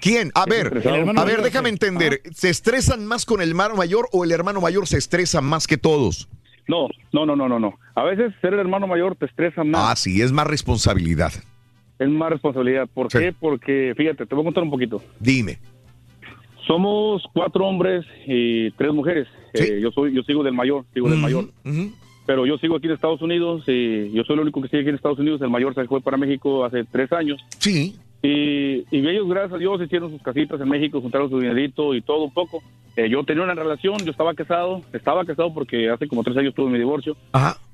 ¿Quién? A ver, a ver, déjame entender. ¿Se estresan más con el hermano mayor o el hermano mayor se estresa más que todos? No, no, no, no, no, no. A veces ser el hermano mayor te estresa más. Ah, sí, es más responsabilidad. Es más responsabilidad. ¿Por qué? Porque, fíjate, te voy a contar un poquito. Dime. Somos cuatro hombres y tres mujeres. Eh, yo soy, yo sigo del mayor, sigo del mayor. Pero yo sigo aquí en Estados Unidos y yo soy el único que sigue aquí en Estados Unidos. El mayor se fue para México hace tres años. Sí. Y, y ellos, gracias a Dios, hicieron sus casitas en México, juntaron su dinerito y todo un poco. Eh, yo tenía una relación, yo estaba casado, estaba casado porque hace como tres años tuve mi divorcio.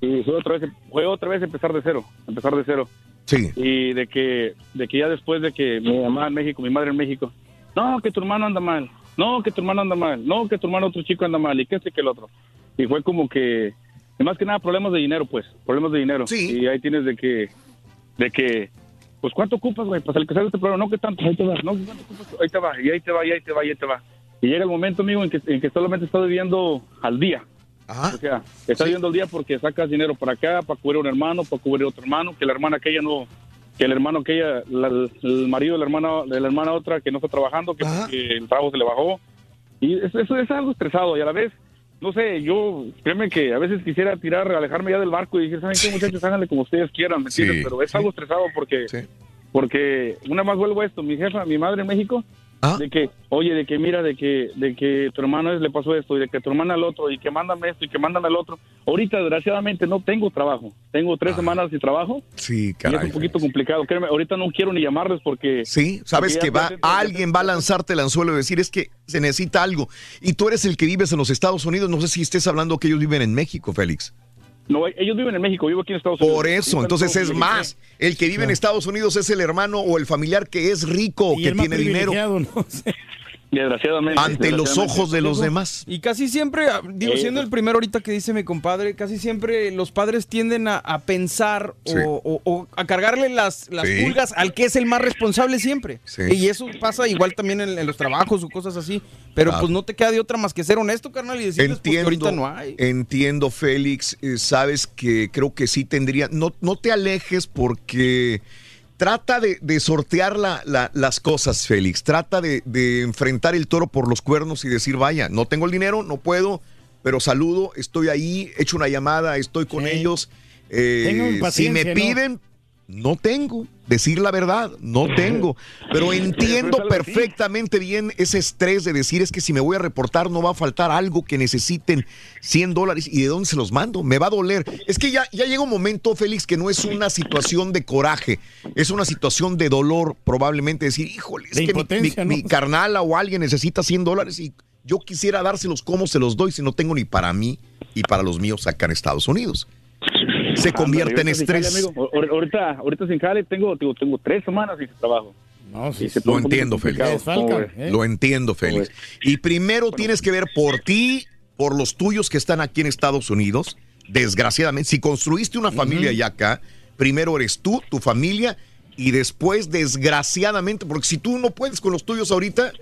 Y fue otra vez, fue otra vez empezar de cero, empezar de cero. Sí. Y de que, de que ya después de que mi mamá en México, mi madre en México, no, que tu hermano anda mal, no, que tu hermano anda mal, no, que tu hermano otro chico anda mal, y que este que el otro. Y fue como que, y más que nada, problemas de dinero, pues, problemas de dinero. Y ahí tienes de que, de que, pues, ¿cuánto ocupas, güey? Pues el que sale este problema, no, que tanto, ahí te va, no, cuánto ocupas, ahí te va, y ahí te va, y ahí te va, y ahí te va. Y llega el momento, amigo, en que, en que solamente estás viviendo al día. O sea, estás viviendo al día porque sacas dinero para acá, para cubrir un hermano, para cubrir otro hermano, que la hermana aquella no, que el hermano aquella, la- el marido de la hermana, de la hermana otra que no está trabajando, que el trabajo se le bajó. Y eso, eso es algo estresado y a la vez, no sé, yo, créeme que a veces quisiera tirar, alejarme ya del barco y decir, ¿saben qué muchachos? Háganle como ustedes quieran, ¿me entiendes? Sí, Pero es algo estresado porque, porque una más vuelvo a esto, mi jefa, mi madre en México, De que, oye, de que mira, de que, de que tu hermano es- le pasó esto y de que tu hermana el otro y que mándame esto y que mándame el otro. Ahorita, desgraciadamente, no tengo trabajo. Tengo tres semanas sin trabajo. Sí, Y es caray. un poquito complicado. Créeme, ahorita no quiero ni llamarles porque... Sí, sabes porque que va, alguien va a lanzarte el anzuelo y decir es que se necesita algo. Y tú eres el que vives en los Estados Unidos. No sé si estés hablando que ellos viven en México, Félix. No, ellos viven en México, vivo aquí en Estados Unidos. Por eso, entonces es más. El que vive en Estados Unidos es el hermano o el familiar que es rico, que tiene dinero. ¿no? Desgraciadamente. Ante los ojos de los demás. Y casi siempre, ah, digo, siendo el primero ahorita que dice mi compadre, casi siempre los padres tienden a, a pensar Sí. o, o- o a cargarle las, las Sí. pulgas al que es el más responsable siempre. Sí. Y eso pasa igual también en, en los trabajos o cosas así. Pero Claro. pues no te queda de otra más que ser honesto, carnal, y decirles pues, que Entiendo, ahorita no hay. entiendo, Félix. Eh, sabes que creo que sí tendría. No, no te alejes porque trata de, de sortear la- la- las cosas, Félix. Trata de, de enfrentar el toro por los cuernos y decir, vaya, no tengo el dinero, no puedo, pero saludo, estoy ahí, echo una llamada, estoy con ellos. Eh, si me ¿no? piden, no tengo. Decir la verdad, no tengo. Pero entiendo perfectamente bien ese estrés de decir es que si me voy a reportar no va a faltar algo que necesiten 100 dólares y de dónde se los mando. Me va a doler. Es que ya, ya llega un momento, Félix, que no es una situación de coraje, es una situación de dolor probablemente. Decir, híjole, es De que mi- mi, ¿no? mi carnala o alguien necesita 100 dólares y yo quisiera dárselos como se los doy si no tengo ni para mí y para los míos acá en Estados Unidos. Se convierte en estrés. Ahorita, ahorita sin jale tengo, tengo, tengo tres semanas sin trabajo. No, sí, Lo entiendo, Félix. ¿eh? Lo entiendo, Félix. Y primero tienes que ver por ti, por los tuyos que están aquí en Estados Unidos. Desgraciadamente, si construiste una familia ya acá, primero eres tú, tu familia, y después, desgraciadamente, porque si tú no puedes con los tuyos ahorita,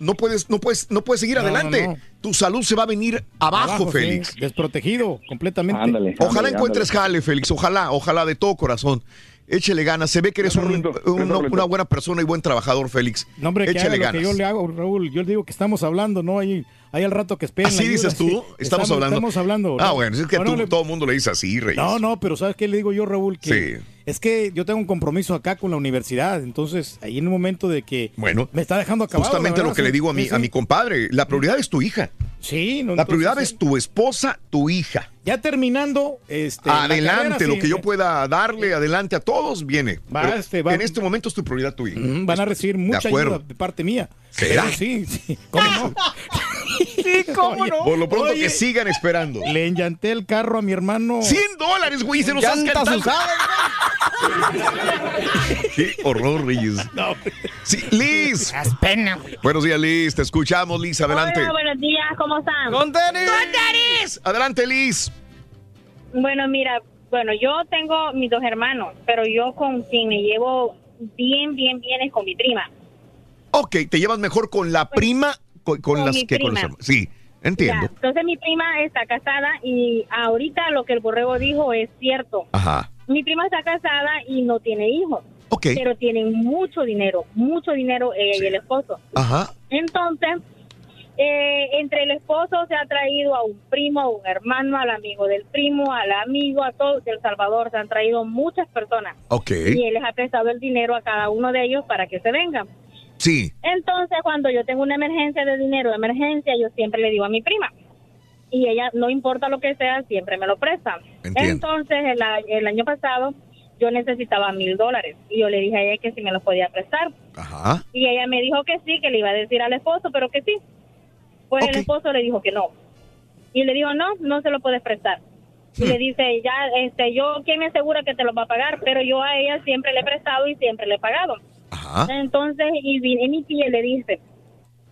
no puedes, no puedes, no puedes seguir No, adelante. no, no. Tu salud se va a venir abajo, Félix. desprotegido completamente. Ándale. Ojalá ándale, encuentres ándale. jale, Félix. Ojalá, ojalá de todo corazón. Échele ganas. Se ve que eres un- Raulito, un- una, buena persona y buen trabajador, Félix. No, hombre, que lo ganas. que yo le hago, Raúl. Yo le digo que estamos hablando, ¿no? Ahí, ahí al rato que esperen. ¿Así dices tú? sí. Estamos, hablando. Estamos hablando. Ah, ¿no? bueno, es que Bueno, tú, le- todo el mundo le dice así, Reyes. No, no, pero ¿sabes qué le digo yo, Raúl? Que Sí. es que yo tengo un compromiso acá con la universidad. Entonces, ahí en un momento de que Bueno, me está dejando acabado. justamente lo que le digo a mi, sí, a mi compadre. La prioridad es tu hija. Sí, no, La entonces, prioridad es tu esposa, tu hija. Ya terminando, este. la adelante, carrera, lo que yo pueda darle adelante a todos, viene. Va, este, va. En este momento es tu prioridad tu hija. Van a recibir mucha acuerdo. ayuda de parte mía. ¿Será? Sí, sí. ¿Cómo no? Sí, cómo no. Por lo pronto Oye. que sigan esperando. Le enllanté el carro a mi hermano. 100 dólares, güey, se nos has cantado. Qué horror, Reyes. Sí, Liz. Das pena, güey. Buenos días, Liz. Te escuchamos, Liz. Adelante. Hola, buenos días, ¿cómo están? ¡Con tenis! Adelante, Liz. Bueno, mira, bueno, yo tengo mis dos hermanos, pero yo con quien me llevo bien, bien, bien es con mi prima. Ok, te llevas mejor con la prima con, las que prima. hermanos. Sí, entiendo. Ya, entonces mi prima está casada y ahorita lo que el borrego dijo es cierto. Ajá. Mi prima está casada y no tiene hijos, Ok. pero tienen mucho dinero, mucho dinero ella y el esposo. Ajá. Entonces, eh, entre el esposo se ha traído a un primo, a un hermano, al amigo del primo, al amigo, a todos de El Salvador. Se han traído muchas personas. Ok. Y él les ha prestado el dinero a cada uno de ellos para que se vengan. Sí. Entonces, cuando yo tengo una emergencia de dinero, de emergencia, yo siempre le digo a mi prima. Y ella, no importa lo que sea, siempre me lo presta. Entiendo. Entonces, el, el año pasado, yo necesitaba mil dólares. Y yo le dije a ella que si me los podía prestar. Ajá. Y ella me dijo que sí, que le iba a decir al esposo, pero que sí. Pues el esposo le dijo que no. Y le dijo, no, no se lo puedes prestar. Y Hmm. le dice, ya, este, yo, ¿quién me asegura que te lo va a pagar? Pero yo a ella siempre le he prestado y siempre le he pagado. Entonces, y viene mi tía y le dice,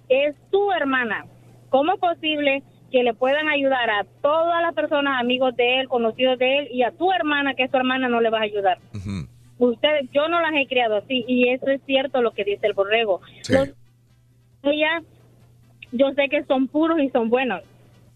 es tu hermana. ¿Cómo es posible que le puedan ayudar a todas las personas, amigos de él, conocidos de él, y a tu hermana, que es tu hermana, no le vas a ayudar? Ustedes, yo no las he criado así, y eso es cierto lo que dice el borrego. Los- ella, yo sé que son puros y son buenos,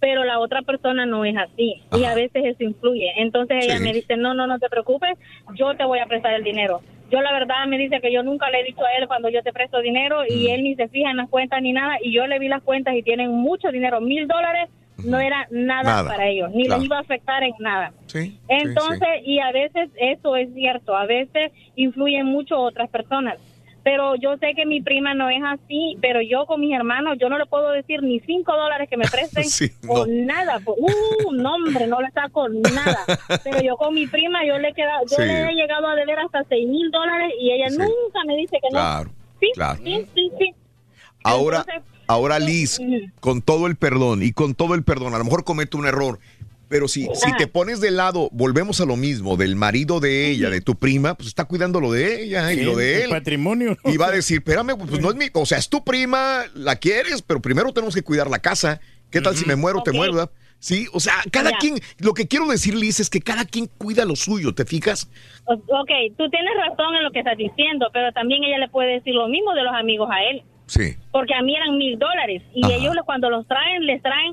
pero la otra persona no es así, y a veces eso influye. Entonces ella Sí. me dice, no, no, no te preocupes, yo te voy a prestar el dinero. Yo la verdad me dice que yo nunca le he dicho a él cuando yo te presto dinero y él ni se fija en las cuentas ni nada y yo le vi las cuentas y tienen mucho dinero, mil dólares, no era nada, Nada, para ellos, ni claro. les iba a afectar en nada. Sí. Entonces, y a veces eso es cierto, a veces influyen mucho otras personas. Pero yo sé que mi prima no es así, pero yo con mis hermanos, yo no le puedo decir ni cinco dólares que me presten Sí, o nada. por- Uh, no, hombre, no le saco nada. Pero yo con mi prima, yo le he quedado, yo Sí. le he llegado a deber hasta seis mil dólares y ella Sí. nunca me dice que Claro, no. Sí, claro. sí, sí, sí. Ahora, Entonces, ahora Liz, con todo el perdón y con todo el perdón, a lo mejor comete un error, pero si, si te pones de lado, volvemos a lo mismo, del marido de ella, de tu prima, pues está cuidando lo de ella y lo de el él. patrimonio. Y va a decir, espérame, pues no es mi, o sea, es tu prima, la quieres, pero primero tenemos que cuidar la casa. ¿Qué tal si me muero, te Ok. muero? ¿verdad? Sí, o sea, cada Ya. quien, lo que quiero decir, Liz, es que cada quien cuida lo suyo, ¿te fijas? Ok, tú tienes razón en lo que estás diciendo, pero también ella le puede decir lo mismo de los amigos a él. Sí. Porque a mí eran mil dólares y Ajá. ellos cuando los traen, les traen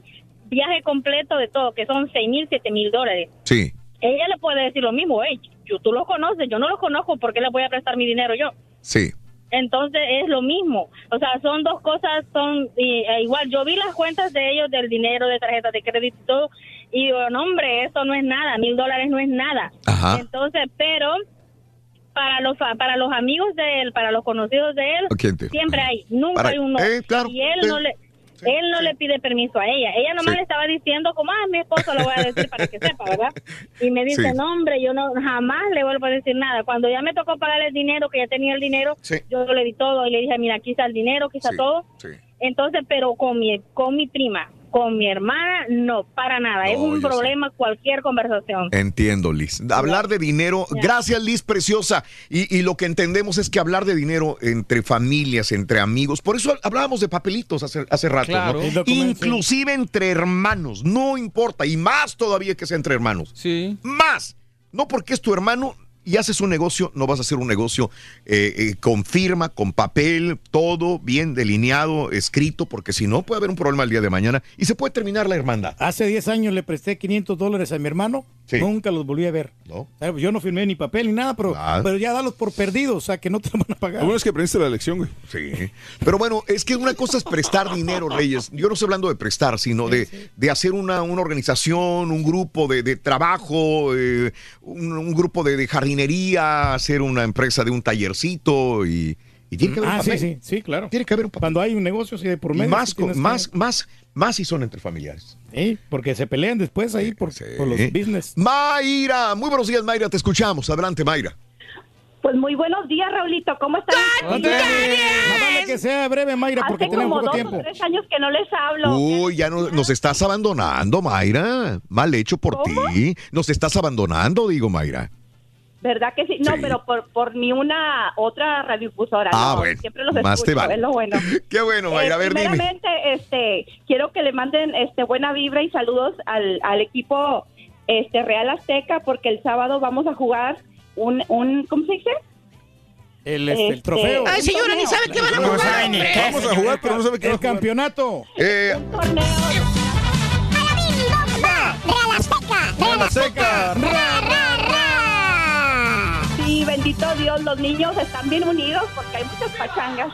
viaje completo de todo, que son seis mil, siete mil dólares. Sí. Ella le puede decir lo mismo, hey, yo, tú los conoces, yo no los conozco, ¿por qué le voy a prestar mi dinero yo? Sí. Entonces es lo mismo. O sea, son dos cosas, son y- e igual. Yo vi las cuentas de ellos del dinero, de tarjetas de crédito y todo, y digo, no, hombre, eso no es nada, mil dólares no es nada. Ajá. Entonces, pero para los para los amigos de él, para los conocidos de él, ¿Quién te- siempre hay, nunca Para- hay uno. eh, claro, y él no le él no le pide permiso a ella. Ella nomás Sí. le estaba diciendo como, ah, mi esposo lo voy a decir para que sepa, ¿verdad? Y me dice, no, hombre, yo no jamás le vuelvo a decir nada. Cuando ya me tocó pagar el dinero, que ya tenía el dinero, yo le di todo y le dije, mira, aquí está el dinero, aquí está todo. Entonces, pero con mi, con mi prima, con mi hermana, no, para nada. es un sé. problema cualquier conversación. Entiendo, Liz. Hablar de dinero, Ya. gracias Liz, preciosa. Y, y lo que entendemos es que hablar de dinero entre familias, entre amigos, por eso hablábamos de papelitos hace, hace rato, Claro. Inclusive entre hermanos, no importa, y más todavía que sea entre hermanos. Sí. Más. No porque es tu hermano y haces un negocio, no vas a hacer un negocio eh, eh, con firma, con papel, todo bien delineado, escrito, porque si no puede haber un problema el día de mañana y se puede terminar la hermandad. Hace 10 años le presté 500 dólares a mi hermano. Sí. Nunca los volví a ver. No. Eh, Yo no firmé ni papel ni nada, pero, Ah. pero ya dalos por perdidos, o sea que no te lo van a pagar. Lo bueno es que aprendiste la lección, güey. Sí. Pero bueno, es que una cosa es prestar dinero, Reyes. Yo no estoy hablando de prestar, sino de, de hacer una, una organización, un grupo de, de trabajo, eh, un, un grupo de, de jardinería, hacer una empresa de un tallercito y, y tiene que haber un Ah, sí, papel. sí, sí, claro. Tiene que haber un papel. Cuando hay un negocio de por Y medio. más, sí con- tienes que- más, más, más si son entre familiares. Sí, porque se pelean después ahí por, por los business. Mayra, muy buenos días, Mayra, te escuchamos. Adelante, Mayra. Pues muy buenos días, Raulito. ¿Cómo están? Más vale que sea breve, Mayra, porque Hace tenemos como poco dos tiempo. o tres años que no les hablo. Uy, ya no- nos estás abandonando, Mayra. Mal hecho por ti. Nos estás abandonando, digo, Mayra. ¿Verdad que sí? No, Sí. pero por, por mi una otra radiodifusora. Ah, no, bueno, Siempre los más te vale. es lo bueno. Qué bueno, Mayra. Eh, a ver, dime. primeramente, este, quiero que le manden este buena vibra y saludos al, al equipo este Real Azteca porque el sábado vamos a jugar un, un ¿cómo se dice? El, este, el Este- trofeo. Ay, señora, ni sabe qué van a No jugar, sabe ni hombre. qué, Vamos a jugar, pero no sabe qué va a El jugar. campeonato. Eh, Real Azteca. Real Azteca. Ra, ra. Sí, bendito Dios, los niños están bien unidos porque hay muchas pachangas.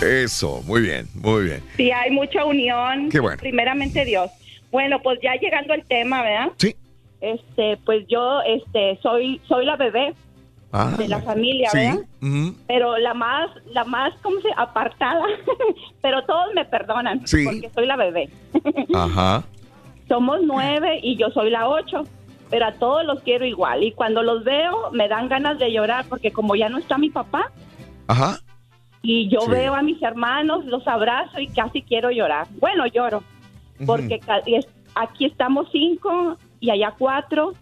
Eso, muy bien, muy bien. Sí, hay mucha unión. Qué bueno. Primeramente Dios. Bueno, pues ya llegando al tema, ¿verdad? Sí. Este, pues yo, este, soy, soy la bebé Ah, de la familia, sí. ¿verdad? Pero la más, la más, ¿cómo se? Apartada. Pero todos me perdonan Sí. porque soy la bebé. Ajá. Somos nueve y yo soy la ocho. Pero a todos los quiero igual. Y cuando los veo, me dan ganas de llorar porque como ya no está mi papá, Ajá. y yo Sí. veo a mis hermanos, los abrazo y casi quiero llorar. Bueno, lloro, porque aquí estamos cinco y allá cuatro,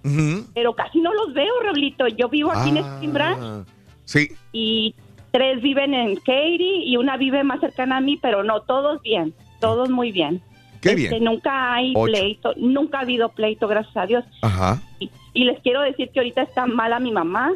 pero casi no los veo, Raulito. Yo vivo aquí en Ah, Spring Branch Sí. y tres viven en Katy y una vive más cercana a mí, pero no, todos bien, todos muy bien. Qué Este, bien. Nunca hay Ocho. pleito, nunca ha habido pleito, gracias a Dios. Ajá. Y, y les quiero decir que ahorita está mala mi mamá,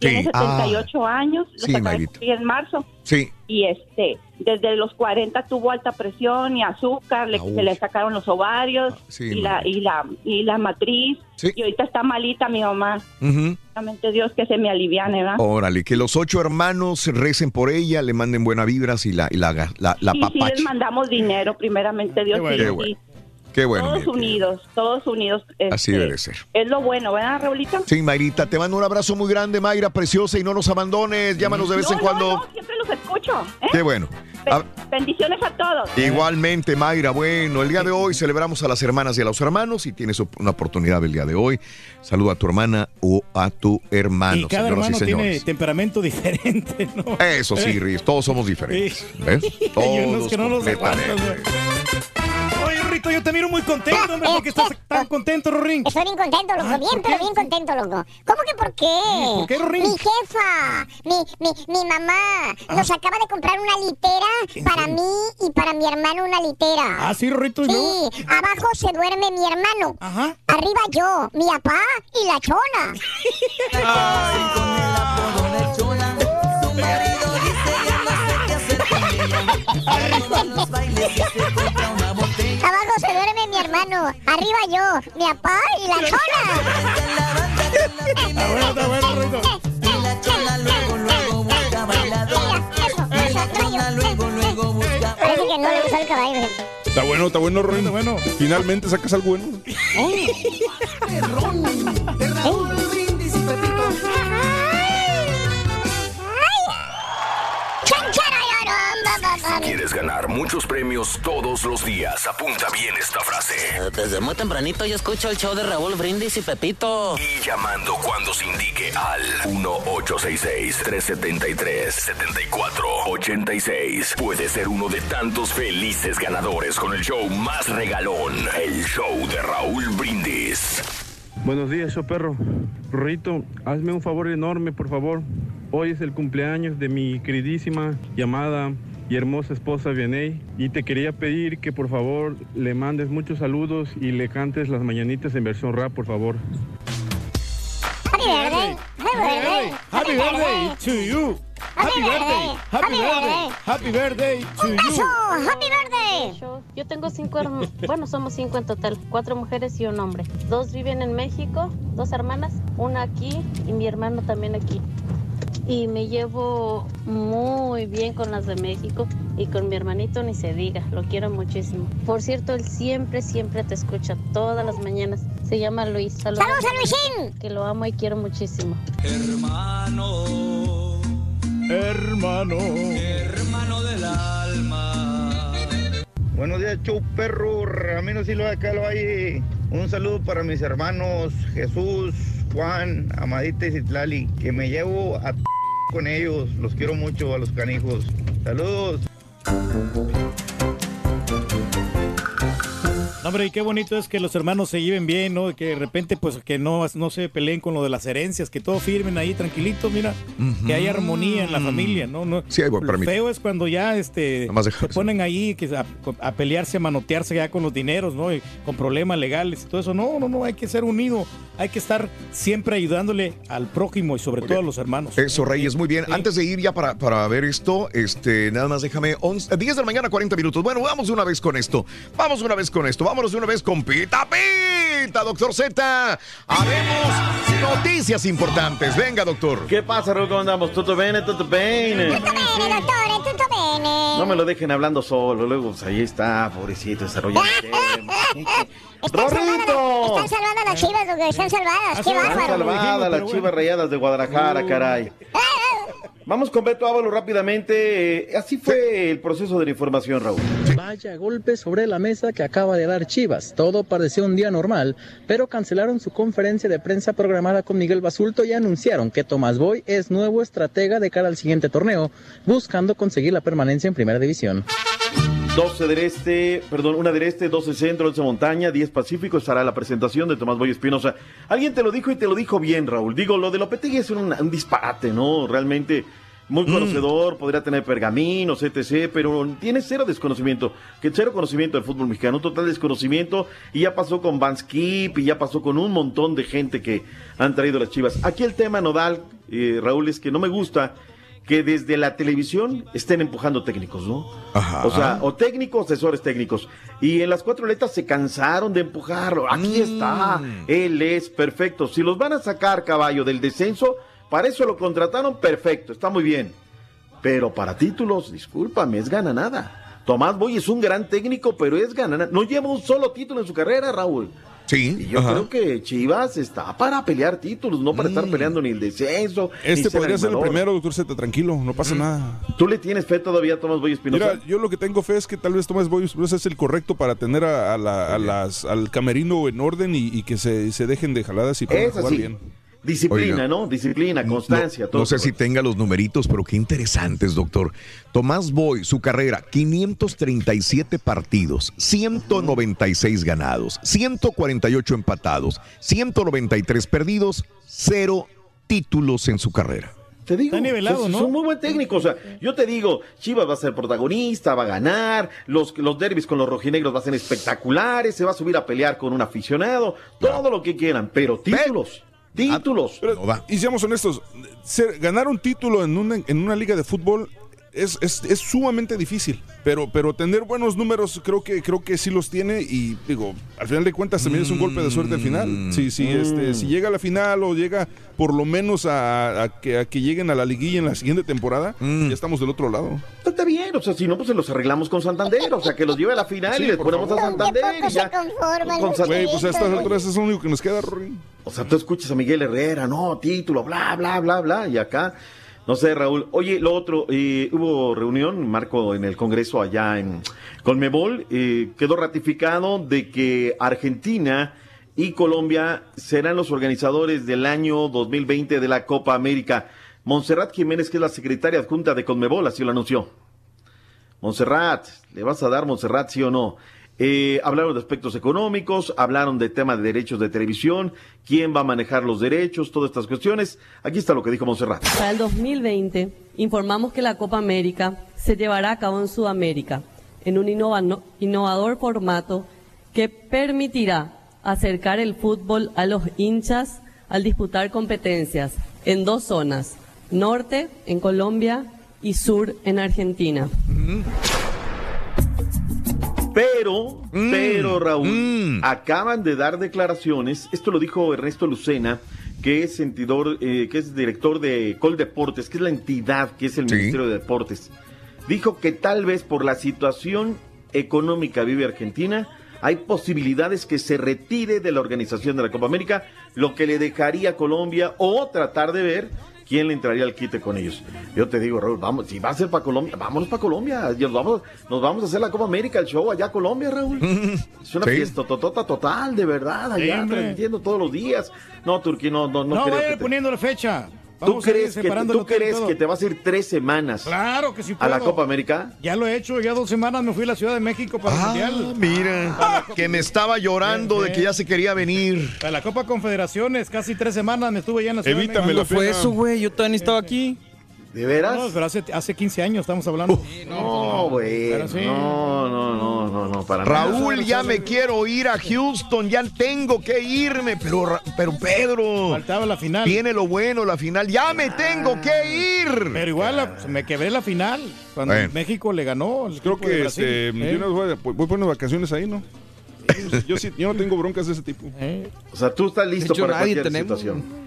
tiene Sí. Ah. 78 años, lo Sí, en marzo Sí. y este desde los 40 tuvo alta presión y azúcar, le, Ah, se le sacaron los ovarios sí, y, la, y la y la matriz Sí. y ahorita está malita mi mamá. Ujú. Solamente Dios que se me aliviane, ¿verdad? Órale, que los ocho hermanos recen por ella, le manden buenas vibras y la, y la, la, la y sí papache. les mandamos dinero, primeramente Dios. bueno. sí, Qué sí. bueno. Qué bueno. Todos unidos, todos unidos. Así este, debe ser. Es lo bueno, ¿verdad, Raulito? Sí, Mayrita, te mando un abrazo muy grande, Mayra, preciosa, y no nos abandones. Llámanos de vez No, en no, cuando. no, siempre los escucho. ¿eh? Qué bueno. A- Bendiciones a todos. Igualmente, Mayra. Bueno, el día de hoy celebramos a las hermanas y a los hermanos y tienes una oportunidad el día de hoy. Saluda a tu hermana o a tu hermano, y cada señoras hermano y tiene señores. temperamento diferente, ¿no? Eso sí, Riz, todos somos diferentes. ¿Ves? Hay unos Todos que no los aguantan, Oye, Rito, yo te miro muy contento, hombre, porque estás tan contento, Rorín. Estoy bien contento, loco. Ah, bien, ¿por pero qué? bien contento, loco. ¿Cómo que por qué? ¿Por qué, Rorín? Mi jefa, mi, mi, mi mamá, nos acaba de comprar una litera para mí y para mi hermano una litera. Ah, sí, Rorrito, ¿y luego? Sí, abajo se duerme mi hermano. Arriba yo, mi papá y la chona. Abajo se duerme mi hermano, arriba yo, mi papá y la chona. Está bueno, está bueno, Rorrito. Parece que no le gustó el caballo. Está bueno, está bueno, Rorín. bueno. Finalmente sacas algo bueno. Ganar muchos premios todos los días, apunta bien esta frase. Desde muy tempranito yo escucho el show de Raúl Brindis y Pepito. Y llamando cuando se indique al 1-866-373-7486. Puede ser uno de tantos felices ganadores con el show más regalón, el show de Raúl Brindis. Buenos días, show perro. Rito, hazme un favor enorme, por favor. Hoy es el cumpleaños de mi queridísima, llamada y hermosa esposa Vianey. Y te quería pedir que por favor le mandes muchos saludos y le cantes las mañanitas en versión rap, por favor. Happy birthday. Happy birthday. Happy birthday to you. Happy birthday. Happy birthday. Happy birthday to you. Happy birthday. Yo tengo cinco hermanos, bueno, somos cinco en total, cuatro mujeres y un hombre. Dos viven en México, dos hermanas, una aquí y mi hermano también aquí. Y me llevo muy bien con las de México y con mi hermanito ni se diga, lo quiero muchísimo. Por cierto, él siempre, siempre te escucha todas las mañanas. Se llama Luis. Saludos, ¡Saludos a Luisín! Que lo amo y quiero muchísimo. Hermano. Hermano. Hermano del alma. Buenos días, show perro. Ramiro Silva de acá lo hay. Un saludo para mis hermanos Jesús, Juan, Amadita y Citlali, que me llevo a con ellos. Los quiero mucho a los canijos. Saludos. No, hombre, y qué bonito es que los hermanos se lleven bien, ¿no? Que de repente, pues, que no, no se peleen con lo de las herencias, que todos firmen ahí tranquilitos, mira, que hay armonía en la familia, ¿no? no Sí, bueno, lo permíteme. feo es cuando ya este, se ponen ahí que a, a pelearse, a manotearse ya con los dineros, ¿no? Y con problemas legales y todo eso. No, no, no, hay que ser unido, hay que estar siempre ayudándole al prójimo y sobre todo a los hermanos. Eso, Reyes, muy bien. Antes de ir ya para, para ver esto, este, nada más déjame 11, 10 de la mañana, 40 minutos. Bueno, vamos una vez con esto. Vamos una vez con esto. Vámonos de una vez con Pita Pita, doctor Z. Haremos noticias importantes. Venga, doctor. ¿Qué pasa? ¿Cómo andamos? ¿Tutto bene? ¿Tutto bene? Bene, dottore, tutto bene. No me lo dejen hablando solo, luego pues, ahí está, pobrecito, desarrolla el tema. Están salvadas, están salvadas las chivas, lo que están salvadas. Qué Están bárbaro. salvadas las chivas rayadas de Guadalajara, caray. Vamos con Beto Ávalo rápidamente. Eh, Así fue el proceso de la información, Raúl. Vaya golpe sobre la mesa que acaba de dar Chivas. Todo parecía un día normal, pero cancelaron su conferencia de prensa programada con Miguel Basulto y anunciaron que Tomás Boy es nuevo estratega de cara al siguiente torneo, buscando conseguir la permanencia en Primera División. 12 del este, perdón, una del este, 12 centro, 11 montaña, 10 pacífico, estará la presentación de Tomás Boy Espinosa. Alguien te lo dijo y te lo dijo bien, Raúl. Digo, lo de Lopetegui es un, un disparate, ¿no? Realmente muy conocedor, podría tener pergaminos, etc., pero tiene cero desconocimiento, que cero conocimiento del fútbol mexicano, un total desconocimiento, y ya pasó con Van Skip, y ya pasó con un montón de gente que han traído las chivas. Aquí el tema nodal, eh, Raúl, es que no me gusta que desde la televisión estén empujando técnicos, ¿no? O sea, o técnicos, asesores técnicos. Y en las cuatro letras se cansaron de empujarlo. Aquí está. Él es perfecto. Si los van a sacar, caballo, del descenso, para eso lo contrataron, perfecto, está muy bien. Pero para títulos, discúlpame, es gana nada. Tomás Boy es un gran técnico, pero es ganar. No lleva un solo título en su carrera, Raúl. Sí. Y yo ajá. creo que Chivas está para pelear títulos, no para estar peleando ni el descenso. Este podría ser el primero, doctor Z, tranquilo, no pasa nada. ¿Tú le tienes fe todavía a Tomás Boy Espinosa? Mira, yo lo que tengo fe es que tal vez Tomás Boy Espinosa es el correcto para tener a, a la- a las, al camerino en orden y, y que se, se dejen de jaladas y Es jugar bien. Disciplina, Oiga. ¿no? Disciplina, constancia. No, todo no sé si tenga los numeritos, pero qué interesantes, doctor. Tomás Boy, su carrera, 537 partidos, 196 ganados, 148 empatados, 193 perdidos, cero títulos en su carrera. Te digo, Está nivelado, ¿no? Es un muy buen técnico. O sea, yo te digo, Chivas va a ser protagonista, va a ganar, los, los derbis con los rojinegros van a ser espectaculares, se va a subir a pelear con un aficionado, todo lo que quieran, pero títulos, títulos. Pero, y seamos honestos, ser- ganar un título en una, en una liga de fútbol es, es, es sumamente difícil, pero, pero tener buenos números creo que, creo que sí los tiene y digo, al final de cuentas también es un golpe de suerte al final. Si, si, este, si llega a la final o llega por lo menos a, a que, a que lleguen a la liguilla en la siguiente temporada, ya estamos del otro lado. Está bien, o sea, si no, pues se los arreglamos con Santander, o sea, que los lleve a la final Sí, y les ponemos a. Santander y ya. Con San- Güey, pues a estas alturas es lo único que nos queda, Rory. O sea, tú escuchas a Miguel Herrera, no, título, bla, bla, bla, bla, y acá, no sé, Raúl. Oye, lo otro, eh, hubo reunión, Marco, en el Congreso allá en Colmebol, eh, quedó ratificado de que Argentina y Colombia serán los organizadores del año 2020 de la Copa América. Montserrat Jiménez, que es la secretaria adjunta de Colmebol, así lo anunció. Montserrat, ¿le vas a dar Montserrat, sí o no? Eh, hablaron de aspectos económicos, hablaron de tema de derechos de televisión, quién va a manejar los derechos, todas estas cuestiones. Aquí está lo que dijo Montserrat. Para el 2020 informamos que la Copa América se llevará a cabo en Sudamérica en un innova- innovador formato que permitirá acercar el fútbol a los hinchas al disputar competencias en dos zonas, norte en Colombia y sur en Argentina. Pero, pero Raúl, acaban de dar declaraciones, esto lo dijo Ernesto Lucena, que es sentidor, eh, que es director de Coldeportes, que es la entidad que es el Ministerio de Deportes. Dijo que tal vez por la situación económica vive Argentina, hay posibilidades que se retire de la organización de la Copa América, lo que le dejaría a Colombia o tratar de ver quién le entraría al quite con ellos. Yo te digo, Raúl, vamos, si va a ser para Colombia, vámonos para Colombia. Nos vamos, nos vamos a hacer la Copa América, el show allá a Colombia, Raúl. Es una Sí. fiesta totota total, de verdad, Sí, allá hombre. transmitiendo todos los días. No, Turquía, no, no, no, No, creo vayan que te- poniéndole fecha. ¿Tú Vamos a crees, que, ¿tú crees que te vas a ir tres semanas Claro que sí a la. Copa América? Ya lo he hecho, ya dos semanas me fui a la Ciudad de México para Ah, el Mundial. Mira, que me estaba llorando de que ya se quería venir. Para la Copa Confederaciones, casi tres semanas me estuve ya en la Ciudad Evítame de México. ¿Cuándo fue eso, güey? Yo también estaba aquí. ¿De veras? No, pero hace, hace 15 años estamos hablando. No, güey. Pero sí. No, no, no, no, no, para nada. Raúl, ya me quiero ir a Houston, ya tengo que irme, pero, pero Pedro. Faltaba la final. Tiene lo bueno la final, ya me tengo que ir. Pero igual la- me quebré la final cuando Bueno. México le ganó. el Creo que Brasil. este, Eh. yo no voy, a, voy a poner vacaciones ahí, ¿no? Yo, sí, yo no tengo broncas de ese tipo. O sea, tú estás listo hecho, para cualquier tenemos. situación.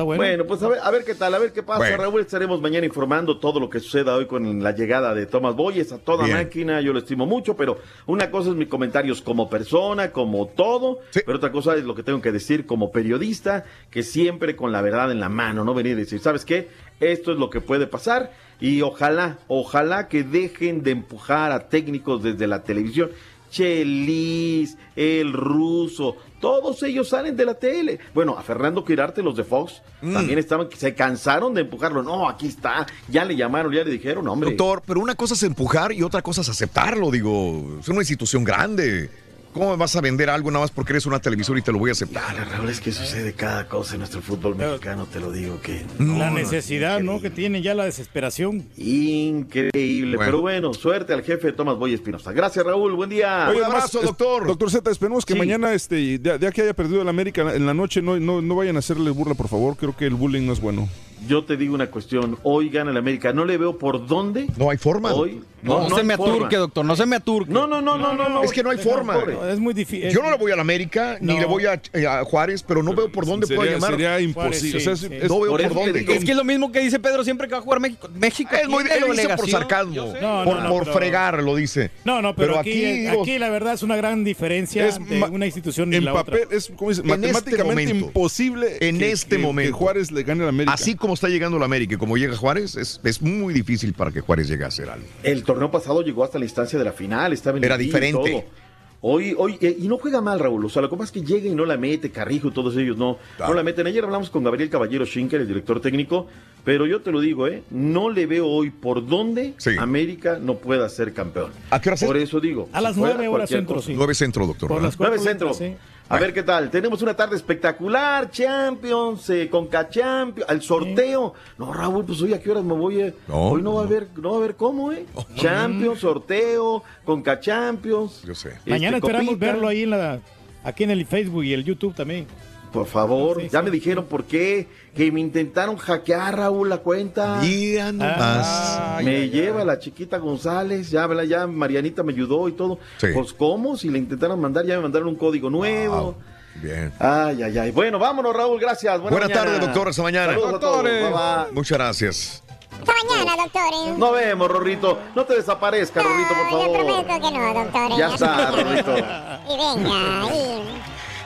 Está bueno. pues a ver, a ver qué tal, a ver qué pasa, Bueno. Raúl. Estaremos mañana informando todo lo que suceda hoy con la llegada de Tomás Boyes a toda Bien. máquina. Yo lo estimo mucho, pero una cosa es mis comentarios como persona, como todo, pero otra cosa es lo que tengo que decir como periodista, que siempre con la verdad en la mano, no venir y decir, ¿sabes qué? Esto es lo que puede pasar y ojalá, ojalá que dejen de empujar a técnicos desde la televisión. Chelis, el ruso, todos ellos salen de la tele. Bueno, a Fernando Quirarte, los de Fox, Mm. también estaban, se cansaron de empujarlo. No, aquí está, ya le llamaron, ya le dijeron, hombre. Doctor, pero una cosa es empujar y otra cosa es aceptarlo, digo, es una institución grande. ¿Cómo me vas a vender algo nada más porque eres una televisora y te lo voy a aceptar? Raúl, es que sucede cada cosa en nuestro fútbol mexicano, te lo digo que... la necesidad, ¿no? Que tiene ya la desesperación. Increíble, Bueno. pero bueno, suerte al jefe Tomás Boy Espinosa. Gracias, Raúl, buen día. Oye, además, es- Doctor Z, esperemos que Sí. mañana, este, ya, ya que haya perdido el América en la noche, no, no, no vayan a hacerle burla, por favor. Creo que el bullying no es bueno. Yo te digo una cuestión. Hoy gana el América. No le veo por dónde. No hay forma. Hoy. No, se hay me forma. aturque, doctor, no se me aturque. No, no, no, no, no. no. Es que no hay forma. Es muy difícil. Yo no le voy a la América, ni No. le voy a, eh, a Juárez, pero no veo por dónde Sería- pueda llamar. sería imposible. O sea, es- es- no veo por por dónde. Es que es lo mismo que dice Pedro siempre que va a jugar México. México Es muy, él dice por sarcasmo, No, por, no, no, por pero- fregar, lo dice. No, no, pero, aquí, digo, aquí, la verdad es una gran diferencia Es de una institución y en la papel otra. es como dice, este matemáticamente imposible En este momento. que Juárez le gane a la América. así como está llegando la América y como llega Juárez, es, es muy difícil para que Juárez llegue a hacer algo. El torneo pasado llegó hasta la instancia de la final, estaba en Era y diferente. todo. Hoy, hoy, eh, y no juega mal, Raúl. O sea, lo que pasa es que llega y no la mete, Carrijo y todos ellos no, no la meten. Ayer hablamos con Gabriel Caballero Schinker, el director técnico, pero yo te lo digo, ¿eh? No le veo hoy por dónde América no pueda ser campeón. ¿A qué hora Por eso digo. A si las nueve horas centro, cosa. sí. Nueve centro, doctor. Por las Nueve centro. sí. A ver qué tal. Tenemos una tarde espectacular. Champions, eh, Conca Champions, al sorteo. No, Raúl, pues hoy a qué horas me voy. eh? No, hoy no va a haber, no va a haber cómo, ¿eh? Champions, sorteo, Conca Champions. Yo sé. Mañana Este, esperamos copita. verlo ahí en la, aquí en el Facebook y el YouTube también. Por favor, Sí, ya sí. me dijeron por qué. Que me intentaron hackear, Raúl, la cuenta. Mira nomás. Ah, me lleva la chiquita González, ya, ¿verdad? ya Marianita me ayudó y todo. Sí. Pues, ¿cómo? Si le intentaron mandar, ya me mandaron un código nuevo. Bien. Ay, ay, ay. Bueno, vámonos, Raúl, gracias. Buena, Buena tarde, doctor. Hasta mañana. Saludos a todos. Doctores. Bye, bye. Muchas gracias. Hasta mañana, doctores. Nos vemos, Rorrito. No te desaparezca, Rorrito, por Yo favor. prometo que no, doctores. Ya está, Rorrito. Y venga, y...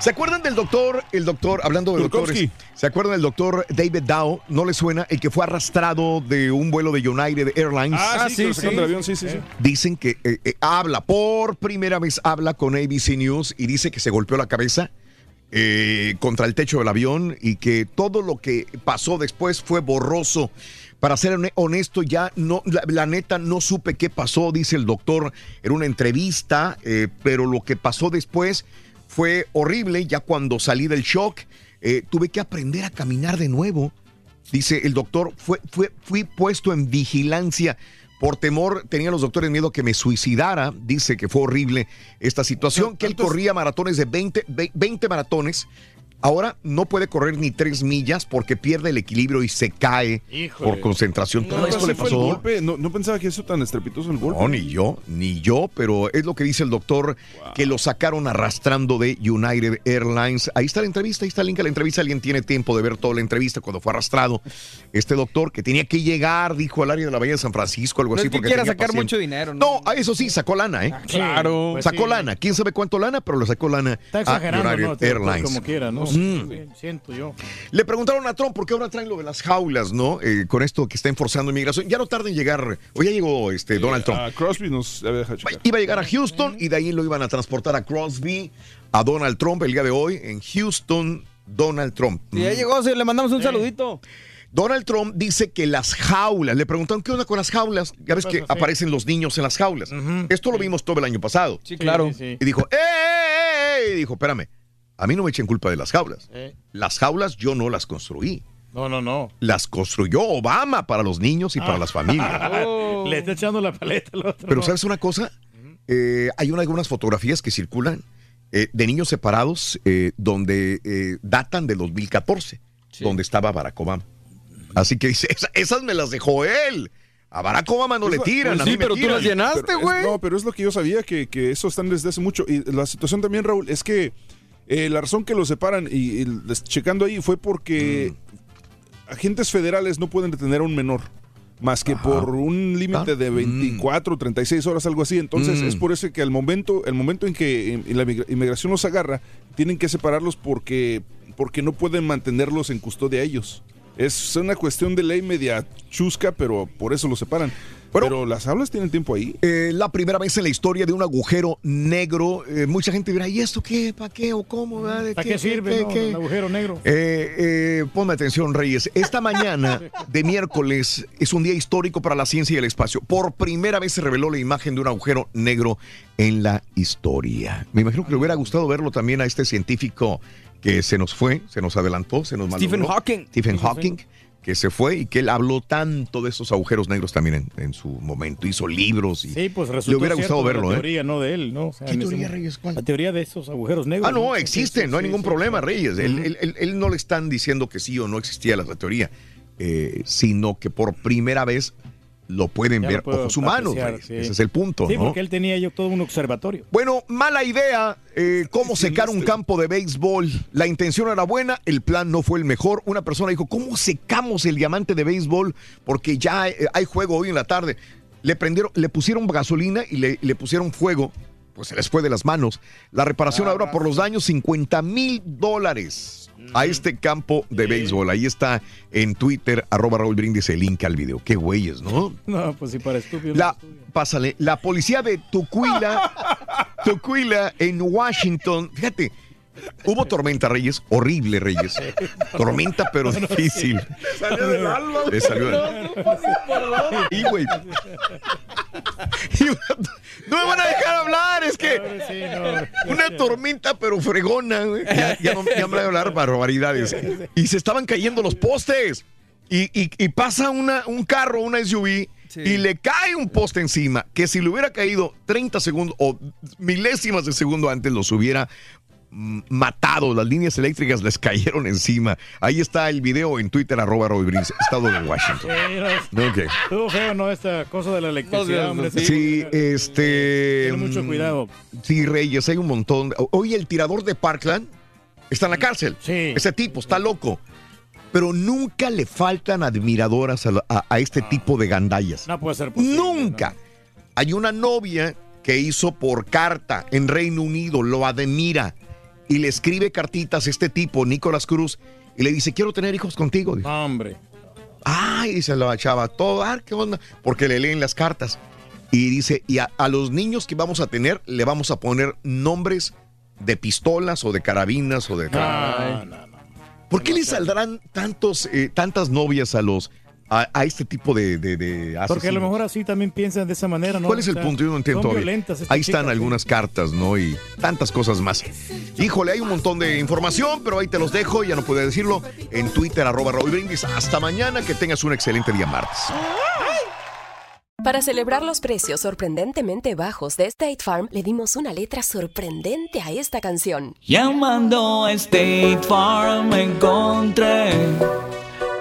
¿Se acuerdan del doctor, el doctor, hablando de Turkowski. doctores, ¿se acuerdan del doctor David Dow? ¿No le suena? El que fue arrastrado de un vuelo de United Airlines. Ah, sí, sí, sacaron sí. del avión, sí, sí, sí. Dicen que eh, eh, habla, por primera vez habla con ABC News y dice que se golpeó la cabeza eh, contra el techo del avión y que todo lo que pasó después fue borroso. Para ser hone- honesto, ya no, la, la neta no supe qué pasó, dice el doctor en una entrevista, eh, pero lo que pasó después fue horrible. Ya cuando salí del shock, eh, tuve que aprender a caminar de nuevo. Dice el doctor, fue, fue, fui puesto en vigilancia. Por temor, tenían los doctores miedo que me suicidara. Dice que fue horrible esta situación, que él corría maratones de 20, ve- 20 maratones. Ahora no puede correr ni tres millas porque pierde el equilibrio y se cae Híjole. por concentración. Todo No, esto le pasó. golpe. No, no pensaba que eso tan estrepitoso el golpe. No, ni yo, ni yo, pero es lo que dice el doctor, que lo sacaron arrastrando de United Airlines. Ahí está la entrevista, ahí está el link a la entrevista. Alguien tiene tiempo de ver toda la entrevista cuando fue arrastrado. Este doctor que tenía que llegar, dijo al área de la Bahía de San Francisco, algo No así. es que porque quiera tenía sacar paciente. mucho dinero, ¿no? No, a eso sí, sacó lana, ¿eh? claro. Pues sacó sí. lana. ¿Quién sabe cuánto lana? Pero lo sacó lana Está a exagerando, United ¿no? Te- Airlines. Como quiera, ¿no? Mm. Siento yo. Le preguntaron a Trump por qué ahora traen lo de las jaulas, ¿no? Eh, con esto que está enforzando inmigración. Ya no tarda en llegar, o ya llegó este Donald Trump. A Crosby nos había dejado checar. Iba a llegar a Houston y de ahí lo iban a transportar a Crosby, a Donald Trump el día de hoy en Houston, Donald Trump. Si ya llegó, sí, le mandamos un saludito. Donald Trump dice que las jaulas, le preguntaron qué onda con las jaulas. Ya ves que pasa? Sí. aparecen los niños en las jaulas. Esto lo vimos todo el año pasado. Sí, claro. Sí, sí. Y dijo, ¡eh, eh, eh! Y dijo, espérame, a mí no me echen culpa de las jaulas. Eh. Las jaulas yo no las construí. No, no, no. Las construyó Obama para los niños y para las familias. Oh. Le está echando la paleta al otro. Pero. ¿sabes una cosa? Eh, hay una- algunas fotografías que circulan eh, de niños separados eh, donde eh, datan del 2014, donde estaba Barack Obama. Así que dice, "Esa- esas me las dejó él. A Barack Obama no le tiran, pues a sí, mí me pero tú tiran". las llenaste, güey. No, pero es lo que yo sabía, que, que eso están desde hace mucho. Y la situación también, Raúl, es que eh, la razón que los separan, y, checando ahí, fue porque Mm. agentes federales no pueden detener a un menor. Más que por un límite de 24 o 36 horas, algo así. Entonces, Mm. es por eso que al momento, el momento en que la migra- inmigración los agarra, tienen que separarlos porque, porque no pueden mantenerlos en custodia ellos. Es una cuestión de ley media chusca, pero por eso los separan. Pero las aulas tienen tiempo ahí. Eh, la primera vez en la historia de un agujero negro. Eh, mucha gente dirá, ¿y esto qué? ¿Para qué? ¿O cómo? ¿verdad? ¿De ¿Para qué sirve no, el agujero negro? Eh, eh, ponme atención, Reyes. Esta mañana de miércoles es un día histórico para la ciencia y el espacio. Por primera vez se reveló la imagen de un agujero negro en la historia. Me imagino que le hubiera gustado verlo también a este científico que se nos fue, se nos adelantó, se nos Stephen malogró. Hawking. Stephen Hawking, que se fue y que él habló tanto de esos agujeros negros también en, en su momento. Hizo libros y Sí, pues resultó le hubiera gustado la verlo, ¿eh? teoría, no de él, ¿no? O sea, ¿Qué teoría, Reyes? ¿Cuál? La teoría de esos agujeros negros. Ah, no, Sí, existe, sí, no hay sí, ningún sí. problema, Reyes. Él, él- él- él no le están diciendo que sí o no existía la teoría. eh, sino que por primera vez lo pueden Ya ver lo ojos humanos. sí. Ese es el punto, Sí, ¿no? porque él tenía yo todo un observatorio. Bueno, mala idea. eh, ¿Cómo secar un campo de béisbol? La intención era buena, el plan no fue el mejor. Una persona dijo, ¿cómo secamos el diamante de béisbol? Porque ya eh, hay juego hoy en la tarde. Le prendieron, le pusieron gasolina y le, le pusieron fuego. Pues se les fue de las manos. La reparación ahora por los daños, 50 mil dólares a este campo de béisbol. Ahí está en Twitter, arroba Raúl Brindis, el link al video. Qué güeyes, ¿no? No, pues sí, para estúpido. La, pásale, la policía de Tucuila, Tucuila en Washington, fíjate, hubo tormenta, Reyes, horrible, Reyes. Tormenta, pero difícil. Salió del alma. Le salió del- Y, güey. No me van a dejar hablar, es que una tormenta, pero fregona, güey. Ya, ya no, ya me van a hablar barbaridades. Y se estaban cayendo los postes. Y, y- y pasa una, un carro, una SUV, y le cae un poste encima, que si le hubiera caído 30 segundos o milésimas de segundo antes, los hubiera mm, matado. Las líneas eléctricas les cayeron encima. Ahí está el video en Twitter, arroba Roy Brins, estado de Washington. Ok. Estuvo feo, ¿no? Esta cosa de la electricidad, hombre. Sí, este. Ten mucho mm, cuidado. Sí, Reyes, hay un montón. Hoy el tirador de Parkland está en la cárcel. Sí. Ese tipo está loco. Pero nunca le faltan admiradoras a, la- a- a este tipo de gandallas. No puede ser posible. Nunca. Hay una novia que hizo por carta en Reino Unido, lo admira y le escribe cartitas a este tipo, Nicolás Cruz, y le dice, quiero tener hijos contigo. Dice. Hombre. Ay, dice la chava, todo, ah, ¿qué onda? Porque le leen las cartas. Y dice, y a, a los niños que vamos a tener, le vamos a poner nombres de pistolas o de carabinas o de... No, no, ¿Por qué le saldrán tantos, eh, tantas novias a los a, a este tipo de, de, de Porque a lo mejor así también piensan de esa manera, ¿no? ¿Cuál es O el sea, punto? Yo no entiendo Ahí están chicas, algunas cartas, ¿no? Y tantas cosas más. Híjole, hay un montón de información, pero ahí te los dejo, ya no puedo decirlo, en Twitter, arroba Raúl Brindis. Hasta mañana, que tengas un excelente día martes. Para celebrar los precios sorprendentemente bajos de State Farm, le dimos una letra sorprendente a esta canción. Llamando a State Farm encontré